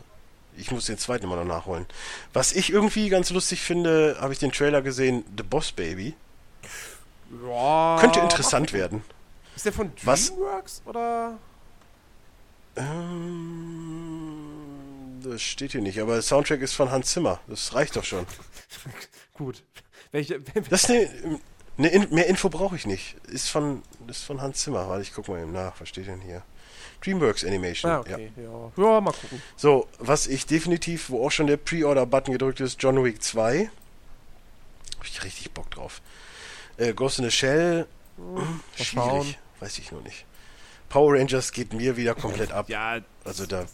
Ich muss den zweiten immer noch nachholen. Was ich irgendwie ganz lustig finde, habe ich den Trailer gesehen, The Boss Baby. Ja, Könnte interessant werden. Ist der von Was? DreamWorks oder? Ähm, das steht hier nicht, aber der Soundtrack ist von Hans Zimmer. Das reicht doch schon. Gut. Welche, Das ist eine, eine In- mehr Info brauche ich nicht. Ist von, ist von Hans Zimmer. Warte, ich guck mal eben nach. Was steht denn hier? DreamWorks Animation. ah, Ja. okay, ja. ja. mal gucken. So, was ich definitiv, wo auch schon der Pre-Order-Button gedrückt ist, John Wick 2. Hab ich richtig Bock drauf. Äh, Ghost in the Shell, mal schwierig. schauen. Weiß ich noch nicht. Power Rangers geht mir wieder komplett ab. Ja, Also da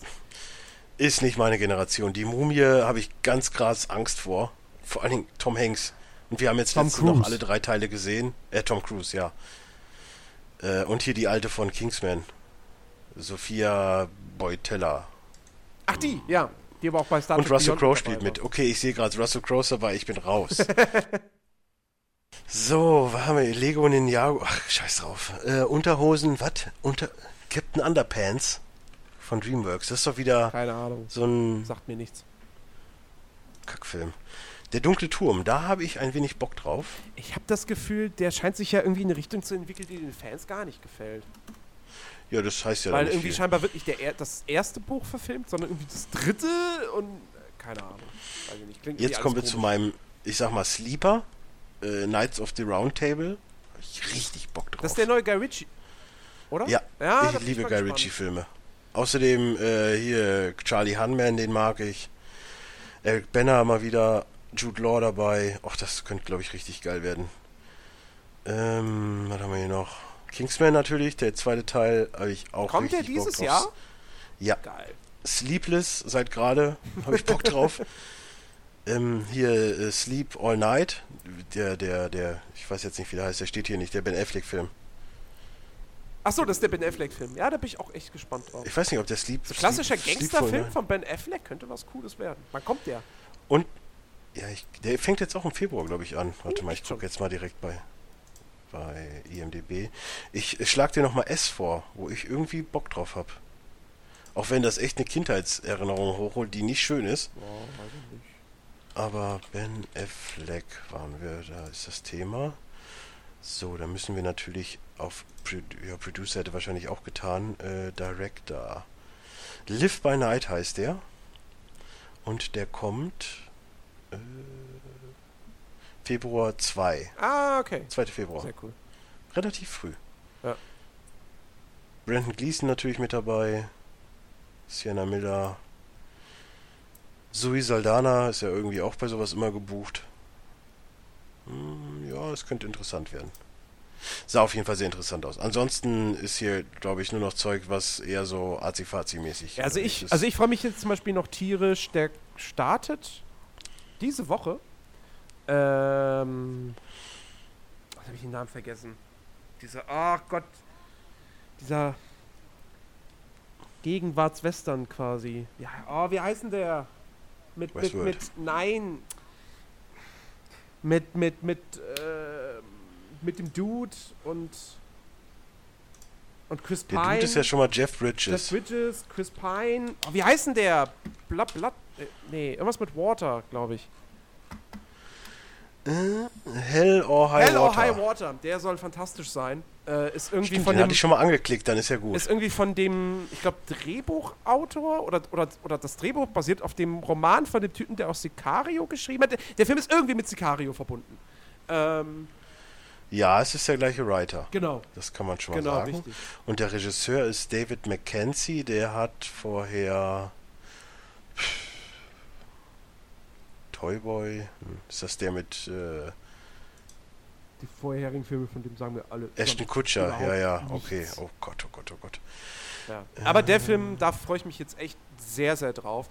ist nicht meine Generation. Die Mumie habe ich ganz krass Angst vor. Vor allen Dingen Tom Hanks. Und wir haben jetzt Tom letztens noch alle drei Teile gesehen. Äh, Tom Cruise, ja. Äh, und hier die alte von Kingsman. Sophia Boitella. ach die, ja. Die aber auch bei Star Und Trek Russell Beyond Crowe spielt war. mit. Okay, ich sehe gerade Russell Crowe dabei, ich bin raus. so, was haben wir? Lego Ninjago. Ach, scheiß drauf. Äh, Unterhosen, was? Unter Captain Underpants von DreamWorks. Das ist doch wieder Keine Ahnung. so ein Sagt mir nichts. Kackfilm. Der dunkle Turm, da habe ich ein wenig Bock drauf. Ich habe das Gefühl, der scheint sich ja irgendwie in eine Richtung zu entwickeln, die den Fans gar nicht gefällt. Ja, das heißt ja Weil irgendwie viel. scheinbar wird nicht der, er- das erste Buch verfilmt, sondern irgendwie das dritte und äh, keine Ahnung. Ich. Klingt Jetzt kommen wir alles zu komisch. meinem, ich sag mal, Sleeper. Äh, Knights of the Round Table. Hab ich richtig Bock drauf. Das ist der neue Guy Ritchie. Oder? Ja, ja ich liebe mal Guy. Ritchie-Filme. Außerdem äh, hier Charlie Hunman, den mag ich. Eric Banner mal wieder. Jude Law dabei. Och, das könnte, glaube ich, richtig geil werden. Ähm, was haben wir hier noch? Kingsman natürlich, der zweite Teil habe ich auch Kommt der richtig Bock dieses. Jahr? Ja. Geil. Sleepless seit gerade, habe ich Bock drauf. ähm, hier äh, Sleep All Night, der, der, der, ich weiß jetzt nicht, wie der heißt, der steht hier nicht, der Ben Affleck-Film. Achso, das ist der Ben Affleck-Film. Ja, da bin ich auch echt gespannt drauf. Ich weiß nicht, ob der Sleep. So klassischer Gangsterfilm Night- von Ben Affleck könnte was Cooles werden. Wann kommt der? Und, ja, ich, der fängt jetzt auch im Februar, glaube ich, an. Warte mal, ich gucke jetzt mal direkt bei, bei IMDb. Ich, ich schlag dir nochmal S vor, wo ich irgendwie Bock drauf habe. Auch wenn das echt eine Kindheitserinnerung hochholt, die nicht schön ist. Oh, weiß ich nicht. Aber Ben Affleck waren wir, da ist das Thema. So, da müssen wir natürlich auf Pro ja, Producer hätte wahrscheinlich auch getan, äh, Director. Live by Night heißt der. Und der kommt äh, Februar 2. Ah, okay. 2. Februar. Sehr cool. Relativ früh. Ja. Brandon Gleason natürlich mit dabei. Sienna Miller. Zoe Saldana ist ja irgendwie auch bei sowas immer gebucht. Hm, ja, es könnte interessant werden. Sah auf jeden Fall sehr interessant aus. Ansonsten ist hier, glaube ich, nur noch Zeug, was eher so Azi-Fazi-mäßig Ja, also unterwegs ich, ist. also ich freue mich jetzt zum Beispiel noch tierisch. Der startet diese Woche. Ähm. Was habe ich den Namen vergessen? Dieser, ach Gott, dieser Gegenwartswestern quasi. Ja, oh, wie heißt denn der? Mit, mit, mit, nein. Mit, mit, mit, äh, mit dem Dude und und Chris Der Pine. Dude ist ja schon mal Jeff Bridges. Jeff Bridges, Chris Pine. Oh, wie heißt denn der? Blood, äh, nee, irgendwas mit Water, glaube ich. Äh, Hell or High Hell Water. or High Water, der soll fantastisch sein. Äh, ist irgendwie Stimmt, von den dem, hatte ich schon mal angeklickt, dann ist ja gut. ist irgendwie von dem, ich glaube, Drehbuchautor oder, oder, oder das Drehbuch basiert auf dem Roman von dem Typen, der auch Sicario geschrieben hat. Der, der Film ist irgendwie mit Sicario verbunden. Ähm, Ja, es ist der gleiche Writer. genau. Das kann man schon mal Genau, sagen. richtig. Und der Regisseur ist David Mackenzie, der hat vorher Toyboy, ist das der mit äh, Die vorherigen Filme, von dem sagen wir alle. Ashton überhaupt Ja, ja, nichts. okay. Oh Gott, oh Gott, oh Gott. Ja. Aber der Film, da freue ich mich jetzt echt sehr, sehr drauf.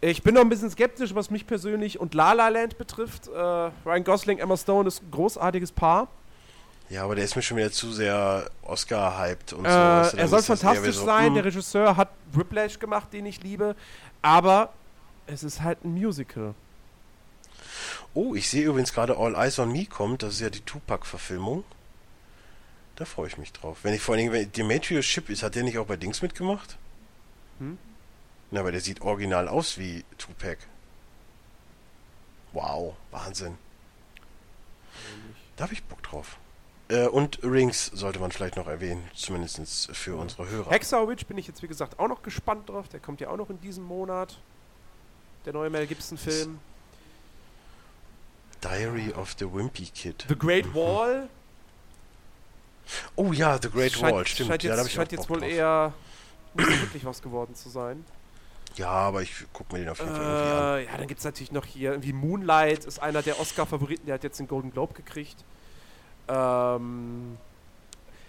Ich bin noch ein bisschen skeptisch, was mich persönlich und La La Land betrifft. Äh, Ryan Gosling, Emma Stone ist ein großartiges Paar. Ja, aber der ist mir schon wieder zu sehr Oscar-hyped und Äh, so. er soll fantastisch wie so, sein. hm, Der Regisseur hat Whiplash gemacht, den ich liebe. Aber es ist halt ein Musical. Oh, ich sehe übrigens gerade All Eyes on Me kommt. Das ist ja die Tupac-Verfilmung. Da freue ich mich drauf. Wenn ich vor allen Dingen, wenn Demetrius Ship ist, hat der nicht auch bei Dings mitgemacht? Hm? Na, aber der sieht original aus wie Tupac. Wow, Wahnsinn. Da habe ich Bock drauf. Äh, und Rings sollte man vielleicht noch erwähnen, zumindest für unsere Hörer. Hexer Witch bin ich jetzt, wie gesagt, auch noch gespannt drauf. Der kommt ja auch noch in diesem Monat. Der neue Mel Gibson-Film. Diary of the Wimpy Kid. The Great Wall. Oh ja, The Great scheint, Wall, stimmt. Scheint ja, jetzt, da hab ich scheint jetzt wohl drauf. eher nicht wirklich was geworden zu sein. Ja, aber ich guck mir den auf jeden Fall irgendwie an. Äh, ja, dann gibt es natürlich noch hier irgendwie Moonlight, ist einer der Oscar-Favoriten, der hat jetzt den Golden Globe gekriegt. Ähm,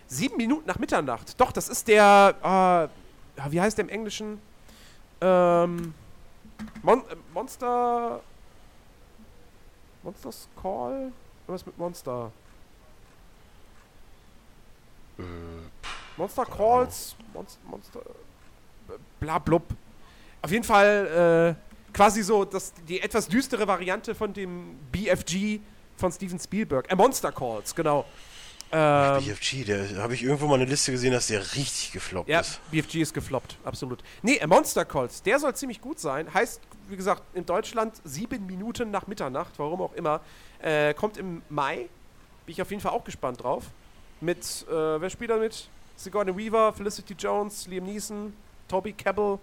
sieben Minuten nach Mitternacht. Doch, das ist der, äh, ja, wie heißt der im Englischen? Ähm, Mon äh, Monster. Monsters Call? Was mit Monster? Äh, Monster Keine Calls, Monster, Monster, äh, bla blub. Auf jeden Fall äh, quasi so das, die etwas düstere Variante von dem BFG von Steven Spielberg. Äh, Monster Calls, genau. Ähm, BFG, der habe ich irgendwo mal eine Liste gesehen, dass der richtig gefloppt ja, ist. BFG ist gefloppt, absolut. Nee, Monster Calls, der soll ziemlich gut sein. Heißt, wie gesagt, in Deutschland sieben Minuten nach Mitternacht, warum auch immer. Äh, kommt im Mai. Bin ich auf jeden Fall auch gespannt drauf. Mit, äh, wer spielt da mit? Sigourney Weaver, Felicity Jones, Liam Neeson, Toby Cabell.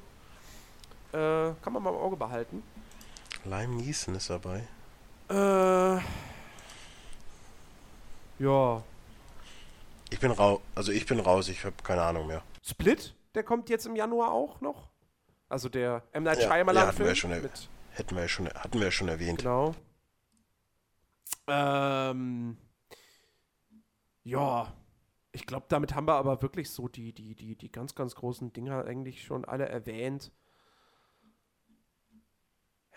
Äh, kann man mal im Auge behalten. Lime Neeson ist dabei. Äh. Ja. Ich bin raus, also ich bin raus, ich habe keine Ahnung mehr. Split, der kommt jetzt im Januar auch noch. Also der M. Night Ja, Shyamalan ja, hatten wir ja schon Hätten wir ja schon, hatten wir ja schon erwähnt. Genau. Ähm, ja, ich glaube, damit haben wir aber wirklich so die, die, die, die ganz, ganz großen Dinger eigentlich schon alle erwähnt.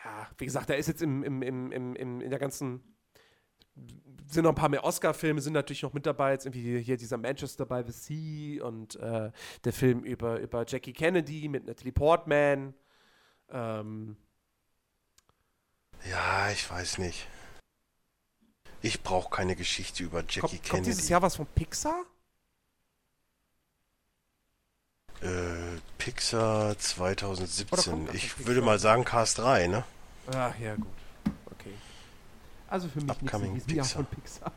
Ja, wie gesagt, da ist jetzt im, im, im, im, im, in der ganzen. Sind noch ein paar mehr Oscar-Filme, sind natürlich noch mit dabei. Jetzt irgendwie hier dieser Manchester by the Sea und äh, der Film über, über Jackie Kennedy mit Natalie Portman. Ähm, Ja, ich weiß nicht. Ich brauche keine Geschichte über Jackie kommt, kommt Kennedy. dieses Jahr was von Pixar? Äh, Pixar Oder 2017. kommt das Ich von würde Pixar? mal sagen Cast 3, ne? Ach ja, gut. Also für mich Upcoming nicht so Jahr Pixar. von Pixar.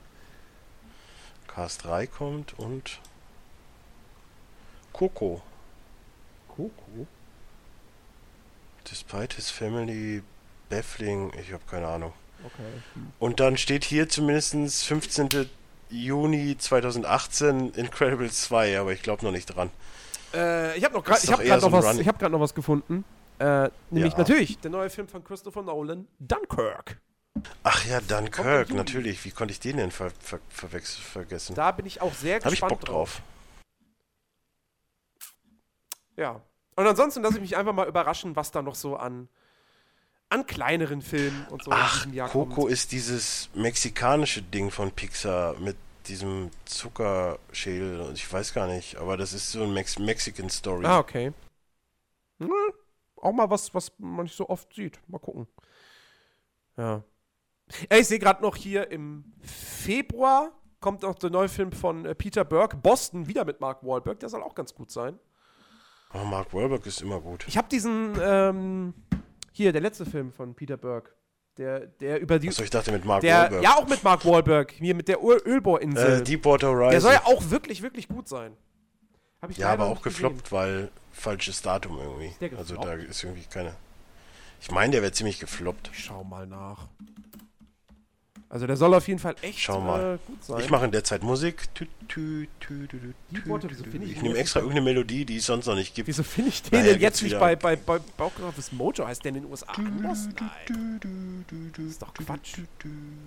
Cast 3 kommt und Coco. Coco? Despite his family baffling, ich habe keine Ahnung. Okay. Und dann steht hier zumindest 15. Juni 2018 Incredibles 2, aber ich glaube noch nicht dran. Äh, ich habe noch gerade gerade so noch was ich gerade noch was gefunden. Äh, nämlich Ja. natürlich der neue Film von Christopher Nolan, Dunkirk. Ach ja, Dunkirk, natürlich. Wie konnte ich den denn ver ver verwechs- vergessen? Da bin ich auch sehr Habe ich gespannt Bock drauf. Ja. Und ansonsten lasse ich mich einfach mal überraschen, was da noch so an an kleineren Filmen und so in Ach, Coco kommt. ist dieses mexikanische Ding von Pixar mit diesem Zuckerschädel. und Ich weiß gar nicht, aber das ist so ein Mex Mexican Story. Ah, okay. Hm, auch mal was, was man nicht so oft sieht. Mal gucken. Ja. Ey, ich sehe gerade noch hier im Februar kommt noch der neue Film von äh, Peter Burke, Boston, wieder mit Mark Wahlberg. Der soll auch ganz gut sein. Oh, Mark Wahlberg ist immer gut. Ich habe diesen, ähm, hier, der letzte Film von Peter Burke. Der, der über die. Achso, ich dachte mit Mark der, Wahlberg. ja, auch mit Mark Wahlberg. Hier mit der Öl Ölbohrinsel. äh, Deepwater Horizon. der soll ja auch wirklich, wirklich gut sein. Hab ich Ja, aber auch nicht gesehen. gefloppt, weil falsches Datum irgendwie. Also gefloppt? da ist irgendwie keine. Ich meine, der wäre ziemlich gefloppt. Ich schau mal nach. Also der soll auf jeden Fall echt Schau mal. Äh, gut sein. Ich mache in der Zeit Musik. Tü, tü, tü, finde ich Ich nehme extra irgendeine Melodie, die es sonst noch nicht gibt. Wieso finde ich den denn jetzt nicht bei, bei, bei Office Mojo? Heißt der in den USA anders? Nein. Ist doch Quatsch.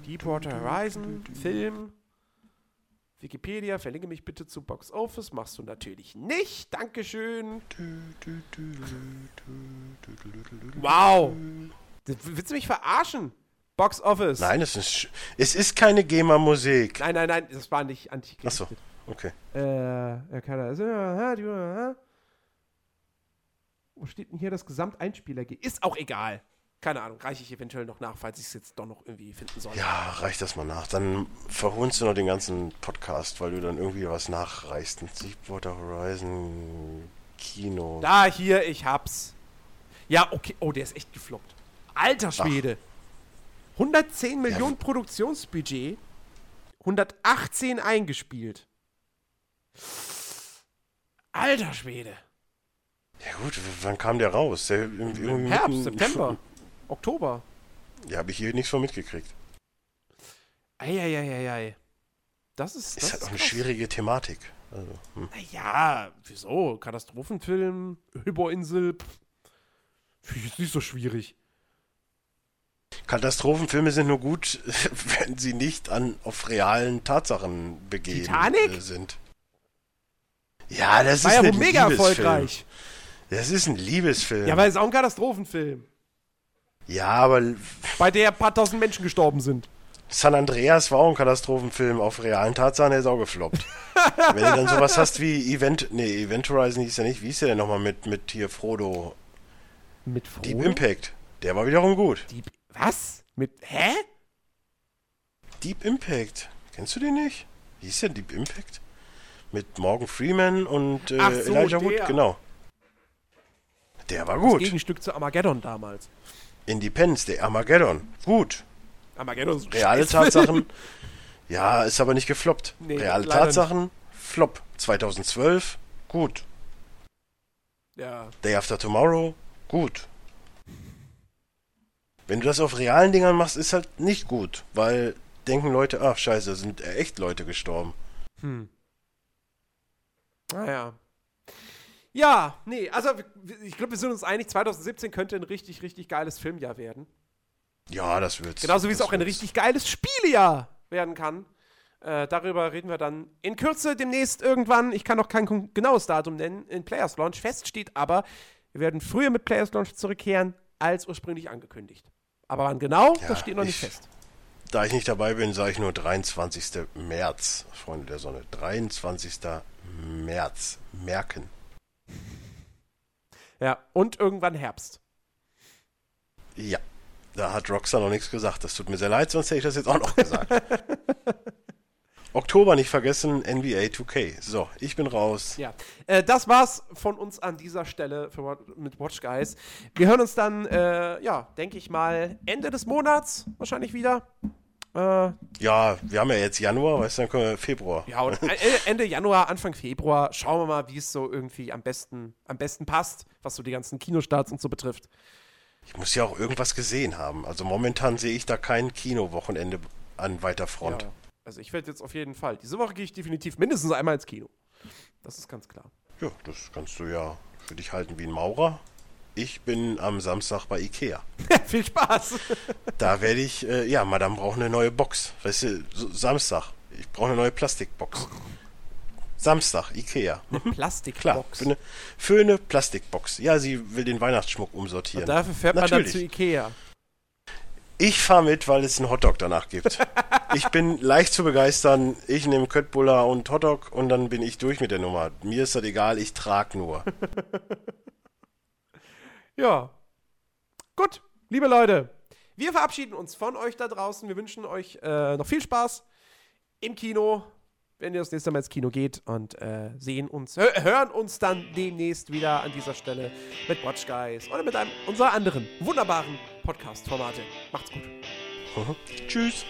Deepwater Horizon, Film. Wikipedia, verlinke mich bitte zu Box Office. Machst du natürlich nicht. Dankeschön. Wow. Willst du mich verarschen? Box Office. Nein, es ist, es ist keine GEMA-Musik. Nein, nein, nein, das war nicht anti Achso, okay. Äh, ja, keine Ahnung. Wo steht denn hier das Gesamteinspieler? Ist auch egal. Keine Ahnung, reiche ich eventuell noch nach, falls ich es jetzt doch noch irgendwie finden soll. Ja, reich das mal nach. Dann verhunst du noch den ganzen Podcast, weil du dann irgendwie was nachreichst. Deepwater Horizon Kino. Da, hier, ich hab's. Ja, okay. Oh, der ist echt gefloppt. Alter Schwede. 110 Millionen Produktionsbudget. 118 eingespielt. Alter Schwede. Ja gut, wann kam der raus? Der, irgendwie Herbst, September, Oktober. Ja, habe ich hier nichts von mitgekriegt. Eieieiei. Das ist. Ist Das halt auch eine krass. schwierige Thematik. Also, hm. Naja, wieso? Katastrophenfilm, Überinsel. pff, jetzt nicht so schwierig. Katastrophenfilme sind nur gut, wenn sie nicht an auf realen Tatsachen begeben Titanic? äh, sind. Ja, das War ist ja ein mega Liebesfilm. erfolgreich. Das ist ein Liebesfilm. Ja, aber ist auch ein Katastrophenfilm. ja, aber Bei der ein paar tausend Menschen gestorben sind. San Andreas war auch ein Katastrophenfilm auf realen Tatsachen, der ist auch gefloppt. Wenn du dann sowas hast wie Event, nee, Event Horizon hieß ja nicht, wie hieß der denn nochmal mit, mit hier Frodo? Mit Frodo? Deep Impact. Der war wiederum gut. Deep. Was? Mit. Hä? Deep Impact. Kennst du den nicht? Wie hieß der Deep Impact? Mit Morgan Freeman und äh, so, Elijah der. Wood, genau. Der war Das gut. Gegenstück zu Armageddon damals. Independence, der Armageddon. Gut. Armageddon ist Reale. Tatsachen. Ja, ist aber nicht gefloppt. Nee, Reale Tatsachen, Flop. 2012, gut. Ja. Day After Tomorrow, gut. Wenn du das auf realen Dingern machst, ist halt nicht gut, weil denken Leute, ach scheiße, da sind echt Leute gestorben. Hm. Naja. Ja, nee, also ich glaube, wir sind uns einig, 2017 könnte ein richtig, richtig geiles Filmjahr werden. Ja, das wird's. Genauso wie es auch ein wird's. richtig geiles Spielejahr werden kann. Äh, darüber reden wir dann in Kürze demnächst irgendwann. Ich kann noch kein genaues Datum nennen. In Players Launch fest steht aber, wir werden früher mit Players Launch zurückkehren, als ursprünglich angekündigt. Aber wann genau, Ja, das steht noch nicht ich- fest. Da ich nicht dabei bin, sage ich nur 23. März, Freunde der Sonne. 23. März. Merken. Ja, und irgendwann Herbst. Ja. Da hat Rockstar noch nichts gesagt. Das tut mir sehr leid, sonst hätte ich das jetzt auch noch gesagt. Oktober nicht vergessen, NBA 2K. So, ich bin raus. Ja, äh, das war's von uns an dieser Stelle für, mit Watch Guys. Wir hören uns dann, äh, ja, denke ich mal, Ende des Monats wahrscheinlich wieder. Äh, Ja, wir haben ja jetzt Januar, weißt du, dann können wir Februar. ja, und Ende Januar, Anfang Februar schauen wir mal, wie es so irgendwie am besten, am besten passt, was so die ganzen Kinostarts und so betrifft. Ich muss ja auch irgendwas gesehen haben. Also momentan sehe ich da kein Kinowochenende an weiter Front. Ja, also ich werde jetzt auf jeden Fall. Diese Woche gehe ich definitiv mindestens einmal ins Kino. Das ist ganz klar. Ja, das kannst du ja für dich halten wie ein Maurer. Ich bin am Samstag bei Ikea. Viel Spaß. Da werde ich, äh, ja, Madame braucht eine neue Box. Weißt du, Samstag. Ich brauche eine neue Plastikbox. Samstag, Ikea. Eine Klar, Plastikbox. für eine, für eine Plastikbox. Ja, sie will den Weihnachtsschmuck umsortieren. Dafür fährt man Natürlich. dann zu Ikea. Ich fahre mit, weil es einen Hotdog danach gibt. ich bin leicht zu begeistern. Ich nehme Köttbullar und Hotdog und dann bin ich durch mit der Nummer. Mir ist das egal, ich trage nur. Ja. Gut, liebe Leute, wir verabschieden uns von euch da draußen. Wir wünschen euch äh, noch viel Spaß im Kino, wenn ihr das nächste Mal ins Kino geht und äh, sehen uns, hö hören uns dann demnächst wieder an dieser Stelle mit Watch Guys oder mit einem unserer anderen wunderbaren Podcast-Formate. Macht's gut. Tschüss.